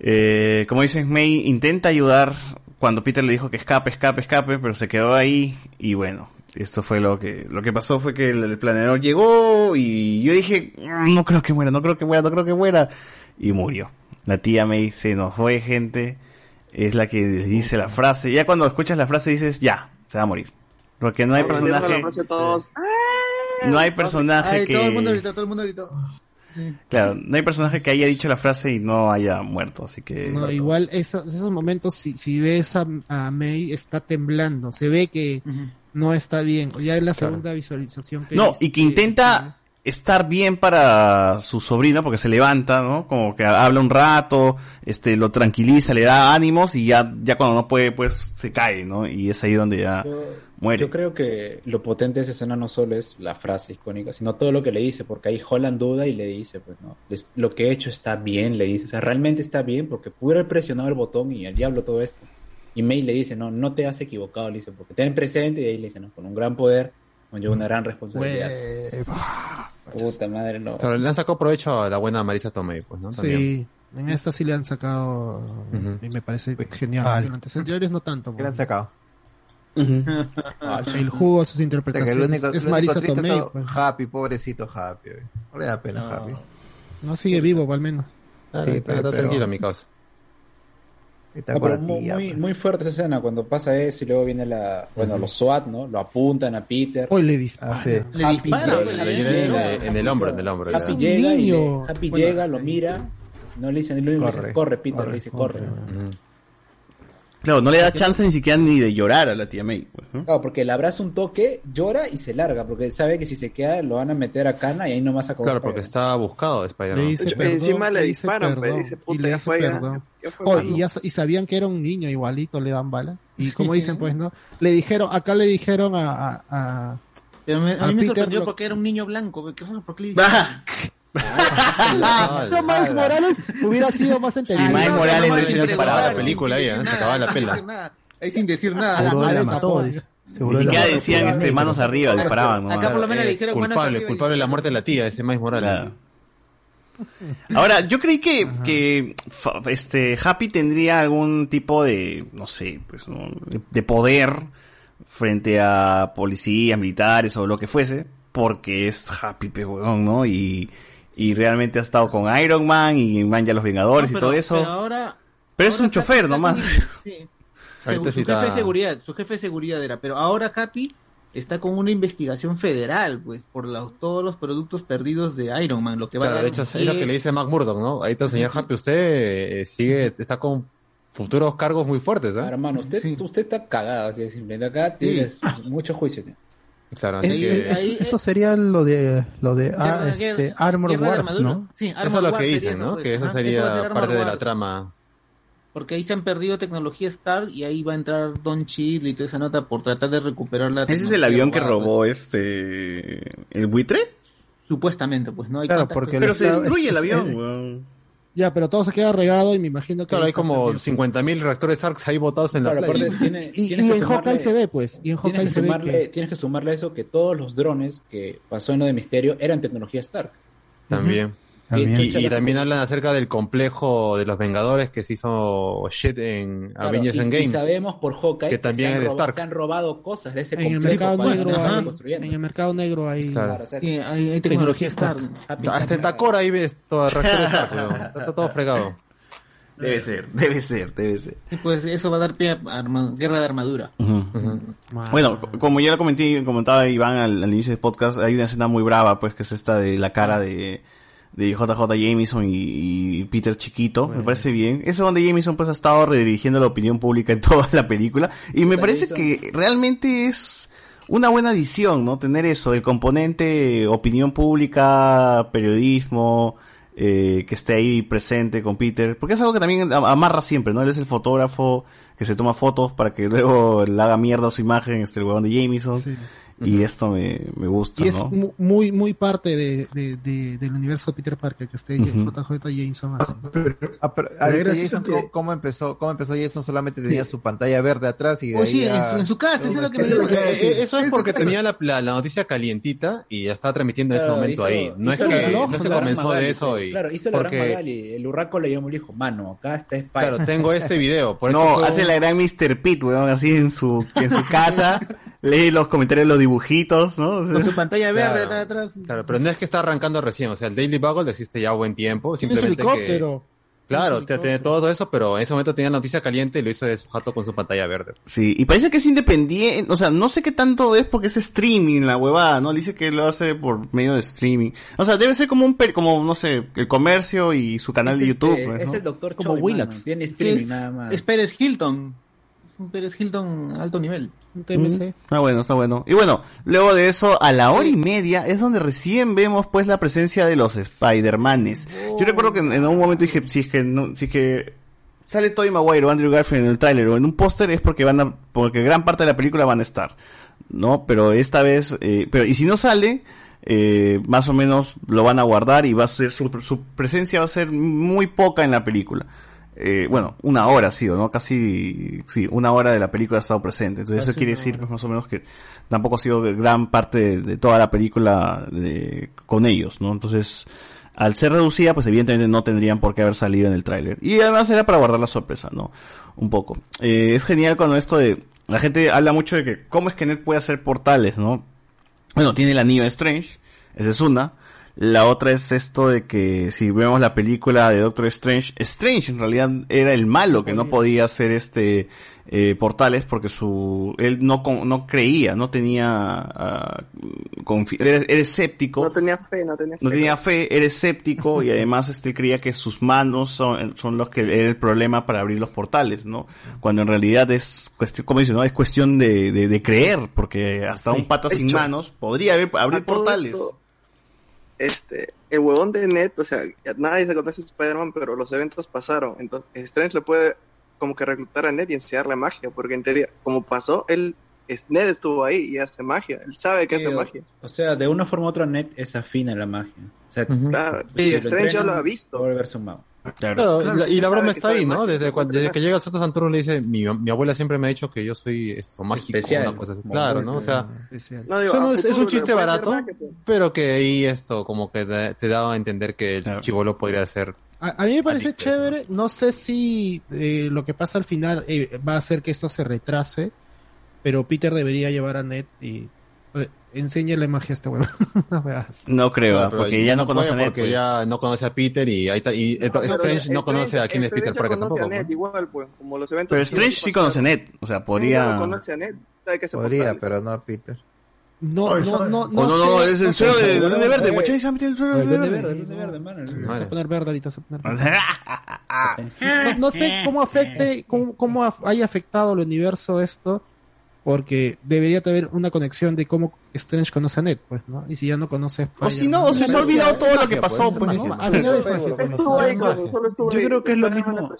Eh, como dices, May intenta ayudar cuando Peter le dijo que escape, escape, escape, pero se quedó ahí y bueno, esto fue lo que lo que pasó fue que el, el planeador llegó y yo dije, "Mm, no creo que muera, no creo que muera, no creo que muera y murió. La tía May se nos fue, gente, es la que dice la frase. Ya cuando escuchas la frase dices, ya, se va a morir. Porque no hay personaje, no hay personaje que todo el mundo gritó, todo el mundo gritó. Sí. Claro, no hay personaje que haya dicho la frase y no haya muerto, así que No, igual esos, esos momentos, si, si ves a, a May, está temblando. Se ve que no está bien. Ya es la Claro. segunda visualización que No, hice. y que intenta estar bien para su sobrina porque se levanta, ¿no? Como que habla un rato, este lo tranquiliza, le da ánimos y ya ya cuando no puede pues se cae, ¿no? Y es ahí donde ya muere. Yo creo que lo potente de esa escena no solo es la frase icónica, sino todo lo que le dice, porque ahí Holland duda y le dice, pues no, es- lo que he hecho está bien, le dice, o sea, realmente está bien, porque pude haber presionado el botón y al diablo todo esto. Y May le dice, no, no te has equivocado, le dice, porque ten presente, y ahí le dice, no, con un gran poder conlleva una gran responsabilidad. Puta madre, no. Claro, le han sacado provecho a la buena Marisa Tomei, pues, ¿no? También. Sí, en esta sí le han sacado Ujú. y me parece genial. Vale. En los anteriores no tanto. ¿Qué le han sacado? El jugo a sus O sea, que interpretaciones. único, es Marisa Tomei. pues. Happy, pobrecito Happy. No le da pena No. Happy. No sigue vivo, al menos. Ah, Sí, pero- pero- tranquilo, mi causa. Está No, con pero la mu- tía, muy, muy fuerte esa escena cuando pasa eso y luego viene la bueno los SWAT no lo apuntan a Peter Hoy le disparan. Ah, sí. Le disparan, pues, en, el- en el hombro, en el hombro. Happy llega, y le-. Happy Bueno, llega, lo mira, no le dice, lo único que Corre, dice, corre, Peter, corre, le dice, corre. corre. Claro, no le da chance ni siquiera ni de llorar a la tía May. pues, ¿no? Claro, porque le abraza un toque, llora y se larga, porque sabe que si se queda lo van a meter a cana y ahí nomás acabó. Claro, porque está buscado Spider-Man. Le encima le dice disparan, pues, perdón, dice, y puta, le ya dice fue, ya- ya Oh, mano. y, ya, y sabían que era un niño, igualito le dan bala. Y Sí. como dicen, pues, ¿no? Le dijeron, acá le dijeron a... a, a- a A mí me Peter sorprendió lo- porque era un niño blanco. ¿Qué raro, ¿Por qué le No, Miles Morales hubiera sido más entendido. Miles Morales no hubiese no, parado la la película ahí, ¿eh? se acababa la pela. Ahí sin decir nada. Seguro Ah, la esa mató. Ni Seguro la siquiera decían este manos arriba, disparaban. Acá por lo menos le Eh, dijeron manos culpable, arriba culpable de la muerte de la tía, ese Miles Morales. Claro. Ahora, yo creí que, que este Happy tendría algún tipo de, no sé, pues, ¿no? de, de poder frente a policías, militares o lo que fuese, porque es Happy, huevón, ¿no? Y, y realmente ha estado con Iron Man y Man ya los Vengadores No, y pero- todo eso. Pero Pero, ahora. es un chofer nomás. Sí. Su, sí su jefe de seguridad, su jefe de seguridad era, pero ahora Happy está con una investigación federal, pues, por los- todos los productos perdidos de Iron Man, lo que va Claro, a de hecho, es lo que le dice Mac Murdock, ¿no? Ahí está, señor Happy, usted eh, sigue, está con futuros cargos muy fuertes, ¿eh? Hermano, usted, usted está cagado, así de simple. Acá tienes mucho juicio. tío. Claro, Es- es- eso sería lo de lo de ah, este, Armor Wars, armadura. ¿no? Sí, Eso es lo que dicen, ¿no? pues. Que eso Ajá, sería parte de la trama. Porque ahí se han perdido tecnología Stark y ahí va a entrar Don Cheadle y toda esa nota por tratar de recuperar la ¿Ese es el avión que robó este, el buitre? pues. Supuestamente, pues, ¿no? Hay Claro, porque. Pero se destruye el es- avión. Ya, pero todo se queda regado y me imagino que... Claro, hay como perdido. 50.000 reactores ARCs ahí botados en la Claro, playa. aparte tiene- Y, tienes y que en Hawkeye sumarle- se ve, pues. Y en Hawkeye Tienes que, se ve sumarle, que... tienes que sumarle a eso que todos los drones que pasó en lo de Misterio eran tecnología Stark. También. También. Y, y también hablan acerca del complejo de los Vengadores que se hizo shit en Claro, Avengers y, y Endgame. sabemos por Hawkeye Que también se, han es Stark. se han robado cosas de ese En el mercado negro hay, en el mercado negro hay... Claro. Sí, hay, hay tecnología Stark. Hasta en Tacora ahí ves todo Stark, está, está todo fregado. Debe ser, debe ser, debe ser. Y pues eso va a dar pie a arma- guerra de armadura. Bueno, co- como ya lo comenté, comentaba Iván al, al inicio del podcast, hay una escena muy brava, pues, que es esta de la cara de, de JJ Jameson y, y Peter Chiquito, me parece bien. Ese donde Jameson pues ha estado redirigiendo la opinión pública en toda la película, y me parece que realmente es una buena adición, ¿no? Tener eso, el componente opinión pública, periodismo, eh, que esté ahí presente con Peter, porque es algo que también am- amarra siempre, ¿no? Él es el fotógrafo que se toma fotos para que luego le haga mierda a su imagen, este el huevón de Jameson, y esto me, me gusta, Y es ¿no? mu- muy, muy parte de, de- de- del universo de Peter Parker que esté Ujú. JJ Jameson así. Ah, pero, Pero ahorita es gracioso Jason, que- ¿cómo, empezó, ¿cómo empezó Jason? Solamente tenía su pantalla verde atrás y de Oh, ahí sí, en ya- su, en su casa, eso es lo que me eh, eso es porque tenía la, la, la noticia calientita y ya estaba transmitiendo en ese Claro, momento hizo- ahí. No es que no se comenzó de eso sí. y Claro, hizo la gran Magali. El Urraco le llamó y le dijo, mano, acá está Spider. claro, tengo este video, por no, hace la gran Mr. Pete, weón, así en su, en su casa, lee los comentarios de los dibujitos, ¿no? Con su pantalla verde Claro. está atrás. Claro, pero no es que está arrancando recién, o sea, el Daily Bugle existe ya buen tiempo, Tiene su simplemente que helicóptero. Claro, tiene todo eso, pero en ese momento tenía noticia caliente y lo hizo de su jato con su pantalla verde. Sí, y parece que es independiente, o sea, no sé qué tanto es porque es streaming la huevada, ¿no? Le dice que lo hace por medio de streaming. O sea, debe ser como un, per- como, no sé, el comercio y su canal Es de este, YouTube. pues, es ¿no? el doctor Como Willax. Tiene streaming Es, nada más. es Pérez Hilton. Pérez Hilton alto nivel. TMC. Está bueno, está bueno. Y bueno, luego de eso, a la hora y media es donde recién vemos pues la presencia de los Spider-Manes. Yo recuerdo que en, en un momento dije, si es que no, si es que sale Tobey Maguire o Andrew Garfield en el tráiler o en un póster es porque van a, porque gran parte de la película van a estar. ¿No? Pero esta vez, eh, pero, y si no sale, eh, más o menos lo van a guardar y va a ser, su presencia va a ser muy poca en la película. Eh, bueno, una hora ha sido, ¿no? Casi, sí, una hora de la película ha estado presente. Entonces eso Casi quiere decir, pues, más o menos que tampoco ha sido gran parte de, de toda la película de- con ellos, ¿no? Entonces, al ser reducida, pues evidentemente no tendrían por qué haber salido en el tráiler. Y además era para guardar la sorpresa, ¿no? Un poco. Eh, es genial cuando esto de, la gente habla mucho de que cómo es que Ned puede hacer portales, ¿no? Bueno, tiene el anillo de Strange, esa es una. La otra es esto de que si vemos la película de Doctor Strange, Strange en realidad era el malo que no podía hacer este eh, portales porque su él no con- no creía, no tenía confi- era, era escéptico. No tenía fe, no tenía fe. No tenía fe, era escéptico y además este creía que sus manos son, son los que era el problema para abrir los portales, ¿no? Cuando en realidad es cuestión, como dice, ¿no? Es cuestión de, de, de creer, porque hasta un pata sin hecho, manos podría haber- abrir a todo portales. esto, este, el huevón de Ned, o sea, nadie se conoce a Spider-Man, pero los eventos pasaron. Entonces, Strange le puede como que reclutar a Ned y enseñarle magia, porque en teoría, como pasó, él, es- Ned estuvo ahí y hace magia. Él sabe que hace o- magia. O sea, de una forma u otra, Net es afín a la magia. O sea, Claro, y Strange ya lo ha visto. mago. Claro, y la- y la sabe broma está ahí, ¿no? Desde, cuando, desde que llega el Santo Santoro le dice, mi, mi abuela siempre me ha dicho que yo soy esto mágico, Especial, una cosa así. como Claro, ¿no? O sea. No, digo, no es, un chiste barato, pero que ahí esto como que te, te daba a entender que el chivolo podría ser A, a mí me parece chévere, no sé si eh, lo que pasa al final eh, va a hacer que esto se retrase, pero Peter debería llevar a Ned y enséñale magia a este huevo. No. No creo, Claro, ah, porque ya no puede conoce a Ned. Porque pues. ya no conoce a Peter y ahí está, y No, Strange no conoce a quién es Peter Strange Parker conoce tampoco. a Ned ¿no? igual, pues, como los eventos. Pero Strange sí conoce a Ned, o sea, No podría... conoce a Ned, sabe que se Podría, pero no a Peter. No, no, no, no, no, no, es el suelo de Duende Verde, guachai, se ha metido el suelo de El Duende Verde. El Duende Verde, mano. Se va a poner verde ahorita, se va a poner verde. No, no sé cómo afecte, cómo, haya afectado al universo esto, porque debería tener una conexión de cómo Strange conoce a Ned, pues, ¿no? Y si ya no conoce a O si no, o se ha olvidado todo lo que pasó, pues, ¿no? Estuvo ahí, solo estuvo Yo creo que es lo mismo.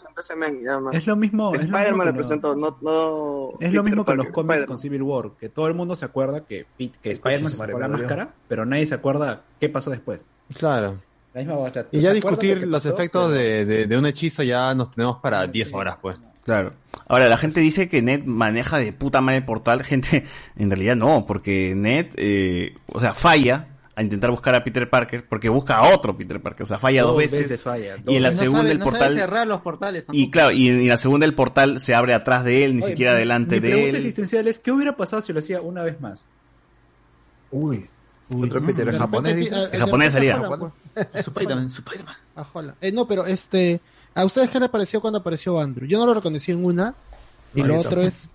Es lo mismo. es lo Spider-Man que presentó, no, no. Es lo mismo que los cómics con Civil War, que todo el mundo se acuerda que, que Spider-Man se sacó la máscara, pero nadie se acuerda qué pasó después. Claro. La misma, o sea, Y ¿se ya discutir lo los pasó? efectos de, de un hechizo ya nos tenemos para 10 horas, pues. Claro. Ahora, la gente dice que Ned maneja de puta madre el portal. Gente, en realidad no, porque Ned, eh, o sea, falla a intentar buscar a Peter Parker, porque busca a otro Peter Parker. O sea, falla dos, Dos veces. veces falla, y en la no segunda sabe, el no sabe portal. cerrar los portales y claro, y en, y en la segunda el portal se abre atrás de él, ni Oye, siquiera mi- delante mi de pregunta él. existencial es, ¿qué hubiera pasado si lo hacía una vez más? Uy. Otro Peter, el japonés, El japonés salía. Spider-Man, Spider-Man. Eh, no, pero este, ¿a ustedes qué les pareció cuando apareció Andrew? Yo no lo reconocí en una, y No, lo otro tampoco. es,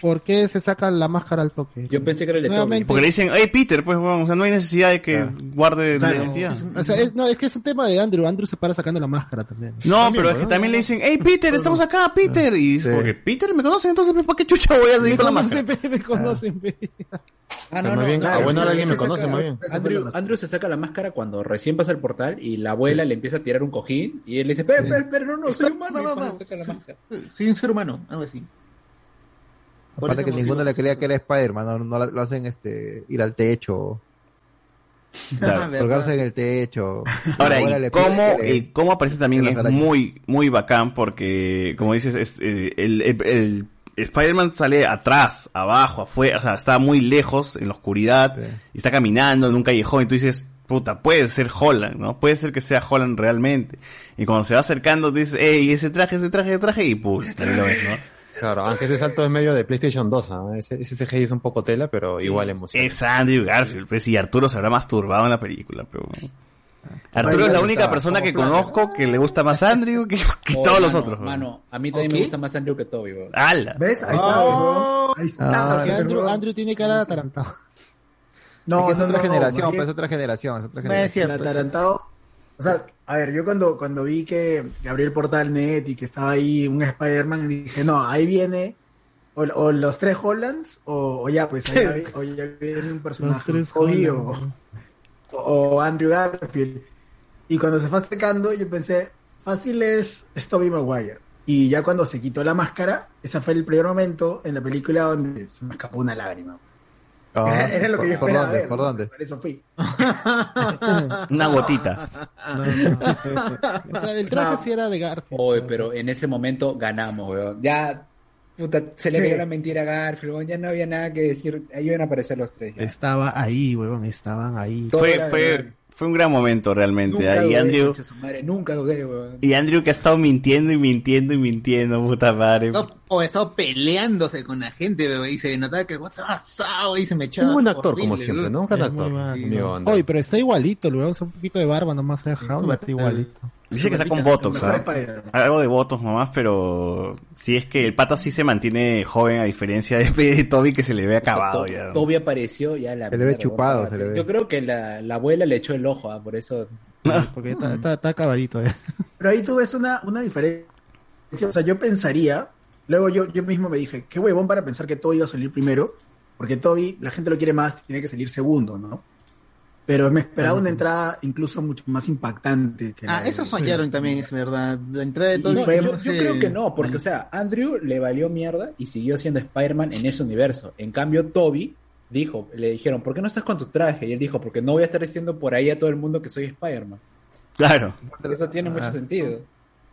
¿por qué se saca la máscara al toque? Yo pensé que era el de Porque le dicen, hey Peter, pues, bueno, o sea, no hay necesidad de que guarde la Claro. identidad. O sea, es, no, es que es un tema de Andrew. Andrew se para sacando la máscara también. No, pero es que también le dicen, hey Peter, estamos acá, Peter. Y dice, porque Peter me conoce, entonces ¿para qué chucha voy a seguir Me con la máscara? pe, me conocen, pe. Ah, Pero más bien, ah, bueno, ahora alguien me conoce, saca- más bien. Andrew, Andrew se saca la máscara cuando recién pasa el portal y la abuela le empieza a tirar un cojín y él le dice, espera, espera, espera, no, no, soy humano. No, no, no. saca la máscara. Soy un ser humano, algo así. Aparte que motivo. ninguno le creía que era Spider-Man, no, no lo hacen este, ir al techo, Claro. colgarse en el techo. Ahora, y cómo, que le- y cómo aparece también es muy, muy bacán porque, como dices, es, eh, el, el- el Spider-Man sale atrás, abajo, afuera, o sea, está muy lejos, en la oscuridad, y está caminando en un callejón, y tú dices, puta, puede ser Holland, ¿no? Puede ser que sea Holland realmente. Y cuando se va acercando, tú dices, hey, ese traje, ese traje, ese traje, y pum, ahí lo ves, ¿no? Claro, aunque ese salto es medio de PlayStation 2, ¿ah? ese, ese CGI es un poco tela, pero igual emociona. Es Andrew Garfield, pues, y Arturo se habrá masturbado en la película, pero bueno. Arturo es la única está, persona que conozco que le gusta más Andrew que, que Oh, todos los otros. Mano, a mí también me gusta más Andrew que Toby, weón. ¡Hala! ¿Ves? Ahí está. Ahí está. Ah, porque. Andrew, Andrew tiene cara de atarantado. No, Es que es no, otra no, generación, más pues, es bien- otra generación, es otra No, es generación. cierto. El atarantado. O sea, a ver, yo cuando, cuando vi que, que abrió el portal net y que estaba ahí un Spider-Man, dije, no, ahí viene o, o los tres Hollands, o, o ya, pues, ahí o ya viene un personaje, tres o, o Andrew Garfield. Y cuando se fue acercando, yo pensé, fácil es, es Tobey Maguire. Y ya cuando se quitó la máscara, ese fue el primer momento en la película donde se me escapó una lágrima. Ah, Era, era lo que yo ¿por- esperaba ¿Por dónde? ver, ¿Por dónde? Por eso fui. Una gotita. O sea, el traje No. sí era de Garfield. Oye, pero en ese momento ganamos, weón. Ya, puta, se le Sí. cayó la mentira a Garfield, weón. Ya no había nada que decir. Ahí iban a aparecer los tres. ya. Estaba ahí, huevón, estaban ahí. Todo Fue, fue. Fue un gran momento realmente. Nunca Y dudé, Andrew, su madre, nunca dudé, weón. y Andrew que ha estado mintiendo y mintiendo y mintiendo, puta madre. No, o estaba peleándose con la gente, bebé, y se notaba que el guato estaba asado y se me echaba. Un buen actor, horrible, como siempre, weón. ¿no? Un gran Es actor. Oye, pero está igualito, huevón, es un poquito de barba nomás se ha dejado, está igualito. Dice que está con Botox, mejor ¿ah? Algo de Botox nomás, pero si es que el pata sí se mantiene joven a diferencia de, de Toby que se le ve acabado To- ya. Toby apareció ya la Se le ve chupado, se le ve. Yo creo que la, la abuela le echó el ojo, ah, por eso. Porque está, está, está acabadito. eh. Pero ahí tú ves una, una diferencia. O sea, yo pensaría, luego yo, yo mismo me dije, qué huevón para pensar que Toby iba a salir primero, porque Toby, la gente lo quiere más, tiene que salir segundo, ¿no? Pero me esperaba una entrada incluso mucho más impactante. Que Ah, de- eso fallaron también, es verdad. La entrada de todo No, fue- yo, yo creo que no, porque, o sea, Andrew le valió mierda y siguió siendo Spider-Man en ese universo. En cambio, Toby dijo, le dijeron, ¿por qué no estás con tu traje? Y él dijo, porque no voy a estar diciendo por ahí a todo el mundo que soy Spider-Man. Claro. Eso tiene mucho Ah. sentido.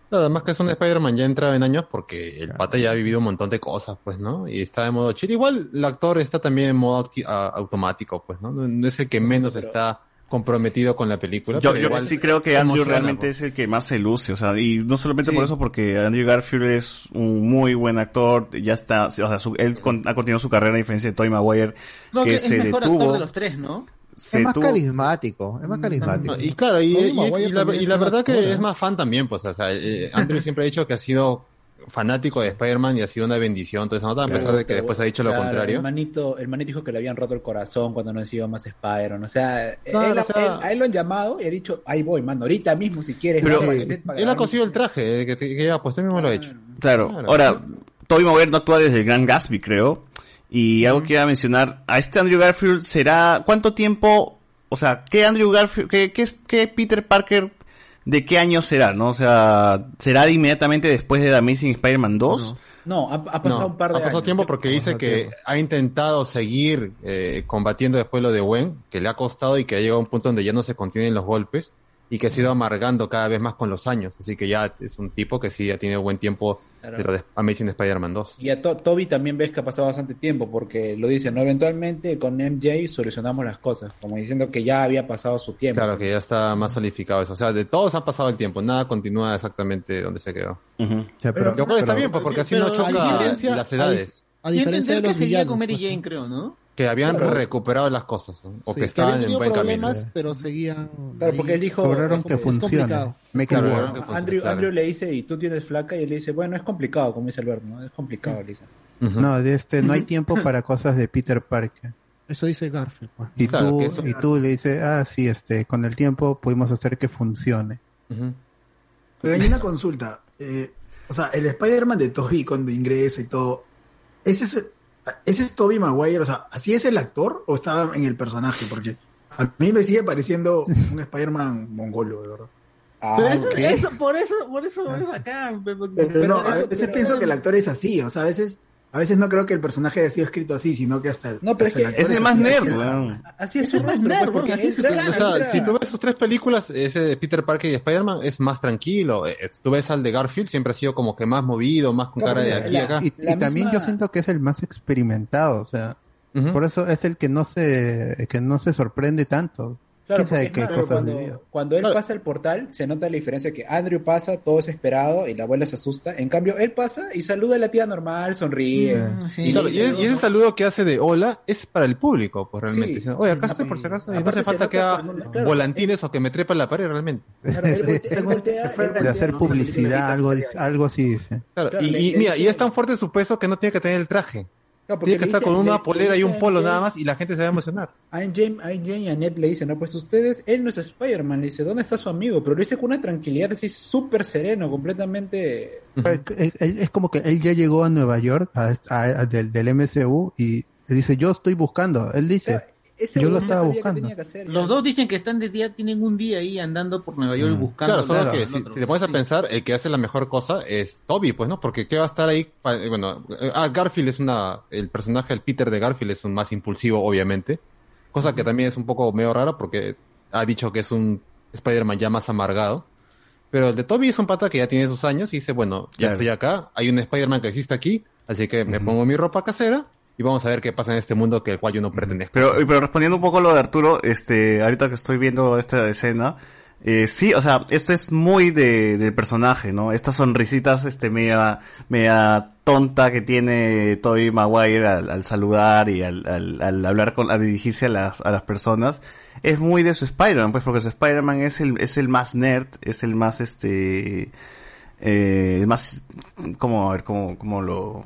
Claro, además que es un Spider-Man ya entrado en años porque el pata ya ha vivido un montón de cosas, pues, ¿no? Y está de modo chill. Igual el actor está también en modo automático, pues, ¿no? No es el que menos está comprometido con la película. Yo, pero yo igual sí creo que Andrew emociona, realmente pues. es el que más se luce, o sea, y no solamente Sí. por eso, porque Andrew Garfield es un muy buen actor, ya está, o sea, su- él con- ha continuado su carrera a diferencia de Tobey Maguire, que, que es se mejor detuvo. actor de los tres, ¿no? Se es más tuvo- carismático, es más carismático. No, y claro, y, y- y la, y la verdad que es más fan también, pues, o sea, eh, Andrew siempre ha dicho que ha sido fanático de Spider-Man y ha sido una bendición, entonces no a pesar de que después ha dicho lo Claro, contrario. El manito, el manito dijo que le habían roto el corazón cuando no decidió más Spider-Man. O sea, Claro, él, o sea- él- a él lo han llamado y ha dicho, ahí voy, mano, ahorita mismo si quieres. Pero- que sepa- Él ha cosido el traje eh, que, que ya, pues él mismo lo ha hecho. Claro. Claro. Ahora, Tobey Maguire no actúa desde el Gran Gatsby, creo. Y algo que iba a mencionar, a este Andrew Garfield será, ¿cuánto tiempo, o sea, qué Andrew Garfield, qué, qué, qué Peter Parker, de qué año será, no? O sea, ¿será de inmediatamente después de The Amazing Spider-Man 2? No, ha, ha pasado No, un par de ha pasado años. tiempo porque dice que tiempo. ha intentado seguir eh, combatiendo después lo de Gwen, que le ha costado y que ha llegado a un punto donde ya no se contienen los golpes y que se ha ido amargando cada vez más con los años. Así que ya es un tipo que sí ha tenido buen tiempo Claro. de lo de Amazing Spider-Man 2. Y a To- Toby también ves que ha pasado bastante tiempo, porque lo dice, ¿no? Eventualmente con MJ solucionamos las cosas, como diciendo que ya había pasado su tiempo. Claro, que ya está más solidificado eso. O sea, de todos ha pasado el tiempo, nada continúa exactamente donde se quedó. pero- Lo cual está pero- bien, pues, porque así pero no choca las edades. A Yo diferencia de que seguía con Mary pues. Jane, creo, ¿no? Que habían Claro. recuperado las cosas, ¿no? o Sí, que que estaban habían en buen problemas, camino. pero seguían. Claro, ahí. porque él dijo... Lograron que. Make it Claro, que funcione, Andrew, claro. Andrew le dice, ¿y tú tienes flaca? Y él le dice, bueno, es complicado, como dice Alberto, ¿no? Es complicado, le dice. No, de este, no hay tiempo para cosas de Peter Parker. Eso dice Garfield. pues. Y Claro, tú, que eso- y tú le dices, ah, sí, este, con el tiempo pudimos hacer que funcione. Pero hay una consulta. eh, o sea, el Spider-Man de Toby cuando ingresa y todo, ¿ese es, ¿ese es Toby Maguire? O sea, ¿así es el actor o estaba en el personaje? Porque a mí me sigue pareciendo un Spider-Man mongolo, de verdad. Pero eso, ¿qué? eso- por eso, por eso es acá. Pero, Pero no, a eso- veces pero- pienso que el actor es así, o sea, a veces, a veces no creo que el personaje haya sido escrito así, sino que hasta el. No, pero es que Es el más nerd, weón. Así es el más nerd, porque así es O sea, si tú ves sus tres películas, ese de Peter Parker y Spider-Man es más tranquilo. Eh, Tú ves al de Garfield, siempre ha sido como que más movido, más con cara de aquí acá. Y, también yo siento que es el más experimentado, o sea, por eso es el que no se, que no se sorprende tanto. Claro, ¿Quién sabe porque es qué más, cosas cuando, él Claro. pasa el portal, se nota la diferencia que Andrew pasa, todo es esperado y la abuela se asusta. En cambio, él pasa y saluda a la tía normal, sonríe. Mm, sí. Y Claro, le y, dice, es- y ese saludo que hace de hola es para el público, pues realmente. Sí. Diciendo, Oye, acá estoy por si acaso. Y no hace falta que haga claro, volantines o que me trepa en la pared realmente. De hacer publicidad, algo, dice- algo así dice. Y, mira, y es tan fuerte su peso que no tiene que tener el traje. Porque Tiene que estar con una le- polera le y un polo nada más y la gente se va a emocionar. A Jane, a Jane y a Ned le dicen, no, pues ustedes, él no es Spider-Man, le dice, ¿dónde está su amigo? Pero lo dice con una tranquilidad así súper sereno, completamente... Eh, él- Es como que él ya llegó a Nueva York a- a- a- del, del MCU y dice, yo estoy buscando. Él dice, Ese yo lo estaba sabía que buscando. tenía que hacer, Los ya. dos dicen que están de día, tienen un día ahí andando por Nueva York buscando. Claro, solo que si, si te pones a pensar, el que hace la mejor cosa es Toby, pues, ¿no? Porque ¿qué va a estar ahí? eh, Bueno, eh, ah, Garfield es una, el personaje, el Peter de Garfield es un más impulsivo, obviamente. Cosa que también es un poco medio rara porque ha dicho que es un Spider-Man ya más amargado. Pero el de Toby es un pata que ya tiene sus años y dice, bueno, ya Claro. estoy acá, hay un Spider-Man que existe aquí, así que me pongo mi ropa casera y vamos a ver qué pasa en este mundo que el cual yo no pertenezco. Pero, pero respondiendo un poco a lo de Arturo, este, ahorita que estoy viendo esta escena, eh, sí, o sea, esto es muy de, del personaje, ¿no? Estas sonrisitas, este, media, media tonta que tiene Tobey Maguire al, al saludar y al, al, al hablar con, a dirigirse a las, a las personas, es muy de su Spider-Man, pues, porque su Spider-Man es el, es el más nerd, es el más, este, eh, el más, ¿cómo, a ver, cómo, cómo lo,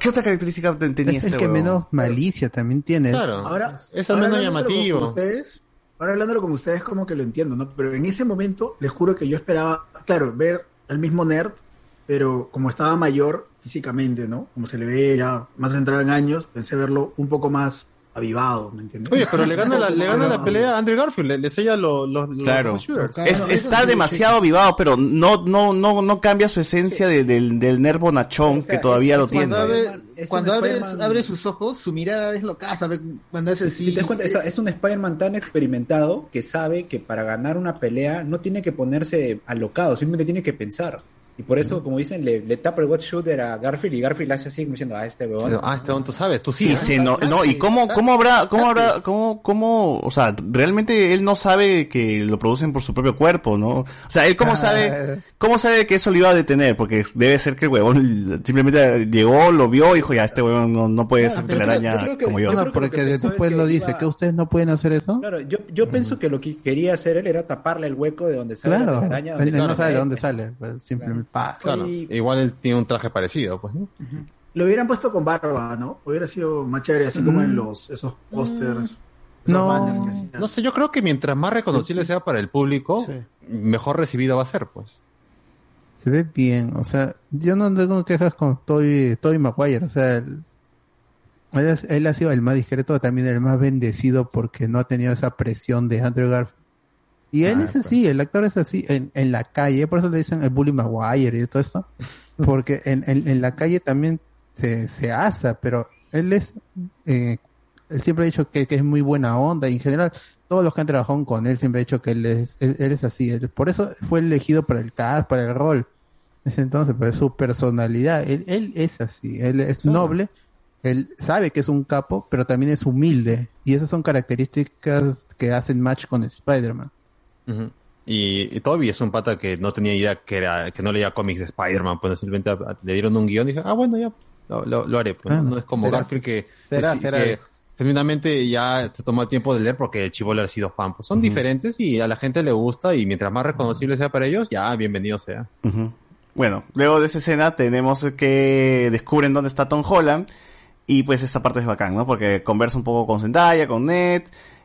¿Qué otra característica tenía Es este el que huevón? menos malicia también tiene. Ahora, es el ahora menos llamativo. Con ustedes, ahora hablándolo con ustedes como que lo entiendo, ¿no? Pero en ese momento, les juro que yo esperaba, claro, ver al mismo nerd, pero como estaba mayor físicamente, ¿no? Como se le ve ya más entrado en años, pensé verlo un poco más avivado, ¿me entiendes? Oye, pero le gana la, le gana la pelea a Andrew Garfield, le, le sella los, los, los Claro. shooters. Es, está demasiado avivado, pero no, no, no, no cambia su esencia de- del, del nervo nachón que todavía lo tiene. Cuando, abre, abre sus ojos, su mirada es loca, ¿sabe? Cuando hace así. Si te das cuenta, es, es un Spider-Man tan experimentado que sabe que para ganar una pelea no tiene que ponerse alocado, simplemente tiene que pensar. Y por eso, como dicen, le, le tapa el watch shooter a Garfield y Garfield hace así como diciendo, ah, este huevón. Ah, este huevón, tú sabes, tú sí. Y ¿eh? se no, no, y cómo, cómo habrá, cómo habrá, cómo, cómo, o sea, realmente él no sabe que lo producen por su propio cuerpo, ¿no? O sea, él cómo sabe, cómo sabe que eso lo iba a detener, porque debe ser que el huevón simplemente llegó, lo vio y dijo, ya, este huevón no, no puede ser telaraña como yo. No, porque después lo dice, que ustedes no pueden hacer eso. Claro, yo, yo pienso que lo que quería hacer él era taparle el hueco de donde sale Claro, la telaraña. él donde no sale sabe de él. dónde sale, pues, simplemente pa. Claro, Y- igual él tiene un traje parecido, pues, ¿no? Lo hubieran puesto con barba, ¿no? Hubiera sido más chévere, así como Mm. en los esos pósters. No, no sé, yo creo que mientras más reconocible sea para el público, mejor recibido va a ser, pues. Se ve bien, o sea, yo no tengo quejas con Toy, Toy Maguire, o sea, él, él ha sido el más discreto, también el más bendecido porque no ha tenido esa presión de Andrew Garfield. Y él Ah, es así, el actor es así, en, en la calle, por eso le dicen el Bully Maguire y todo esto, porque en, en, en la calle también se, se asa, pero él es, eh, él siempre ha dicho que, que es muy buena onda y en general todos los que han trabajado con él siempre han dicho que él es, él, él es así, él- por eso fue elegido para el cast, para el rol. Ese entonces, pues su personalidad, él, él es así, él es noble, él sabe que es un capo, pero también es humilde y esas son características que hacen match con Spider-Man. Y, y Toby es un pata que no tenía idea que era que no leía cómics de Spider-Man, pues simplemente le dieron un guion y dije, ah, bueno, ya, lo, lo- lo haré. Pues, ¿no? Ah, No es como será, Garfield que, será, que- será. que genuinamente ya se tomó el tiempo de leer porque el chivolo ha sido fan. Pues son diferentes y a la gente le gusta y mientras más reconocible sea para ellos, ya bienvenido sea. Bueno, luego de esa escena tenemos que descubren dónde está Tom Holland y pues esta parte es bacán, ¿no? Porque conversa un poco con Zendaya, con Ned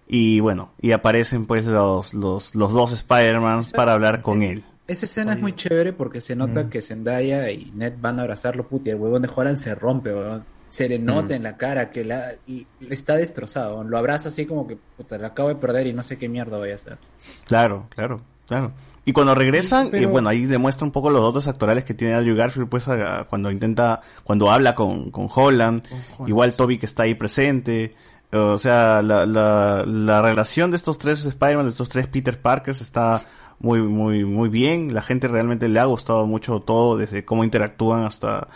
y bueno, y aparecen pues los, los, los dos Spider-Man para hablar con él. Esa escena es muy chévere porque se nota Mm. que Zendaya y Ned van a abrazarlo, puti, el huevón de Holland se rompe, huevón. Se le nota Mm. en la cara que la, y- está destrozado, huevón. lo abraza así como que, puta, la acabo de perder y no sé qué mierda voy a hacer. Claro, claro, claro. Y cuando regresan, Pero- eh, bueno, ahí demuestra un poco los dotes actorales que tiene Andrew Garfield, pues a- cuando intenta, cuando habla con, con Holland, igual Toby que está ahí presente. O sea, la, la, la relación de estos tres Spider-Man, de estos tres Peter Parkers está muy, muy, muy bien. La gente realmente le ha gustado mucho todo, desde cómo interactúan hasta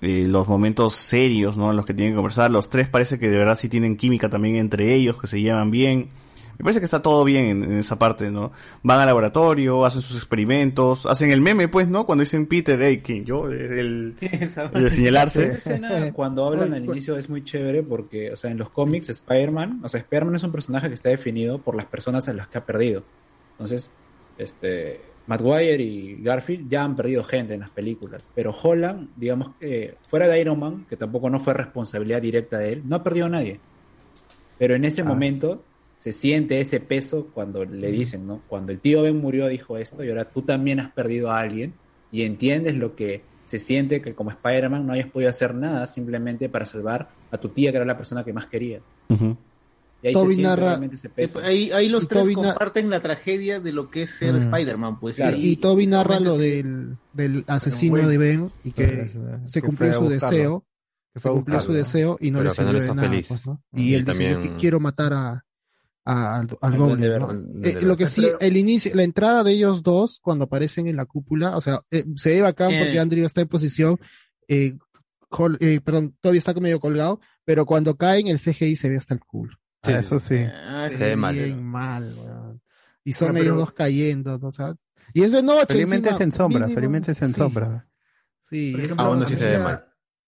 eh, los momentos serios, ¿no? En los que tienen que conversar. Los tres parece que de verdad sí tienen química también entre ellos, que se llevan bien. Me parece que está todo bien en, en esa parte, ¿no? Van al laboratorio, hacen sus experimentos, hacen el meme, pues, ¿no? Cuando dicen Peter, hey, ¿quién? Yo, el, el de señalarse. Esa escena cuando hablan al inicio es muy chévere porque, o sea, en los cómics Spider-Man, o sea, Spider-Man es un personaje que está definido por las personas a las que ha perdido. Entonces, este, Maguire y Garfield ya han perdido gente en las películas, pero Holland, digamos que fuera de Iron Man, que tampoco no fue responsabilidad directa de él, no ha perdido a nadie. Pero en ese Ah. momento se siente ese peso cuando le dicen, ¿no? Cuando el tío Ben murió dijo esto y ahora tú también has perdido a alguien y entiendes lo que se siente que como Spider-Man no hayas podido hacer nada simplemente para salvar a tu tía que era la persona que más querías. Y ahí Toby se siente narra- realmente ese peso. Ahí, ahí los Y tres Toby na- comparten la tragedia de lo que es ser Mm. Spider-Man, pues. Claro, y Toby narra lo del, del asesino bueno. de Ben y que se que cumplió su buscarlo. deseo. Que Se fue a cumplió su deseo y no Pero le sirvió de nada. feliz. pues, ¿no? Y él dice también- yo que quiero matar a, a- al, al Goblin. Eh, lo que sí, el inicio, la entrada de ellos dos cuando aparecen en la cúpula, o sea, eh, se ve bacán Eh. porque Andrew está en posición, eh, eh, perdón, todavía está medio colgado, pero cuando caen el CGI se ve hasta el culo. Ah, eso sí. Ah, Se ve mal. bien mal, weón. Y son Ah, ellos dos cayendo, ¿no? O sea, y es de noche. Felizmente encima, es en sombra, mínimo- felizmente es en sí, sombra. Sí, ejemplo, Aún así se ve la- mal.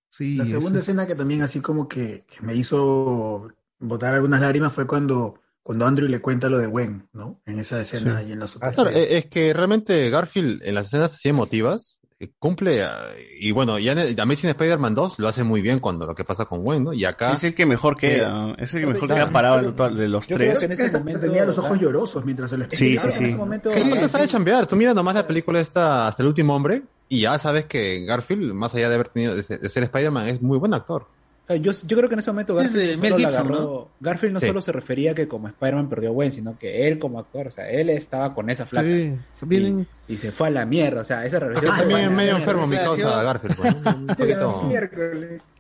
sí, La segunda escena que también así como que, que me hizo botar algunas lágrimas fue cuando, cuando Andrew le cuenta lo de Gwen, ¿no? En esa escena y en la Ah, claro, eh, es que realmente Garfield en las escenas así emotivas eh, cumple ah, y bueno, ya en el Amazing Spider-Man 2 lo hace muy bien cuando lo que pasa con Gwen, ¿no? Y acá Es el que mejor queda, es el que mejor Claro. queda parado de, los Yo creo tres. que en ese Esta- momento tenía los ojos llorosos mientras se lo Sí, explicaba. sí, en ese sí. momento Sí, no sabe chambear. Tú mira nomás la película esta hasta el último hombre y ya sabes que Garfield, más allá de haber tenido de ser Spider-Man, es muy buen actor. Sea, Yo, yo creo que en ese momento Garfield, no solo la Gibson, agarró- Garfield no Sí. solo se refería a que como Spider-Man perdió a Gwen, sino que él como actor, o sea, él estaba con esa flaca. sí, se vienen, Y, y se fue a la mierda, o sea, esa relación. también fue a la medio enfermo mi causa Garfield, pues, poquito.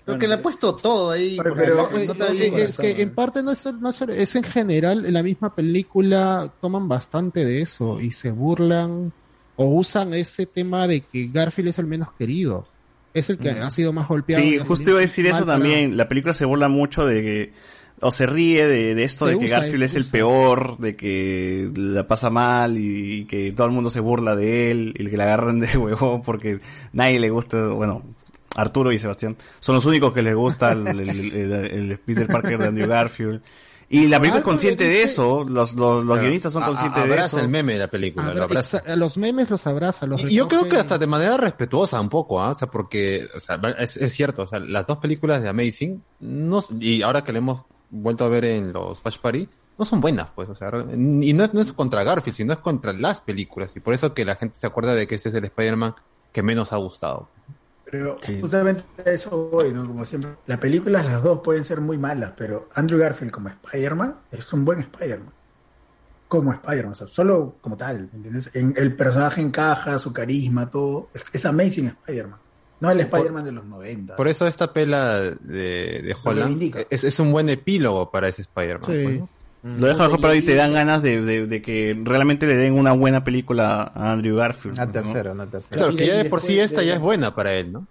Lo que le ha puesto todo ahí. Pero, porque pero, no- eh, eh, es corazón. que en parte no es, no es, es en general, en la misma película toman bastante de eso y se burlan o usan ese tema de que Garfield es el menos querido. Es el que ha sido más golpeado. Sí, justo iba a decir eso parado. también. La película se burla mucho de que, o se ríe de, de esto Se de que Garfield es el usa. peor, de que la pasa mal y, que todo el mundo se burla de él y que la agarran de huevón porque nadie le gusta, bueno, Arturo y Sebastián son los únicos que les gusta el, el- el- el Peter Parker de Andrew Garfield. Y la película es Algo le consciente de eso, los, los, los Claro. guionistas son A- a- conscientes de abraza eso. el meme de la película, Abra- lo abraza. exa- los memes los abraza, los Y yo creo que hasta de manera respetuosa un poco, ¿ah? O sea, porque, o sea, es, es cierto, o sea, las dos películas de Amazing, no, y ahora que le hemos vuelto a ver en los Watch Party, no son buenas, pues, o sea, y no es, no es contra Garfield, sino es contra las películas, y por eso que la gente se acuerda de que este es el Spider-Man que menos ha gustado. Pero justamente a eso voy, ¿no? Como siempre. Las películas, las dos pueden ser muy malas, pero Andrew Garfield como Spider-Man es un buen Spider-Man. Como Spider-Man, o sea, solo como tal, ¿entiendes? En, el personaje encaja, su carisma, todo. Es, es amazing Spider-Man. No el Spider-Man de los 90. Por eso esta pela de, de Holland es, es un buen epílogo para ese Spider-Man. Sí. pues, ¿no? Lo dejan mejor, pero ahí te dan ganas de, de- de que realmente le den una buena película a Andrew Garfield. Una ¿no? tercera, una tercera. Claro, Y que ya y de por sí esta ya es buena para él, ¿no?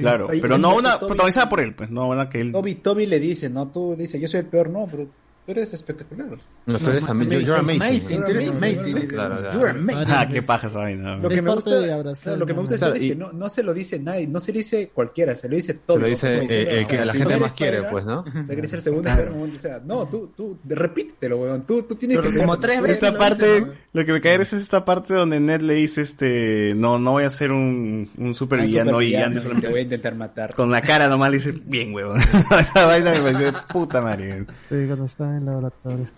Claro, Ahí- pero no una protagonizada por él, pues, no una que él... Toby, Toby le dice, no, tú le dices, yo soy el peor, no, pero eres espectacular. No, tú eres ama- you're amazing. Amazing, eres Amazing, amazing. Claro, claro. You're amazing. Ah, qué paja esa vaina. Lo que, Es me gusta, de abrazar lo que me gusta es y- que no, no se lo dice nadie, no se lo dice cualquiera, se lo dice Se Toby. lo dice el que "Ah, la gente más quiere, pues, ¿no? Que eres el segundo o sea, no, tú, tú, repítelo, weón, tú, tú tienes que... como tres veces Esta lo parte, dice, lo que me cae es esta parte donde Ned le dice, este, no, no voy a ser un, un supervillano y Andy te solamente voy a intentar matar. con la cara nomás le dice, bien, huevón. Esa vaina me pareció de puta madre. Sí, cuando está en el laboratorio.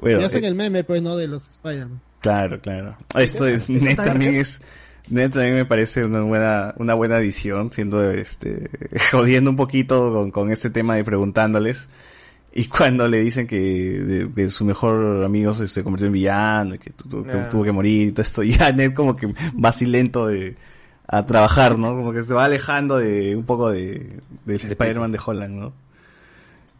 Bueno, y hacen eh, el meme, pues, ¿no? De los Spider-Man. Claro, claro. Esto de Ned también es, Ned también me parece una buena, una buena adición, siendo este, jodiendo un poquito con, con este tema de preguntándoles. Y cuando le dicen que, de- que su mejor amigo se, se convirtió en villano y que, tu- tu- que Ah. tuvo que morir y todo esto, ya Ned como que va así lento de, a trabajar, ¿no? Como que se va alejando de un poco de, del Spider-Man de Holland, ¿no?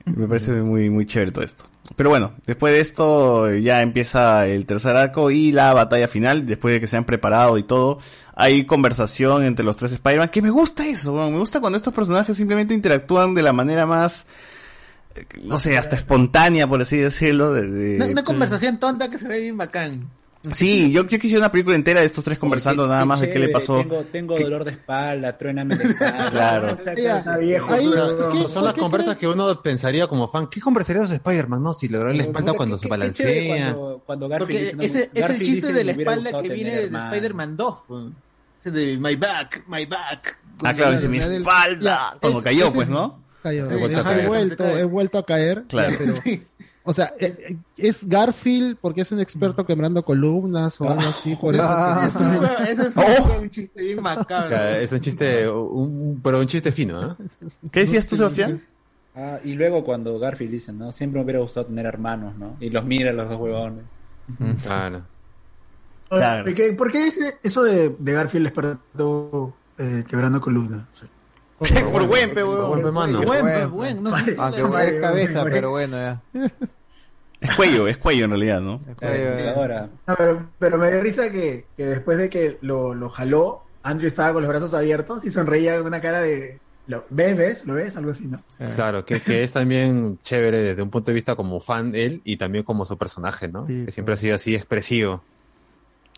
Me parece muy, muy chévere todo esto. Pero bueno, después de esto ya empieza el tercer arco y la batalla final, después de que se han preparado y todo. Hay conversación entre los tres Spider-Man, que me gusta eso, me gusta cuando estos personajes simplemente interactúan de la manera más, eh, no sé, hasta espontánea, por así decirlo. de- de- Una, una conversación tonta que se ve bien bacán. Sí, yo, yo quisiera una película entera de estos tres conversando Oye, nada qué más de qué le pasó. Tengo, tengo dolor de espalda, truéname la espalda. Claro. O sea, viejo, ahí- pero- ¿qué- Son, las conversas crees? que uno pensaría como fan. ¿Qué conversarías de Spider-Man? No, si le duele la espalda cuando qué- se balancea. Cuando, cuando Garfield Porque dice, no, ese es el Garfield chiste de la "Me hubiera espalda que viene de hermanos". Spider-Man 2. pues. Ese de My Back, My Back. Ah, claro, dice mi espalda. es- cayó, pues, es- ¿no? Cayó. He vuelto a caer. He vuelto, he vuelto a caer. Claro. Pero, o sea, eh, eh, es Garfield porque es un experto quebrando columnas o algo así, por eso. Ah. que- Eso, eso es Oh. un chiste bien macabro. Claro, Es un chiste, un- pero un chiste fino, ¿eh? ¿Qué decías tú, Sebastián? Ah, y luego cuando Garfield dice, ¿no? Siempre me hubiera gustado tener hermanos, ¿no? Y los mira los dos huevones. Claro. Oye, Claro. ¿qué- ¿Por qué ese- eso de, de Garfield experto eh, quebrando columnas? O sea, Por Wempe, weón. Golpe mano. Buen, Bueno. buen, no. Aunque es cabeza, pero bueno, ya. Es cuello, es cuello en realidad, ¿no? Eh, Ahora, No, pero, pero me dio risa que, que después de que lo, lo jaló, Andrew estaba con los brazos abiertos y sonreía con una cara de... Lo, ¿Ves? ¿Ves? ¿Lo ves? Algo así, ¿no? Claro, que, que es también chévere desde un punto de vista como fan él y también como su personaje, ¿no? Sí, que siempre ha sido así expresivo.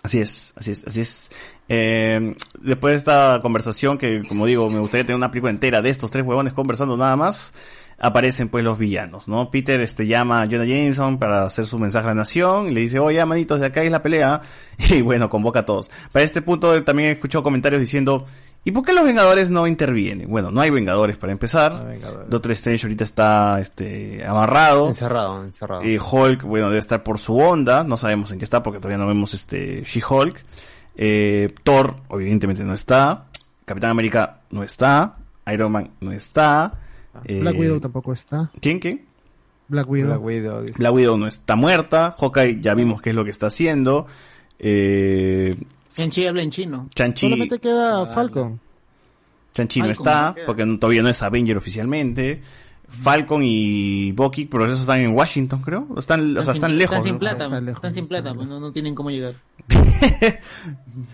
Así es, así es, así es. Eh, después de esta conversación, que como digo, me gustaría tener una película entera de estos tres huevones conversando nada más, aparecen pues los villanos, ¿no? Peter este llama a Jonah Jameson para hacer su mensaje a la nación y le dice, oye, manitos, de acá es la pelea. Y bueno, convoca a todos. Para este punto también escuchó comentarios diciendo, ¿y por qué los Vengadores no intervienen? Bueno, no hay Vengadores para empezar. Doctor Strange ahorita está este amarrado. Encerrado, encerrado. Y Hulk, bueno, debe estar por su onda. No sabemos en qué está porque todavía no vemos este She-Hulk. Eh, Thor, evidentemente, no está. Capitán América no está. Iron Man no está. Eh, Black Widow tampoco está. ¿Quién, quién? Black Widow. Black Widow. dice. Black Widow no está muerta. Hawkeye ya vimos qué es lo que está haciendo. Eh, En Chi habla en chino. Chanchi, Solamente queda Falcon. Chanchi no está, porque todavía no es Avenger oficialmente. Falcon y Bucky, pero esos están en Washington, creo. Están, o sea, están sin- lejos. Están sin ¿no? plata, Están lejos, están sin plata, pues no, no tienen cómo llegar.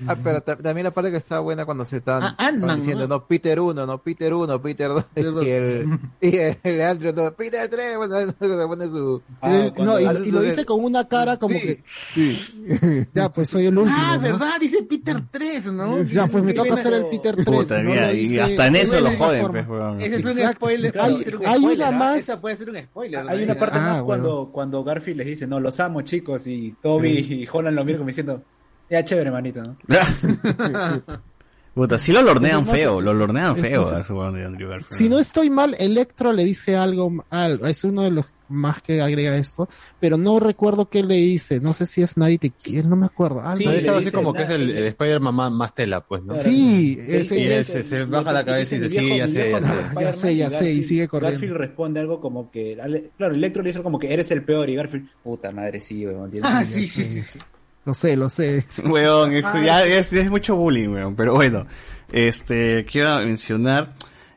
Ah, pero ta- también la parte que está buena cuando se están Ah, diciendo, ¿no? no, Peter 1, no, Peter 1, Peter 2, y el, y el, el Andrew, no, Peter 3, bueno, se pone su... Eh, no, y, y lo dice con una cara como Sí, que. ya, pues soy el último. Ah, ¿no? ¿verdad? Dice Peter 3, ¿no? Ya, pues me toca ser el Peter 3. Puta, no mira, lo y dice- hasta en eso lo joden, pues. Ese es un spoiler. Hay spoiler, una ¿ah? más- Esa puede ser un spoiler. Hay una parte Ah, más bueno. cuando, cuando Garfield les dice, no, los amo chicos, y Toby y Holland lo miran como diciendo, ya chévere, manito, ¿no? Puta, sí lo lornean feo, lo lornean feo sí. a ese weón de Andrew Garfield. Si no estoy mal, Electro le dice algo, algo, es uno de los más que agrega esto, pero no recuerdo qué le dice, no sé si es nadie te quiere, no me acuerdo. Algo Sí, algo así como que es el, el Spider-Man más, más tela, pues, ¿no? Sí, ese- Y ese- se, se baja la cabeza y dice, sí, ya sé, ya sé. Ya sé, ya sé, y Garfield- sigue corriendo. Garfield responde algo como que, claro, Electro le dice como que eres el peor, y Garfield, puta madre, sí, weón. tienes Ah, razón". sí, sí. Lo sé, lo sé. Weón, eso Ah, ya es, es mucho bullying, weón. Pero bueno, este, quiero mencionar.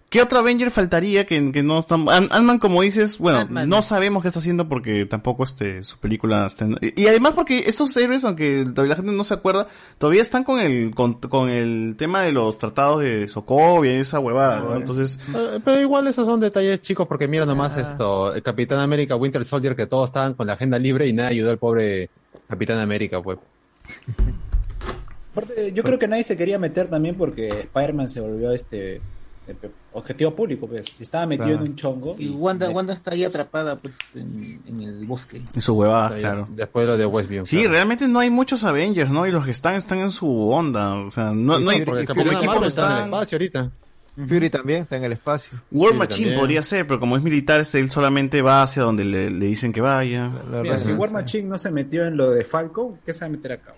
¿Qué otro Avenger faltaría que, que no están... Ant- Ant-Man, como dices, bueno, no sabemos qué está haciendo porque tampoco este, su película está en- y, y además porque estos héroes, aunque todavía la gente no se acuerda, todavía están con el, con, con el tema de los tratados de Sokovia y esa huevada, ¿no? Entonces, Eh, Pero igual esos son detalles chicos porque mira nomás esto, el Capitán América, Winter Soldier, que todos estaban con la agenda libre y nada ayudó al pobre Capitán América, pues. Aparte, yo creo que nadie se quería meter también porque Spider-Man se volvió este objetivo público, pues. Estaba metido Claro. en un chongo. Y Wanda, Wanda está ahí atrapada, pues, en, en el bosque. en su huevada, claro. Después de lo de Westview. Sí, claro. realmente no hay muchos Avengers, ¿no? Y los que están, están en su onda. O sea, no, Sí, no hay, porque como Capitán equipo Marvel no está en el espacio ahorita. Fury también está en el espacio. War Machine también. podría ser, pero como es militar, este, él solamente va hacia donde le, le dicen que vaya. Mira, si War Machine no se metió en lo de Falcon, ¿qué se va a meter acá?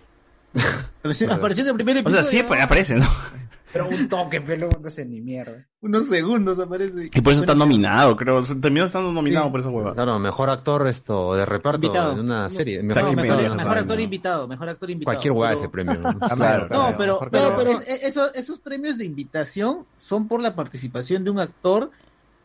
Apareció, apareció en el primer O episodio. sea, sí pues, aparece, ¿no? Pero un toque, pero no sé ni mierda. Unos segundos aparece. Y por eso está nominado, creo. Terminó estando nominado por esa hueva. Claro, mejor actor esto de reparto Invitado. en una serie. No, Mejor, mejor, invitado, mejor ¿no? actor invitado, mejor actor invitado. Cualquier hueá Pero- ese premio. ¿no? Claro, No, pero, pero, es- esos, esos premios de invitación son por la participación de un actor,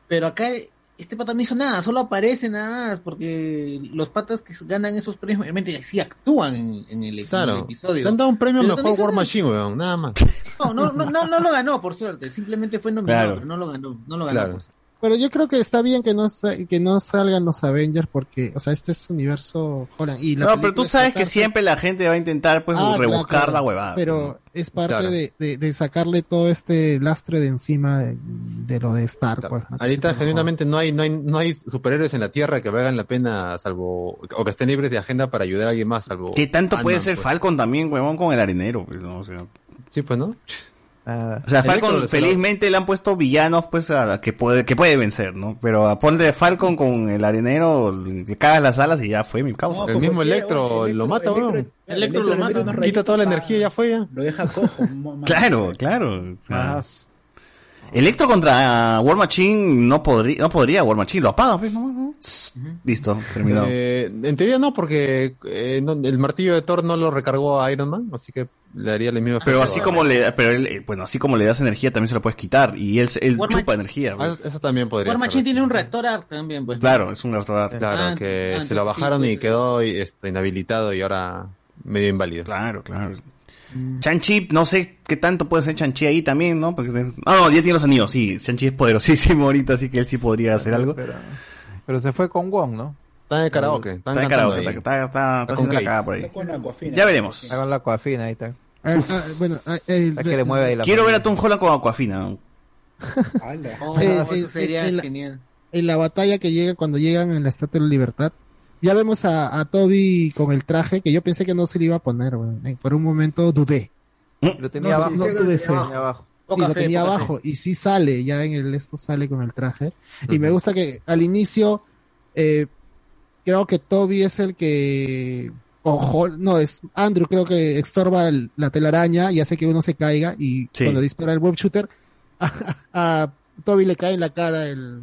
pero acá este pata no hizo nada, solo aparece nada más, porque los patas que ganan esos premios obviamente sí actúan en, en el, en el Claro. episodio. Te han dado un premio mejor War. Machine, weón. Nada más. No, no, no, no, no lo ganó, por suerte, simplemente fue nominado, Claro. pero no lo ganó, no lo ganó. Claro. Pero yo creo que está bien que no, que no salgan los Avengers porque, o sea, este es universo Holland. Y la No, pero tú es sabes que siempre la gente va a intentar pues Ah, claro, rebuscar claro. la huevada. Pero es parte Claro. de, de, de sacarle todo este lastre de encima de, de lo de Stark. Pues, ¿no? Que Ahorita genuinamente no hay, no hay, no hay superhéroes en la Tierra que valgan la pena, salvo, o que estén libres de agenda para ayudar a alguien más, salvo. ¿Qué tanto puede ser pues. Falcon también, huevón, con el arenero? Pues, ¿no? O sea, Sí, pues, ¿no? Nada. o sea, Electro Falcon felizmente le han puesto villanos pues a, que puede que puede vencer, ¿no? Pero a ponle Falcon con el arenero, le cagas las alas y ya fue mi causa. No, El mismo Electro weón, lo mata, Electro- weón. Electro lo mata. Quita toda la energía y ya fue ya. Lo deja cojo. Claro, claro. o sea, Electro contra War Machine no podría, no podría War Machine, lo apaga, pues, ¿no? Listo, terminado. Eh, en teoría no, porque eh, no- el martillo de Thor no lo recargó a Iron Man, así que le daría el mismo Pero así a- como le, pero él, eh, bueno, así como le das energía, también se lo puedes quitar. Y él, él War chupa Mach- energía. Ah, pues. eso también podría War Machine tiene un reactor arc también, pues. Claro, es un restaurante. Claro, Ah, que ah, se lo entonces sí, bajaron y pues. quedó este, inhabilitado y ahora medio inválido. Claro, claro. Chanchi, no sé qué tanto puede ser Chanchi ahí también, ¿no? Porque, ah, no, ya tiene los anillos, sí. Chanchi es poderosísimo ahorita, así que él sí podría hacer algo. Pero, pero se fue con Wong, ¿no? Está en el karaoke. Está, en cantando karaoke, ahí. está, está, está, está con haciendo la cagada por ahí. Ya veremos. Está con la coafina, ahí está. Ah, ah, bueno, ah, Es que le mueve ahí la Quiero ver a Tom Holland con Aquafina. Oh, Eh, eso eh, sería la- genial. en la batalla que llega cuando llegan en la Estatua de la Libertad. Ya vemos a, a Toby con el traje que yo pensé que no se le iba a poner, weón. Eh, Por un momento dudé. Lo tenía No, abajo. no lo tuve tenía fe. abajo. y lo fe, tenía abajo y sí sale, ya en el esto sale con el traje. Y me gusta que al inicio eh, creo que Toby es el que o Hol- no, es Andrew creo que estorba el- la telaraña y hace que uno se caiga y Sí. cuando dispara el web shooter a, a Toby le cae en la cara El-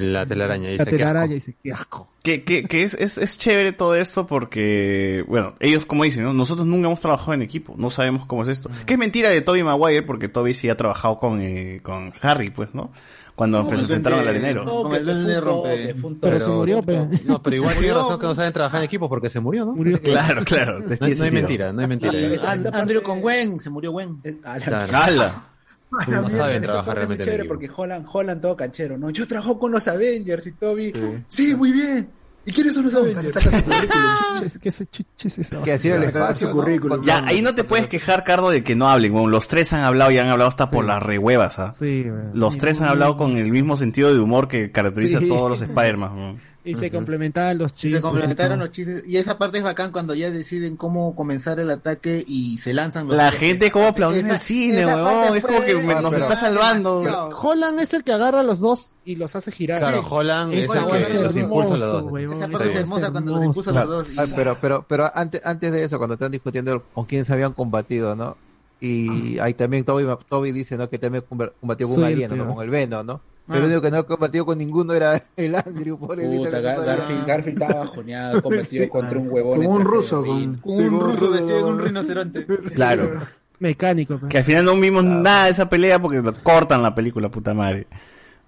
la telaraña. La telaraña dice, qué asco. Que, que, que es, es, es chévere todo esto porque, bueno, ellos como dicen, ¿no? nosotros nunca hemos trabajado en equipo, no sabemos cómo es esto. Que es mentira de Toby Maguire porque Toby sí ha trabajado con, eh, con Harry, pues, ¿no? Cuando No, se enfrentaron al de- arenero. no, Con el duende rompe. Pero se murió, pe. No, pero igual tiene Murió. razón que no saben trabajar en equipo porque se murió, ¿no? Claro, claro. No, hay- no hay mentira, no hay mentira. An- Andrew con Gwen, se murió Gwen. ¡Hala! No saben Esa trabajar parte es realmente en chévere porque Holland, Holland todo canchero, ¿no? Yo trabajo con los Avengers y Toby. Sí, muy bien. ¿Y quiénes son los Avengers? ¿Qué se chuches esa Que ha sido el espacio, ¿no? Ya, ahí no te puedes quejar, Cardo, de que no hablen. Bueno, los tres han hablado y han hablado hasta por las rehuevas, ¿ah? Sí. Los tres han hablado con el mismo sentido de humor que caracteriza Sí. a todos los Spider-Man. Y se complementaban los Y chistes. se complementaron y los chistes. Y esa parte es bacán cuando ya deciden cómo comenzar el ataque y se lanzan los La gente como aplaude en el cine, weón. Es como que me- nos está salvando. todo. Holland es el que agarra a los dos y los hace girar. Claro. Holland es el que es los impulsa a los dos. weón. Esa parte es hermosa cuando los impulsa a los dos. y- Ah, pero, pero, pero antes, antes de eso, cuando están discutiendo con quién se habían combatido, ¿no? Y ahí también Toby, Toby dice, ¿no? Que también comba- combatió con un alieno, ¿no? Con el Venom, ¿no? Ah. Pero el único que no combatió con ninguno era el Andrew, pobrecito. Puta, Gar-. Garfield, Garfield estaba bajoneado, convertido contra un huevón. Con un entre ruso, con- Con un ruso vestido de un rinoceronte. Claro. Mecánico. pe. Que al final no vimos nada de esa pelea porque lo cortan la película, puta madre.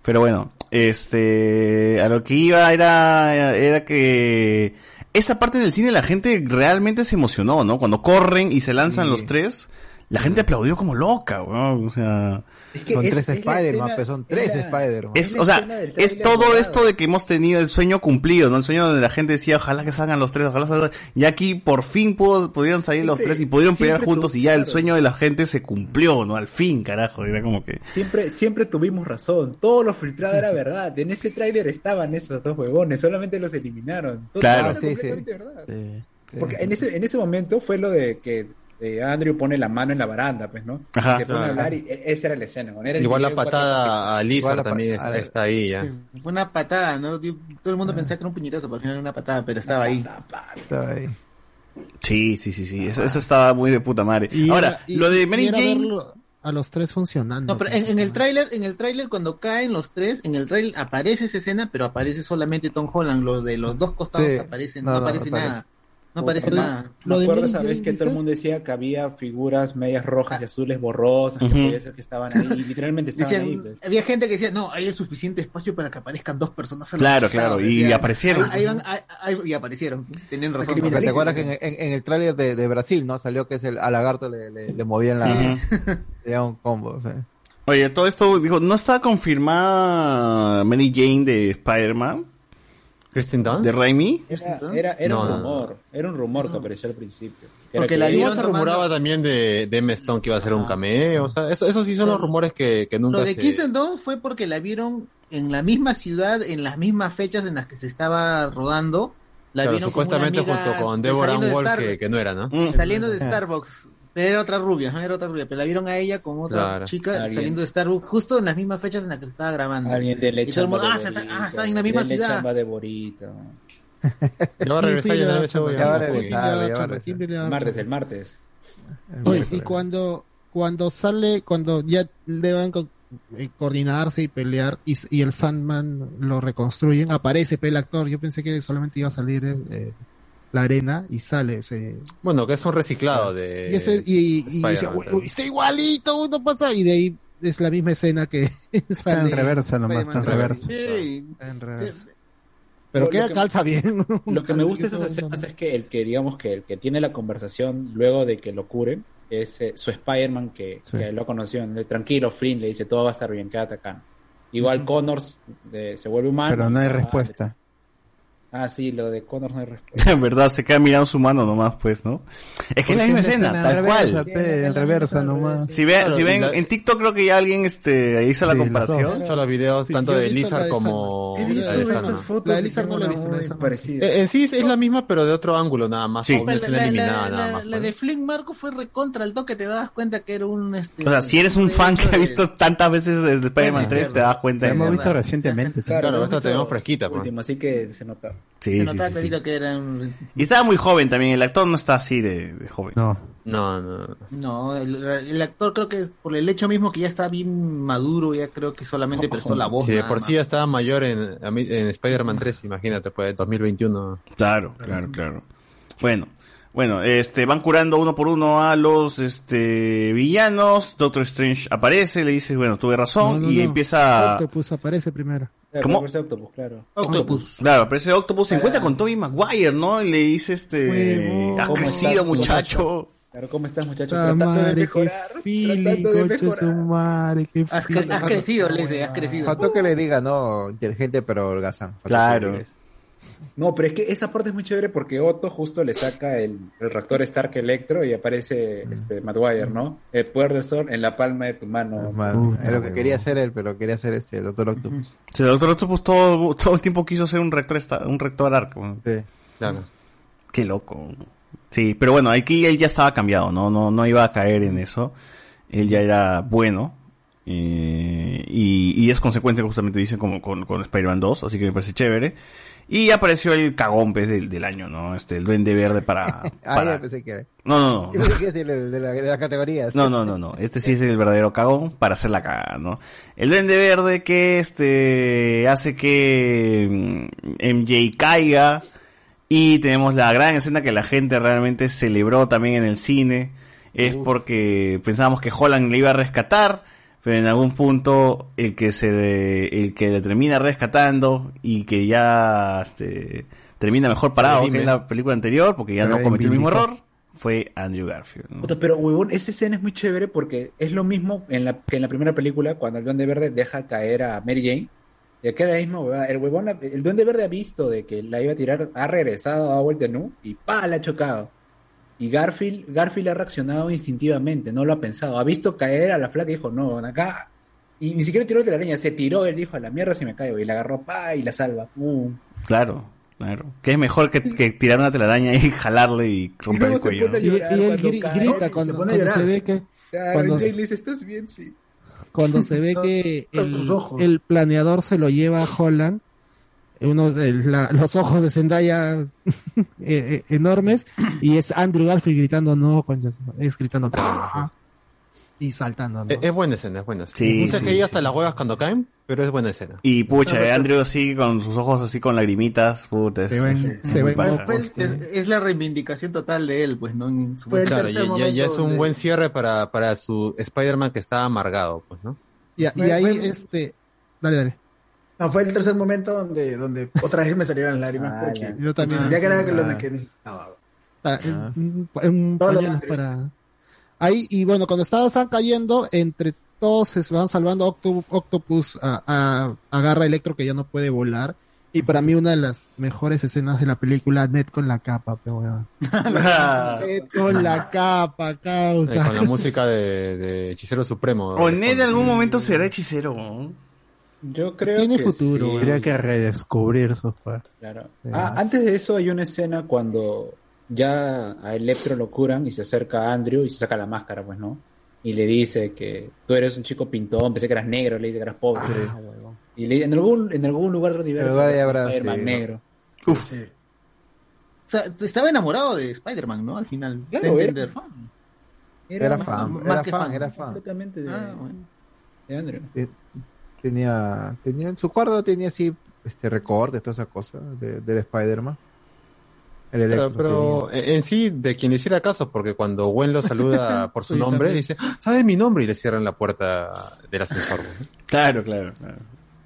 Pero bueno, este, a lo que iba era, era que esa parte del cine la gente realmente se emocionó, ¿no? Cuando corren y se lanzan Sí. los tres, la gente aplaudió como loca, weón. O sea, Son tres Spider-Man, pues son tres Spider-Man. es, o sea, es todo esto de que hemos tenido el sueño cumplido, ¿no? El sueño donde la gente decía, ojalá que salgan los tres, ojalá salgan. Y aquí por fin pudo, pudieron salir los tres y pudieron pelear juntos y ya el sueño de la gente se cumplió, ¿no? Al fin, carajo. Era como que... Siempre, siempre tuvimos razón. Todo lo filtrado era verdad. En ese tráiler estaban esos dos huevones. Solamente los eliminaron. Todo Claro. era Sí, sí. verdad. Porque en ese, en ese momento fue lo de que eh, Andrew pone la mano en la baranda, pues, ¿no? Ajá. se pone a hablar y e- esa era la escena. ¿no? Era el Igual la patada a 4K. Lizard Igual la también está, está ahí ya. Fue una patada, ¿no? Todo el mundo pensaba que era un puñetazo, pero al final era una patada, pero estaba ahí. Estaba ahí. Sí, sí, sí, sí. Eso, eso estaba muy de puta madre. Y Ahora, y- lo de Mary Jane... verlo a los tres funcionando. No, pero en, en el tráiler, en el tráiler cuando caen los tres, en el tráiler aparece esa escena, pero aparece solamente Tom Holland, los de los dos costados Sí. aparecen, No, no, no, aparece aparece. nada. No aparece nada. Me acuerdo esa vez Jane, que todo el mundo decía que había figuras medias rojas y azules borrosas, que podía ser que estaban ahí, literalmente estaban Decían, ahí. pues. había gente que decía, no, hay el suficiente espacio para que aparezcan dos personas. a Claro, costados", claro, y decían. aparecieron. Ahí, ahí van, ahí- ahí- y aparecieron. Tenían razón. ¿Te acuerdas que en, en- en el tráiler de, de Brasil, no? Salió que es el, a Lagarto le, le, le movían la... Sí. le daban un combo, o sea. Oye, todo esto, dijo, ¿no está confirmada Mary Jane de Spider-Man? ¿Kristen Dunst? ¿De Raimi? Era, era, era No, un no, rumor, era un rumor que apareció al principio. Era Porque que la vieron se tomando- rumoraba también de, de Emma Stone que iba a ser un cameo. O sea, eso- esos sí son los rumores que, que nunca Lo de se... Kirsten Dunst fue porque la vieron en la misma ciudad, en las mismas fechas en las que se estaba rodando. La Claro, vieron supuestamente junto con de- Deborah saliendo de Wall, que, que no era, ¿no? Mm. Saliendo de Starbucks. Pero era otra rubia, era otra rubia. Pero la vieron a ella con otra Claro. chica Alguien. saliendo de Starbucks justo en las mismas fechas en las que se estaba grabando. Alguien de chamba ah, de ah, está en la misma denle ciudad. de Borito. Ya Adams, ya va a regresar, martes, el martes. Oye, y cuando, cuando sale, cuando ya deben co- eh, coordinarse y pelear y, y el Sandman lo reconstruyen, aparece pe, el actor. Yo pensé que solamente iba a salir eh, la arena y sale ese. Bueno, que es un reciclado de... Y, ese, y, y Spider-Man, dice, "Uy, claro. uy, está igualito, no pasa. Y de ahí es la misma escena que Está en sale. reversa nomás, está en reversa. Sí. Está en reversa. Pero Lo- queda lo que- calza bien. Lo que me gusta de esas escenas es que el que, digamos, que el que tiene la conversación luego de que lo curen es eh, su Spider-Man que, Sí. que lo conoció. ¿no? Tranquilo, Flynn le dice todo va a estar bien, quédate acá. Igual Connors eh, se vuelve humano. Pero no hay Ah, respuesta. Ah, sí, lo de Connors no hay respuesta. En verdad, se queda mirando su mano nomás, pues, ¿no? Es que es la misma escena, tal en cual. pe, en reversa nomás. Si, ve, Claro, si ven, la- en TikTok creo que ya alguien este, hizo la Sí, las comparación. He hecho los videos Sí, tanto de la Lizard como He la visto de estas fotos La de Lizard no la he visto, la Sandman. parecida. Eh, En sí es, la misma, pero de otro ángulo nada más. Sí. Aún no es La, la la- eliminada la- nada la- más. la pues. de Flynn Marco fue recontra al toque, te das cuenta que era un... Este, O sea, si eres un fan que ha visto tantas veces desde Spider-Man Bueno, 3, te das cuenta La de hemos visto recientemente. Claro, esta tenemos fresquita, pues. Último, así que se nota. Sí, Se sí, notaba sí, sí. que era un- Y estaba muy joven también, el actor no está así de, de joven. No. No, no. No, el, el actor creo que por el hecho mismo que ya está bien maduro, ya creo que solamente prestó la voz. Si de por más. sí ya estaba mayor en, en Spider-Man 3, imagínate, pues 2021. Claro, claro, claro. Bueno, bueno, este, van curando uno por uno a los este villanos. Doctor Strange aparece, le dice, bueno, tuve razón, No, no, y no. empieza. Octopus aparece primero. ¿Cómo? Octopus, claro. Octopus. Claro, aparece Octopus, se encuentra con Tobey Maguire, ¿no? Y le dice, este, has ¿Cómo crecido, estás, muchacho. Claro, ¿cómo estás, muchacho? Ah, Tratando de mejorar. feeling, tratando de mejorar. su madre, qué Has, feeling. cre- has crecido, le dice, has crecido. Faltó que le diga, no, inteligente pero holgazán. Claro. No, pero es que esa parte es muy chévere porque Otto justo le saca el, el reactor Stark Electro y aparece este Maguire, ¿no? El poder del sol en la palma de tu mano. Man, es lo que quería hacer él, pero quería hacer este, el Doctor Octopus. Sí, el Doctor Octopus todo, todo el tiempo quiso ser un rector, un rector arco. Sí. Claro. Qué loco. Sí, pero bueno, aquí él ya estaba cambiado, ¿no? No, no iba a caer en eso. Él ya era bueno. eh, y, y es consecuente, justamente dicen, como con, con Spider-Man 2, así que me parece chévere. Y apareció el cagón pues, del, del año, ¿no? Este, el duende verde para... Ah, para- pensé que. No, no, no. Yo pensé que iba a decir el de la, de la categoría. No, no, no, no. Este sí es el verdadero cagón para hacer la cagada, ¿no? El duende verde que este hace que mm, MJ caiga y tenemos la gran escena que la gente realmente celebró también en el cine. Es porque pensábamos que Holland le iba a rescatar, pero en algún punto el que se el que le termina rescatando y que ya este, termina mejor parado que en la película anterior porque ya no cometió el mismo error fue Andrew Garfield. ¿no? Pero, huevón, esa escena es muy chévere porque es lo mismo en la, que en la primera película cuando el Duende Verde deja caer a Mary Jane. Y aquí era huevada. El huevón, el Duende Verde ha visto de que la iba a tirar, ha regresado, ha vuelto nu y pa, la ha chocado. Y Garfield, Garfield ha reaccionado instintivamente, no lo ha pensado. Ha visto caer a la flaca y dijo, no, acá. Y ni siquiera tiró de la araña, se tiró, él dijo, a la mierda si me caigo. Y la agarró, pa, y la salva. Pum. Claro, claro. Que es mejor que, que tirar una telaraña y jalarle y romper el cuello. Y, él cuando gri- cae. grita cuando, se ve que Claro, cuando, y Jane le dice, ¿estás bien? Sí. cuando se ve que el, el planeador se lo lleva a Holland uno el- la- los ojos de Zendaya eh, eh, enormes y es Andrew Garfield gritando no concha su madre", es gritando "Ah", y saltando ¿no? Es, es buena escena, es buena escena. Sí, no sé sí, que hasta sí. las huevas cuando caen, pero es buena escena. Y pucha, Andrew así con sus ojos así con lagrimitas, puta, es, Se ven- es- se ven. Pues, es, es la reivindicación total de él, pues, ¿no? En su Claro, ya, ya- ya es un de- buen cierre para, para su Spider-Man que estaba amargado, pues, ¿no? y, y ahí este dale dale No, fue el tercer momento donde, donde otra vez me salieron las lágrimas Ah, porque ya. Yo también. sentía que era lo Ah. de que necesitaba. Ah, Ah, Todo lo pañuelo demás. para ahí y bueno cuando estaban, cayendo entre todos se van salvando Octo- Octopus a, a- agarra a Electro que ya no puede volar y para mí una de las mejores escenas de la película Ned con la capa pero. Ned con la capa Eh, causa con la música de, de Hechicero Supremo. O Ned en algún momento será hechicero. ¿no? Yo creo Tiene que futuro, sí. Habría que redescubrir partes. Claro. Ah, antes de eso hay una escena cuando ya a Electro lo curan y se acerca a Andrew y se saca la máscara, pues, ¿no? Y le dice que tú eres un chico pintón, pensé que eras negro, le dice que eras pobre. Ah. Y le, en, algún, en algún lugar del universo lugar de habrá, Spider-Man sí, ¿no? negro. Sí. O sea, estaba enamorado de Spider-Man, ¿no? Al final. Claro, de era fan. Era más- fan, más era que fan, fan. era fan. Completamente de, Ah, bueno. de Andrew. Eh, Tenía, tenía en su cuarto tenía así este recortes, todas esas cosas de, del Spider-Man. El Pero, Electro pero en en sí, de quien le hiciera caso, porque cuando Gwen lo saluda por su Sí, nombre, también. dice, "Ah, ¿sabes mi nombre? Y le cierran la puerta del ascensor. ¿no? Claro, claro, claro.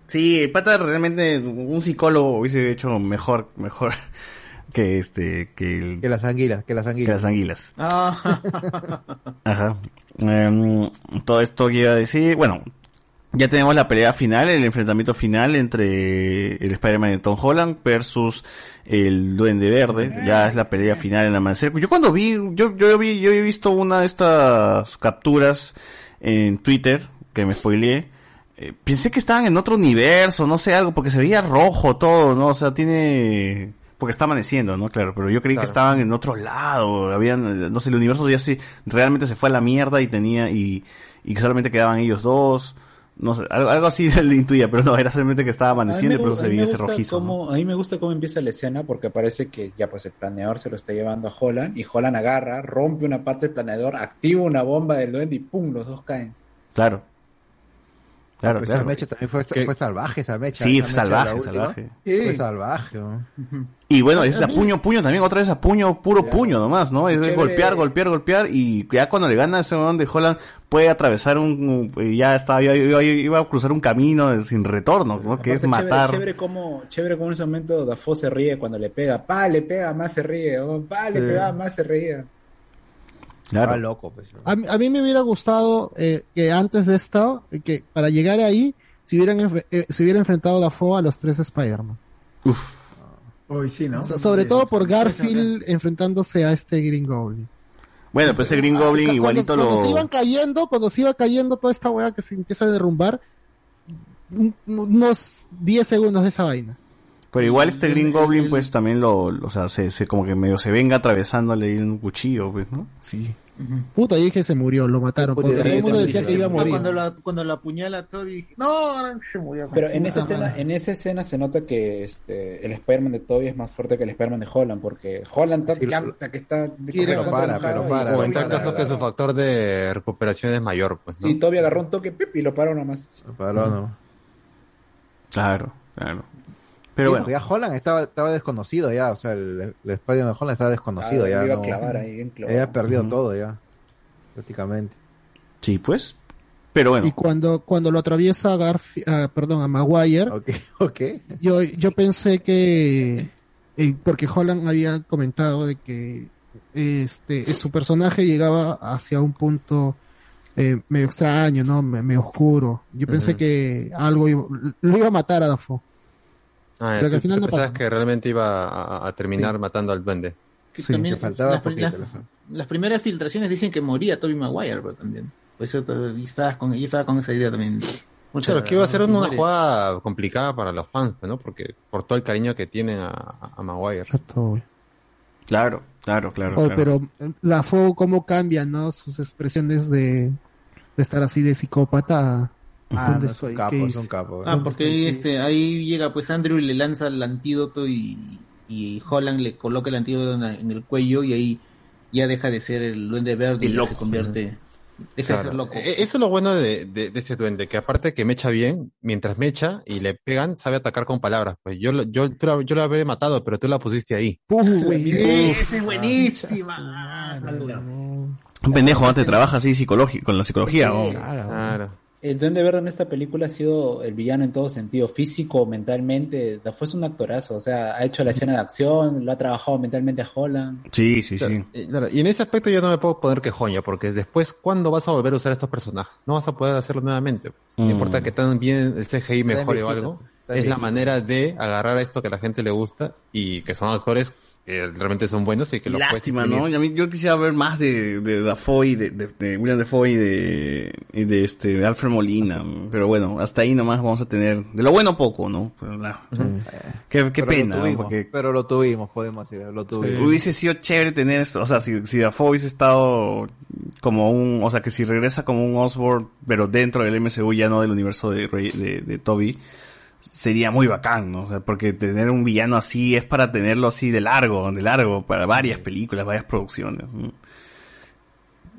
Sí, el pata realmente, un psicólogo hubiese hecho mejor, mejor que este, que, el- Que las anguilas, que las que anguilas. las anguilas. Ah, Ajá. Em, todo esto quiero decir, bueno, ya tenemos la pelea final, el enfrentamiento final entre el Spider-Man de Tom Holland versus el Duende Verde. Ya es la pelea final en el amanecer. Yo cuando vi, yo, yo vi, yo he visto una de estas capturas en Twitter que me spoileé. eh, pensé que estaban en otro universo, no sé, algo, porque se veía rojo todo, ¿no? O sea, tiene... Porque está amaneciendo, ¿no? Claro, pero yo creí que estaban en otro lado, habían, no sé, el universo ya sí, realmente se fue a la mierda y tenía, y, y solamente quedaban ellos dos. No sé, algo, algo así le intuía, pero no, era solamente que estaba amaneciendo y por eso se veía me ese rojizo. A mí me gusta cómo empieza la escena porque parece que ya pues el planeador se lo está llevando a Holland y Holland agarra, rompe una parte del planeador, activa una bomba del duende y ¡pum! los dos caen. Claro. Claro, Pues claro. Esa mecha también fue, fue salvaje, esa mecha. Sí, esa mecha salvaje, salvaje. Fue salvaje. ¿no? Y bueno, A- es a puño, puño también, otra vez a puño, puro puño nomás, ¿no? Es Chévere. golpear, golpear, golpear y ya cuando le gana ese momento de Holland puede atravesar un, ya estaba, iba, iba- iba a cruzar un camino sin retorno, ¿no? Que es matar. Chévere, chévere cómo, chévere cómo en ese momento Dafoe se ríe cuando le pega. Pa, le pega, más se ríe. oh, pa, le Sí. pega, más se ríe. Claro. loco, pues. A, mí- a mí me hubiera gustado eh, que antes de esto, que para llegar ahí, se hubieran eh, se hubiera enfrentado Dafoe a los tres Spider-Man. Hoy sí, ¿no? So- sobre Sí. todo por Garfield enfrentándose a este Green Goblin. Bueno, pues ese Green Goblin Cuando- igualito cuando, lo... se iban cayendo, cuando se iba cayendo toda esta weá que se empieza a derrumbar, un- unos 10 segundos de esa vaina. Pero igual este Green Goblin pues también lo, lo- o sea, se, se como que medio se venga atravesándole un cuchillo, pues, ¿no? Sí. Puta, y dije se murió, lo mataron. Puta, porque sí, todo el mundo decía que iba a morir. cuando la, cuando la apuñala a Toby, dije, no, ahora se murió. Pero en esa Puta escena, en esa escena se nota que este, el Spider-Man de Toby es más fuerte que el Spider-Man de Holland, porque Holland está, ya- que está Quiere- está para, pero y para, O en tal caso que su factor de recuperación es mayor, pues, ¿no? Sí, Toby agarró un toque pip, y lo paró nomás. Paró, ¿no? Claro, claro. Pero Sí, bueno. ya Holland estaba, estaba desconocido ya, o sea, el, el Spider-Man de Holland estaba desconocido Ah, ya. iba a no- clavar ahí, bien clavado. Había perdido Ujú. todo ya, prácticamente. Sí, pues. Pero bueno. Y cuando, cuando lo atraviesa a Garfi- ah, perdón, a Maguire, yo, yo pensé que, eh, porque Holland había comentado de que este, su personaje llegaba hacia un punto eh, medio extraño, ¿no? Me- medio oscuro. Yo pensé que algo iba- lo iba a matar a Dafoe. Ah, Pero que al final no pensabas pasó. que realmente iba a, a terminar matando al duende. Que Sí, también que faltaba las, poquito, las- le faltaba. las primeras filtraciones dicen que moría Toby Maguire, pero también. Pues yo, con, yo estaba con esa idea también. Mucha- Claro, que iba a ser una muere. jugada complicada para los fans, ¿no? Porque por todo el cariño que tienen a, a Maguire. Claro, claro, claro. Oh, claro. pero eh, Dafoe, cómo cambia, ¿no? Sus expresiones de, de estar así de psicópata. Ah, ¿Dónde no, es un capo, ¿Qué es un capo. Ah, ¿Dónde porque estoy? ahí, ¿Qué este, ahí llega pues Andrew y le lanza el antídoto y, y Holland le coloca el antídoto en, el cuello y ahí ya deja de ser el duende verde y se convierte, deja de ser loco. E- Eso es lo bueno de, de- de ese duende, que aparte que mecha bien, mientras mecha y le pegan, sabe atacar con palabras. Pues yo, lo- yo, tú la, yo la habría matado, pero tú la pusiste ahí. Sí, esa Ah, es buenísima. Un pendejo antes trabaja así psicológico, con la psicología. Sí, ¿no? claro. El Duende Verde en esta película ha sido el villano en todo sentido, físico, mentalmente. Dafoe es un actorazo, o sea, ha hecho la escena de acción, lo ha trabajado mentalmente a Holland. Sí, sí, Claro, y, claro, y en ese aspecto yo no me puedo poner quejoña, porque después, ¿cuándo vas a volver a usar estos personajes? No vas a poder hacerlo nuevamente. No Mm. importa que tan bien el CGI mejore o algo, es la manera de agarrar a esto que a la gente le gusta y que son actores que realmente son buenos y que lo Lástima. ¿no? Y a mí, yo quisiera ver más de, de Dafoe y de, de, de William Dafoe y de, y de este de Alfred Molina. Pero bueno, hasta ahí nomás vamos a tener, de lo bueno poco, ¿no? Pero la- qué, qué Pero lo pena, ¿no? tuvimos, Porque Pero lo tuvimos, podemos decir, lo tuvimos. hubiese sido chévere tener esto, o sea, si, si Dafoe hubiese estado como un, o sea, que si regresa como un Osborn, pero dentro del MCU ya no del universo de, Rey- de, de Toby, sería muy bacán, ¿no? O sea, porque tener un villano así es para tenerlo así de largo, de largo, para varias películas, varias producciones.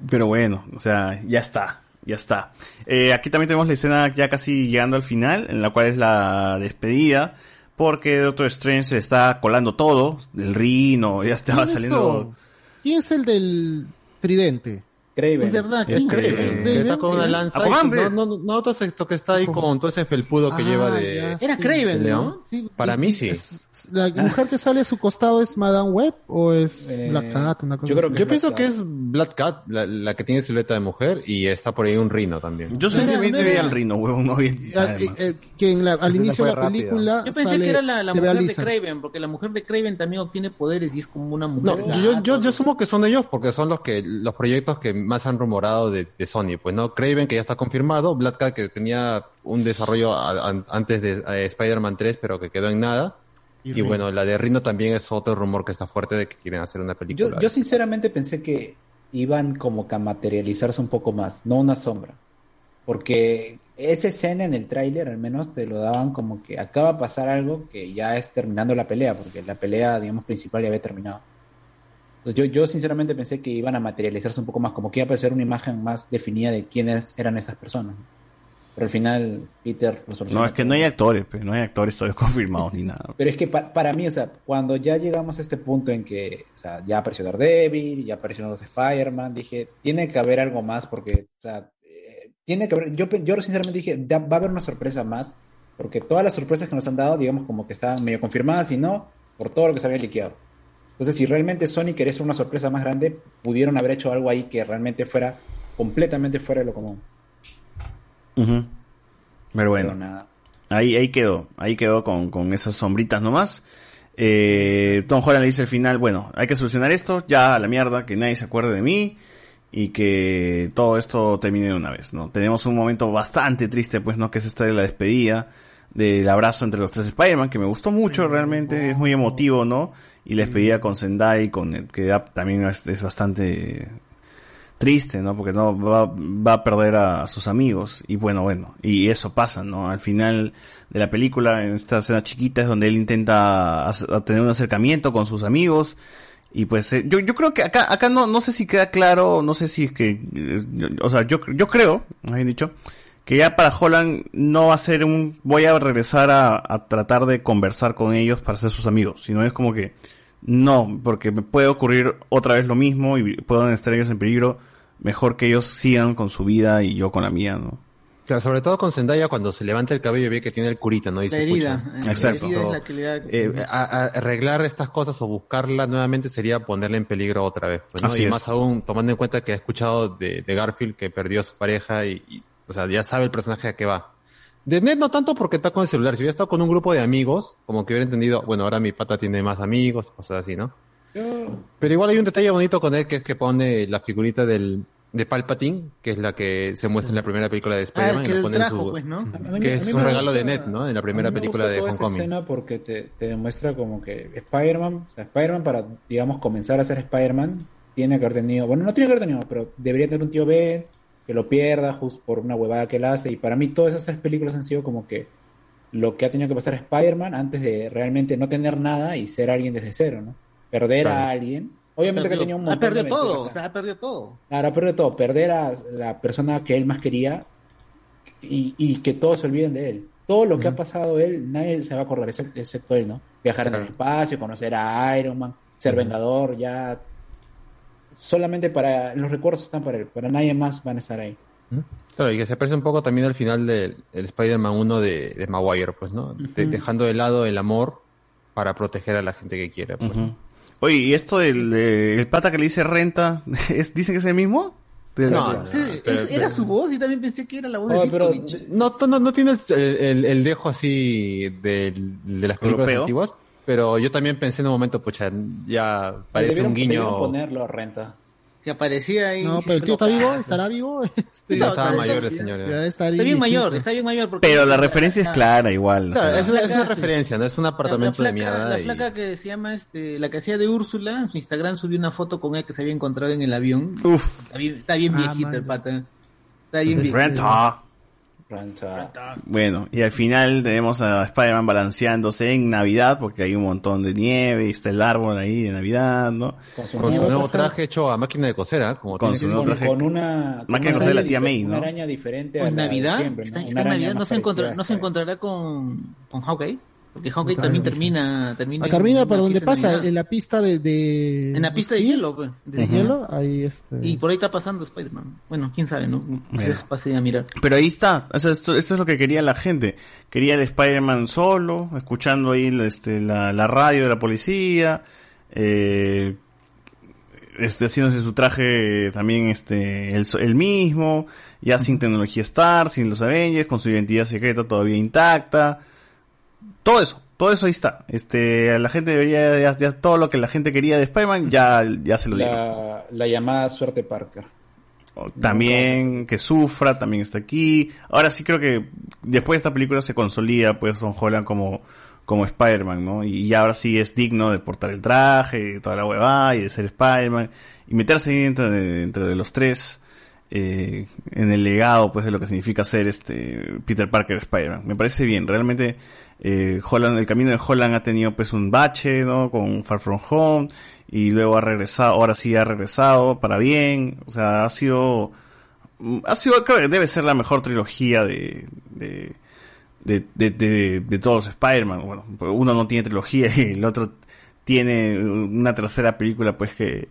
Pero bueno, o sea, ya está, ya está. Eh, aquí también tenemos la escena ya casi llegando al final, en la cual es la despedida, porque Doctor Strange se está colando todo, el rino, ya estaba ¿Quién es saliendo... eso? ¿Quién es el del tridente? Craven. Es verdad, ¿quién Craven, Craven? que está con una Craven. lanza. Y- no, no, no notas esto que está ahí con todo ese felpudo que Ah, lleva de. ya, Era sí. Craven, ¿De ¿no? Sí. Para mí sí. ¿Es- ¿La mujer que sale a su costado es Madame Web o es Eh, Black Cat? Una cosa yo creo que Yo pienso Black que Cat. es Black Cat, la, la que tiene silueta de mujer, y está por ahí un rino también. Yo siempre Mira, me veía el rino, huevón, no bien. Ah, eh, eh, que en la- al inicio de la rápida. película Yo pensé sale- que era la, la mujer de. Craven, porque la mujer de Craven también obtiene poderes y es como una No, mujer. yo, yo, yo asumo que son ellos porque son los que los proyectos que más han rumorado de, de Sony. Pues no, Craven que ya está confirmado, Black Cat que tenía un desarrollo a- a- antes de eh, Spider-Man 3 pero que quedó en nada. Y, bueno, la de Rino también es otro rumor que está fuerte de que quieren hacer una película. Yo, yo sinceramente pensé que iban como que a materializarse un poco más, no una sombra. Porque esa escena en el tráiler al menos te lo daban como que acaba de pasar algo que ya es terminando la pelea, porque la pelea, digamos, principal ya había terminado. Entonces yo, yo sinceramente pensé que iban a materializarse un poco más, como que iba a aparecer una imagen más definida de quiénes eran estas personas. Pero al final Peter No, es que no hay actores, pues, no hay actores todavía confirmados ni nada. Pero es que pa- para mí, o sea, cuando ya llegamos a este punto en que, o sea, ya apareció Daredevil, ya aparecieron los Spider-Man, dije, tiene que haber algo más porque, o sea, eh, tiene que haber, yo, yo sinceramente dije, "Da- va a haber una sorpresa más, porque todas las sorpresas que nos han dado, digamos, como que estaban medio confirmadas y no, por todo lo que se había liqueado. Entonces, si realmente Sony quería hacer una sorpresa más grande, pudieron haber hecho algo ahí que realmente fuera completamente fuera de lo común. Pero bueno, Pero nada. ahí, ahí quedó, ahí quedó con, con esas sombritas nomás. Eh, Tom Holland le dice al final, bueno, hay que solucionar esto, ya a la mierda, que nadie se acuerde de mí y que todo esto termine de una vez, ¿no? Tenemos un momento bastante triste, pues, ¿no? Que es esta de la despedida, del abrazo entre los tres Spider-Man, que me gustó mucho realmente, es muy emotivo, ¿no? Y la despedida con Zendaya, con, que también es, es bastante triste, ¿no? Porque no va, va a perder a, sus amigos y bueno, bueno, y eso pasa, ¿no? Al final de la película, en esta escena chiquita es donde él intenta hacer- tener un acercamiento con sus amigos y pues eh, yo, yo creo que acá acá no no sé si queda claro, no sé si es que eh, yo- o sea, yo yo creo, más bien dicho, que ya para Holland no va a ser un voy a regresar a, a tratar de conversar con ellos para ser sus amigos, sino es como que no, porque me puede ocurrir otra vez lo mismo y pueden estar ellos en peligro. Mejor que ellos sigan con su vida y yo con la mía, ¿no? Claro, sobre todo con Zendaya cuando se levanta el cabello y ve que tiene el curita, ¿no? Y La se herida, pucha. eh, la Exacto. herida es la da- Eh, a- a- arreglar estas cosas o buscarla nuevamente sería ponerla en peligro otra vez. Pues, ¿no? Así y es. más aún tomando en cuenta que ha escuchado de, de Garfield que perdió a su pareja y, y, o sea, ya sabe el personaje a qué va. De Ned no tanto porque está con el celular. Si hubiera estado con un grupo de amigos, como que hubiera entendido, bueno, ahora mi pata tiene más amigos, cosas así, ¿no? Pero igual hay un detalle bonito con él que es que pone la figurita del, de Palpatine, que es la que se muestra en la primera película de Spider-Man, Ah, y la pone en trajo, su, pues, ¿no? Mí- que es un regalo gusta- de Ned, ¿no? En la primera a mí me película gusta de esa Homecoming. escena porque te, te demuestra como que Spider-Man, o sea, Spider-Man para, digamos, comenzar a ser Spider-Man, tiene que haber tenido, bueno, no tiene que haber tenido, pero debería tener un tío Ben que lo pierda justo por una huevada que él hace. Y para mí todas esas tres películas han sido como que lo que ha tenido que pasar Spider-Man antes de realmente no tener nada y ser alguien desde cero, ¿no? Perder a Claro. alguien. Obviamente que tenía un ha montón de perdido todo, o sea, ha perdido todo. Claro, perdió todo. Perder a la persona que él más quería y, y que todos se olviden de él. Todo lo que ha pasado él, nadie se va a acordar, excepto, excepto él, ¿no? Viajar en el espacio, conocer a Iron Man, ser vengador, ya. Solamente para. Los recuerdos están para él, para nadie más van a estar ahí. Claro, y que se parece un poco también al final del el Spider-Man 1 de, de Maguire, pues, ¿no? De- dejando de lado el amor para proteger a la gente que quiere. Pues. Oye, ¿y esto del de- el pata que le dice renta, ¿es, ¿dicen que es el mismo? De- No, es- era su voz y también pensé que era la voz Oh, de pero no, no, no tiene el, el- el dejo así del- de las películas ¿Europeo? antiguas, pero yo también pensé en un momento, pucha, ya parece un guiño. ponerlo a renta. Se aparecía ahí. No, pero el tío está vivo, estará vivo. Este, Ya estaba está- mayor el señor, ya. está Está bien mayor, está bien mayor. porque- Pero la referencia es clara igual. o Claro, sea. es una, es una referencia, no es un La- apartamento la de flaca- mierda. La y- flaca que se llama, este, la que hacía de Úrsula, en su Instagram subió una foto con él que se había encontrado en el avión. Uf. Está bien, está bien Ah, viejito man. el pata. Está bien viejito. Renta. Bueno, y al final tenemos a Spider-Man balanceándose en Navidad, porque hay un montón de nieve y está el árbol ahí de Navidad, ¿no? Con su, Con su nuevo traje hecho a máquina de coser, ¿ah? Como Con su que nuevo traje. con una, que con no sé, la tía May, ¿no? Una araña diferente a En de Navidad, siempre, ¿no? está, está en Navidad, no se, encontrará, no se encontrará con, con Hawkeye. Porque Hawkeye Claro, también termina, termina A Carmina, en ¿para una dónde fiesta de pasa? Navidad. En la pista de... de... En la pista de hielo, pues. ¿De hielo? Ahí este... Y por ahí está pasando Spider-Man. Bueno, quién sabe, ¿no? Quizás pase a mirar. Pero ahí está, o sea, esto, esto es lo que quería la gente. Quería el Spider-Man solo, escuchando ahí este, la, la radio de la policía, eh, este, haciéndose su traje también este, el, el mismo, ya sin tecnología Star, sin los Avengers, con su identidad secreta todavía intacta. Todo eso, todo eso ahí está. Este, la gente debería, ya, ya todo lo que la gente quería de Spider-Man, ya, ya se lo dio. La, la llamada suerte Parker. También que sufra, también está aquí. Ahora sí creo que después de esta película se consolida pues Tom Holland como, como Spider-Man, ¿no? Y ahora sí es digno de portar el traje toda la huevada y de ser Spider-Man y meterse ahí entre, entre de los tres. eh, en el legado pues de lo que significa ser este Peter Parker Spider-Man. Me parece bien, realmente eh, Holland, el camino de Holland ha tenido pues un bache, ¿no? Con Far From Home y luego ha regresado, ahora sí ha regresado para bien, o sea, ha sido mm, ha sido creo que debe ser la mejor trilogía de de de, de, de- de todos los Spider-Man. Bueno, uno no tiene trilogía y el otro tiene una tercera película pues que,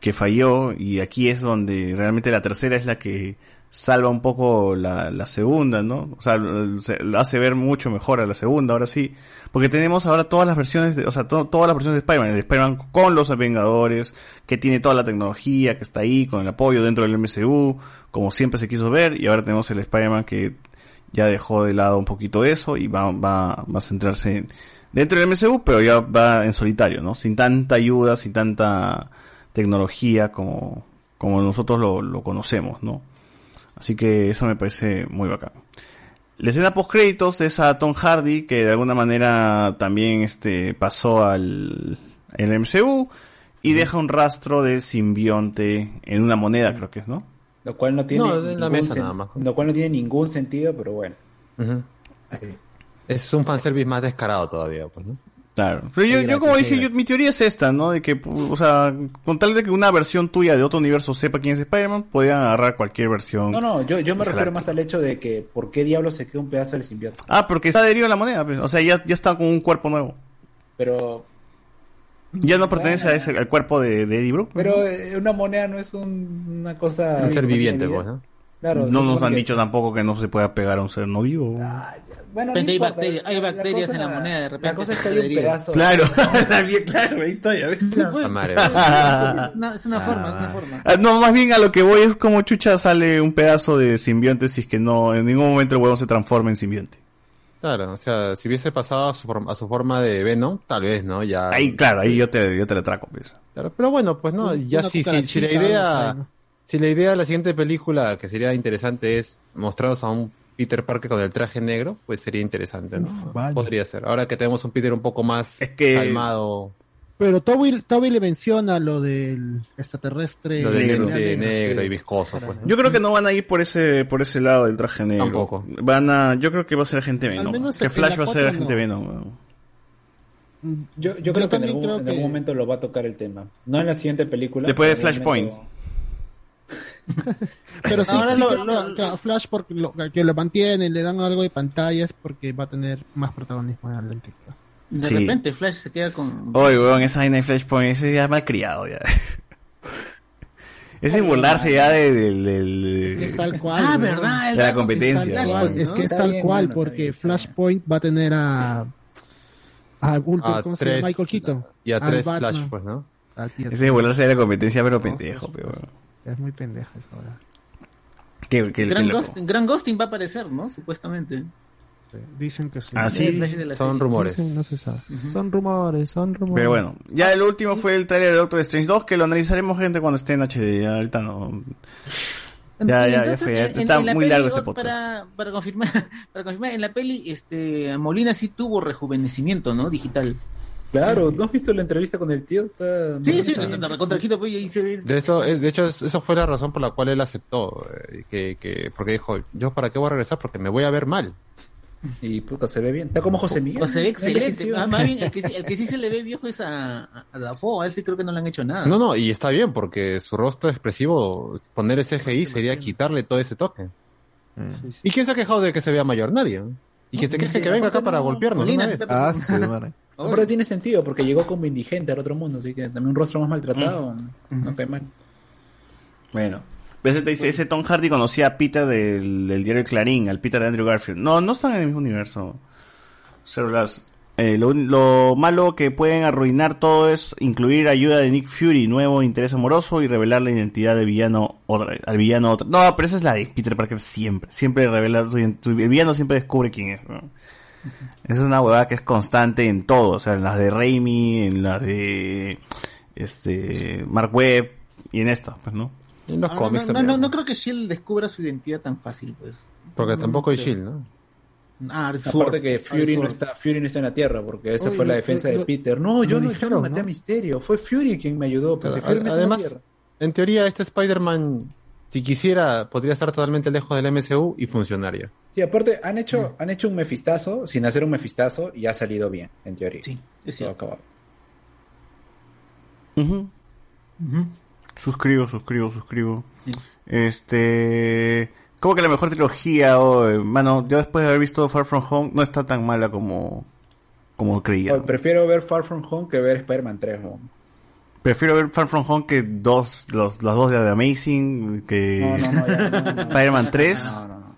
que falló y aquí es donde realmente la tercera es la que salva un poco la, la segunda, ¿no? O sea, se, lo hace ver mucho mejor a la segunda, ahora sí. Porque tenemos ahora todas las versiones, de, o sea, to- todas las versiones de Spider-Man. El Spider-Man con los Vengadores, que tiene toda la tecnología, que está ahí, con el apoyo dentro del MCU, como siempre se quiso ver. Y ahora tenemos el Spider-Man que ya dejó de lado un poquito eso y va, va, va a centrarse en- dentro del MCU, pero ya va en solitario, ¿no? Sin tanta ayuda, sin tanta tecnología como, como nosotros lo, lo conocemos, ¿no? Así que eso me parece muy bacán. La escena post créditos es a Tom Hardy, que de alguna manera también este pasó al el MCU y deja un rastro de simbionte en una moneda, creo que es, ¿no? Lo cual no tiene No, en la mesa nada más. Lo cual no tiene ningún sentido, pero bueno. Es un fanservice más descarado todavía, pues, ¿no? Claro. Pero yo, yo como dije, yo- mi teoría es esta, ¿no? De que, o sea, con tal de que una versión tuya de otro universo sepa quién es Spider-Man, podían agarrar cualquier versión. No, no, yo, yo me refiero más al hecho de que ¿por qué diablos se queda un pedazo del simbionte? Ah, porque está adherido a la moneda, pues. o sea, ya, ya está con un cuerpo nuevo. Pero Ya no pertenece a ese, al cuerpo de, de Eddie Brock. pero eh, una moneda no es un- una cosa... Un ser viviente, pues, ¿no? Claro, no se nos han que- dicho tampoco que no se pueda pegar a un ser no vivo. Bueno, Repente no hay bacterias- hay la bacterias en la moneda, de repente La cosa es se que hay un adherido. pedazo... Claro, claro, ahí está, ya ves. pues, es una, es una forma, es una forma. Ah, no, más bien a lo que voy es como chucha sale un pedazo de simbionte si es que no, en ningún momento el huevón se transforma en simbionte. Claro, o sea, si hubiese pasado a su, forma, a su forma de Venom, tal vez, ¿no? Ya... Ahí, claro, ahí yo te, yo te la traco, pues. Claro, pero bueno, pues no, ya si, si, si la idea, si la idea de la siguiente película que sería interesante es mostraros a un Peter Parker con el traje negro, pues sería interesante, ¿no? vale. Podría ser. Ahora que tenemos un Peter un poco más que- calmado, Pero Toby, Toby le menciona lo del extraterrestre. lo del negro. lente negro y viscoso, pues. Yo creo que no van a ir por ese, por ese lado del traje negro. Tampoco. Van a, yo creo que va a ser agente Venom. menos Que Flash la va a ser agente no. Venom. Yo, yo Yo creo que en algún, creo en que- algún momento lo va a tocar el tema. No en la siguiente película. Después de Flashpoint. momento- Pero sí, Ahora sí lo- creo lo- que a Flash porque lo, que lo mantienen, le dan algo de pantallas porque va a tener más protagonismo en la película. De Sí. repente Flash se queda con... Oye, weón, esa vaina de Flashpoint, ese ya mal criado ya. Ese burlarse ya de, del- del- Es tal cual. Ah, ¿no? verdad, el de la competencia. weón. Es que es Está tal bien, cual, porque Flashpoint va a tener a. A Ultra, A ¿cómo se tres- llama? Michael Keaton. y a tres Batman. Flash, pues, ¿no? Ese de burlarse de la competencia, pero pendejo, pero. Es muy pendeja esa hora. Qué, qué- Gran. Ghosting, Gran Ghosting va a aparecer, ¿no? Supuestamente. Dicen que sí. Ah, sí. Flash de la Son serie. rumores. Dicen, no se sabe. Son rumores, son rumores. Pero bueno, ya el último fue el trailer de Doctor Strange 2, que lo analizaremos, gente, cuando esté en HD. Ya, ahorita no. Ya, ya, ya fue. en- está en muy peli, largo este podcast. Para, para confirmar, para confirmar, en la peli, este, Molina sí tuvo rejuvenecimiento, ¿no? Digital. Claro, ¿no has visto la entrevista con el tío? Está... Sí, sí, contra el pues, y ahí se ve. De eso, es- de hecho, es- eso fue la razón por la cual él aceptó, eh, que, que, porque dijo, yo para qué voy a regresar, porque me voy a ver mal. Y puta, se ve bien. Está como José Miguel. O se ve excelente. Envejeció. Más bien, el que, sí- el que sí se le ve viejo es a, a, Dafoe. A él sí creo que no le han hecho nada. No, no, y está bien, porque su rostro expresivo, poner ese CGI sería quitarle todo ese toque. ¿Y quién se ha quejado de que se vea mayor? Nadie. ¿no? Y que se queje que venga acá para golpearnos. de una madre. Pero tiene sentido, porque llegó como indigente al otro mundo, así que también un rostro más maltratado. No cae mal. Bueno. Ese te dice, ese Tom Hardy conocía a Peter del, del diario Clarín, al Peter de Andrew Garfield. No, no están en el mismo universo. Zero Last. Eh, lo, lo malo que pueden arruinar todo es incluir ayuda de Nick Fury, nuevo interés amoroso, y revelar la identidad del villano otra, al villano otra. No, pero esa es la de Peter Parker siempre. Siempre revela su, el villano siempre descubre quién es. ¿no? Es una huevada que es constante en todo, o sea, en las de Raimi, en las de este Mark Webb y en esta, pues, ¿no? En los Ah, no, cómics no, también. no, no creo que Shield descubra su identidad tan fácil, pues. Porque No, tampoco no hay. Shield, ¿no? Ah. Aparte que Fury no, está, Fury no está en la Tierra, porque esa Oye, fue la defensa lo- de Peter. No, yo lo no, yo dijeron, no maté ¿no? a Misterio, fue Fury quien me ayudó. Pues, Pero, si Fury no está en la además, Tierra. en teoría, este Spider-Man, si quisiera, podría estar totalmente lejos del MCU y funcionaría. Sí, aparte, han hecho, han hecho un mefistazo sin hacer un mefistazo y ha salido bien, en teoría. Sí, es Todo acabado. Suscribo, suscribo, suscribo. Este. Como que la mejor trilogía, o, eh, mano, yo después de haber visto Far From Home, no está tan mala como, como creía. Oh, prefiero ver Far From Home que ver Spider-Man 3. ¿no? Prefiero ver Far From Home que dos, los, los dos de The Amazing, que No. Spider-Man 3, No, no,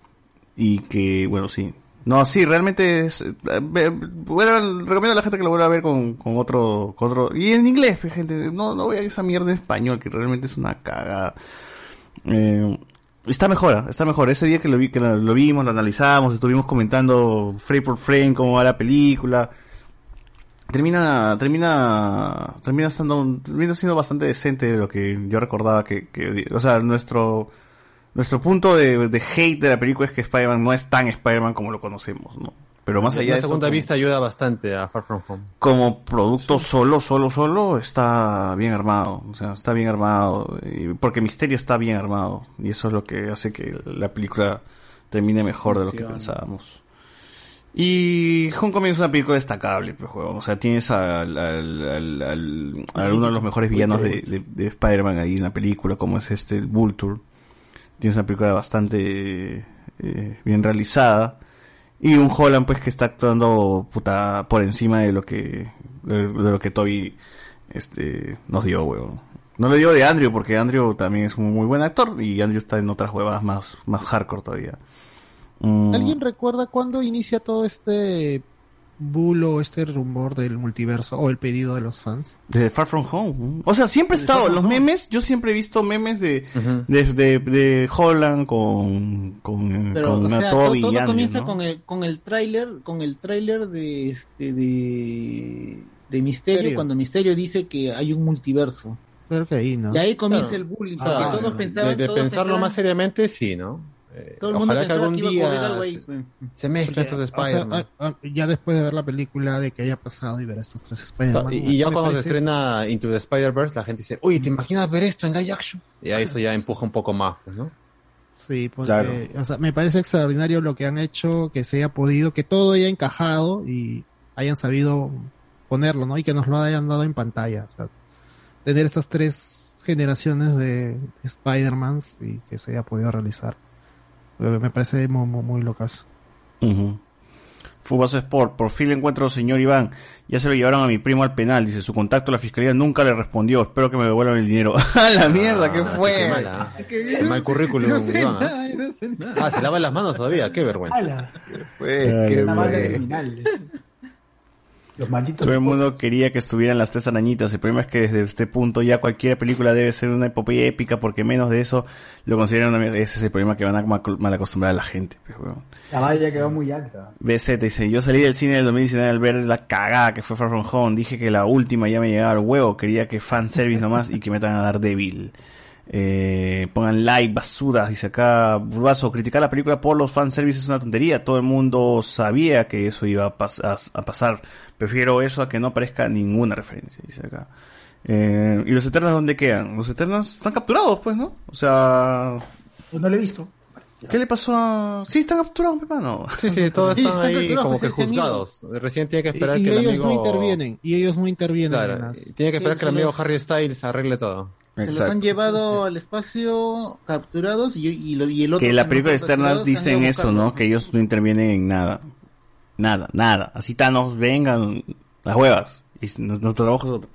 y que, bueno, sí. No, sí, realmente es, eh, bueno, recomiendo a la gente que lo vuelva a ver con, con otro, con otro, y en inglés, gente, no, no vean esa mierda en español, que realmente es una cagada. Eh, está mejor, está mejor. Ese día que lo vi, que lo, lo vimos, lo analizamos, estuvimos comentando frame por frame cómo va la película. Termina, termina, termina estando, termina siendo bastante decente de lo que yo recordaba que, que o sea, nuestro, nuestro punto de, de hate de la película es que Spider-Man no es tan Spider-Man como lo conocemos, ¿no? Pero más allá la de eso, segunda como- vista ayuda bastante a Far From Home. como producto solo, solo, solo, está bien armado. O sea, está bien armado. y- Porque Misterio está bien armado. Y eso es lo que hace que la película termine mejor de lo que pensábamos. Y Homecoming es una película destacable, pues, juego. O sea, tienes al, al- al- al- a uno de los mejores villanos de, de- de Spider-Man ahí en la película, como es este, el Vulture. Tienes una película bastante eh, bien realizada. Y un Holland, pues, que está actuando puta por encima de lo que, de, lo que Toby, este, nos dio, weón. No le digo de Andrew, porque Andrew también es un muy buen actor, y Andrew está en otras huevas más, más hardcore todavía. Mm, ¿Alguien recuerda cuándo inicia todo este bulo, este rumor del multiverso o el pedido de los fans? De Far From Home. O sea, siempre he estado, los memes, yo siempre he visto memes de, de, de, de Holland con, con, Pero, con o sea, todo, comienza ¿no? con el con el tráiler, con el tráiler de este de de Misterio, cuando Misterio dice que hay un multiverso. Creo que ahí, ¿no? Y ahí comienza Claro. el bullying, O sea, porque todos pensaban, de, de todos pensarlo pensaban- más seriamente, sí, ¿no? Eh, Todo el mundo ojalá que algún que a algo día ahí, se, se mezclen estos O sea, Spider-Man. ah, ah, ya después de ver la película, de que haya pasado y ver estos tres Spider-Man. y, y ya cuando se estrena Into the Spider-Verse, la gente dice, oye, ¿te imaginas ver esto en live action? Y ahí eso ya empuja un poco más, pues, ¿no? Sí, porque, Claro. o sea, me parece extraordinario lo que han hecho, que se haya podido, que todo haya encajado y hayan sabido ponerlo, ¿no? Y que nos lo hayan dado en pantalla. O sea, tener estas tres generaciones de Spider-Mans y que se haya podido realizar. Eh, Me parece muy, muy, muy locazo. Ujú. Fubas Sport, por fin le encuentro al señor Iván. Ya se lo llevaron a mi primo al penal. Dice, su contacto a la fiscalía nunca le respondió. Espero que me devuelvan el dinero. ¡A la mierda! ¿Qué fue? Qué mala. Qué mal currículum, No sé Iván, ¿ah? nada, no sé nada. Ah, se lava las manos todavía, qué vergüenza. Qué fue. criminal. Los malditos. Todo el mundo quería que estuvieran las tres arañitas. El problema es que desde este punto ya cualquier película debe ser una epopeya épica porque menos de eso lo consideran una mierda. Ese es el problema que van a mal acostumbrar a la gente. pues. La valla quedó muy alta. BZ dice, yo salí del cine del 2019 al ver la cagada que fue Far From Home. Dije que la última ya me llegaba al huevo. Quería que fanservice nomás y que metan a dar débil. Eh, pongan like, basuras, dice acá Burbazo, criticar la película por los fanservice es una tontería. Todo el mundo sabía que eso iba a, pas- a- a pasar. Prefiero eso a que no aparezca ninguna referencia, dice acá. Eh, ¿Y los Eternos dónde quedan? Los Eternos están capturados, pues, ¿no? O sea... No lo he visto. ¿Qué le pasó a...? Sí, están capturados, mi hermano. Sí, sí, todos Sí, están están ahí capturados, como que pues, ido. juzgados. Recién tiene que Y, esperar y que el ellos amigo... no intervienen, y ellos no intervienen. Claro, en las- tiene que esperar Sí, que el amigo los- Harry Styles arregle todo. Se los han llevado al espacio capturados y, y, lo- y el otro que la película se han dicen eso. ¿no? Que ellos no intervienen en nada. Nada, nada. Así Thanos, vengan las huevas. Y nuestro trabajo es otro.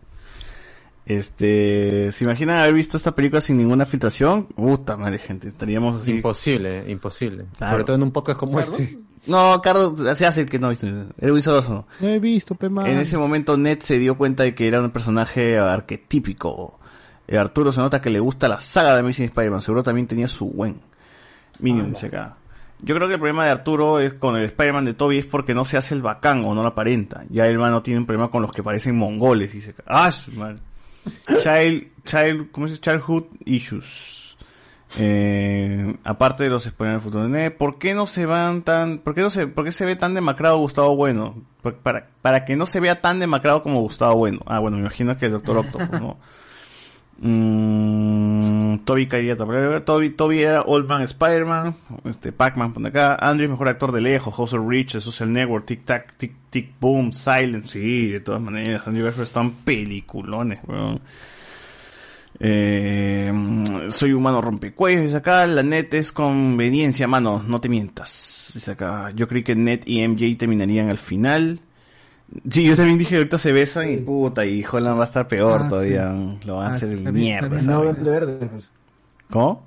Este, ¿se imaginan haber visto esta película sin ninguna filtración? Puta madre, gente, estaríamos así. Imposible, imposible. Claro. Sobre todo en un podcast como este. No, Carlos, se hace el que no ha visto. Era muy soloso. No he visto, pe man. En ese momento Ned se dio cuenta de que era un personaje arquetípico. Eh, Arturo se nota que le gusta la saga de Amazing Spider-Man. Seguro también tenía su buen. Minion dice acá. Yo creo que el problema de Arturo es con el Spider-Man de Toby es porque no se hace el bacán o no lo aparenta. Ya el man no tiene un problema con los que parecen mongoles. Dice acá. Ah, madre. Child, child, ¿cómo dice? Childhood issues. Eh, aparte de los del futuro. ¿Por qué no se van tan, por qué no se, por qué se ve tan demacrado Gustavo Bueno? Para, para que no se vea tan demacrado como Gustavo Bueno. Ah, bueno, me imagino que el Doctor Octopus, ¿no? Mm, Toby caería. Toby, Toby era Old Man Spider-Man. Este, Pac-Man pone acá. Andrew mejor actor de lejos. House of Rich, Social Network, Tic Tac, Tic Tic Boom, Silent. Sí, de todas maneras. Andy Garfield están peliculones, weón. Eh, soy humano rompecuellos, dice acá. La net es conveniencia, mano. No te mientas. Dice acá. Yo creí que net y MJ terminarían al final. Sí, yo también dije ahorita se besan y puta, y Holland va a estar peor Ah, todavía. sí. Lo va a Ah, hacer también- mierda. también no, verde, pues. ¿Cómo?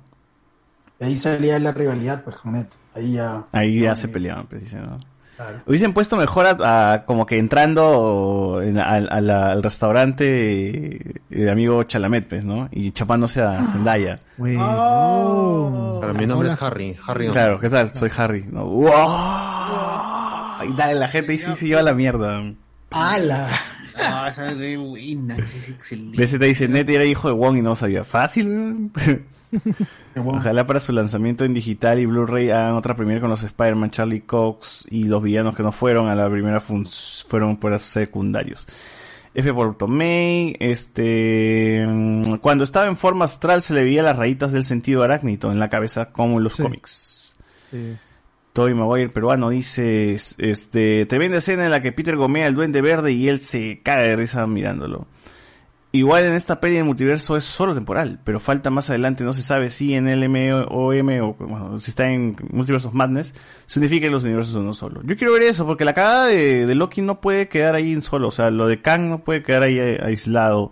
Ahí salía la rivalidad, pues, con Neto. Ahí ya. Ahí ya se peleaban, pues, dice, ¿no? Claro. Hubiesen puesto mejor a, a- como que entrando en- al- restaurante eh, el amigo Chalamet, pues, ¿no? Y chapándose a Zendaya. Pero mi nombre es Harry. Harry. Claro, ¿qué tal? Soy Harry. No. ¡Wow! Y dale, la gente ahí sí se lleva la mierda. ¡Hala! Ah, esa es buena, es excelente. Dice, Nete era hijo de Wong y no lo sabía. Fácil. Ojalá para su lanzamiento en digital y Blu-ray hagan otra primera con los Spider-Man, Charlie Cox y los villanos que no fueron a la primera fun- fueron por secundarios. F. por Tomei, este, mm, cuando estaba en forma astral se le veía las rayitas del sentido arácnido en la cabeza como en los cómics. Toby Maguire peruano dice, es- este, tremenda escena en la que Peter gomea al duende verde y él se cae de risa mirándolo. Igual en esta peli el multiverso es solo temporal, pero falta más adelante, no se sabe si en el MOM o bueno, si está en Multiversos Madness, significa que los universos son uno solo. Yo quiero ver eso, porque la cagada de, de Loki no puede quedar ahí en solo, o sea, lo de Kang no puede quedar ahí eh, aislado,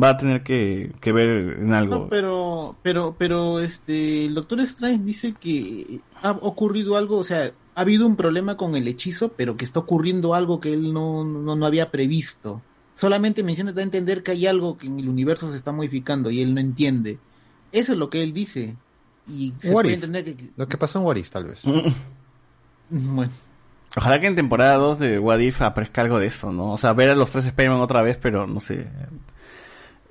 va a tener que, que ver en algo. No, pero, pero, pero, este, el Doctor Strange dice que ha ocurrido algo, o sea, ha habido un problema con el hechizo, pero que está ocurriendo algo que él no, no, no había previsto. Solamente menciona, da a entender que hay algo que en el universo se está modificando y él no entiende. Eso es lo que él dice. Y se What puede entender que... Lo que pasó en What If, tal vez. Bueno. Ojalá que en temporada 2 de What If aparezca algo de esto, ¿no? O sea, ver a los tres Spider-Man otra vez, pero no sé.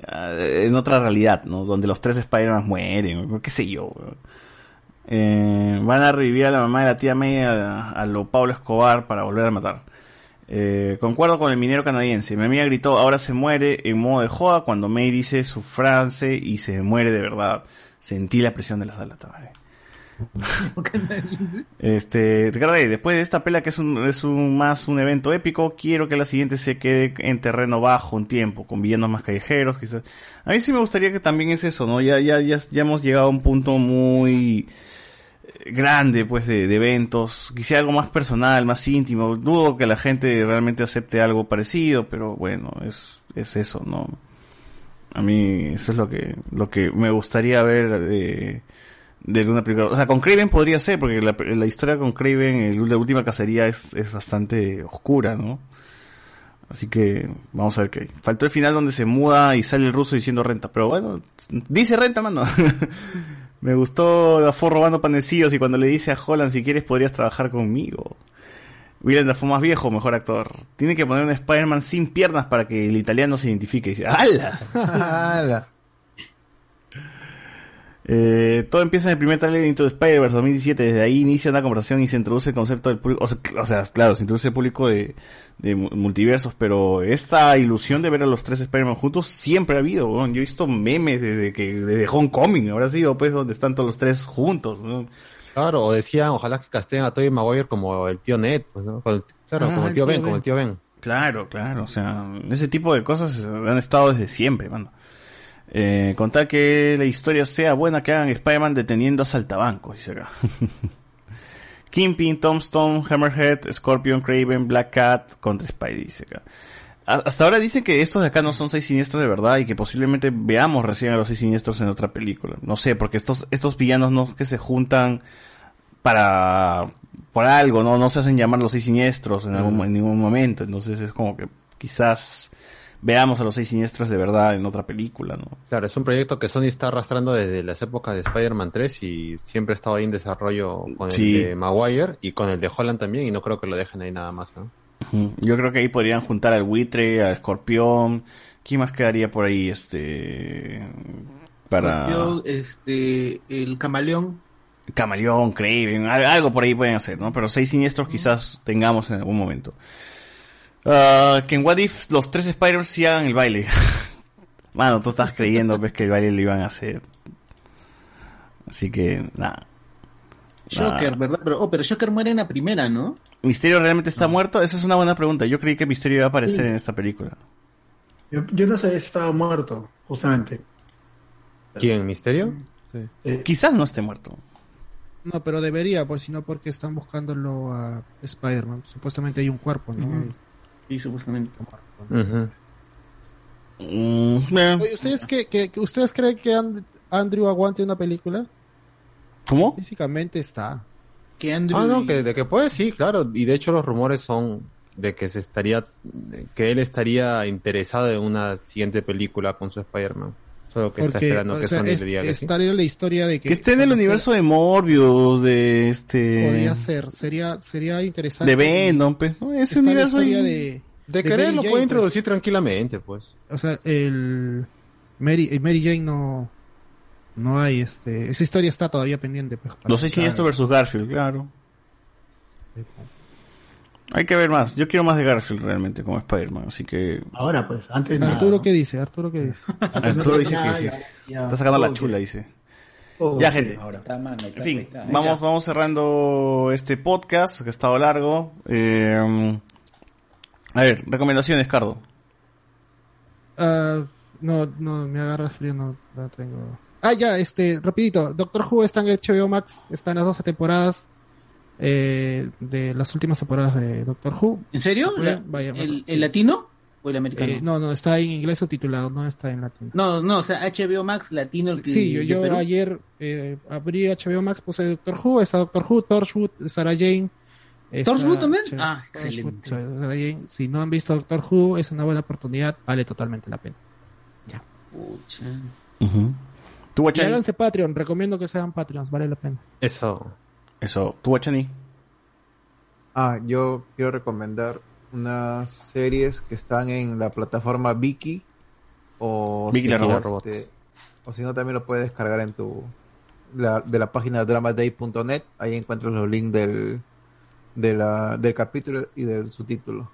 Eh, En otra realidad, ¿no? Donde los tres Spider-Man mueren, qué sé yo. Eh, van a revivir a la mamá de la tía May a, a lo Pablo Escobar para volver a matar. Eh, concuerdo con el minero canadiense. Mi amiga gritó, ahora se muere en modo de joda cuando May dice su frase y se muere de verdad. Sentí la presión de la sala, madre. Este, Ricardo, después de esta pela que es un, es un más un evento épico, quiero que la siguiente se quede en terreno bajo un tiempo, con villanos más callejeros, quizás. A mí sí me gustaría que también es eso, ¿no? Ya, ya, ya, ya hemos llegado a un punto muy eh, grande, pues, de, eventos. Quisiera algo más personal, más íntimo. Dudo que la gente realmente acepte algo parecido, pero bueno, es, es eso, ¿no? A mí eso es lo que, lo que me gustaría ver de, de una película. O sea, con Craven podría ser, porque la, la historia con Craven, la última cacería, es, es bastante oscura, ¿no? Así que vamos a ver qué. Faltó el final donde se muda y sale el ruso diciendo renta. Pero bueno, dice renta, mano. Me gustó Dafoe robando panecillos y cuando le dice a Holland, si quieres podrías trabajar conmigo. Willem Dafoe más viejo, mejor actor. Tiene que poner un Spider-Man sin piernas para que el italiano se identifique. Y ¡Hala! ¡Hala! Eh, todo empieza en el primer trailer de Into the Spider-Verse 2017. Desde ahí inicia una conversación y se introduce el concepto del público. O sea, o sea, claro, se introduce el público de, de mu- multiversos. Pero esta ilusión de ver a los tres Spider-Man juntos siempre ha habido. Yo he visto memes desde que desde Homecoming. Ahora sí, pues donde están todos los tres juntos. ¿no? Claro, o decían, ojalá que casteen a Tobey Maguire como el tío Ned, pues, ¿no? Claro, Ah, como el tío el tío Ben, como el tío Ben. Claro, claro, o sea, ese tipo de cosas han estado desde siempre, mano. Eh, contar que la historia sea buena, que hagan Spider-Man deteniendo a saltabancos, dice acá. Kingpin, Tombstone, Hammerhead, Scorpion, Craven, Black Cat contra Spidey, dice acá. Hasta ahora dicen que estos de acá no son seis siniestros de verdad y que posiblemente veamos recién a los seis siniestros en otra película. No sé, porque estos, estos villanos no que se juntan para por algo, no, no se hacen llamar los seis siniestros en, algún, en ningún momento. Entonces es como que quizás veamos a los seis siniestros de verdad en otra película, ¿no? Claro, es un proyecto que Sony está arrastrando desde las épocas de Spider-Man 3 y siempre ha estado ahí en desarrollo con Sí. el de Maguire y con el de Holland también y no creo que lo dejen ahí nada más, ¿no? Yo creo que ahí podrían juntar al buitre, al escorpión. ¿Quién más quedaría por ahí? Este. Para. Este, el camaleón. Camaleón, Craven, al- algo por ahí pueden hacer, ¿no? Pero seis siniestros quizás tengamos en algún momento. Ah, que en What If los tres Spider-Man sí hagan el baile. Mano, tú estás creyendo pues, que el baile lo iban a hacer. Así que, nada. Shocker, ¿verdad? Pero, oh, pero Shocker muere en la primera, ¿no? ¿Misterio realmente está muerto? Esa es una buena pregunta. Yo creí que Misterio iba a aparecer en esta película. Yo, yo no sabía si estaba muerto, justamente. ¿Quién? ¿Misterio? Quizás no esté muerto. No, pero debería, pues si no, porque están buscándolo a Spider-Man. Supuestamente hay un cuerpo, ¿no? Sí, supuestamente. Oye, ¿ustedes, qué, qué- qué- ¿ustedes creen que And- Andrew aguante una película? ¿Cómo? Físicamente está. Que Ah, no, que de que puede, sí, claro. Y de hecho los rumores son de que se estaría, que él estaría interesado en una siguiente película con su Spider-Man. Solo que está Porque, esperando o que sea, Sony es- le diga que sí. la historia de que... Que esté en el universo de Morbius, de este... Podría ser, sería, sería interesante. De Venom, pues, ¿no? Ese Está la universo historia ahí- de... De de querer Mary lo Jane, puede pues. introducir tranquilamente, pues. O sea, el Mary, Mary Jane no no hay este esa historia está todavía pendiente pues, para- Los seis siniestros versus Garfield, claro. Hay que ver más. Yo quiero más de Garfield realmente como Spider-Man, así que... Ahora, pues, antes Arturo qué dice Arturo qué dice Arturo dice que sí. ya, ya. Está sacando la chula, dice. Todo Ya, gente. ahora. En fin, está. vamos, vamos cerrando este podcast que ha estado largo. Eh, a ver, recomendaciones, Cardo. Ah, no no me agarras frío no, no tengo ah ya este rapidito Doctor Who está en HBO Max está en las 12 temporadas eh, de las últimas temporadas de Doctor Who ¿En serio? Vaya, La- vaya, el, sí. el latino o el americano? Eh, no no está en inglés subtitulado no está en latino No, no, o sea, HBO Max latino. el que- Sí, yo, yo ayer eh, abrí HBO Max, puse Doctor Who, está Doctor Who, Torchwood, Sarah Jane. ¿Torchwood también? Ah, Torchwood, excelente. Sarah Jane. Si no han visto Doctor Who, es una buena oportunidad, vale totalmente la pena. Pucha. ¿Tú, Y háganse Patreon, recomiendo que sean Patreons, vale la pena. Eso. Eso. ¿Tú, Guachani? Ah, yo quiero recomendar unas series que están en la plataforma Viki o la si no, robot. este, o si no también lo puedes descargar en tu la, de la página dramaday.net ahí encuentras los links del de la, del capítulo y del subtítulo.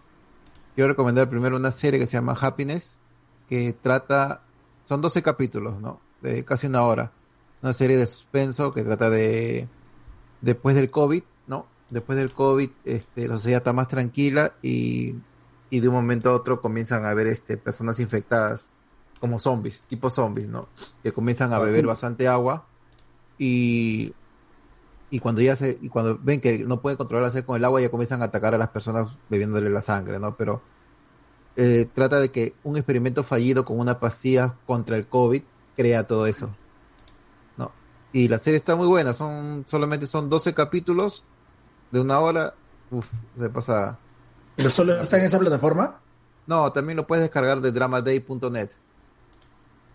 Quiero recomendar primero una serie que se llama Happiness que trata son 12 capítulos, ¿no? De casi una hora. Una serie de suspenso que trata de después del COVID, ¿no? Después del COVID, este, la sociedad está más tranquila y, y de un momento a otro comienzan a haber este, personas infectadas como zombies, tipo zombies, ¿no? Que comienzan a beber bastante agua y, y cuando ya se, y cuando ven que no pueden controlar la sed con el agua, ya comienzan a atacar a las personas bebiéndole la sangre, ¿no? Pero eh, trata de que un experimento fallido con una pastilla contra el COVID crea todo eso. Y la serie está muy buena, son solamente son 12 capítulos de una hora. Uf, se pasa. ¿Pero solo está en esa plataforma? No, también lo puedes descargar de dramaday.net.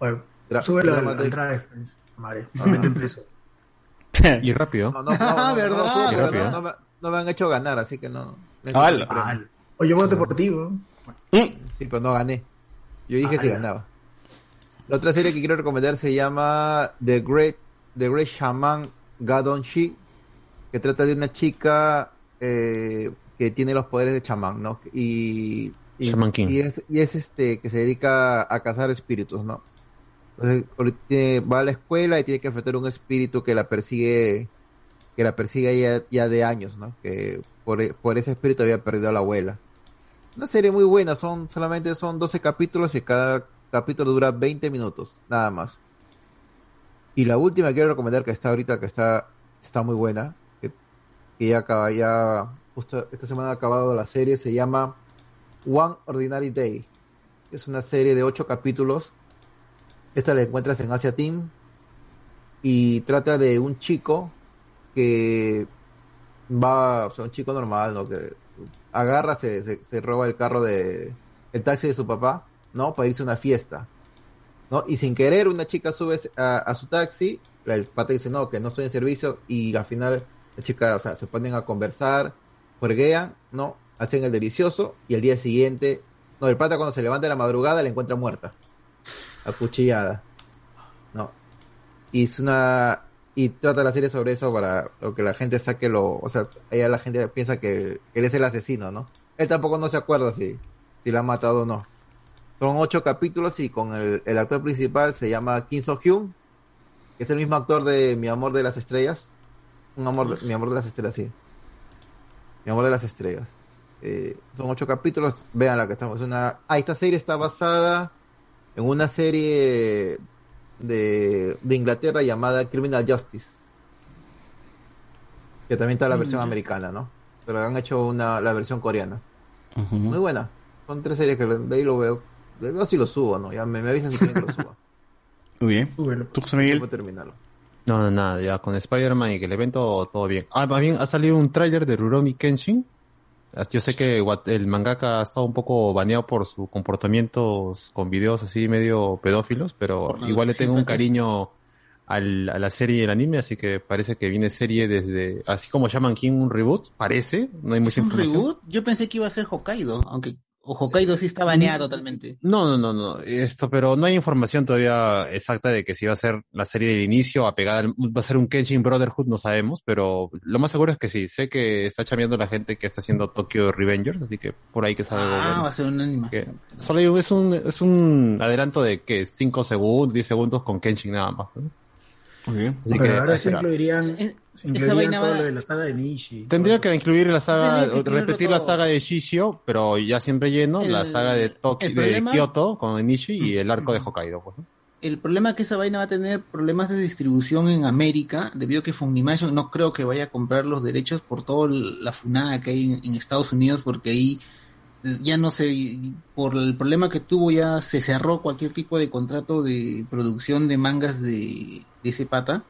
Bueno, Dra- súbelo al, Dramaday. al drive, pues, madre. No meten preso. Y rápido. No, no, no, no, me, no me han hecho ganar, así que no. Ah, no- Ah, Oye, voto deportivo. Sí, pero no gané. Yo dije Ah, si ganaba. La otra serie que quiero recomendar se llama The Great, The Great Shaman Gadon Shi, que trata de una chica eh, que tiene los poderes de chamán, ¿no? Y, y, Shaman King. y es, y es este que se dedica a cazar espíritus, ¿no? Entonces va a la escuela y tiene que enfrentar un espíritu que la persigue, que la persigue ya, ya de años, ¿no? Que por, por ese espíritu había perdido a la abuela. Una serie muy buena, son solamente son 12 capítulos y cada capítulo dura 20 minutos, nada más. Y la última que quiero recomendar que está ahorita, que está, está muy buena, que, ya acaba, ya justo esta semana ha acabado la serie, se llama One Ordinary Day. Es una serie de 8 capítulos. Esta la encuentras en Asia Team y trata de un chico que va, o sea, un chico normal, ¿no? Que agarra, se, se, se roba el carro de, el taxi de su papá, ¿no? Para irse a una fiesta, ¿no? Y sin querer una chica sube a, su taxi, el pata dice, no, que no estoy en servicio, y al final la chica, o sea, se ponen a conversar, jueguean, ¿no? Hacen el delicioso, y el día siguiente, no, el pata cuando se levanta en la madrugada la encuentra muerta, acuchillada, ¿no? Y es una, y trata la serie sobre eso para que la gente saque lo, o sea, ella la gente piensa que él es el asesino, ¿no? Él tampoco no se acuerda si, si la ha matado o no. Son ocho capítulos y con el, el actor principal se llama Kim So Hyun, que es el mismo actor de Mi amor de las estrellas. Un amor de- Mi amor de las estrellas, sí. Mi amor de las estrellas. Eh, son ocho capítulos. Vean la que estamos. Es una. Ah, esta serie está basada en una serie de, de Inglaterra llamada Criminal Justice. Que también está la versión americana, ¿no? Pero han hecho una, la versión coreana. Muy buena. Son tres series que de ahí lo veo. Veo si lo subo, ¿no? Ya me, me avisan si quieren que lo suba. Muy bien. ¿Tú, José Miguel? Terminarlo. No, no, nada, ya con Spider-Man y que el evento todo bien. Ah, más bien ha salido un tráiler de Rurouni Kenshin. Ah, Yo sé que el mangaka ha estado un poco baneado por sus comportamientos con videos así medio pedófilos, pero igual le tengo un cariño al- a la serie y el anime, así que parece que viene serie desde, así como llaman King un reboot, parece, no hay mucha ¿Un información. reboot? Yo pensé que iba a ser Hokkaido, aunque o Hokkaido sí está baneado totalmente. No, no, no, no, esto, pero no hay información todavía exacta de que si va a ser la serie del inicio apegada, al- va a ser un Kenshin Brotherhood, no sabemos, pero lo más seguro es que sí. Sé que está chameando la gente que está haciendo Tokyo Revengers, así que por ahí que algo Ah, bueno. va a ser una animación. Que solo es un, es un adelanto de que 5 segundos, 10 segundos con Kenshin nada más. ¿no? Muy bien. Así Pero que ahora esperar. incluirían, incluirían todo va- lo de la saga de Nishi. Tendría que incluir la saga, que repetir la saga de Shishio, pero ya sin relleno, la saga de Tokio, el de problema- Kyoto con Nishi y el arco de Hokkaido. Pues. El problema es que esa vaina va a tener problemas de distribución en América, debido a que Funimation no creo que vaya a comprar los derechos por toda la funada que hay en, en Estados Unidos, porque ahí ya no sé, por el problema que tuvo ya se cerró cualquier tipo de contrato de producción de mangas de, de ese pata.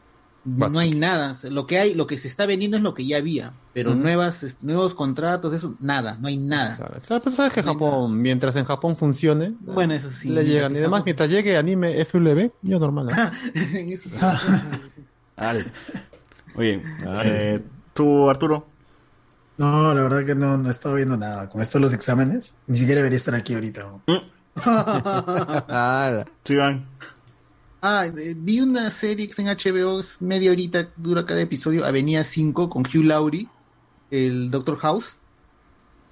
No hay nada, lo que hay, lo que se está vendiendo es lo que ya había, pero nuevas, nuevos contratos, eso, nada, no hay nada. Claro, pero sabes que Japón, mientras en Japón funcione, Bueno, eso sí. le llegan. Y además, mientras llegue anime FLB, yo normal. ¿eh? Eso sí. Oye, eh, tú, Arturo. No, la verdad que no, no he estado viendo nada. Con esto de los exámenes, ni siquiera debería estar aquí ahorita. Tú, Iván. Ah, eh, vi una serie que está en HBO, es media horita, dura cada episodio, Avenida 5, con Hugh Laurie, el Doctor House.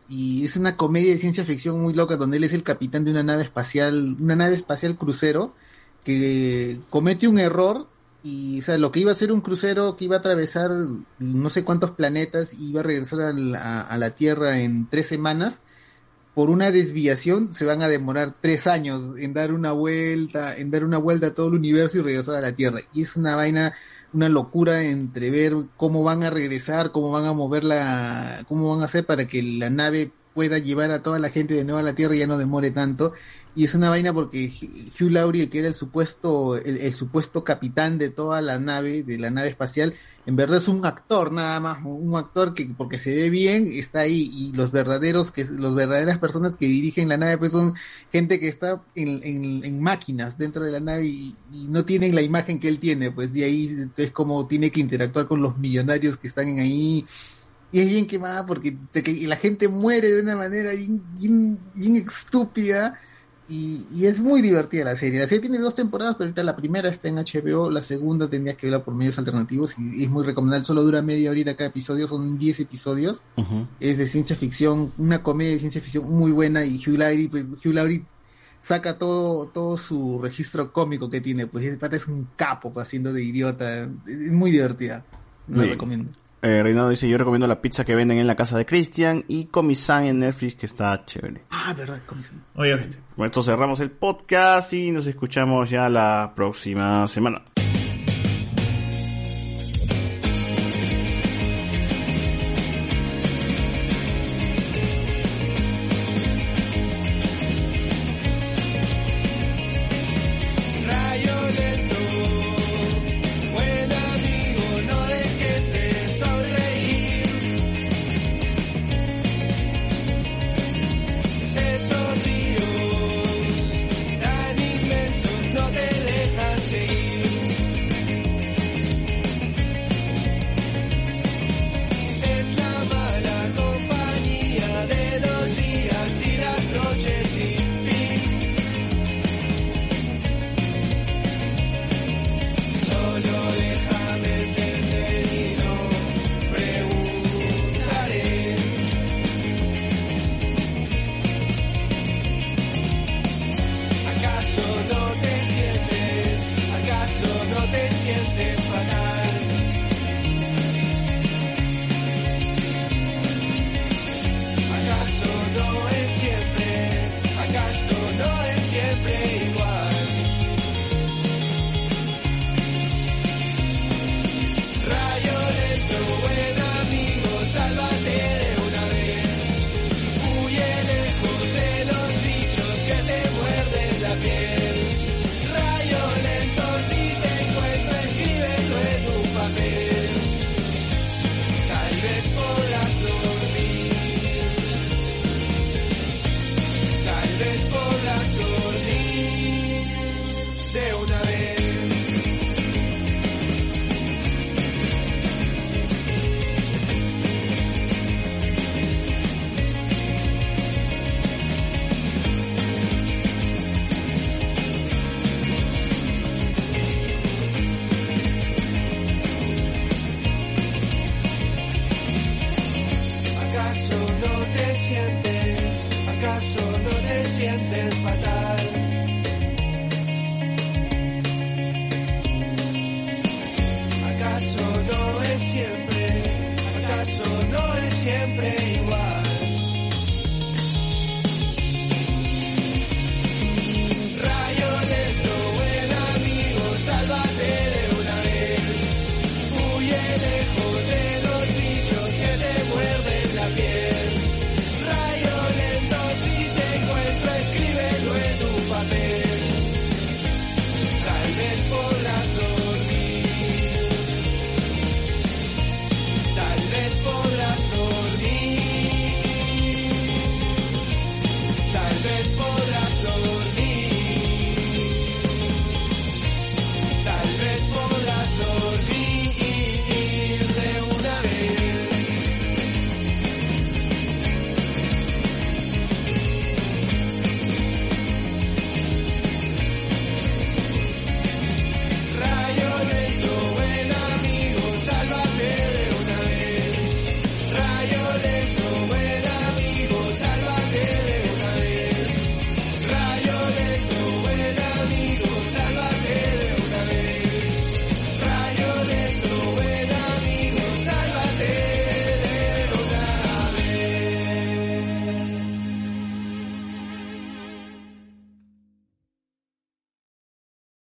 Y es una comedia de ciencia ficción muy loca, donde él es el capitán de una nave espacial, una nave espacial crucero, que comete un error y, o sea, lo que iba a ser un crucero que iba a atravesar no sé cuántos planetas y iba a regresar a la Tierra en tres semanas, por una desviación se van a demorar tres años en dar una vuelta, en dar una vuelta a todo el universo y regresar a la Tierra. Y es una vaina, una locura entre ver cómo van a regresar, cómo van a mover la, cómo van a hacer para que la nave pueda llevar a toda la gente de nuevo a la Tierra y ya no demore tanto. Y es una vaina porque Hugh Laurie, que era el supuesto, el, supuesto capitán de toda la nave, de la nave espacial, en verdad es un actor nada más, un actor que porque se ve bien está ahí y los verdaderos, que los verdaderas personas que dirigen la nave pues son gente que está en, en- máquinas dentro de la nave y, y no tienen la imagen que él tiene, pues de ahí es como tiene que interactuar con los millonarios que están ahí. Y es bien quemada porque la gente muere de una manera bien, bien, bien estúpida y, y es muy divertida la serie. La serie tiene dos temporadas, pero ahorita la primera está en HBO, la segunda tendrías que verla por medios alternativos y, y es muy recomendable. Solo dura media horita cada episodio, son 10 episodios. Es de ciencia ficción, una comedia de ciencia ficción muy buena y Hugh Laurie, pues, Hugh Laurie saca todo, todo su registro cómico que tiene, pues ese pata es un capo pues, haciendo de idiota, es muy divertida. Lo recomiendo. Eh, Reinaldo dice, yo recomiendo la pizza que venden en la casa de Christian y Comisan en Netflix, que está chévere. Ah, verdad. Oye, gente, con esto cerramos el podcast y nos escuchamos ya la próxima semana.